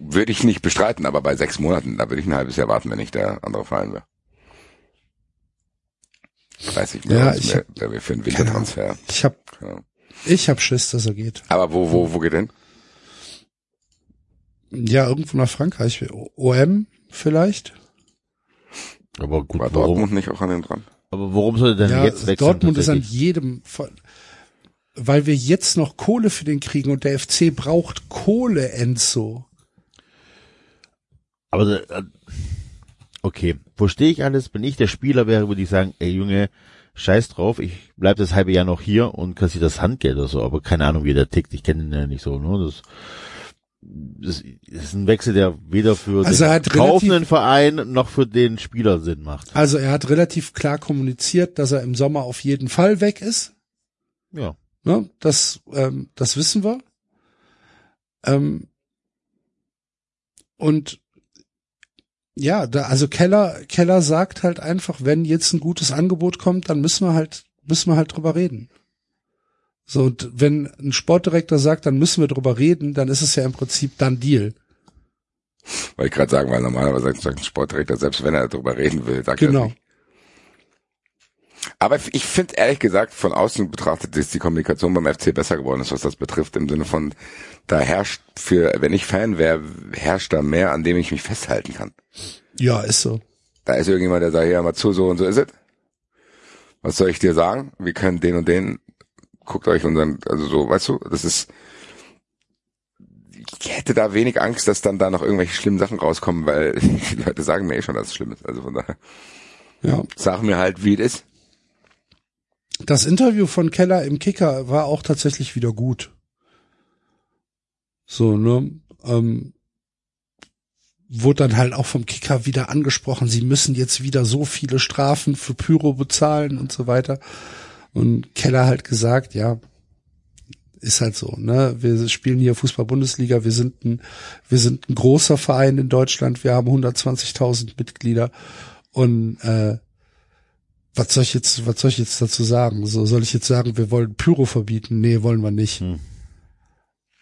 Würde ich nicht bestreiten, aber bei sechs Monaten, da würde ich ein halbes Jahr warten, wenn ich der andere Verein wäre. 30 Ja, Millionen ich wäre wär mir für einen Wintertransfer. [laughs] Ich hab, Ja. ich hab Schiss, dass er geht. Aber wo, wo, wo geht denn? Ja, irgendwo nach Frankreich. OM vielleicht? Aber gut, War warum, Dortmund nicht auch an den dran? aber warum soll er denn Ja, jetzt wechseln? Dortmund ist an jedem, Ver- weil wir jetzt noch Kohle für den kriegen und der FC braucht Kohle, Enzo. Aber äh, okay, verstehe ich alles. Wenn ich der Spieler wäre, würde ich sagen, ey Junge, scheiß drauf, ich bleib das halbe Jahr noch hier und kassiere das Handgeld oder so. Aber keine Ahnung, wie der tickt. Ich kenne ihn ja nicht so. Ne? Das, das ist ein Wechsel, der weder für Also den kaufenden Verein noch für den Spieler Sinn macht. Also er hat relativ klar kommuniziert, dass er im Sommer auf jeden Fall weg ist. Ja. Ne? Das, ähm, das wissen wir. Ähm, und ja, da, also Keller, Keller sagt halt einfach, wenn jetzt ein gutes Angebot kommt, dann müssen wir halt, müssen wir halt drüber reden. So, und wenn ein Sportdirektor sagt, dann müssen wir drüber reden, dann ist es ja im Prinzip dann Deal. Wollte ich gerade sagen, weil normalerweise sagt ein Sportdirektor, selbst wenn er darüber reden will, sagt er Genau. das nicht. Aber ich finde ehrlich gesagt, von außen betrachtet ist die Kommunikation beim FC besser geworden, ist, was das betrifft, im Sinne von, da herrscht für, wenn ich Fan wäre, herrscht da mehr, an dem ich mich festhalten kann. Ja, ist so. Da ist irgendjemand, der sagt, ja, mal zu, so und so ist es. Was soll ich dir sagen? Wir können den und den, guckt euch unseren, also so, weißt du, das ist, ich hätte da wenig Angst, dass dann da noch irgendwelche schlimmen Sachen rauskommen, weil [laughs] die Leute sagen mir eh schon, dass es schlimm ist. Also von daher, Ja. sag mir halt, wie es ist. Das Interview von Keller im Kicker war auch tatsächlich wieder gut. So, ne? Ähm, wurde dann halt auch vom Kicker wieder angesprochen, sie müssen jetzt wieder so viele Strafen für Pyro bezahlen und so weiter. Und Keller halt gesagt, ja, ist halt so, ne? Wir spielen hier Fußball-Bundesliga, wir sind ein, wir sind ein großer Verein in Deutschland, wir haben 120.000 Mitglieder und äh, was soll ich jetzt, was soll ich jetzt dazu sagen? So soll ich jetzt sagen, wir wollen Pyro verbieten? Nee, wollen wir nicht. Hm.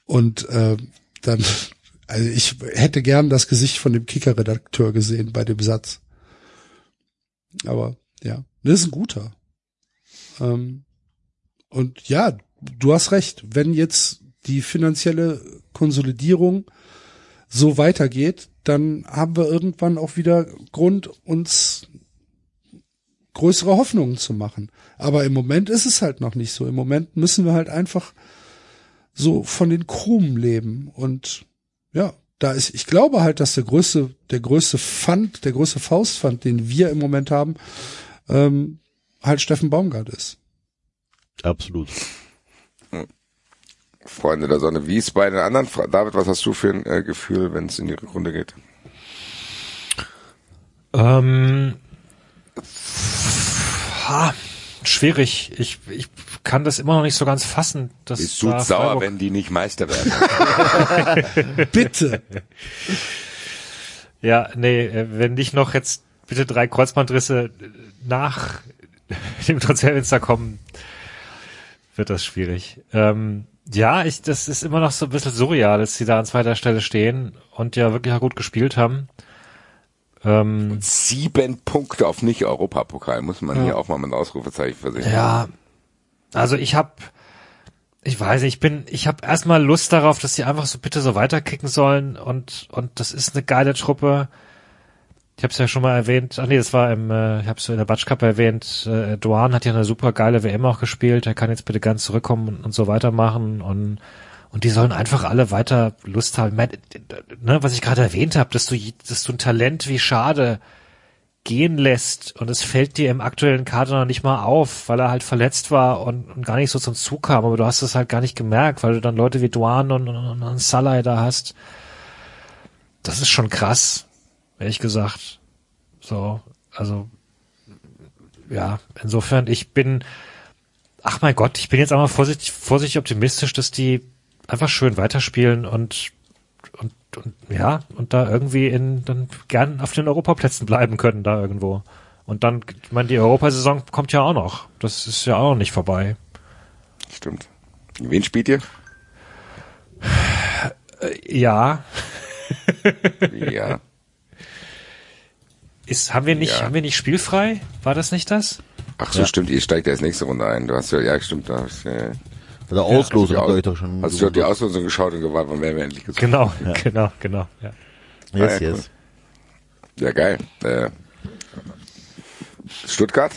Und äh, dann, also ich hätte gern das Gesicht von dem Kicker-Redakteur gesehen bei dem Satz. Aber ja, das ist ein guter. Ähm, und ja, du hast recht. Wenn jetzt die finanzielle Konsolidierung so weitergeht, dann haben wir irgendwann auch wieder Grund, uns größere Hoffnungen zu machen. Aber im Moment ist es halt noch nicht so. Im Moment müssen wir halt einfach so von den Krumen leben. Und ja, da ist, ich glaube halt, dass der größte, der größte Pfand, der größte Faustpfand, den wir im Moment haben, ähm, halt Steffen Baumgart ist. Absolut. Freunde der Sonne. Wie ist bei den anderen? Fra- David, was hast du für ein äh, Gefühl, wenn es in die Rückrunde geht? Ähm, ha, schwierig. Ich, ich kann das immer noch nicht so ganz fassen. Dass Bist du da sauer, wenn die nicht Meister werden? [laughs] Bitte. Ja, nee, äh, wenn nicht noch jetzt bitte drei Kreuzbandrisse nach dem Transferfenster kommen, wird das schwierig. Ähm, ja, ich, das ist immer noch so ein bisschen surreal, dass sie da an zweiter Stelle stehen und ja wirklich auch gut gespielt haben. Ähm, Sieben Punkte auf Nicht-Europapokal, muss man hier auch mal mit Ausrufezeichen versehen. Ja, also ich habe, ich weiß, nicht, ich bin, ich habe erstmal Lust darauf, dass sie einfach so bitte so weiterkicken sollen und und das ist eine geile Truppe. Ich habe es ja schon mal erwähnt. Ach nee, das war im, äh, ich habe es in der Batsch Cup erwähnt. Äh, Duan hat ja eine super geile WM auch gespielt. Er kann jetzt bitte ganz zurückkommen und, und so weitermachen und und die sollen einfach alle weiter Lust haben. Ich mein, ne, was ich gerade erwähnt habe, dass du dass du ein Talent wie Schade gehen lässt und es fällt dir im aktuellen Kader noch nicht mal auf, weil er halt verletzt war und, und gar nicht so zum Zug kam, aber du hast es halt gar nicht gemerkt, weil du dann Leute wie Duan und, und, und Salah da hast. Das ist schon krass, ehrlich gesagt. So, also ja, insofern, ich bin, ach mein Gott, ich bin jetzt einmal vorsichtig, vorsichtig optimistisch, dass die einfach schön weiterspielen und und, und ja, und da irgendwie in dann gern auf den Europaplätzen bleiben können da irgendwo. Und dann, ich meine, die Europasaison kommt ja auch noch. Das ist ja auch noch nicht vorbei. Stimmt. Wen spielt ihr? Äh, ja, Ja. ist haben wir nicht Ja. haben wir nicht spielfrei? War das nicht das? Ach so, stimmt, ihr steigt erst nächste Runde ein. Du hast ja, ja, stimmt, da hast, äh, Bei der Auslosung hast habt du ihr euch schon. Hast du die Auslosung geschaut und gewartet, wann werden wir endlich gesucht? Genau, [laughs] genau, genau. Ja. Yes, Ah, ja, yes. Ja, geil. Äh, Stuttgart?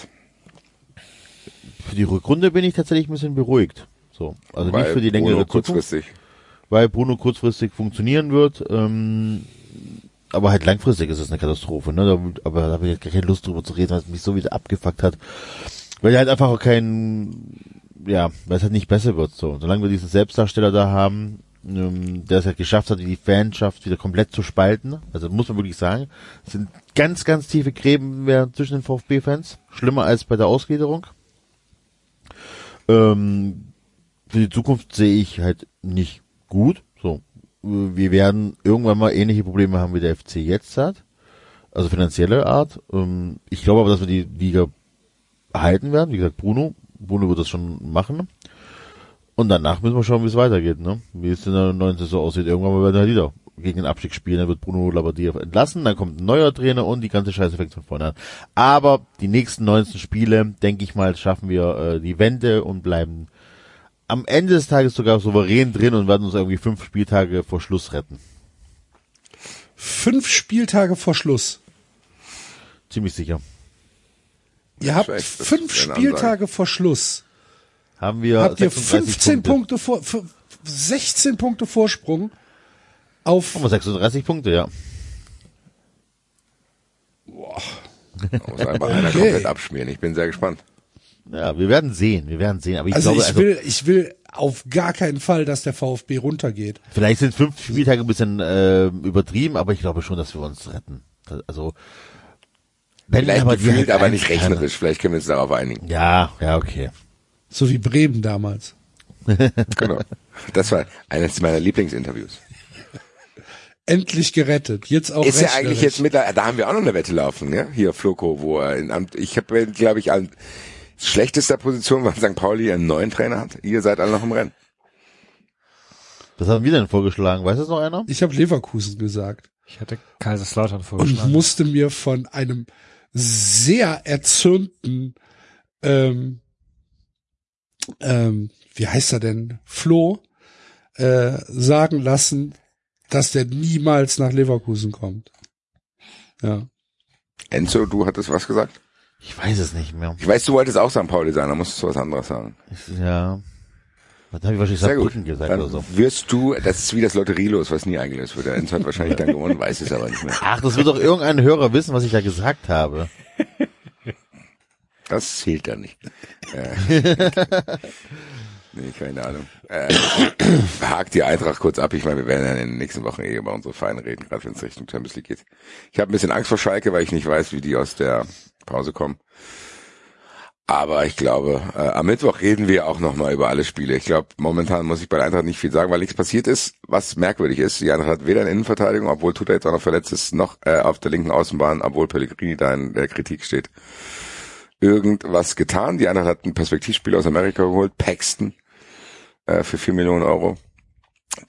Für die Rückrunde bin ich tatsächlich ein bisschen beruhigt. So, also nicht für die längere Bruno Zukunft, kurzfristig. weil Bruno kurzfristig funktionieren wird. Ähm, aber halt langfristig ist es eine Katastrophe. Ne? Da, aber da habe ich jetzt gar keine Lust drüber zu reden, weil es mich so wieder abgefuckt hat. Weil er halt einfach auch kein, ja, weil es halt nicht besser wird. So, solange wir diesen Selbstdarsteller da haben, ähm, der es halt geschafft hat, die Fanschaft wieder komplett zu spalten. Also muss man wirklich sagen, sind ganz, ganz tiefe Gräben mehr zwischen den VfB-Fans. Schlimmer als bei der Ausgliederung. Ähm, für die Zukunft sehe ich halt nicht gut. So, wir werden irgendwann mal ähnliche Probleme haben, wie der FC jetzt hat. Also finanzielle Art. Ähm, ich glaube aber, dass wir die Liga halten werden. Wie gesagt, Bruno. Bruno wird das schon machen. Und danach müssen wir schauen, wie es weitergeht, ne? Wie es in der neuen Saison aussieht. Irgendwann werden wir wieder gegen den Abstieg spielen, dann wird Bruno Labbadia entlassen, dann kommt ein neuer Trainer und die ganze Scheiße fängt von vorne an. Aber die nächsten 19 Spiele, denke ich mal, schaffen wir äh, die Wende und bleiben am Ende des Tages sogar souverän drin und werden uns irgendwie fünf Spieltage vor Schluss retten. Fünf Spieltage vor Schluss. Ziemlich sicher. Ihr habt Schlecht, fünf Spieltage vor Schluss. Haben wir Habt ihr 36 15 Punkte, vor, f- 16 Punkte Vorsprung auf Haben wir 36 Punkte, ja. Da muss einfach [laughs] einer Okay. komplett abschmieren. Ich bin sehr gespannt. Ja, wir werden sehen, wir werden sehen. Aber ich also glaube, ich also, will, ich will auf gar keinen Fall, dass der VfB runtergeht. vielleicht sind fünf Spieltage ein bisschen äh, übertrieben, aber ich glaube schon, dass wir uns retten. Also wenn Vielleicht aber gefühlt, halt aber nicht rechnerisch. Vielleicht können wir uns darauf einigen. Ja, ja, okay. So wie Bremen damals. [laughs] Genau. Das war eines meiner Lieblingsinterviews. Endlich gerettet. Jetzt auch Ist ja eigentlich jetzt mittlerweile, da haben wir auch noch eine Wette laufen, ja? Hier, Floko, wo er in Amt, ich habe, glaube ich, an schlechtester Position, weil St. Pauli einen neuen Trainer hat. Ihr seid alle noch im Rennen. Was haben wir denn vorgeschlagen? Weiß das noch einer? Ich habe Leverkusen gesagt Ich hatte Kaiserslautern und vorgeschlagen. musste mir von einem sehr erzürnten, ähm, ähm, wie heißt er denn, Flo, äh, sagen lassen, dass der niemals nach Leverkusen kommt. Ja. Enzo, du hattest was gesagt? Ich weiß es nicht mehr. Ich weiß, du wolltest auch St. Pauli sein, da musstest du was anderes sagen. Ich, ja. Was habe ich wahrscheinlich Sehr gut. Saarbrücken gesagt Dann oder so. wirst du, das ist wie das Lotterielos, was nie eingelöst wird. Der Enzo hat wahrscheinlich dann gewonnen, weiß es aber nicht mehr. Ach, das wird doch irgendein Hörer wissen, was ich da gesagt habe. Das zählt dann nicht. Äh, [laughs] nee, keine Ahnung. Äh, hakt die Eintracht kurz ab. Ich meine, wir werden ja in den nächsten Wochen eh über unsere Vereine reden, gerade wenn es Richtung Champions League geht. Ich habe ein bisschen Angst vor Schalke, weil ich nicht weiß, wie die aus der Pause kommen. Aber ich glaube, äh, am Mittwoch reden wir auch nochmal über alle Spiele. Ich glaube, momentan muss ich bei der Eintracht nicht viel sagen, weil nichts passiert ist, was merkwürdig ist. Die Eintracht hat weder eine Innenverteidigung, obwohl Tuta jetzt auch noch verletzt ist, noch äh, auf der linken Außenbahn, obwohl Pellegrini da in der Kritik steht irgendwas getan. Die Eintracht hat einen Perspektivspieler aus Amerika geholt, Paxton, äh, für 4 Millionen Euro,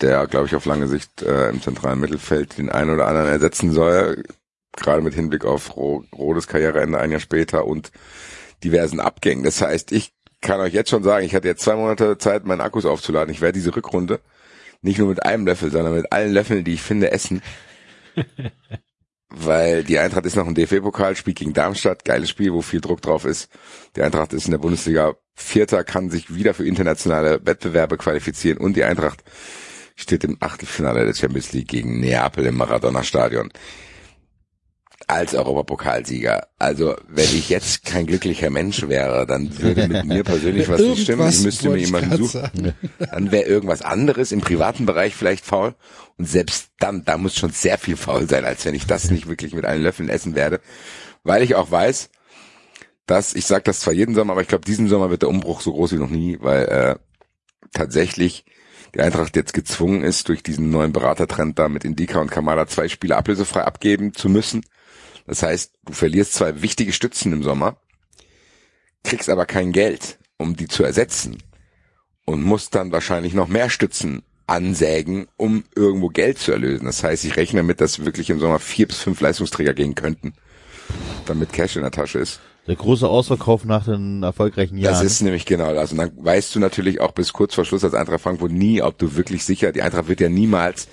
der, glaube ich, auf lange Sicht äh, im zentralen Mittelfeld den einen oder anderen ersetzen soll, gerade mit Hinblick auf Ro Rodes Karriereende ein Jahr später und diversen Abgängen. Das heißt, ich kann euch jetzt schon sagen, ich hatte jetzt zwei Monate Zeit, meinen Akkus aufzuladen. Ich werde diese Rückrunde nicht nur mit einem Löffel, sondern mit allen Löffeln, die ich finde, essen. [laughs] Weil die Eintracht ist noch im DFB-Pokal, spielt gegen Darmstadt, geiles Spiel, wo viel Druck drauf ist. Die Eintracht ist in der Bundesliga Vierter, kann sich wieder für internationale Wettbewerbe qualifizieren und die Eintracht steht im Achtelfinale der Champions League gegen Neapel im Maradona-Stadion als Europapokalsieger. Also wenn ich jetzt kein glücklicher Mensch wäre, dann würde mit mir persönlich was nicht stimmen. Ich müsste mir jemanden suchen. sagen. Dann wäre irgendwas anderes im privaten Bereich vielleicht faul. Und selbst dann, da muss schon sehr viel faul sein, als wenn ich das nicht wirklich mit allen Löffeln essen werde. Weil ich auch weiß, dass, ich sage das zwar jeden Sommer, aber ich glaube, diesen Sommer wird der Umbruch so groß wie noch nie, weil äh, tatsächlich die Eintracht jetzt gezwungen ist, durch diesen neuen Beratertrend da mit Indika und Kamada zwei Spiele ablösefrei abgeben zu müssen. Das heißt, du verlierst zwei wichtige Stützen im Sommer, kriegst aber kein Geld, um die zu ersetzen und musst dann wahrscheinlich noch mehr Stützen ansägen, um irgendwo Geld zu erlösen. Das heißt, ich rechne damit, dass wirklich im Sommer vier bis fünf Leistungsträger gehen könnten, damit Cash in der Tasche ist. Der große Ausverkauf nach den erfolgreichen Jahren. Das ist nämlich genau das. Und dann weißt du natürlich auch bis kurz vor Schluss als Eintracht Frankfurt nie, ob du wirklich sicher, die Eintracht wird ja niemals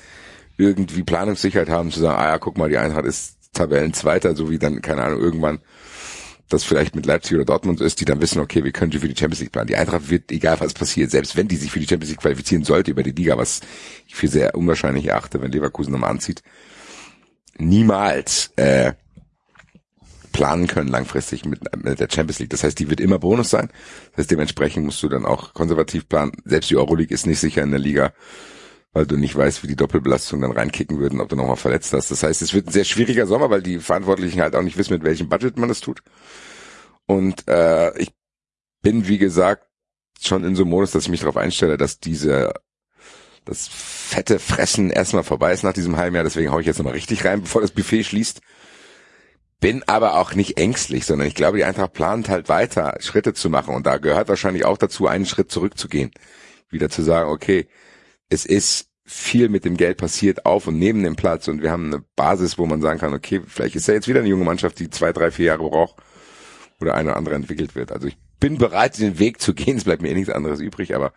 irgendwie Planungssicherheit haben zu sagen, ah ja, guck mal, die Eintracht ist Tabellenzweiter, so wie dann, keine Ahnung, irgendwann das vielleicht mit Leipzig oder Dortmund ist, die dann wissen, okay, wir können sie für die Champions League planen. Die Eintracht wird, egal was passiert, selbst wenn die sich für die Champions League qualifizieren sollte über die Liga, was ich für sehr unwahrscheinlich erachte, wenn Leverkusen nochmal anzieht, niemals äh, planen können langfristig mit, mit der Champions League. Das heißt, die wird immer Bonus sein. Das heißt, dementsprechend musst du dann auch konservativ planen. Selbst die Euroleague ist nicht sicher in der Liga, weil du nicht weißt, wie die Doppelbelastung dann reinkicken würden, ob du nochmal verletzt hast. Das heißt, es wird ein sehr schwieriger Sommer, weil die Verantwortlichen halt auch nicht wissen, mit welchem Budget man das tut. Und äh, ich bin, wie gesagt, schon in so einem Modus, dass ich mich darauf einstelle, dass diese das fette Fressen erstmal vorbei ist nach diesem halben Jahr. Deswegen hau ich jetzt nochmal richtig rein, bevor das Buffet schließt. bin aber auch nicht ängstlich, sondern ich glaube, die Eintracht plant halt weiter, Schritte zu machen. Und da gehört wahrscheinlich auch dazu, einen Schritt zurückzugehen. Wieder zu sagen, okay, es ist viel mit dem Geld passiert auf und neben dem Platz und wir haben eine Basis, wo man sagen kann, okay, vielleicht ist ja jetzt wieder eine junge Mannschaft, die zwei, drei, vier Jahre braucht oder eine oder andere entwickelt wird. Also ich bin bereit, den Weg zu gehen. Es bleibt mir eh nichts anderes übrig, aber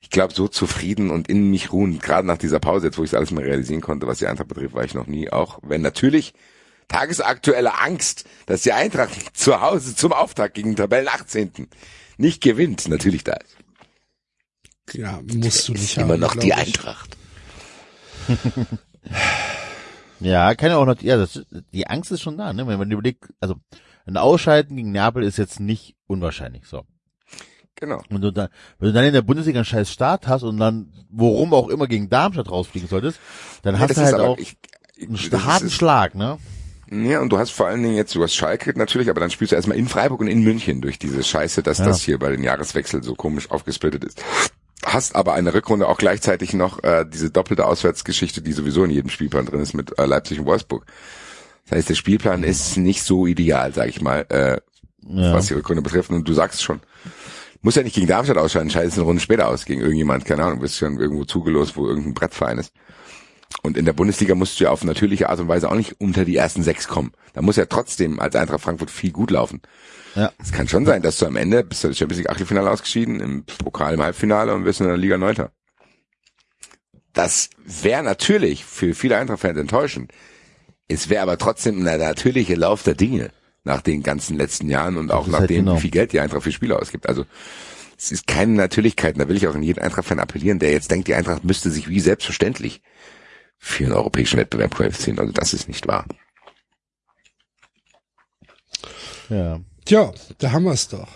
ich glaube, so zufrieden und in mich ruhen, gerade nach dieser Pause, jetzt wo ich alles mal realisieren konnte, was die Eintracht betrifft, war ich noch nie. Auch wenn natürlich tagesaktuelle Angst, dass die Eintracht [laughs] zu Hause zum Auftakt gegen Tabellen 18. nicht gewinnt, natürlich da ist. Ja, musst du nicht Immer haben, noch glaub die ich. Eintracht. [laughs] Ja, kann ja auch noch, ja, das, die Angst ist schon da, ne? Wenn man überlegt, also ein Ausscheiden gegen Neapel ist jetzt nicht unwahrscheinlich, so. Genau. Und du dann, wenn du dann in der Bundesliga einen scheiß Start hast und dann, worum auch immer gegen Darmstadt rausfliegen solltest, dann Nee, hast du halt aber- auch ich- einen das harten ist- Schlag, ne? Ja, und du hast vor allen Dingen jetzt, du hast Schalke natürlich, aber dann spielst du erstmal in Freiburg und in München durch diese Scheiße, dass Ja. das hier bei den Jahreswechsel so komisch aufgesplittet ist. Hast aber eine Rückrunde auch gleichzeitig noch äh, diese doppelte Auswärtsgeschichte, die sowieso in jedem Spielplan drin ist mit äh, Leipzig und Wolfsburg. Das heißt, der Spielplan ist nicht so ideal, sag ich mal, äh, Ja. was die Rückrunde betrifft. Und du sagst schon, muss ja nicht gegen Darmstadt ausscheiden, scheidest eine Runde später aus gegen irgendjemand, keine Ahnung, bist schon irgendwo zugelost, wo irgendein Brettverein ist. Und in der Bundesliga musst du ja auf natürliche Art und Weise auch nicht unter die ersten sechs kommen. Da muss ja trotzdem als Eintracht Frankfurt viel gut laufen. Ja. Es kann schon sein, dass du am Ende bist du im Champions League Achtelfinale ausgeschieden, im Pokal im Halbfinale und bist in der Liga Neunter. Das wäre natürlich für viele Eintracht-Fans enttäuschend. Es wäre aber trotzdem ein natürlicher Lauf der Dinge nach den ganzen letzten Jahren und auch ist nach halt dem, genau. wie viel Geld die Eintracht für Spieler ausgibt. Also es ist keine Natürlichkeit. Da will ich auch in jeden Eintracht-Fan appellieren, der jetzt denkt, die Eintracht müsste sich wie selbstverständlich für einen europäischen Wettbewerb qualifizieren. Also das ist nicht wahr. Ja. Tja, da haben wir es doch.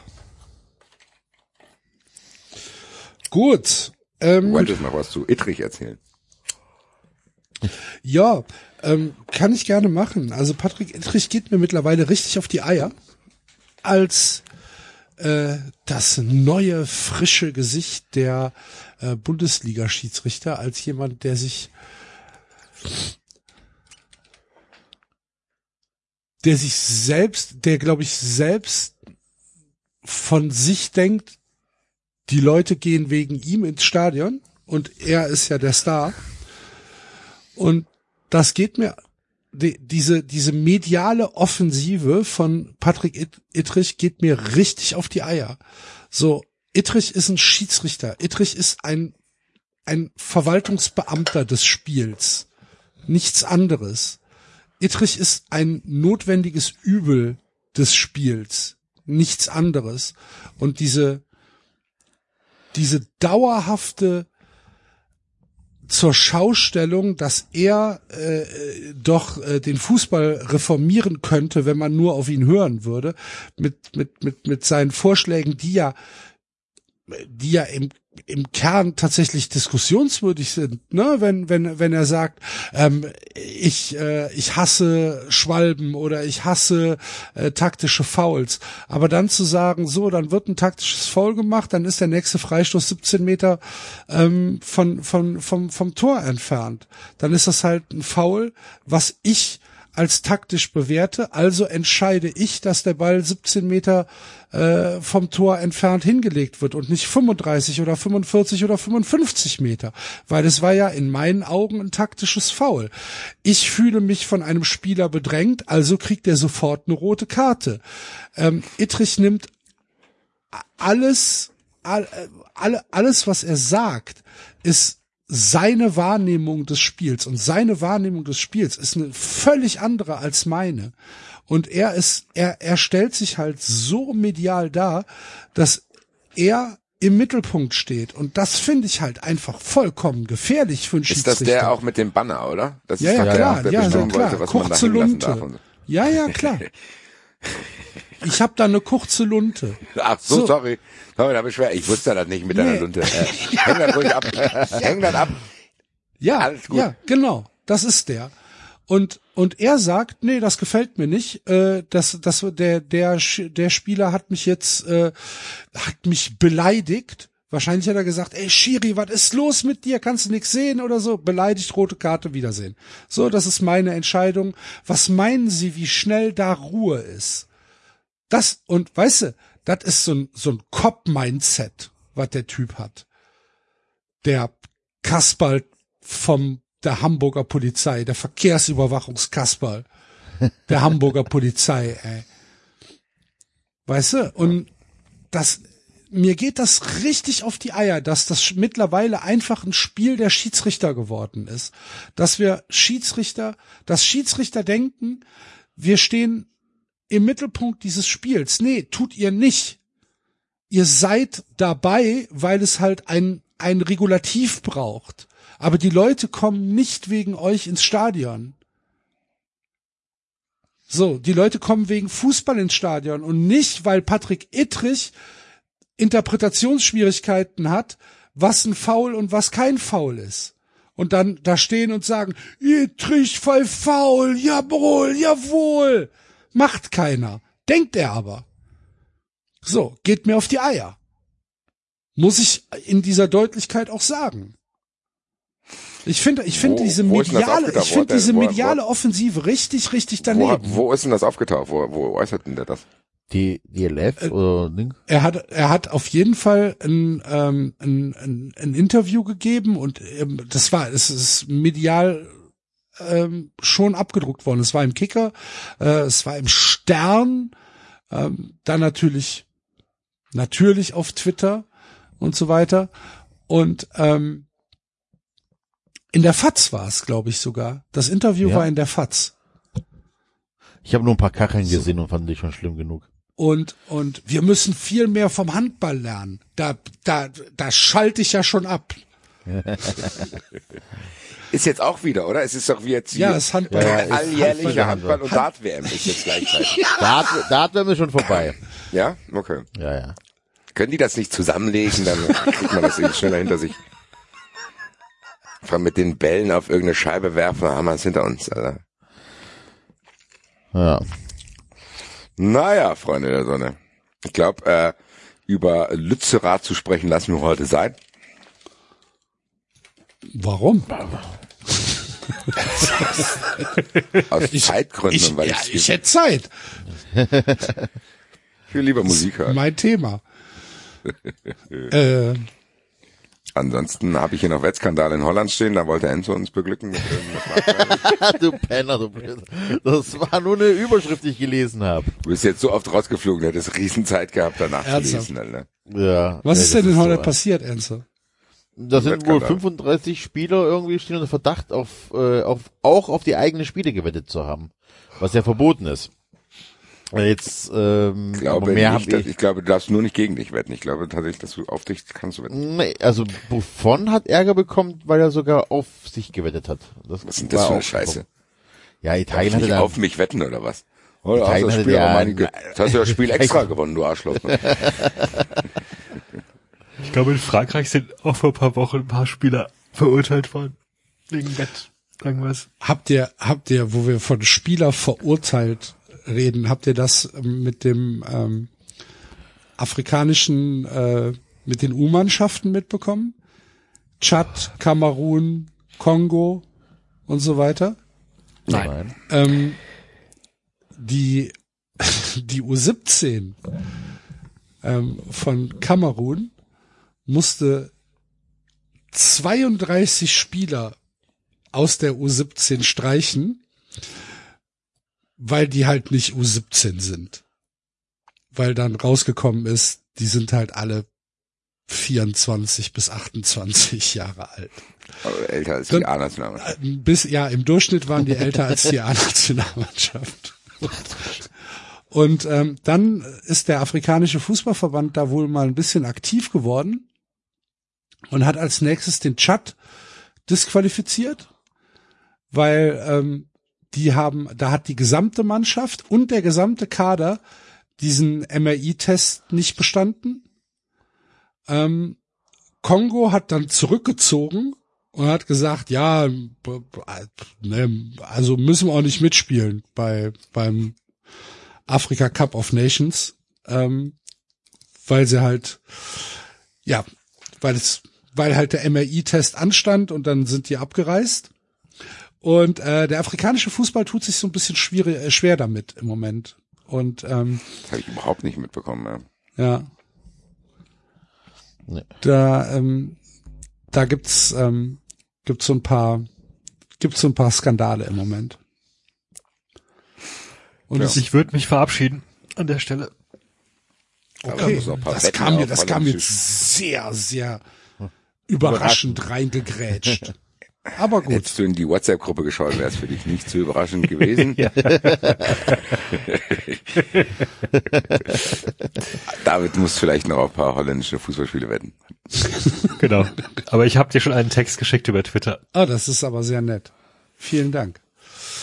Gut. Ähm, Du wolltest noch was zu Ittrich erzählen. Ja, ähm, kann ich gerne machen. Also Patrick Ittrich geht mir mittlerweile richtig auf die Eier als äh, das neue, frische Gesicht der äh, Bundesliga-Schiedsrichter, als jemand, der sich der sich selbst, der glaube ich selbst von sich denkt, die Leute gehen wegen ihm ins Stadion und er ist ja der Star. Und das geht mir, die, diese, diese mediale Offensive von Patrick It- Ittrich geht mir richtig auf die Eier. So, Ittrich ist ein Schiedsrichter. Ittrich ist ein, ein Verwaltungsbeamter des Spiels. Nichts anderes. Ittrich ist ein notwendiges Übel des Spiels. Nichts anderes. Und diese, diese dauerhafte zur Schaustellung, dass er äh, doch äh, den Fußball reformieren könnte, wenn man nur auf ihn hören würde, mit mit mit mit seinen Vorschlägen, die ja die ja im im Kern tatsächlich diskussionswürdig sind, ne? Wenn wenn wenn er sagt, ähm, ich äh, ich hasse Schwalben oder ich hasse äh, taktische Fouls, aber dann zu sagen, so, dann wird ein taktisches Foul gemacht, dann ist der nächste Freistoß 17 Meter ähm, von von vom vom Tor entfernt, dann ist das halt ein Foul, was ich als taktisch bewerte, also entscheide ich, dass der Ball 17 Meter äh, vom Tor entfernt hingelegt wird und nicht 35 oder 45 oder 55 Meter, weil es war ja in meinen Augen ein taktisches Foul. Ich fühle mich von einem Spieler bedrängt, also kriegt er sofort eine rote Karte. Ähm, Ittrich nimmt alles, all, äh, alle, alles, was er sagt, ist seine Wahrnehmung des Spiels und seine Wahrnehmung des Spiels ist eine völlig andere als meine. Und er ist, er, er stellt sich halt so medial dar, dass er im Mittelpunkt steht. Und das finde ich halt einfach vollkommen gefährlich für einen Ist Schiedsrichter. das der auch mit dem Banner, oder? Das Ja, ist ja, doch der, klar, der ja, bestimmen ja, klar. wollte, was man da Kurze Lunte. Ja, ja, klar. [laughs] Ich habe da eine kurze Lunte. Ach so, So. sorry. Sorry, da bin ich schwer. Ich wusste das nicht mit deiner Nee. Lunte. [laughs] Äh, häng das ruhig ab. Häng das ab. Ja, Alles gut. ja, genau. Das ist der. Und und er sagt, nee, das gefällt mir nicht. Äh, das, das, der, der, der Spieler hat mich jetzt, äh, hat mich beleidigt, Wahrscheinlich hat er gesagt, ey Schiri, was ist los mit dir? Kannst du nix sehen oder so? Beleidigt, rote Karte, Wiedersehen. So, das ist meine Entscheidung. Was meinen Sie, wie schnell da Ruhe ist? Das, und weißt du, das ist so ein, so ein Cop-Mindset, was der Typ hat. Der Kasperl vom, der Hamburger Polizei, der Verkehrsüberwachungskasperl der Hamburger [laughs] Polizei, ey. Weißt du? Und das, mir geht das richtig auf die Eier, dass das mittlerweile einfach ein Spiel der Schiedsrichter geworden ist. Dass wir Schiedsrichter, dass Schiedsrichter denken, wir stehen im Mittelpunkt dieses Spiels. Nee, tut ihr nicht. Ihr seid dabei, weil es halt ein, ein Regulativ braucht. Aber die Leute kommen nicht wegen euch ins Stadion. So, die Leute kommen wegen Fußball ins Stadion und nicht, weil Patrick Ittrich Interpretationsschwierigkeiten hat, was ein Foul und was kein Foul ist. Und dann da stehen und sagen, Ittrich voll faul, jawohl, jawohl. Macht keiner. Denkt er aber. So, geht mir auf die Eier. Muss ich in dieser Deutlichkeit auch sagen. Ich finde, ich finde Wo- diese wo mediale, ich finde Wo- diese wo- wo- mediale Offensive richtig, richtig Wo, daneben. wo ist denn das aufgetaucht? Wo, wo äußert denn der das? Die, die LF Äh, oder Ding? Er hat, er hat auf jeden Fall ein, ähm, ein, ein, ein Interview gegeben und ähm, das war, es ist medial ähm, schon abgedruckt worden. Es war im Kicker, äh, es war im Stern, ähm, dann natürlich, natürlich auf Twitter und so weiter. Und ähm, in der FAZ war es, glaube ich sogar. Das Interview Ja. war in der FAZ. Ich habe nur ein paar Kacheln gesehen und fand die schon schlimm genug. Und, und wir müssen viel mehr vom Handball lernen. Da, da, da schalte ich ja schon ab. [laughs] Ist jetzt auch wieder, oder? Es ist doch wie jetzt Ja, hier es ist Handball. Ja, ja, ist alljährliche Handball. Handball- und Dart-WM ist jetzt gleichzeitig. [laughs] Da, da wären wir schon vorbei. Ja? Okay. Ja, ja. Können die das nicht zusammenlegen, dann kriegt man das irgendwie schneller hinter sich. Vor allem mit den Bällen auf irgendeine Scheibe werfen, dann haben wir es hinter uns, Alter. Ja. Naja, Freunde der Sonne. Ich glaube, äh, über Lützerath zu sprechen lassen wir heute sein. Warum? Aus Zeitgründen, Ich, weil ja, ich, ich hätte Zeit. [laughs] viel lieber Musik höre. Mein Thema. [laughs] äh, Ansonsten habe ich hier noch Wettskandal in Holland stehen, da wollte Enzo uns beglücken mit irgendwas. [laughs] du Penner, du Penner. Das war nur eine Überschrift, die ich gelesen habe. Du bist jetzt so oft rausgeflogen, hättest riesen Zeit gehabt, danach zu Ernsthaft? lesen, Alter. Ja. was Ja, ist denn in Holland so, passiert, Enzo? Da sind wohl Wettskandal. 35 Spieler irgendwie stehen unter Verdacht auf, äh, auf, auch auf die eigenen Spiele gewettet zu haben. Was ja verboten ist. Äh, Jetzt, ähm, Ich glaube, aber mehr nicht, ich. ich glaube, du darfst nur nicht gegen dich wetten. Ich glaube tatsächlich, dass du auf dich kannst du wetten. Nee, also Buffon hat Ärger bekommen, weil er sogar auf sich gewettet hat. Das Was ist denn das für eine Scheiße? Ja, Darf Italien ich hatte nicht auf mich wetten oder was? Oder hast Italien du das Spiel ja auch meine, Jetzt [laughs] hast du das Spiel extra gewonnen, du Arschloch. ne? [laughs] Ich glaube, in Frankreich sind auch vor ein paar Wochen ein paar Spieler verurteilt worden. Wegen Bett. Irgendwas. Habt ihr, habt ihr, wo wir von Spieler verurteilt reden, habt ihr das mit dem ähm, afrikanischen, äh, mit den U-Mannschaften mitbekommen? Tschad, Kamerun, Kongo und so weiter. Nein. Ähm, die, [laughs] die U17 ähm, von Kamerun musste 32 Spieler aus der U17 streichen, weil die halt nicht U17 sind. Weil dann rausgekommen ist, die sind halt alle 24 bis 28 Jahre alt. Aber älter als die A-Nationalmannschaft. Äh, Bis, ja, im Durchschnitt waren die älter als die [laughs] A-Nationalmannschaft. Und ähm, dann ist der afrikanische Fußballverband da wohl mal ein bisschen aktiv geworden und hat als nächstes den Tschad disqualifiziert, weil ähm, die haben, da hat die gesamte Mannschaft und der gesamte Kader diesen MRI-Test nicht bestanden. Ähm, Kongo hat dann zurückgezogen und hat gesagt, ja, ne, also müssen wir auch nicht mitspielen bei beim Afrika Cup of Nations, ähm, weil sie halt ja weil es, weil halt der MRI-Test anstand und dann sind die abgereist. Und äh, der afrikanische Fußball tut sich so ein bisschen schwierig, äh, schwer damit im Moment. Und ähm, Das habe ich überhaupt nicht mitbekommen. Ja. ja. Nee. Da, ähm, da gibt's, ähm, gibt's so ein paar, gibt's so ein paar Skandale im Moment. Und Ja. Ich würde mich verabschieden an der Stelle. Okay, das kam mir, das kam mir sehr, sehr überraschend reingegrätscht. Aber gut. Hättest du in die WhatsApp-Gruppe geschaut, wäre es für dich nicht so überraschend gewesen. [laughs] [laughs] David muss vielleicht noch auf ein paar holländische Fußballspiele wetten. Genau. Aber ich habe dir schon einen Text geschickt über Twitter. Ah, das ist aber sehr nett. Vielen Dank.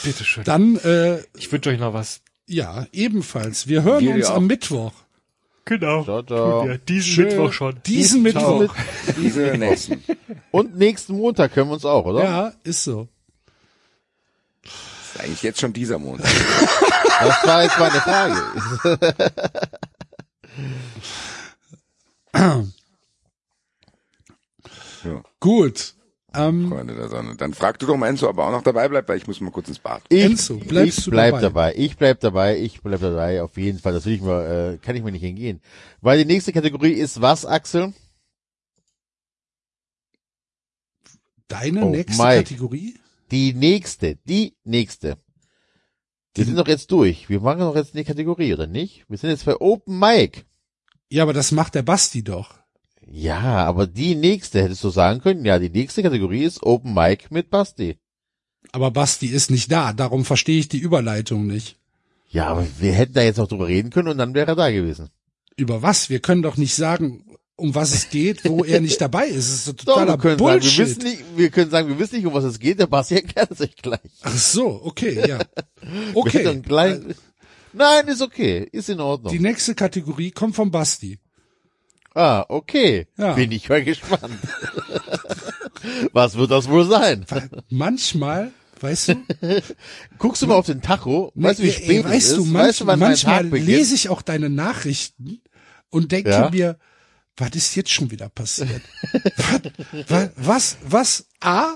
Bitteschön. Dann, äh, Ich wünsche euch noch was. ja, ebenfalls. Wir hören Wir uns auch. am Mittwoch. Genau. Ciao, ciao. Diesen Schön. Mittwoch schon. Diesen Mittwoch. [laughs] Diese nächsten. Und nächsten Montag können wir uns auch, oder? Ja, ist so. ist eigentlich jetzt schon dieser Monat. [laughs] Das war jetzt meine Frage. [laughs] Ja, Gut. Ähm, Freunde der Sonne. Dann frag du doch mal Enzo, ob er auch noch dabei bleibt, weil ich muss mal kurz ins Bad. Ich, Enzo, bleibst ich du bleib dabei? dabei? Ich bleib dabei, ich bleib dabei, auf jeden Fall. Das will ich mal, äh, kann ich mir nicht hingehen. Weil die nächste Kategorie ist was, Axel? deine Oh, nächste Mike. Kategorie? Die nächste, die nächste. Wir sind doch jetzt durch. Wir machen doch jetzt eine Kategorie, oder nicht? Wir sind jetzt bei Open Mic. Ja, aber das macht der Basti doch. Ja, aber die nächste hättest du sagen können. Ja, die nächste Kategorie ist Open Mic mit Basti. Aber Basti ist nicht da, darum verstehe ich die Überleitung nicht. Ja, aber wir hätten da jetzt noch drüber reden können und dann wäre er da gewesen. Über was? Wir können doch nicht sagen, um was es geht, wo er nicht dabei ist. Es ist so [laughs] Doch, totaler wir können Bullshit. sagen, wir wissen nicht, wir können sagen, wir wissen nicht, um was es geht. Der Basti erklärt es euch gleich. Ach so, okay, ja. [laughs] Okay. gleich, Nein, ist okay, ist in Ordnung. Die nächste Kategorie kommt vom Basti. Ah, okay. Ja. Bin ich mal gespannt. [laughs] was wird das wohl sein? Manchmal, weißt du, [laughs] Guckst du mal auf den Tacho, weißt du, wie Nee, spät ey, weißt es ist? du, weißt manch, du, wann mein manchmal lese ich auch deine Nachrichten und denke Ja? mir, was ist jetzt schon wieder passiert? [laughs] was, was, was, A,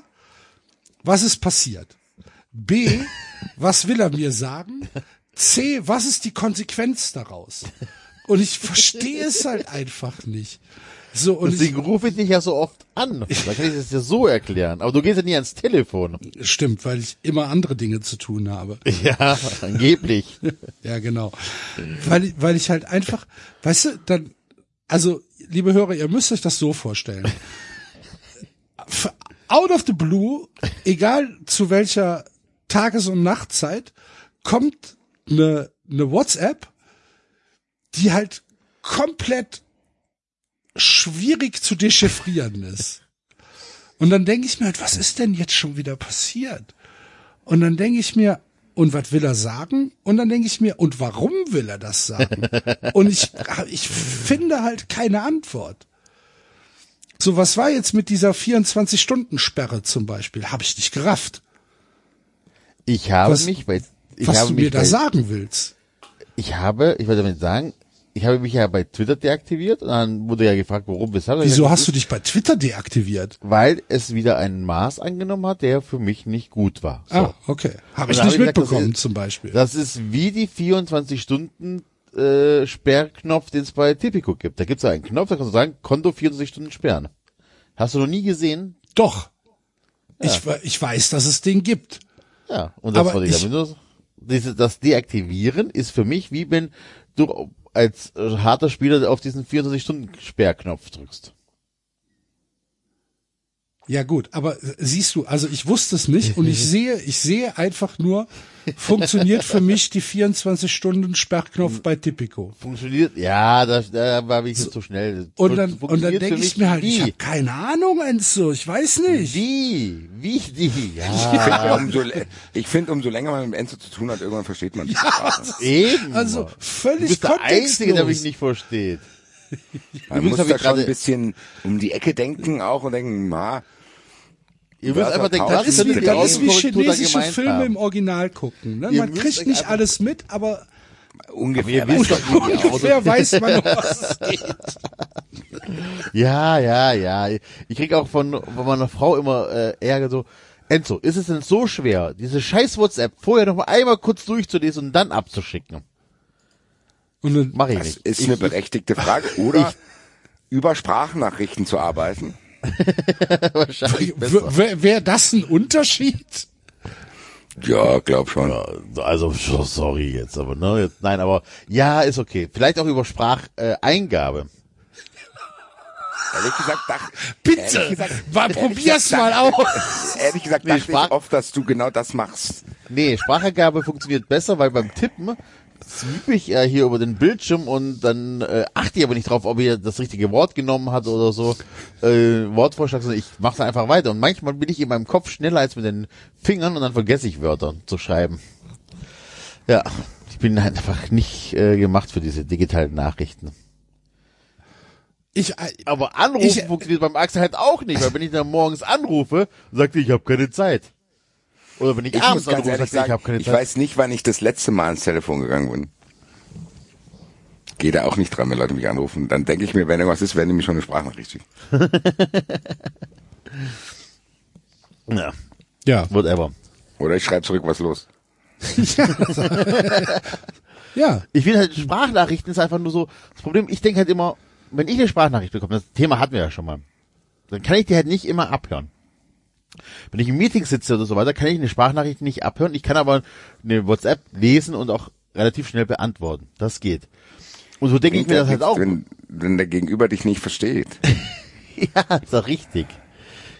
was ist passiert? B, was will er mir sagen? C, was ist die Konsequenz daraus? Und ich verstehe es halt einfach nicht. So, und ich, Deswegen rufe ich dich ja so oft an. Da kann ich das dir so erklären. Aber du gehst ja nie ans Telefon. stimmt, weil ich immer andere Dinge zu tun habe. Ja, angeblich. Ja, genau. Weil, weil ich halt einfach, weißt du, dann, also, liebe Hörer, ihr müsst euch das so vorstellen. Out of the blue, egal zu welcher Tages- und Nachtzeit, kommt eine, eine WhatsApp, die halt komplett schwierig zu dechiffrieren ist. Und dann denke ich mir halt, was ist denn jetzt schon wieder passiert? Und dann denke ich mir, und was will er sagen? Und dann denke ich mir, und warum will er das sagen? [laughs] Und ich, ich finde halt keine Antwort. So, was war jetzt mit dieser 24-Stunden-Sperre zum Beispiel? Habe ich nicht gerafft, Ich habe Was- mich bei, ich was habe du mir da sagen willst. ich habe, ich wollte damit sagen, ich habe mich ja bei Twitter deaktiviert und dann wurde ja gefragt, warum, weshalb. Wieso hast du dich bei Twitter deaktiviert? Weil es wieder einen Maß angenommen hat, der für mich nicht gut war. So. Ah, okay. Habe ich nicht hab ich gesagt, mitbekommen ist- zum Beispiel. Das ist wie die 24 Stunden äh, Sperrknopf, den es bei Tipico gibt. Da gibt es einen Knopf, da kannst du sagen, Konto 24 Stunden sperren. Hast du noch nie gesehen? Doch. Ich, we- ich weiß, dass es den gibt. Ja, und das Aber wollte ich ich- diese, das Deaktivieren ist für mich wie wenn du als harter Spieler auf diesen 24-Stunden-Sperrknopf drückst. Ja gut, aber siehst du, also ich wusste es nicht und ich [laughs] sehe, ich sehe einfach nur, funktioniert für mich die 24-Stunden-Sperrknopf bei Tipico. Funktioniert, ja, da, da war ich jetzt zu schnell. Und dann, und dann denke ich mir halt, ich wie? habe keine Ahnung, Enzo, ich weiß nicht. Wie? Wie die? Ich Ja, finde, ja, umso, ich finde, umso länger man mit Enzo zu tun hat, irgendwann versteht man [laughs] es. eben. Also du völlig bist der Einzige, der mich nicht versteht. Man Übrigens muss da ich schon gerade- ein bisschen um die Ecke denken auch und denken, ma, Ihr müsst einfach was Das ist wie, das ist wie chinesische Filme haben? im Original gucken. Ne? Man kriegt nicht alles mit, aber ungefähr. Weiß doch, ungefähr weiß man, um was es [laughs] geht. Ja, ja, ja. Ich krieg auch von, von meiner Frau immer äh, Ärger so, Enzo, ist es denn so schwer, diese scheiß WhatsApp vorher noch mal einmal kurz durchzulesen und dann abzuschicken? Und dann, Mach ich Das nicht. ist ich, eine berechtigte Frage. Oder [laughs] über Sprachnachrichten zu arbeiten. [laughs] wahrscheinlich besser. wäre das ein Unterschied? Ja, glaub schon. Also so- sorry jetzt, aber ne, jetzt, nein, aber ja, ist okay. Vielleicht auch über Spracheingabe. Eingabe. Ehrlich gesagt, dachte, [laughs] Bitte, gesagt- mal, probier's gesagt, mal aus. [laughs] ehrlich gesagt Nee, dachte Sprach- ich oft, dass du genau das machst. nee, Spracheingabe funktioniert besser, weil beim Tippen sweep ich ja hier über den Bildschirm und dann äh, achte ich aber nicht drauf, ob er das richtige Wort genommen hat oder so. Äh, Wortvorschlag, sondern ich mache einfach weiter. Und manchmal bin ich in meinem Kopf schneller als mit den Fingern und dann vergesse ich Wörter zu schreiben. Ja, ich bin einfach nicht äh, gemacht für diese digitalen Nachrichten. Ich, äh, Aber anrufen Ich- funktioniert beim Axel halt auch nicht, weil wenn ich dann morgens anrufe, sagt er, ich habe keine Zeit. Oder wenn ich, Ich abends muss ganz ehrlich sagt er, ich sagen, habe keine ich Zeit. weiß nicht, wann ich das letzte Mal ans Telefon gegangen bin. Gehe da auch nicht dran, wenn Leute mich anrufen. Dann denke ich mir, wenn irgendwas ist, werden die mir schon eine Sprachnachricht schicken. [laughs] ja, ja, whatever. Oder ich schreibe zurück, was los. [laughs] ja, Ich finde halt, Sprachnachrichten ist einfach nur so, das Problem, ich denke halt immer, wenn ich eine Sprachnachricht bekomme, das Thema hatten wir ja schon mal, dann kann ich die halt nicht immer abhören. Wenn ich im Meeting sitze oder so weiter, kann ich eine Sprachnachricht nicht abhören. Ich kann aber eine WhatsApp lesen und auch relativ schnell beantworten. Das geht. Und so denke ich mir das halt auch. Wenn, wenn der Gegenüber dich nicht versteht. [laughs] Ja, ist doch richtig.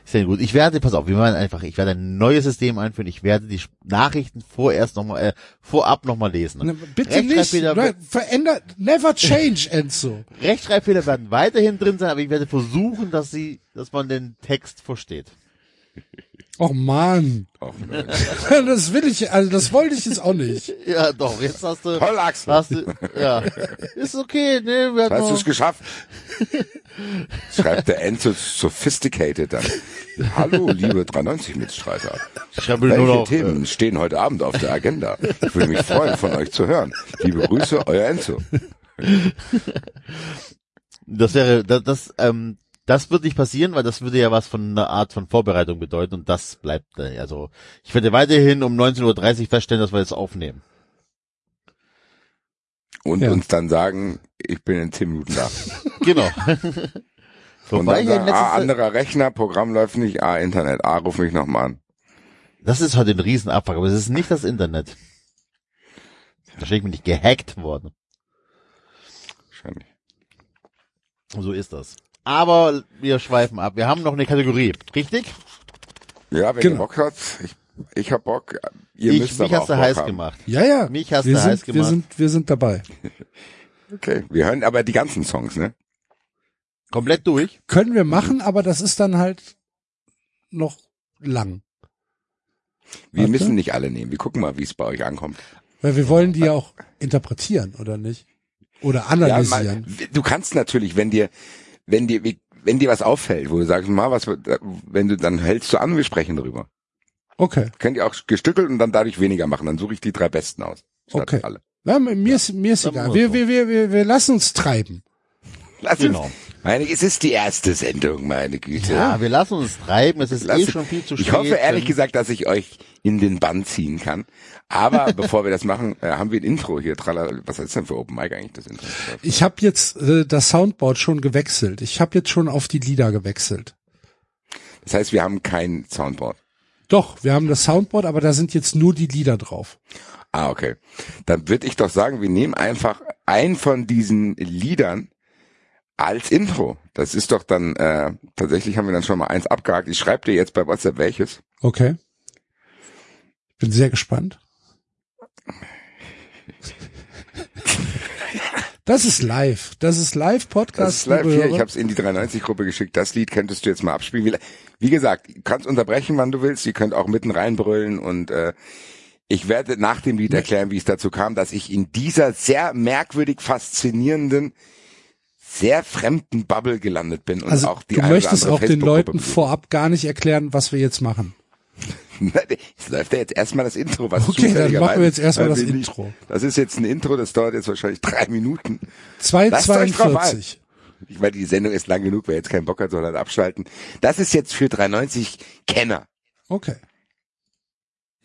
Ist ja gut. Ich werde, pass auf, wir machen einfach, ich werde ein neues System einführen. Ich werde die Nachrichten vorerst nochmal, äh, vorab nochmal lesen. Ne, bitte nicht. Nein, Verändert, never change, [laughs] Enzo. Rechtschreibfehler werden weiterhin drin sein, aber ich werde versuchen, dass sie, dass man den Text versteht. Oh man, Och, nein. das will ich, also das wollte ich jetzt auch nicht. [laughs] Ja, doch, jetzt hast du, Toll, Axel. hast du, ja. [laughs] Ist okay, ne, wir Hast du es geschafft? [laughs] Schreibt der Enzo sophisticated dann. Hallo, liebe 390-Mitstreiter. ich schreibe Welche nur noch, Themen stehen heute Abend auf der Agenda? Ich würde mich freuen, von euch zu hören. Liebe Grüße, euer Enzo. das wäre, das, das, ähm, das wird nicht passieren, weil das würde ja was von einer Art von Vorbereitung bedeuten und das bleibt, also, ich werde weiterhin um 19.30 Uhr feststellen, dass wir jetzt aufnehmen. Und Ja. uns dann sagen, ich bin in 10 Minuten da. [laughs] Genau. [laughs] Und Wobei dann sagen, ah, anderer Rechner, Programm läuft nicht, ah, Internet, ah, ruf mich nochmal an. Das ist heute ein Riesenabfuck, aber es ist nicht das Internet. Wahrscheinlich bin ich gehackt worden. Wahrscheinlich. So ist das. Aber wir schweifen ab. Wir haben noch eine Kategorie, richtig? Ja, wenn Genau. ihr Bock habt, ich, ich hab Bock, ihr ich, müsst mich aber hast du heiß haben. gemacht. Ja, ja. Mich hast wir du sind, heiß Wir gemacht. sind, wir sind dabei. Okay, wir hören aber die ganzen Songs, ne? Komplett durch. Können wir machen, aber das ist dann halt noch lang. Wir Warte. müssen nicht alle nehmen. Wir gucken mal, wie es bei euch ankommt. Weil wir wollen die ja auch interpretieren, oder nicht? Oder Ja, analysieren. mal, du kannst natürlich, wenn dir, wenn dir, wenn dir was auffällt, wo du sagst, mal was, wenn du, dann hältst du an, wir sprechen darüber. okay. Könnt ihr auch gestückelt und dann dadurch weniger machen. Dann suche ich die drei besten aus. Statt Okay. Alle. Ja, mir ist, mir ist egal. wir Wir, wir, wir, wir, lassen uns treiben. Lass Genau. uns. Meine, es ist die erste Sendung, meine Güte. Ja, wir lassen uns treiben. Es ist Lass- eh schon viel zu spät. Ich hoffe ehrlich gesagt, dass ich euch in den Bann ziehen kann. Aber [laughs] bevor wir das machen, äh, haben wir ein Intro hier. Tralala. Was ist denn für Open Mic eigentlich das Intro? Ich habe jetzt äh, das Soundboard schon gewechselt. Ich habe jetzt schon auf die Lieder gewechselt. Das heißt, wir haben kein Soundboard. Doch, wir haben das Soundboard, aber da sind jetzt nur die Lieder drauf. Ah, okay. Dann würde ich doch sagen, wir nehmen einfach ein von diesen Liedern als Intro. Das ist doch dann, äh, tatsächlich haben wir dann schon mal eins abgehakt. Ich schreibe dir jetzt bei WhatsApp welches. Okay. Ich bin sehr gespannt. Das ist live. Das ist Live-Podcast. Das ist live hier. Ich habe es in die 390-Gruppe geschickt. Das Lied könntest du jetzt mal abspielen. Wie, gesagt, du kannst unterbrechen, wann du willst. Ihr könnt auch mitten reinbrüllen und äh, ich werde nach dem Lied erklären, wie es dazu kam, dass ich in dieser sehr merkwürdig faszinierenden, sehr fremden Bubble gelandet bin und also auch die du möchtest auch den Leuten vorab gar nicht erklären, was wir jetzt machen. [laughs] Es läuft ja jetzt erstmal das Intro, was Okay, dann machen wir jetzt erstmal das Intro. Das ist jetzt ein Intro, das dauert jetzt wahrscheinlich drei Minuten. 2,42. Lasst euch drauf Ich meine, die Sendung ist lang genug, wer jetzt keinen Bock hat, soll halt abschalten. Das ist jetzt für 390 Kenner. Okay.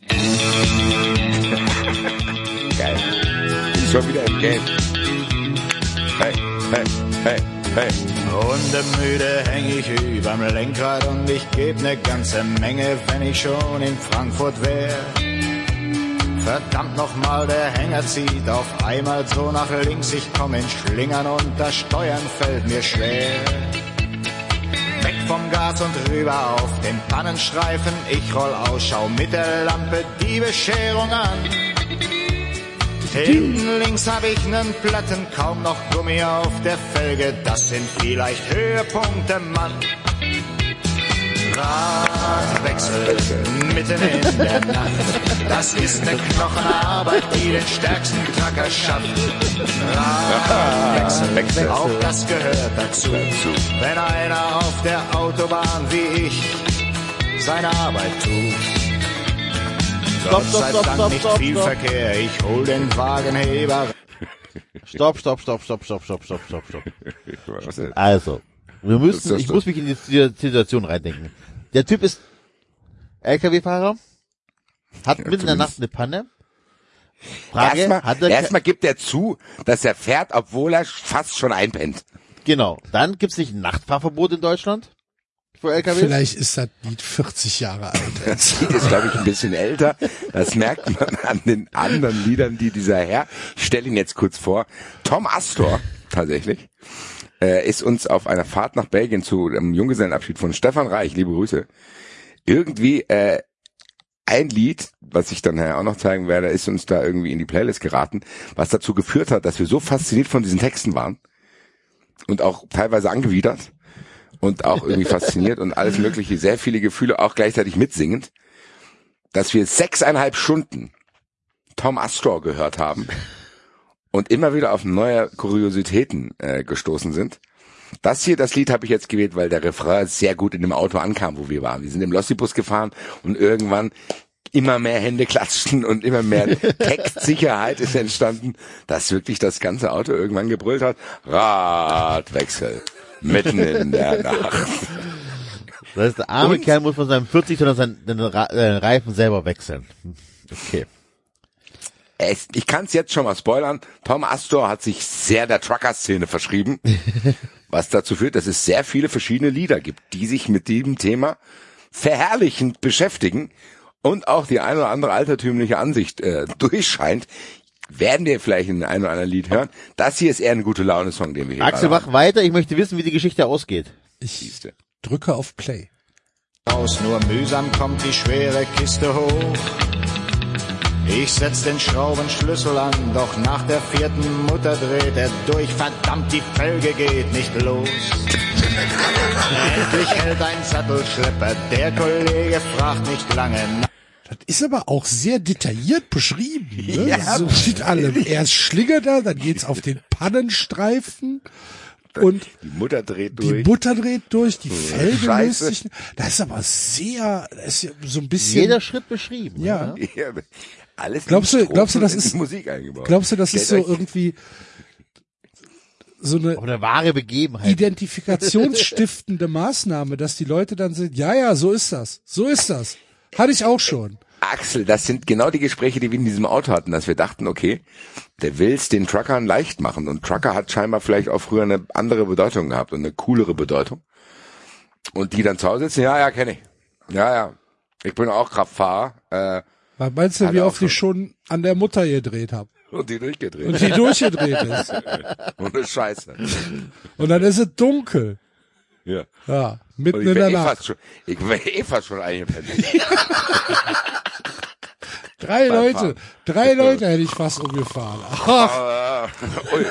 [laughs] Geil. Ist schon wieder im Game. Hey, hey, hey, hey. Hundemüde häng ich überm Lenkrad und ich geb ne ganze Menge, wenn ich schon in Frankfurt wär. Verdammt nochmal, der Hänger zieht auf einmal so nach links, ich komm in Schlingern und das Steuern fällt mir schwer. Weg vom Gas und rüber auf den Pannenstreifen, ich roll aus, schau mit der Lampe die Bescherung an. Hinten links hab ich nen Platten, kaum noch Gummi auf der Felge, das sind vielleicht Höhepunkte, Mann. Radwechsel mitten in der Nacht, das ist ne Knochenarbeit, die den stärksten Tracker schafft. Radwechsel, auch das gehört dazu. Wenn einer auf der Autobahn wie ich seine Arbeit tut. Stopp, stopp, stopp, stopp, nicht stopp, viel stopp. Verkehr, ich hol den Wagenheber Stopp, stopp, stopp, stopp, stopp, stopp, stopp, stopp, stopp. Also, wir müssen, ich muss mich in die Situation reindenken. Der Typ ist LKW-Fahrer, hat mitten in der. Nacht eine Panne. Frage, Erstmal, er, erstmal gibt er zu, dass er fährt, obwohl er fast schon einpennt. genau, dann gibt's nicht ein Nachtfahrverbot in Deutschland für LKWs? Vielleicht ist das Lied 40 Jahre alt. [laughs] jetzt. Lied ist, glaube ich, ein bisschen älter. Das merkt man an den anderen Liedern, die dieser Herr, ich stelle ihn jetzt kurz vor, Tom Astor, tatsächlich, äh, ist uns auf einer Fahrt nach Belgien zu einem Junggesellenabschied von Stefan Reich, liebe Grüße, irgendwie äh, ein Lied, was ich dann nachher auch noch zeigen werde, ist uns da irgendwie in die Playlist geraten, was dazu geführt hat, dass wir so fasziniert von diesen Texten waren und auch teilweise angewidert und auch irgendwie [laughs] fasziniert und alles mögliche, sehr viele Gefühle auch gleichzeitig mitsingend, dass wir sechseinhalb Stunden Tom Astor gehört haben und immer wieder auf neue Kuriositäten äh, gestoßen sind. Das hier, das Lied habe ich jetzt gewählt, weil der Refrain sehr gut in dem Auto ankam, wo wir waren. Wir sind im Lossibus gefahren und irgendwann immer mehr Hände klatschten und immer mehr [laughs] Textsicherheit ist entstanden, dass wirklich das ganze Auto irgendwann gebrüllt hat, Radwechsel, mitten in der [laughs] Nacht. Das heißt, der arme Und- Kerl muss von seinem 40 Tonner seinen äh, Reifen selber wechseln. Okay. Es, ich kann es jetzt schon mal spoilern. Tom Astor hat sich sehr der Trucker-Szene verschrieben, [laughs] was dazu führt, dass es sehr viele verschiedene Lieder gibt, die sich mit diesem Thema verherrlichend beschäftigen und auch die eine oder andere altertümliche Ansicht äh, durchscheint. Werden wir vielleicht in ein oder anderen Lied hören. Das hier ist eher ein gute Laune-Song, den wir hier Axel, mach weiter. Ich möchte wissen, wie die Geschichte ausgeht. Ich Siehste. drücke auf Play. aus, nur mühsam kommt die schwere Kiste hoch. Ich setz den Schraubenschlüssel an, doch nach der vierten Mutter dreht er durch. Verdammt, die Felge geht nicht los. Endlich hält ein Sattelschlepper, der Kollege fragt nicht lange nach. Das ist aber auch sehr detailliert beschrieben. Ne? Ja. So steht alle. Erst schlingert er, dann geht's auf den Pannenstreifen und Die Mutter dreht die durch. Butter dreht durch, die Felge löst sich. Das ist aber sehr, das ist so ein bisschen. Jeder Schritt beschrieben. Ja. oder? Ja, alles Glaubst du- glaubst du, das ist- die Musik eingebaut. Glaubst du, das ist so irgendwie so eine eine wahre Begebenheit. identifikationsstiftende [laughs] Maßnahme, dass die Leute dann sind, ja, ja, so ist das. So ist das. Hatte ich auch schon. Axel, das sind genau die Gespräche, die wir in diesem Auto hatten, dass wir dachten, okay, der will's den Truckern leicht machen und Trucker hat scheinbar vielleicht auch früher eine andere Bedeutung gehabt und eine coolere Bedeutung. Und die dann zu Hause sitzen, ja, ja, kenne ich. Ja, ja. Ich bin auch Kraftfahrer äh, Was meinst du, wie oft ich schon an der Mutter gedreht habe? und die durchgedreht. Und die durchgedreht ist. [laughs] Ohne Scheiße. Und dann ist es dunkel. Ja. Ja, mitten ich in der eh Nacht. fast schon, ich wäre eh fast schon eingepennt. [laughs] Drei beim Leute, Fahren. drei Leute hätte ich fast umgefahren. Ach, [laughs] ui,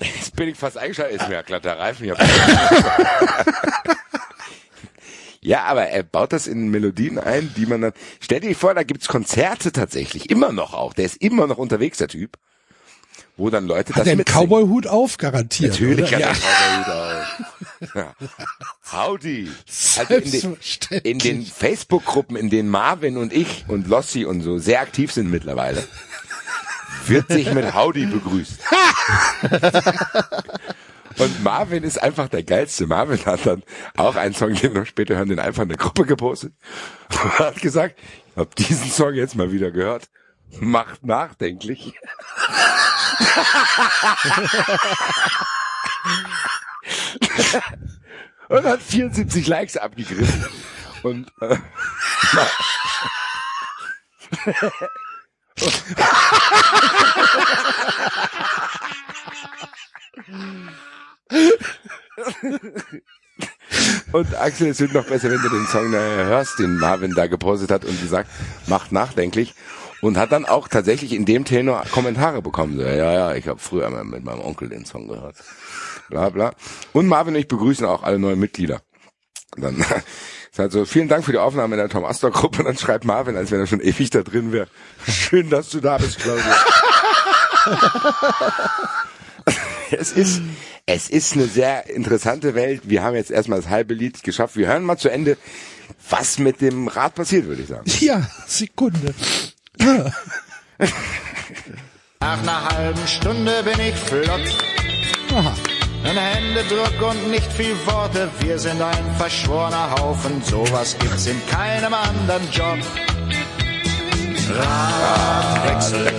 jetzt bin ich fast eingeschaltet, ist mir ja glatt der Reifen hier. [laughs] Ja, aber er baut das in Melodien ein, die man dann. Stell dir vor, da gibt's Konzerte tatsächlich, immer noch auch. Der ist immer noch unterwegs, der Typ. Wo dann Leute hat das mitsingen. Cowboy-Hut auf, garantiert. Natürlich oder? hat ja. er Cowboy-Hut auf. Ja. Howdy. [laughs] Also in den, in den Facebook-Gruppen, in denen Marvin und ich und Lossi und so sehr aktiv sind mittlerweile, wird sich mit Howdy begrüßt. [laughs] Und Marvin ist einfach der geilste. Marvin hat dann auch einen Song, den wir noch später hören, den einfach in der Gruppe gepostet. Und hat gesagt, ich habe diesen Song jetzt mal wieder gehört. Macht nachdenklich. Und hat 74 Likes abgegriffen. Und äh, Und Axel, es wird noch besser, wenn du den Song hörst, den Marvin da gepostet hat und gesagt, macht nachdenklich. Und hat dann auch tatsächlich in dem Tenor Kommentare bekommen. So, ja, ja, ich habe früher mal mit meinem Onkel den Song gehört. Bla bla. Und Marvin und ich begrüßen auch alle neuen Mitglieder. Dann [laughs] halt so, vielen Dank für die Aufnahme in der Tom Astor Gruppe. Und dann schreibt Marvin, als wenn er schon ewig da drin wäre. Schön, dass du da bist, Claudia. [laughs] es ist, es ist eine sehr interessante Welt. Wir haben jetzt erstmal das halbe Lied geschafft. Wir hören mal zu Ende, was mit dem Rad passiert, würde ich sagen. Ja, Sekunde. Nach einer halben Stunde bin ich flott. Aha. Ein Händedruck und nicht viel Worte. Wir sind ein verschworener Haufen. Sowas gibt's in keinem anderen Job. Radwechsel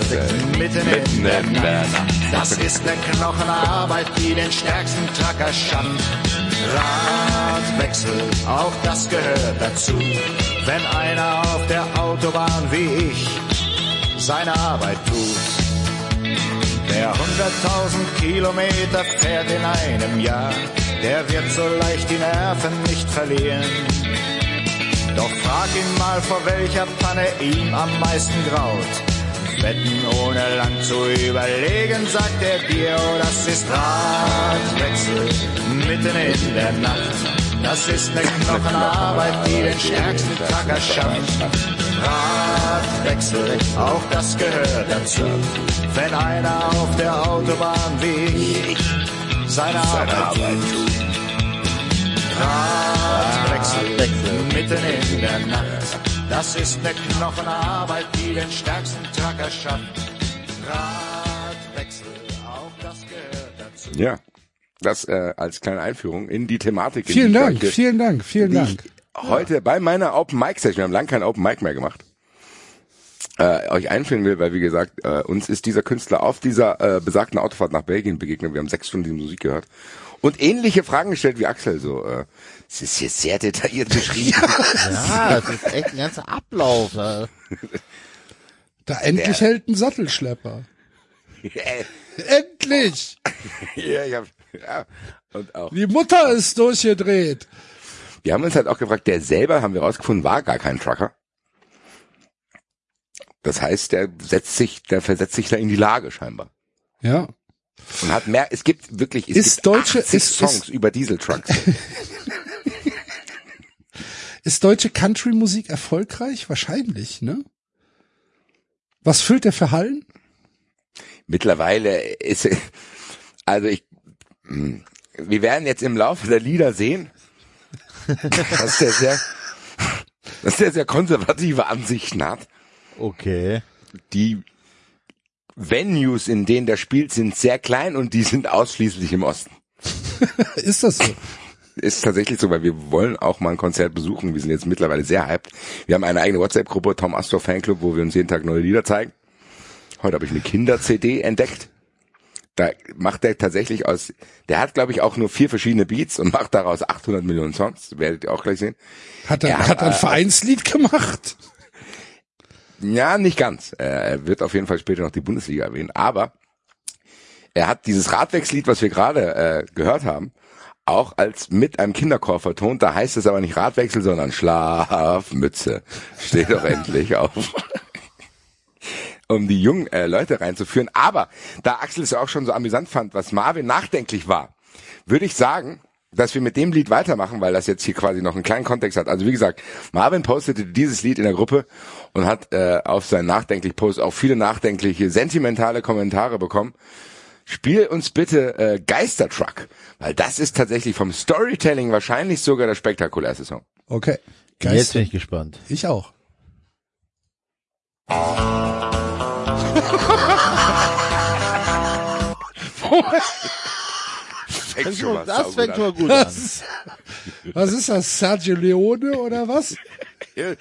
mitten in der Nacht. Das ist eine Knochenarbeit, die den stärksten Tracker schafft. Radwechsel, auch das gehört dazu. Wenn einer auf der Autobahn wie ich seine Arbeit tut. Wer 100.000 Kilometer fährt in einem Jahr, der wird so leicht die Nerven nicht verlieren. Doch frag ihn mal, vor welcher Panne ihm am meisten graut. Wetten ohne lang zu überlegen, sagt er dir, oh, das ist Radwechsel mitten in der Nacht. Das ist eine Knochenarbeit, die den stärksten Tracker schafft. Radwechsel, auch das gehört dazu. Wenn einer auf der Autobahn wie ich seine Arbeit tut. Radwechsel, mitten in der Nacht. Das ist eine Knochenarbeit, die den stärksten Tracker schafft. Radwechsel, auch das gehört dazu. Ja, das äh, als kleine Einführung in die Thematik. Vielen Dank, heute- vielen Dank, vielen Dank. heute bei meiner Open Mic Session, wir haben lange kein Open Mic mehr gemacht, äh, euch einführen will, weil wie gesagt, äh, uns ist dieser Künstler auf dieser äh, besagten Autofahrt nach Belgien begegnet. Wir haben sechs Stunden die Musik gehört und ähnliche Fragen gestellt wie Axel. So, äh, es ist hier sehr detailliert beschrieben. Ja, das ist echt ein ganzer Ablauf. äh. Da endlich hält ein Sattelschlepper. Endlich! [laughs] ja, ich hab, ja, und auch. Die Mutter ist durchgedreht. Wir haben uns halt auch gefragt, der selber, haben wir rausgefunden, war gar kein Trucker. Das heißt, der setzt sich, der versetzt sich da in die Lage scheinbar. Ja. Und hat mehr, es gibt wirklich, es Ist gibt deutsche- 80 ist- Songs ist- über Dieseltrucks. [laughs] Ist deutsche Country-Musik erfolgreich? Wahrscheinlich, ne? Was füllt der für Hallen? Mittlerweile ist, also ich, hm, wir werden jetzt im Laufe der Lieder sehen, [laughs] dass der sehr, dass der sehr konservative Ansichten hat. Okay. Die Venues, in denen der spielt, sind sehr klein und die sind ausschließlich im Osten. [laughs] Ist das so? ist tatsächlich so, weil wir wollen auch mal ein Konzert besuchen. Wir sind jetzt mittlerweile sehr hyped. Wir haben eine eigene WhatsApp-Gruppe, Tom Astor Fanclub, wo wir uns jeden Tag neue Lieder zeigen. Heute habe ich eine Kinder-CD entdeckt. Da macht er tatsächlich aus, der hat glaube ich auch nur vier verschiedene Beats und macht daraus 800 Millionen Songs. Werdet ihr auch gleich sehen. Hat er, Ja, hat er ein Vereinslied gemacht? Ja, nicht ganz. Er wird auf jeden Fall später noch die Bundesliga erwähnen. Aber er hat dieses Radwechslied, was wir gerade äh, gehört haben, auch als mit einem Kinderchor vertont. Da heißt es aber nicht Radwechsel, sondern Schlafmütze. Steht doch [laughs] endlich auf. [laughs] um die jungen äh, Leute reinzuführen. Aber da Axel es ja auch schon so amüsant fand, was Marvin nachdenklich war, würde ich sagen, dass wir mit dem Lied weitermachen, weil das jetzt hier quasi noch einen kleinen Kontext hat. Also wie gesagt, Marvin postete dieses Lied in der Gruppe und hat äh, auf seinen nachdenklich Post auch viele nachdenkliche, sentimentale Kommentare bekommen. Spiel uns bitte äh, Geistertruck, weil das ist tatsächlich vom Storytelling wahrscheinlich sogar der spektakulärste Song. Okay. Jetzt Geist. bin ich gespannt. Ich auch. [laughs] fängt schon mal Das fängt an. schon mal gut an. [laughs] Was ist das? Sergio Leone oder was? [laughs]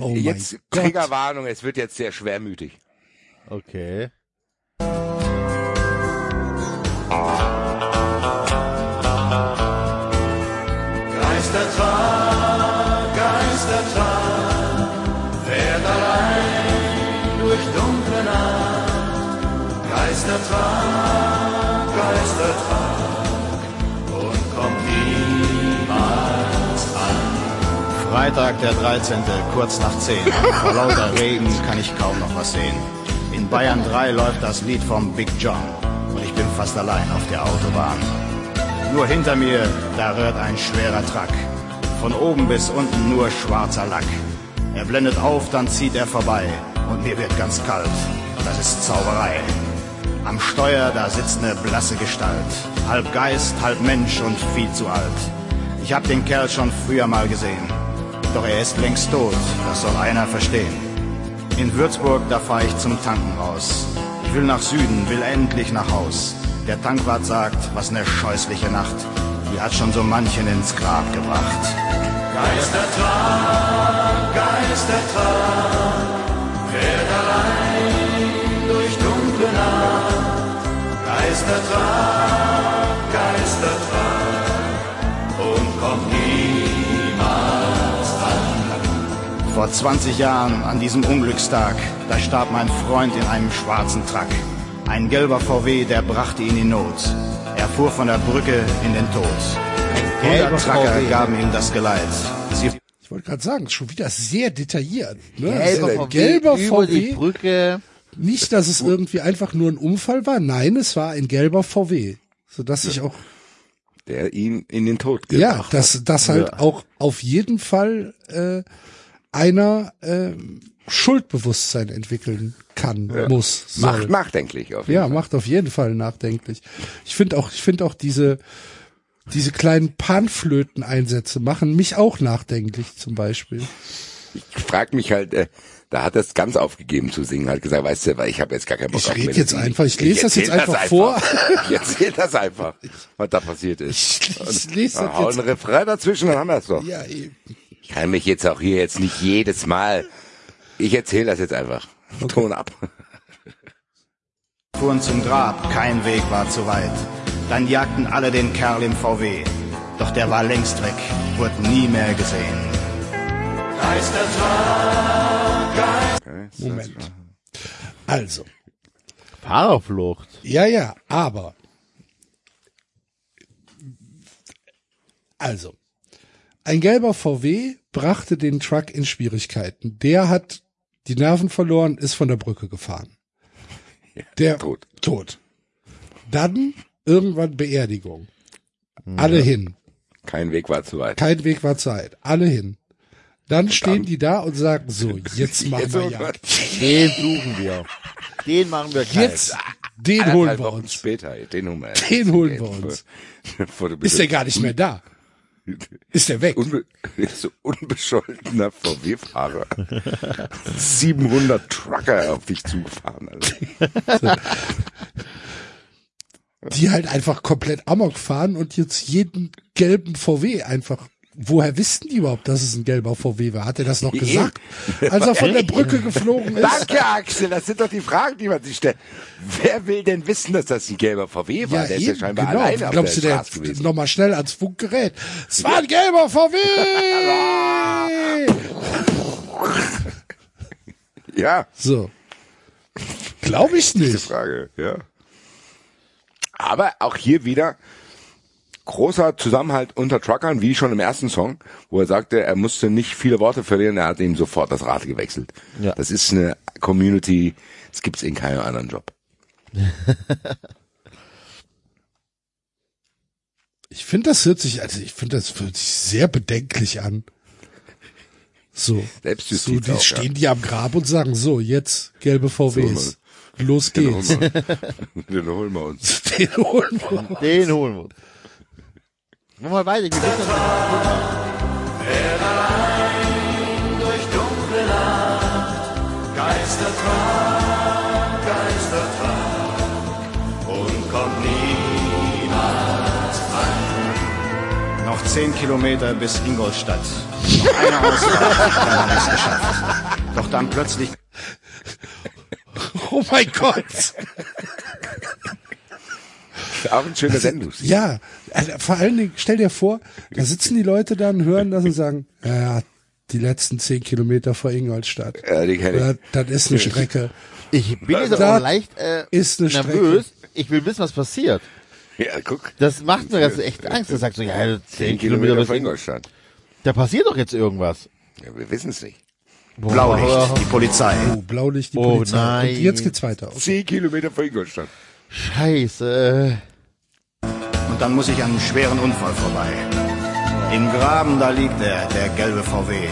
Oh jetzt. Triggerwarnung, es wird jetzt sehr schwermütig. Okay. Geistertag, Geistertag, fährt allein durch dunkle Nacht. Geistertag, Freitag, der 13., kurz nach 10. Vor lauter Regen kann ich kaum noch was sehen. In Bayern 3 läuft das Lied vom Big John und ich bin fast allein auf der Autobahn. Nur hinter mir, da rührt ein schwerer Truck. Von oben bis unten nur schwarzer Lack. Er blendet auf, dann zieht er vorbei. Und mir wird ganz kalt. Das ist Zauberei. Am Steuer, da sitzt eine blasse Gestalt. Halb Geist, halb Mensch und viel zu alt. Ich hab den Kerl schon früher mal gesehen. Doch er ist längst tot, das soll einer verstehen. In Würzburg, da fahr ich zum Tanken raus. Ich will nach Süden, will endlich nach Haus. Der Tankwart sagt, was ne scheußliche Nacht. Die hat schon so manchen ins Grab gebracht. Geistertag, Geistertag, fährt allein durch dunkle Nacht. Geistertag, Vor 20 Jahren an diesem Unglückstag, da starb mein Freund in einem schwarzen Truck. Ein gelber VW, der brachte ihn in Not. Er fuhr von der Brücke in den Tod. Gelber 100 Tracker VW. gaben ihm das Geleit. Sie Ich wollte gerade sagen, schon wieder sehr detailliert. Ne? Gelber VW, gelber über die VW. Brücke. Nicht, dass es irgendwie einfach nur ein Unfall war. Nein, es war ein gelber VW. Sodass ich auch, Der ihn in den Tod ja, gebracht dass, dass halt Ja. auch auf jeden Fall äh, einer äh, Schuldbewusstsein entwickeln kann, muss, soll. Macht nachdenklich auf jeden Ja, Fall. macht auf jeden Fall nachdenklich. Ich finde auch, ich finde auch diese, diese kleinen Panflöten-Einsätze machen mich auch nachdenklich zum Beispiel. Ich frag mich halt, äh, da hat er es ganz aufgegeben zu singen, hat gesagt, weißt du, weil ich habe jetzt gar keinen Bock Ich auf red jetzt Melodie. einfach, ich lese das jetzt erzähl einfach vor. Ich erzähl das einfach, [laughs] was da passiert ist. Ich, ich lese Ja, hau das einen jetzt. Refrain dazwischen, dann haben wir es doch. Ja, eben. Ich kann mich jetzt auch hier jetzt nicht jedes Mal, ich erzähle das jetzt einfach. Ton ab. fuhren zum Grab, kein Weg war zu weit. Dann jagten alle den Kerl im VW. Doch der war längst weg, wurde nie mehr gesehen. Moment. Also, Fahrerflucht. ja, ja, aber. Also, ein gelber VW brachte den Truck in Schwierigkeiten. Der hat die Nerven verloren, ist von der Brücke gefahren. Der tot. Tot. Dann irgendwann Beerdigung. Alle hin. Kein Weg war zu weit. Kein Weg war Zeit. Alle hin. Dann stehen die da und sagen, so, jetzt machen Jetzt wir so- Jagd. Den suchen wir. Den machen wir kalt. Jetzt, den holen wir Wochen uns. später, den holen wir. Den holen wir uns. Ist der gar nicht mehr da? Ist der weg? Unbe [laughs] so unbescholtener VW-Fahrer. 700 Trucker auf dich zugefahren. Die halt einfach komplett Amok fahren und jetzt jeden gelben VW einfach. Woher wissen die überhaupt, dass es ein gelber VW war? Hat er das noch gesagt? Als er von der Brücke geflogen ist? Danke, Axel. Das sind doch die Fragen, die man sich stellt. Wer will denn wissen, dass das ein gelber VW war? der ist ja eben, scheinbar genau. alleine auf Glaubst der du, der Straße gewesen. nochmal schnell ans Funkgerät? Es war ein gelber VW! [laughs] Ja, so. Glaube ich nicht. Frage, ja. Aber auch hier wieder großer Zusammenhalt unter Truckern, wie schon im ersten Song, wo er sagte, er musste nicht viele Worte verlieren, er hat ihm sofort das Rad gewechselt. Ja. Das ist eine Community, das gibt's in keinem anderen Job. [laughs] Ich finde, das hört sich, also ich finde, das hört sich sehr bedenklich an. So. Selbstjustiz So, die auch, stehen ja. die am Grab und sagen, so, jetzt gelbe VWs. Los Den geht's. holen, wir, [laughs] [laughs] den holen wir uns. Den holen wir. Den holen wir. uns. Nochmal weiter, wie geht das denn? allein durch dunkle Nacht, Geistertrank, Geistertrank, und kommt niemals an. Noch zehn Kilometer bis Ingolstadt. Noch eine Ausfahrt, dann haben wir es [laughs] geschafft. Doch dann plötzlich... Oh mein Gott! Auch ein schöner Sendung. Ja, also vor allen Dingen, stell dir vor, da sitzen die Leute dann, hören das und sagen, [laughs] ja, die letzten zehn Kilometer vor Ingolstadt. Ja, die kenn ich. Ja, das ist eine Strecke. Ich bin jetzt Da auch leicht äh, ist eine nervös. Ich will wissen, was passiert. Ja, guck. Das macht mir ganz echt Angst. Er sagt so, ja, 10 10 Kilometer Kilometer von Ingolstadt. Da passiert doch jetzt irgendwas. Ja, wir wissen es nicht. Blaulicht, die Polizei. Oh, Blaulicht, die Oh Polizei. nein. Und jetzt geht's weiter. Okay. 10 Kilometer von Ingolstadt. Scheiße. Und dann muss ich an einem schweren Unfall vorbei. Im Graben, da liegt er, der gelbe VW.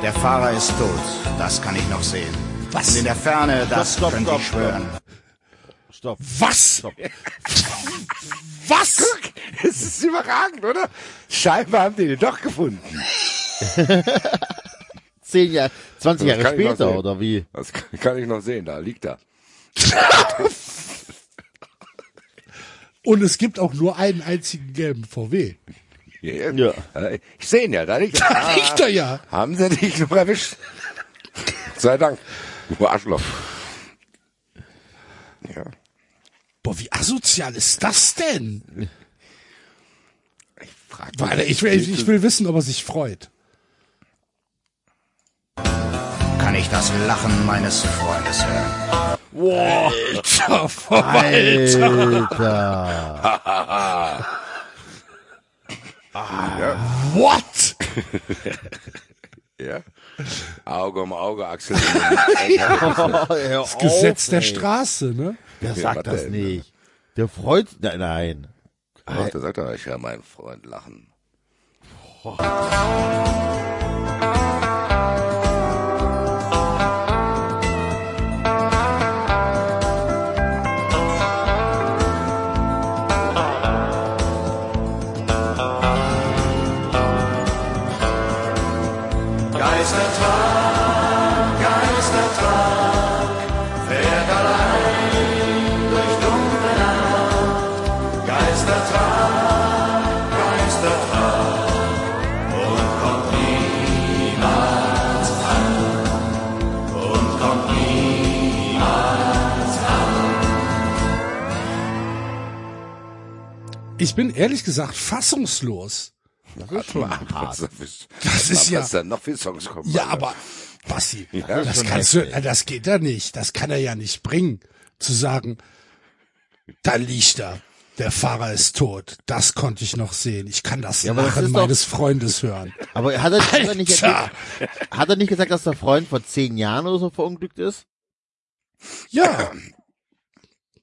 Der Fahrer ist tot, das kann ich noch sehen. Was? Und in der Ferne, das stopp, könnte ich schwören. Stopp. Was? Was? Guck, [laughs] es ist überragend, oder? Scheinbar haben die den doch gefunden. [laughs] Zehn Jahre, 20 Das Jahre später, oder wie? Das kann ich noch sehen, da liegt er. [laughs] Und es gibt auch nur einen einzigen gelben VW. Ja. Ja. Ich sehe ihn ja, da liegt er. Da liegt er ja. Haben sie dich noch erwischt? Sei Dank. Du Arschloch. Ja. Boah, wie asozial ist das denn? Ich frag mich, Warte, ich will, ich will wissen, ob er sich freut. Kann ich das Lachen meines Freundes hören? Alter, Alter. Ja. What? ja. Auge um Auge, Axel. Das Gesetz der Straße, ne? Der Ja, sagt das ey. nicht. Der freut, nein, nein. Doch, da sagt er, ich höre meinen Freund lachen. Geistertag, Ich bin ehrlich gesagt fassungslos. Das hart. was, Das ist ja- Was da noch für Songs kommen. Ja, aber Basti, Ja, das kannst du, das geht ja nicht. Das kann er ja nicht bringen, zu sagen, da liegt er. Der Fahrer ist tot. Das konnte ich noch sehen. Ich kann das Ja, aber das Lachen ist doch- meines Freundes hören. Aber hat er, hat, er nicht hat er nicht gesagt, dass der Freund vor zehn Jahren oder so verunglückt ist? Ja.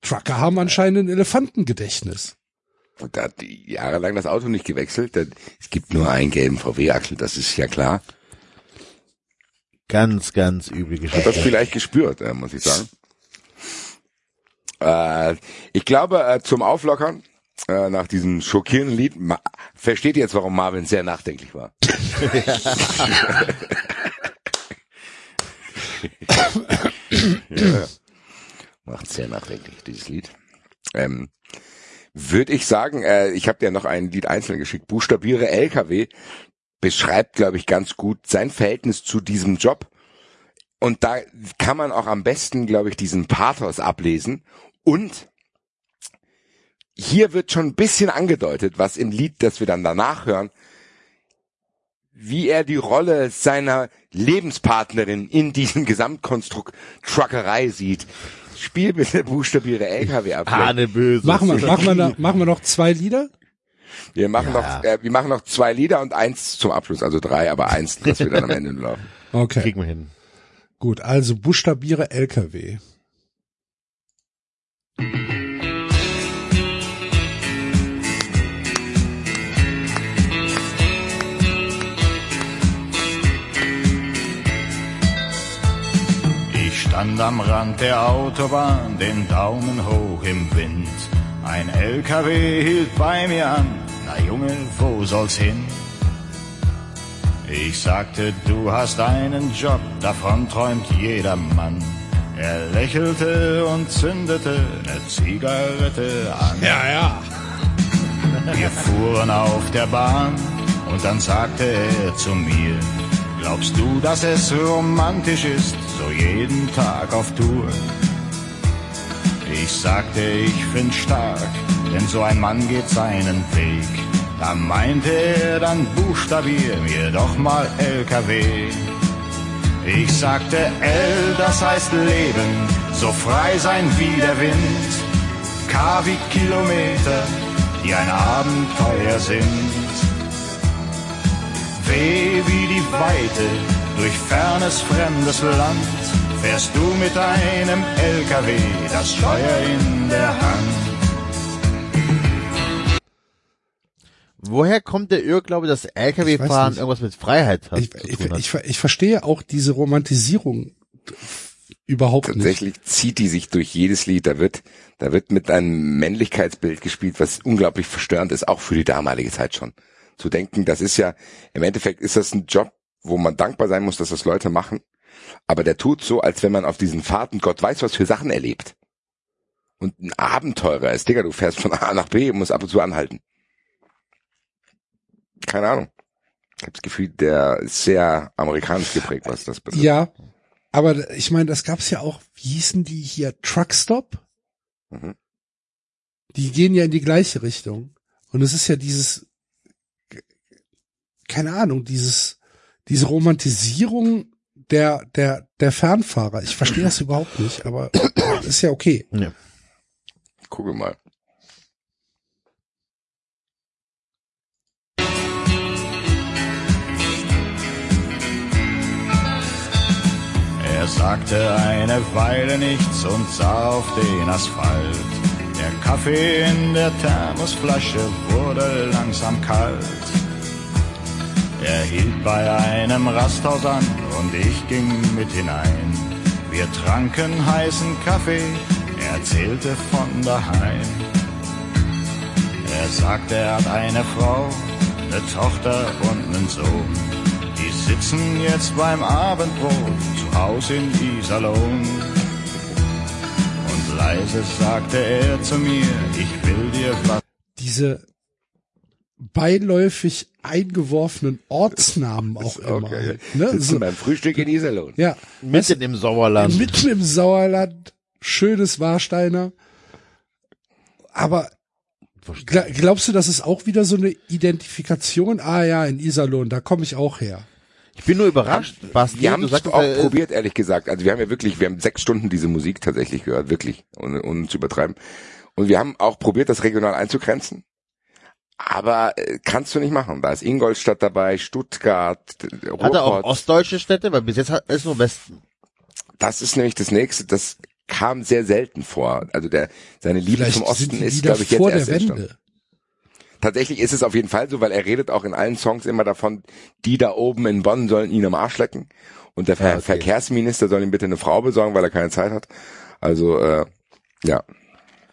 Trucker haben anscheinend ein Elefantengedächtnis. Und da hat die jahrelang das Auto nicht gewechselt. Es gibt nur einen gelben VW-Axel, das ist ja klar. Ganz, ganz üble Hat das Geschichte. vielleicht gespürt, äh, muss ich sagen. Äh, ich glaube, äh, zum Auflockern, äh, nach diesem schockierenden Lied, versteht ihr jetzt, warum Marvin sehr nachdenklich war. [laughs] ja. Macht sehr nachdenklich, dieses Lied. Ähm, Würde ich sagen, äh, ich habe dir noch ein Lied einzeln geschickt. Buchstabiere LKW beschreibt, glaube ich, ganz gut sein Verhältnis zu diesem Job. Und da kann man auch am besten, glaube ich, diesen Pathos ablesen. Und hier wird schon ein bisschen angedeutet, was im Lied, das wir dann danach hören, wie er die Rolle seiner Lebenspartnerin in diesem [laughs] Gesamtkonstrukt Truckerei sieht. Spiel bitte buchstabiere LKW ab. Haneböse. Machen wir, machen wir, noch, [laughs] machen wir noch zwei Lieder? Wir machen Ja. noch, äh, wir machen noch zwei Lieder und eins zum Abschluss, also drei, aber eins, das wir dann am Ende laufen. [laughs] Okay, Kriegen wir hin. gut. Also buchstabiere LKW. Stand am Rand der Autobahn, den Daumen hoch im Wind. Ein LKW hielt bei mir an, na Junge, wo soll's hin? Ich sagte, du hast einen Job, davon träumt jeder Mann. Er lächelte und zündete eine Zigarette an. Ja, ja. Wir fuhren auf der Bahn Und dann sagte er zu mir, glaubst du, dass es romantisch ist, so jeden Tag auf Tour? Ich sagte, ich find's stark, denn so ein Mann geht seinen Weg. Da meinte er, dann buchstabier mir doch mal LKW. Ich sagte L, das heißt Leben, so frei sein wie der Wind. K wie Kilometer, die ein Abenteuer sind. W wie die Weite, durch fernes fremdes Land. Fährst du mit einem LKW, das Steuer in der Hand. Woher kommt der Irrglaube, dass LKW-Fahren nicht. irgendwas mit Freiheit hat? Ich, zu ich, tun hat? ich, ich verstehe auch diese Romantisierung überhaupt nicht. Tatsächlich zieht die sich durch jedes Lied. Da wird, da wird mit einem Männlichkeitsbild gespielt, was unglaublich verstörend ist, auch für die damalige Zeit schon. Zu denken, das ist ja, im Endeffekt ist das ein Job, wo man dankbar sein muss, dass das Leute machen. Aber der tut so, als wenn man auf diesen Fahrten Gott weiß, was für Sachen erlebt. Und ein Abenteurer ist, Digga, du fährst von A nach B und musst ab und zu anhalten. Keine Ahnung. Ich habe das Gefühl, der ist sehr amerikanisch geprägt, was das betrifft. Ja, aber ich meine, das gab's ja auch, wie hießen die hier, Truckstop? Mhm. Die gehen ja in die gleiche Richtung. Und es ist ja dieses, keine Ahnung, dieses, diese Romantisierung der, der, der Fernfahrer. Ich verstehe das überhaupt nicht, aber ist ja okay. Ja. Gucke mal. Er sagte eine Weile nichts und sah auf den Asphalt. Der Kaffee in der Thermosflasche wurde langsam kalt. Er hielt bei einem Rasthaus an und ich ging mit hinein. Wir tranken heißen Kaffee, er erzählte von daheim. Er sagte, er hat eine Frau, eine Tochter und einen Sohn. Die sitzen jetzt beim Abendbrot zu Hause in Iserlohn. Und leise sagte er zu mir, ich will dir was. Diese beiläufig eingeworfenen Ortsnamen auch immer. Okay. halt, ne? So, beim Frühstück in Iserlohn. ja, Mitten im Sauerland. mitten im Sauerland, schönes Warsteiner. Aber gla- glaubst du, das ist auch wieder so eine Identifikation? Ah ja, in Iserlohn, da komme ich auch her. Ich bin nur überrascht, Basti, Wir haben du es sagst, auch äh, probiert, ehrlich gesagt. Also wir haben ja wirklich, wir haben sechs Stunden diese Musik tatsächlich gehört, wirklich, ohne, ohne zu übertreiben. Und wir haben auch probiert, das regional einzugrenzen. Aber äh, kannst du nicht machen. Da ist Ingolstadt dabei, Stuttgart, äh, hat er auch Ruhrpott. ostdeutsche Städte, weil bis jetzt hat, ist nur Westen. Das ist nämlich das nächste, das kam sehr selten vor. Also der seine Liebe Vielleicht zum Osten ist, glaube ich, jetzt vor der erst entstanden. Wende. Tatsächlich ist es auf jeden Fall so, weil er redet auch in allen Songs immer davon, die da oben in Bonn sollen ihn am Arsch lecken. Und der Ver Ah, okay. Verkehrsminister soll ihm bitte eine Frau besorgen, weil er keine Zeit hat. Also, äh, ja.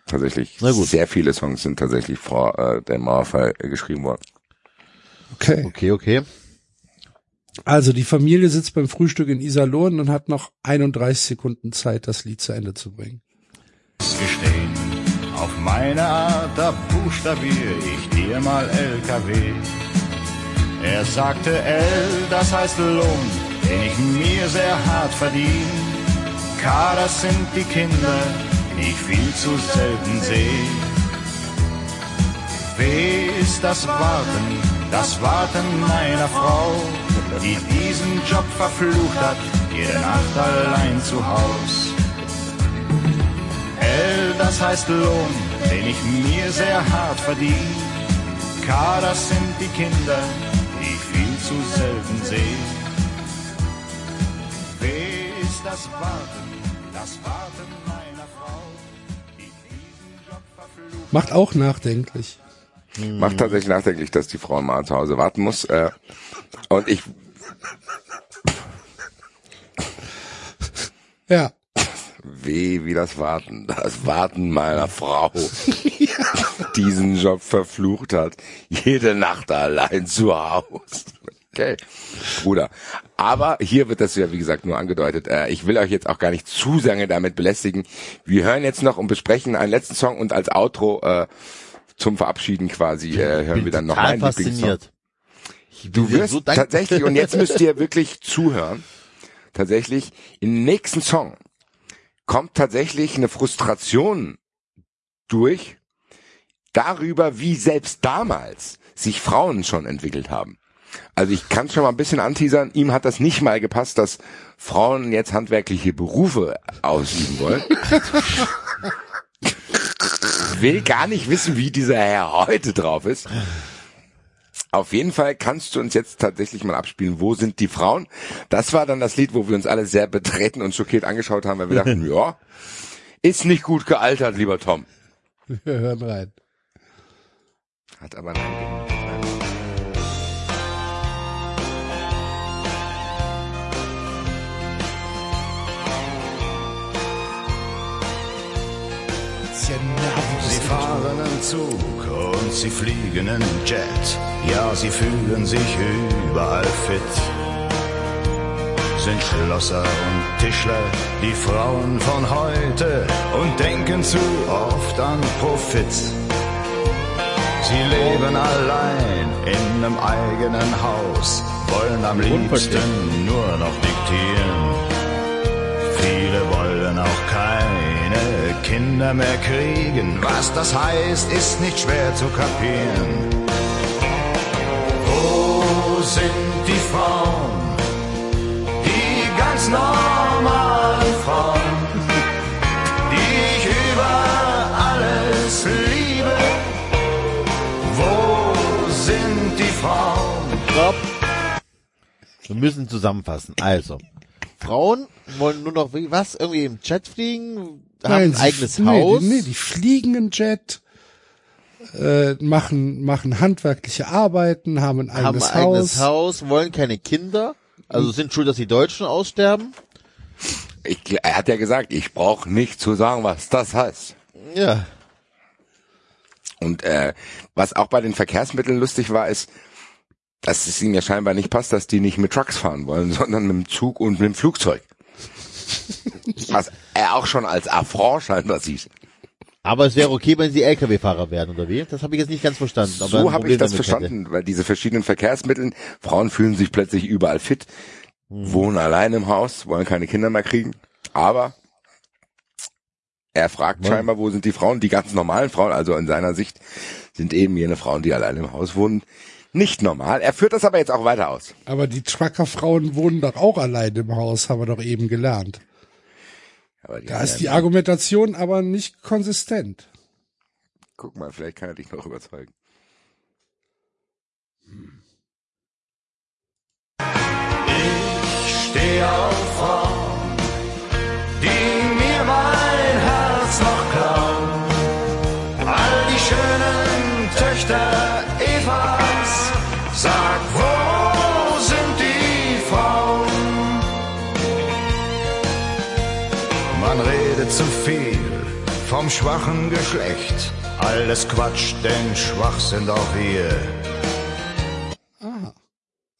Tatsächlich. Sehr viele Songs sind tatsächlich vor äh, dem Mauerfall äh, geschrieben worden. Okay. Okay, okay. Also die Familie sitzt beim Frühstück in Iserlohn und hat noch 31 Sekunden Zeit, das Lied zu Ende zu bringen. gestehen. Auf meine Art, da buchstabier ich dir mal LKW. Er sagte L, das heißt Lohn, den ich mir sehr hart verdien. K, das sind die Kinder, ich viel zu selten sehe. W ist das Warten, das Warten meiner Frau, die diesen Job verflucht hat, jede Nacht allein zu Haus. L, das heißt Lohn, den ich mir sehr hart verdiene. K, das sind die Kinder, die ich viel zu selten sehe. W ist das Warten, das Warten Macht auch nachdenklich. Macht tatsächlich nachdenklich, dass die Frau mal zu Hause warten muss. Äh, und ich, Ja. weh wie das Warten, das Warten meiner Frau, diesen Job verflucht hat, jede Nacht allein zu Hause. Okay, Bruder. Aber hier wird das ja, wie gesagt, nur angedeutet. Äh, ich will euch jetzt auch gar nicht zu lange damit belästigen. Wir hören jetzt noch und besprechen einen letzten Song und als Outro äh, zum Verabschieden quasi äh, hören wir dann noch Lieblingssong. fasziniert. Du wirst so tatsächlich, und jetzt müsst ihr [laughs] wirklich zuhören, tatsächlich, im nächsten Song kommt tatsächlich eine Frustration durch darüber, wie selbst damals sich Frauen schon entwickelt haben. Also ich kann schon mal ein bisschen anteasern, ihm hat das nicht mal gepasst, dass Frauen jetzt handwerkliche Berufe ausüben wollen. Will gar nicht wissen, wie dieser Herr heute drauf ist. Auf jeden Fall kannst du uns jetzt tatsächlich mal abspielen, wo sind die Frauen? Das war dann das Lied, wo wir uns alle sehr betreten und schockiert angeschaut haben, weil wir dachten, [laughs] ja, ist nicht gut gealtert, lieber Tom. Wir hören rein. Hat aber nein ja nervig. Sie fahren einen Zug und sie fliegen einen Jet. Ja, sie fühlen sich überall fit. Sind Schlosser und Tischler, die Frauen von heute und denken zu oft an Profit. Sie leben allein in einem eigenen Haus, wollen am liebsten nur noch diktieren. Viele wollen auch keine Kinder mehr kriegen. Was das heißt, ist nicht schwer zu kapieren. Wo sind die Frauen? Die ganz normalen Frauen, die ich über alles liebe. Wo sind die Frauen? Stopp. Wir müssen zusammenfassen. Also, Frauen wollen nur noch, was, irgendwie im Chat fliegen, haben ein sie- eigenes nee, Haus. Die, nee, die fliegen einen Jet, äh, machen, machen handwerkliche Arbeiten, haben ein haben eigenes, ein eigenes Haus. Haus, wollen keine Kinder, also sind schuld, dass die Deutschen aussterben. Ich, er hat ja gesagt, ich brauche nicht zu sagen, was das heißt. Ja. Und äh, was auch bei den Verkehrsmitteln lustig war, ist, dass es ihnen ja scheinbar nicht passt, dass die nicht mit Trucks fahren wollen, [laughs] sondern mit dem Zug und mit dem Flugzeug. Was er auch schon als Affront scheinbar sieht. Aber es wäre okay, wenn sie LKW-Fahrer werden, oder wie? Das habe ich jetzt nicht ganz verstanden. er So habe ich das verstanden, weil diese verschiedenen Verkehrsmitteln, Frauen fühlen sich plötzlich überall fit, wohnen allein im Haus, wollen keine Kinder mehr kriegen, aber er fragt scheinbar, wo sind die Frauen, die ganz normalen Frauen, also in seiner Sicht sind eben jene Frauen, die allein im Haus wohnen, nicht normal. Er führt das aber jetzt auch weiter aus. Aber die Truckerfrauen wohnen doch auch allein im Haus, haben wir doch eben gelernt. Da ist die Argumentation aber nicht konsistent. Guck mal, vielleicht kann er dich noch überzeugen. Ich stehe auf Frauen, die mir mein Herz noch klauen. All die schönen Töchter Evas, sag, wo sind die Frauen? Man redet zu viel vom schwachen Geschlecht. Alles Quatsch, denn schwach sind auch wir.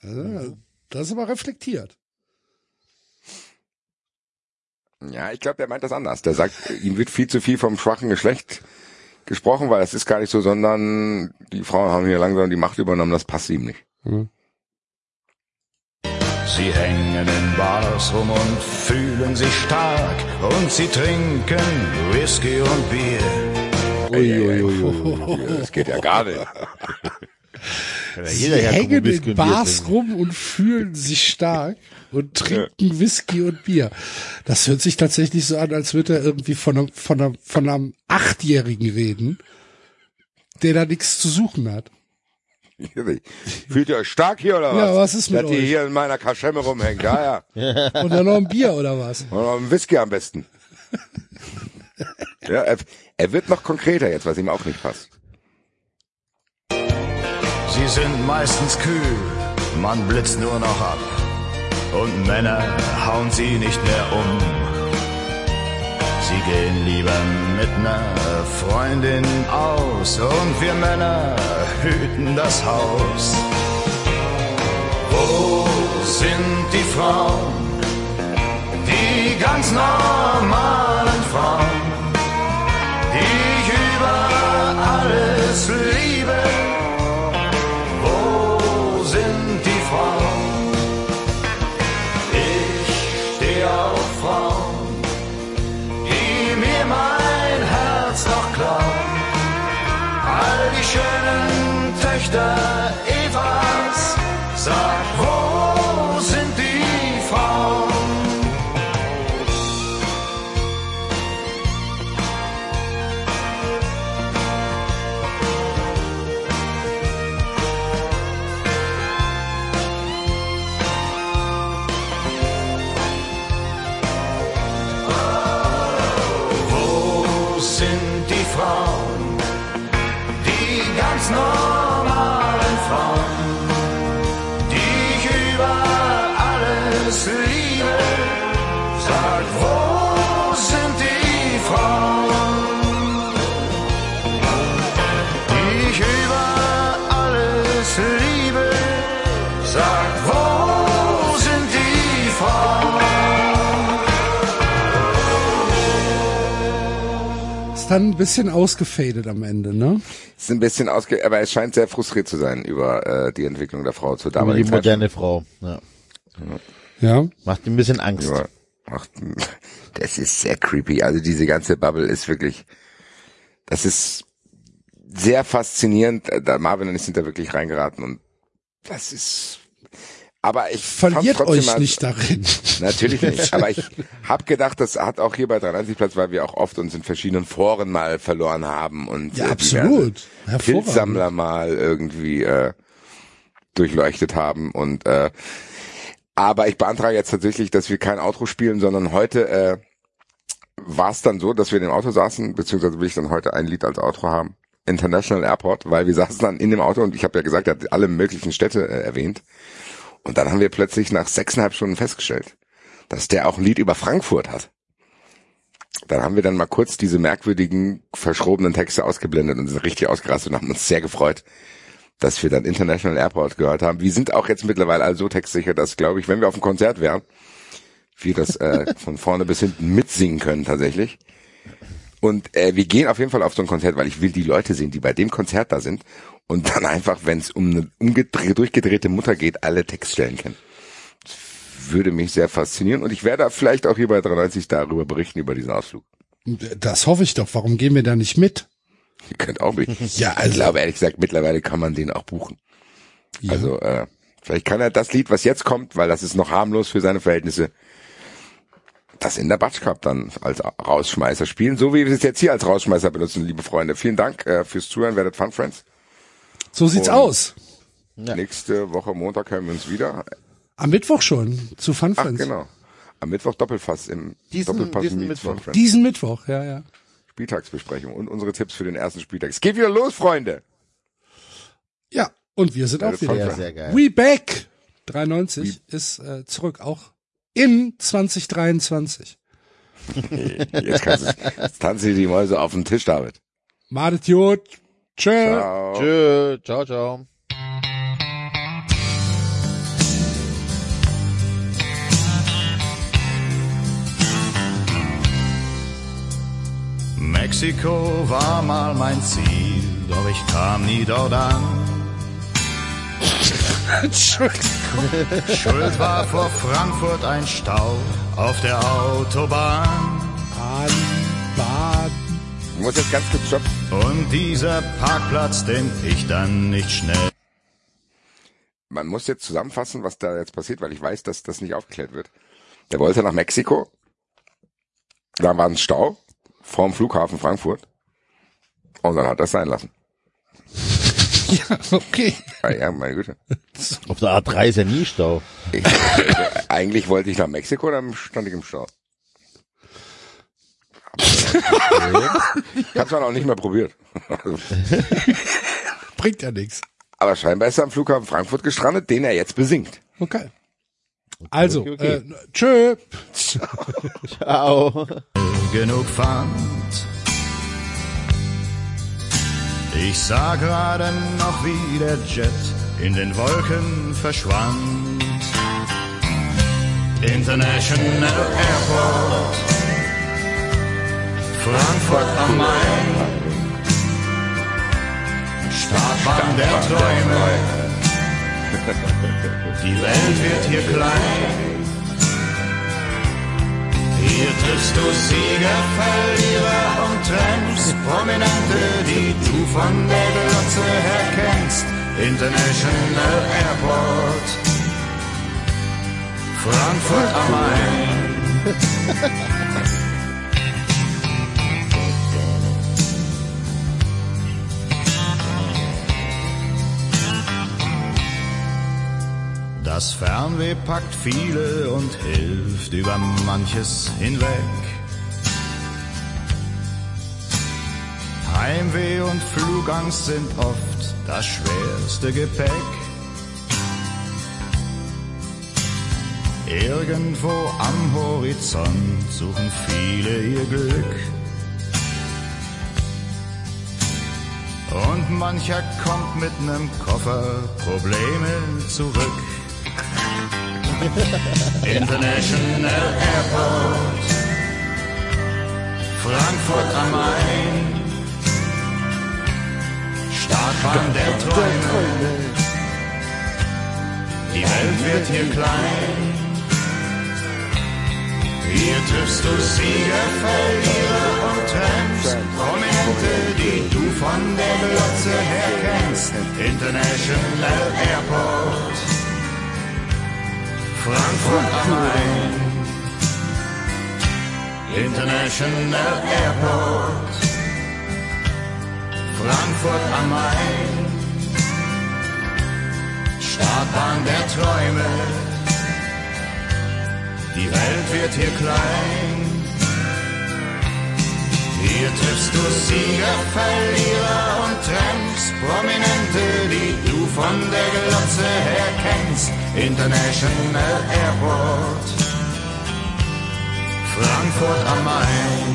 Also, Das ist aber reflektiert. Ja, ich glaube, der meint das anders. Der sagt, ihm wird viel zu viel vom schwachen Geschlecht gesprochen, weil das ist gar nicht so, sondern die Frauen haben hier langsam die Macht übernommen, das passt ihm nicht. Sie hängen in Bars rum und fühlen sich stark und sie trinken Whisky und Bier. Uiuiui. Das geht ja gar nicht. [laughs] Jeder Sie hängen in Bars rum und fühlen sich stark und trinken Whisky und Bier. Das hört sich tatsächlich so an, als würde er irgendwie von einem, von einem, von einem Achtjährigen reden, der da nichts zu suchen hat. Fühlt ihr euch stark hier oder was? Ja, was ist mit Dass ihr euch? hier in meiner Kaschemme rumhängt. Ja, ja. Und dann noch ein Bier oder was? Und noch einen Whisky am besten. Ja, er, er wird noch konkreter jetzt, was ihm auch nicht passt. Sie sind meistens kühl, man blitzt nur noch ab. Und Männer hauen sie nicht mehr um. Sie gehen lieber mit ner Freundin aus und wir Männer hüten das Haus. Wo sind die Frauen? Die ganz normalen Frauen, die Töchter dann ein bisschen ausgefadet am Ende, ne? Ist ein bisschen ausge, aber es scheint sehr frustriert zu sein über äh, die Entwicklung der Frau zur Aber die damaligen Zeit. moderne Frau. Ja. Ja. Macht ihm ein bisschen Angst. Ja. Ach, das ist sehr creepy. Also diese ganze Bubble ist wirklich, das ist sehr faszinierend. Da Marvin und ich sind da wirklich reingeraten und das ist, aber ich Verliert euch mal- nicht darin. Natürlich nicht, [laughs] aber ich habe gedacht, das hat auch hier bei 93 Platz, weil wir auch oft uns in verschiedenen Foren mal verloren haben und Ja, äh, absolut. Pilzsammler mal irgendwie äh, durchleuchtet haben und äh, aber ich beantrage jetzt tatsächlich, dass wir kein Outro spielen, sondern heute äh, war es dann so, dass wir in dem Auto saßen, beziehungsweise will ich dann heute ein Lied als Outro haben. International Airport, weil wir saßen dann in dem Auto und ich habe ja gesagt, er hat alle möglichen Städte äh, erwähnt. Und dann haben wir plötzlich nach sechseinhalb Stunden festgestellt, dass der auch ein Lied über Frankfurt hat. Dann haben wir dann mal kurz diese merkwürdigen, verschrobenen Texte ausgeblendet und sind richtig ausgerastet und haben uns sehr gefreut, dass wir dann International Airport gehört haben. Wir sind auch jetzt mittlerweile also so textsicher, dass, glaube ich, wenn wir auf dem Konzert wären, wir das äh, [laughs] von vorne bis hinten mitsingen können tatsächlich. Und äh, wir gehen auf jeden Fall auf so ein Konzert, weil ich will die Leute sehen, die bei dem Konzert da sind und dann einfach, wenn es um eine umgedreh durchgedrehte Mutter geht, alle Textstellen kennen. Das würde mich sehr faszinieren und ich werde vielleicht auch hier bei 93 darüber berichten, über diesen Ausflug. Das hoffe ich doch. Warum gehen wir da nicht mit? Ihr könnt auch mich. [laughs] Ja, also- Ich glaube ehrlich gesagt, mittlerweile kann man den auch buchen. Also äh, vielleicht kann er das Lied, was jetzt kommt, weil das ist noch harmlos für seine Verhältnisse, das in der Batsch Cup dann als Rausschmeißer spielen, so wie wir es jetzt hier als Rausschmeißer benutzen, liebe Freunde. Vielen Dank äh, fürs Zuhören, werdet Fun Friends. So sieht's Und- aus. Nächste Woche Montag hören wir uns wieder. Am Mittwoch schon zu Fun Ach Friends. genau. Am Mittwoch Doppelfass im Diesen- Doppelpass diesen Mittwoch. Diesen Mittwoch, ja, ja. Spieltagsbesprechung und unsere Tipps für den ersten Spieltag. Es geht wieder los, Freunde. Ja, und wir sind Ja, auch wieder. Sehr, sehr geil. We Back 93 ist äh, zurück, auch in 2023. [laughs] Jetzt, kannst du, jetzt tanzen die Mäuse auf den Tisch, David. Madet Jod. Tschö. Ciao. Tschö, ciao, ciao. Mexiko war mal mein Ziel, doch ich kam nie dort an. [laughs] Entschuldigung. Schuld war vor Frankfurt ein Stau auf der Autobahn. Baden, Baden. Ich muss jetzt ganz kurz stoppen. Und dieser Parkplatz, den ich dann nicht schnell. Man muss jetzt zusammenfassen, was da jetzt passiert, weil ich weiß, dass das nicht aufgeklärt wird. Der wollte nach Mexiko. Da war ein Stau vorm Flughafen Frankfurt. Und dann hat er es sein lassen. [laughs] Ja, okay. Ja, ja, meine Güte. Auf der A3 ist ja nie Stau. Ich, eigentlich wollte ich nach Mexiko, dann stand ich im Stau. Ich hab's dann auch nicht mehr probiert. [laughs] Bringt ja nichts. Aber scheinbar ist er am Flughafen Frankfurt gestrandet, den er jetzt besingt. Okay. Also, okay, okay. Äh, tschö. [laughs] Ciao. genug fand. Ich sah gerade noch, wie der Jet in den Wolken verschwand. International Airport, Frankfurt am Main, Startbahn der Träume. Die Welt wird hier klein. Hier triffst du Sieger, Verlierer und Tramps, Prominente, die du von der Glotze her kennst. International Airport. Frankfurt am Main. [laughs] Das Fernweh packt viele und hilft über manches hinweg. Heimweh und Flugangst sind oft das schwerste Gepäck. Irgendwo am Horizont suchen viele ihr Glück. Und mancher kommt mit nem Koffer Probleme zurück. International Airport, Frankfurt am Main, Startbahn der Träume. Die Welt wird hier klein. Hier triffst du Sieger, Verlierer und Trends, Prominente, die du von der Glotze her kennst. International Airport, Frankfurt am Main. International Airport, Frankfurt am Main. Startbahn der Träume. Die Welt wird hier klein. Hier triffst du Sieger, Verlierer und Tramps, Prominente, die du von der Glotze her kennst. International Airport, Frankfurt am Main.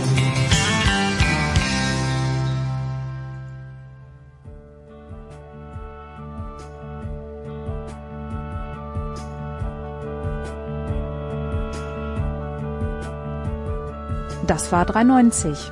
Das war 390.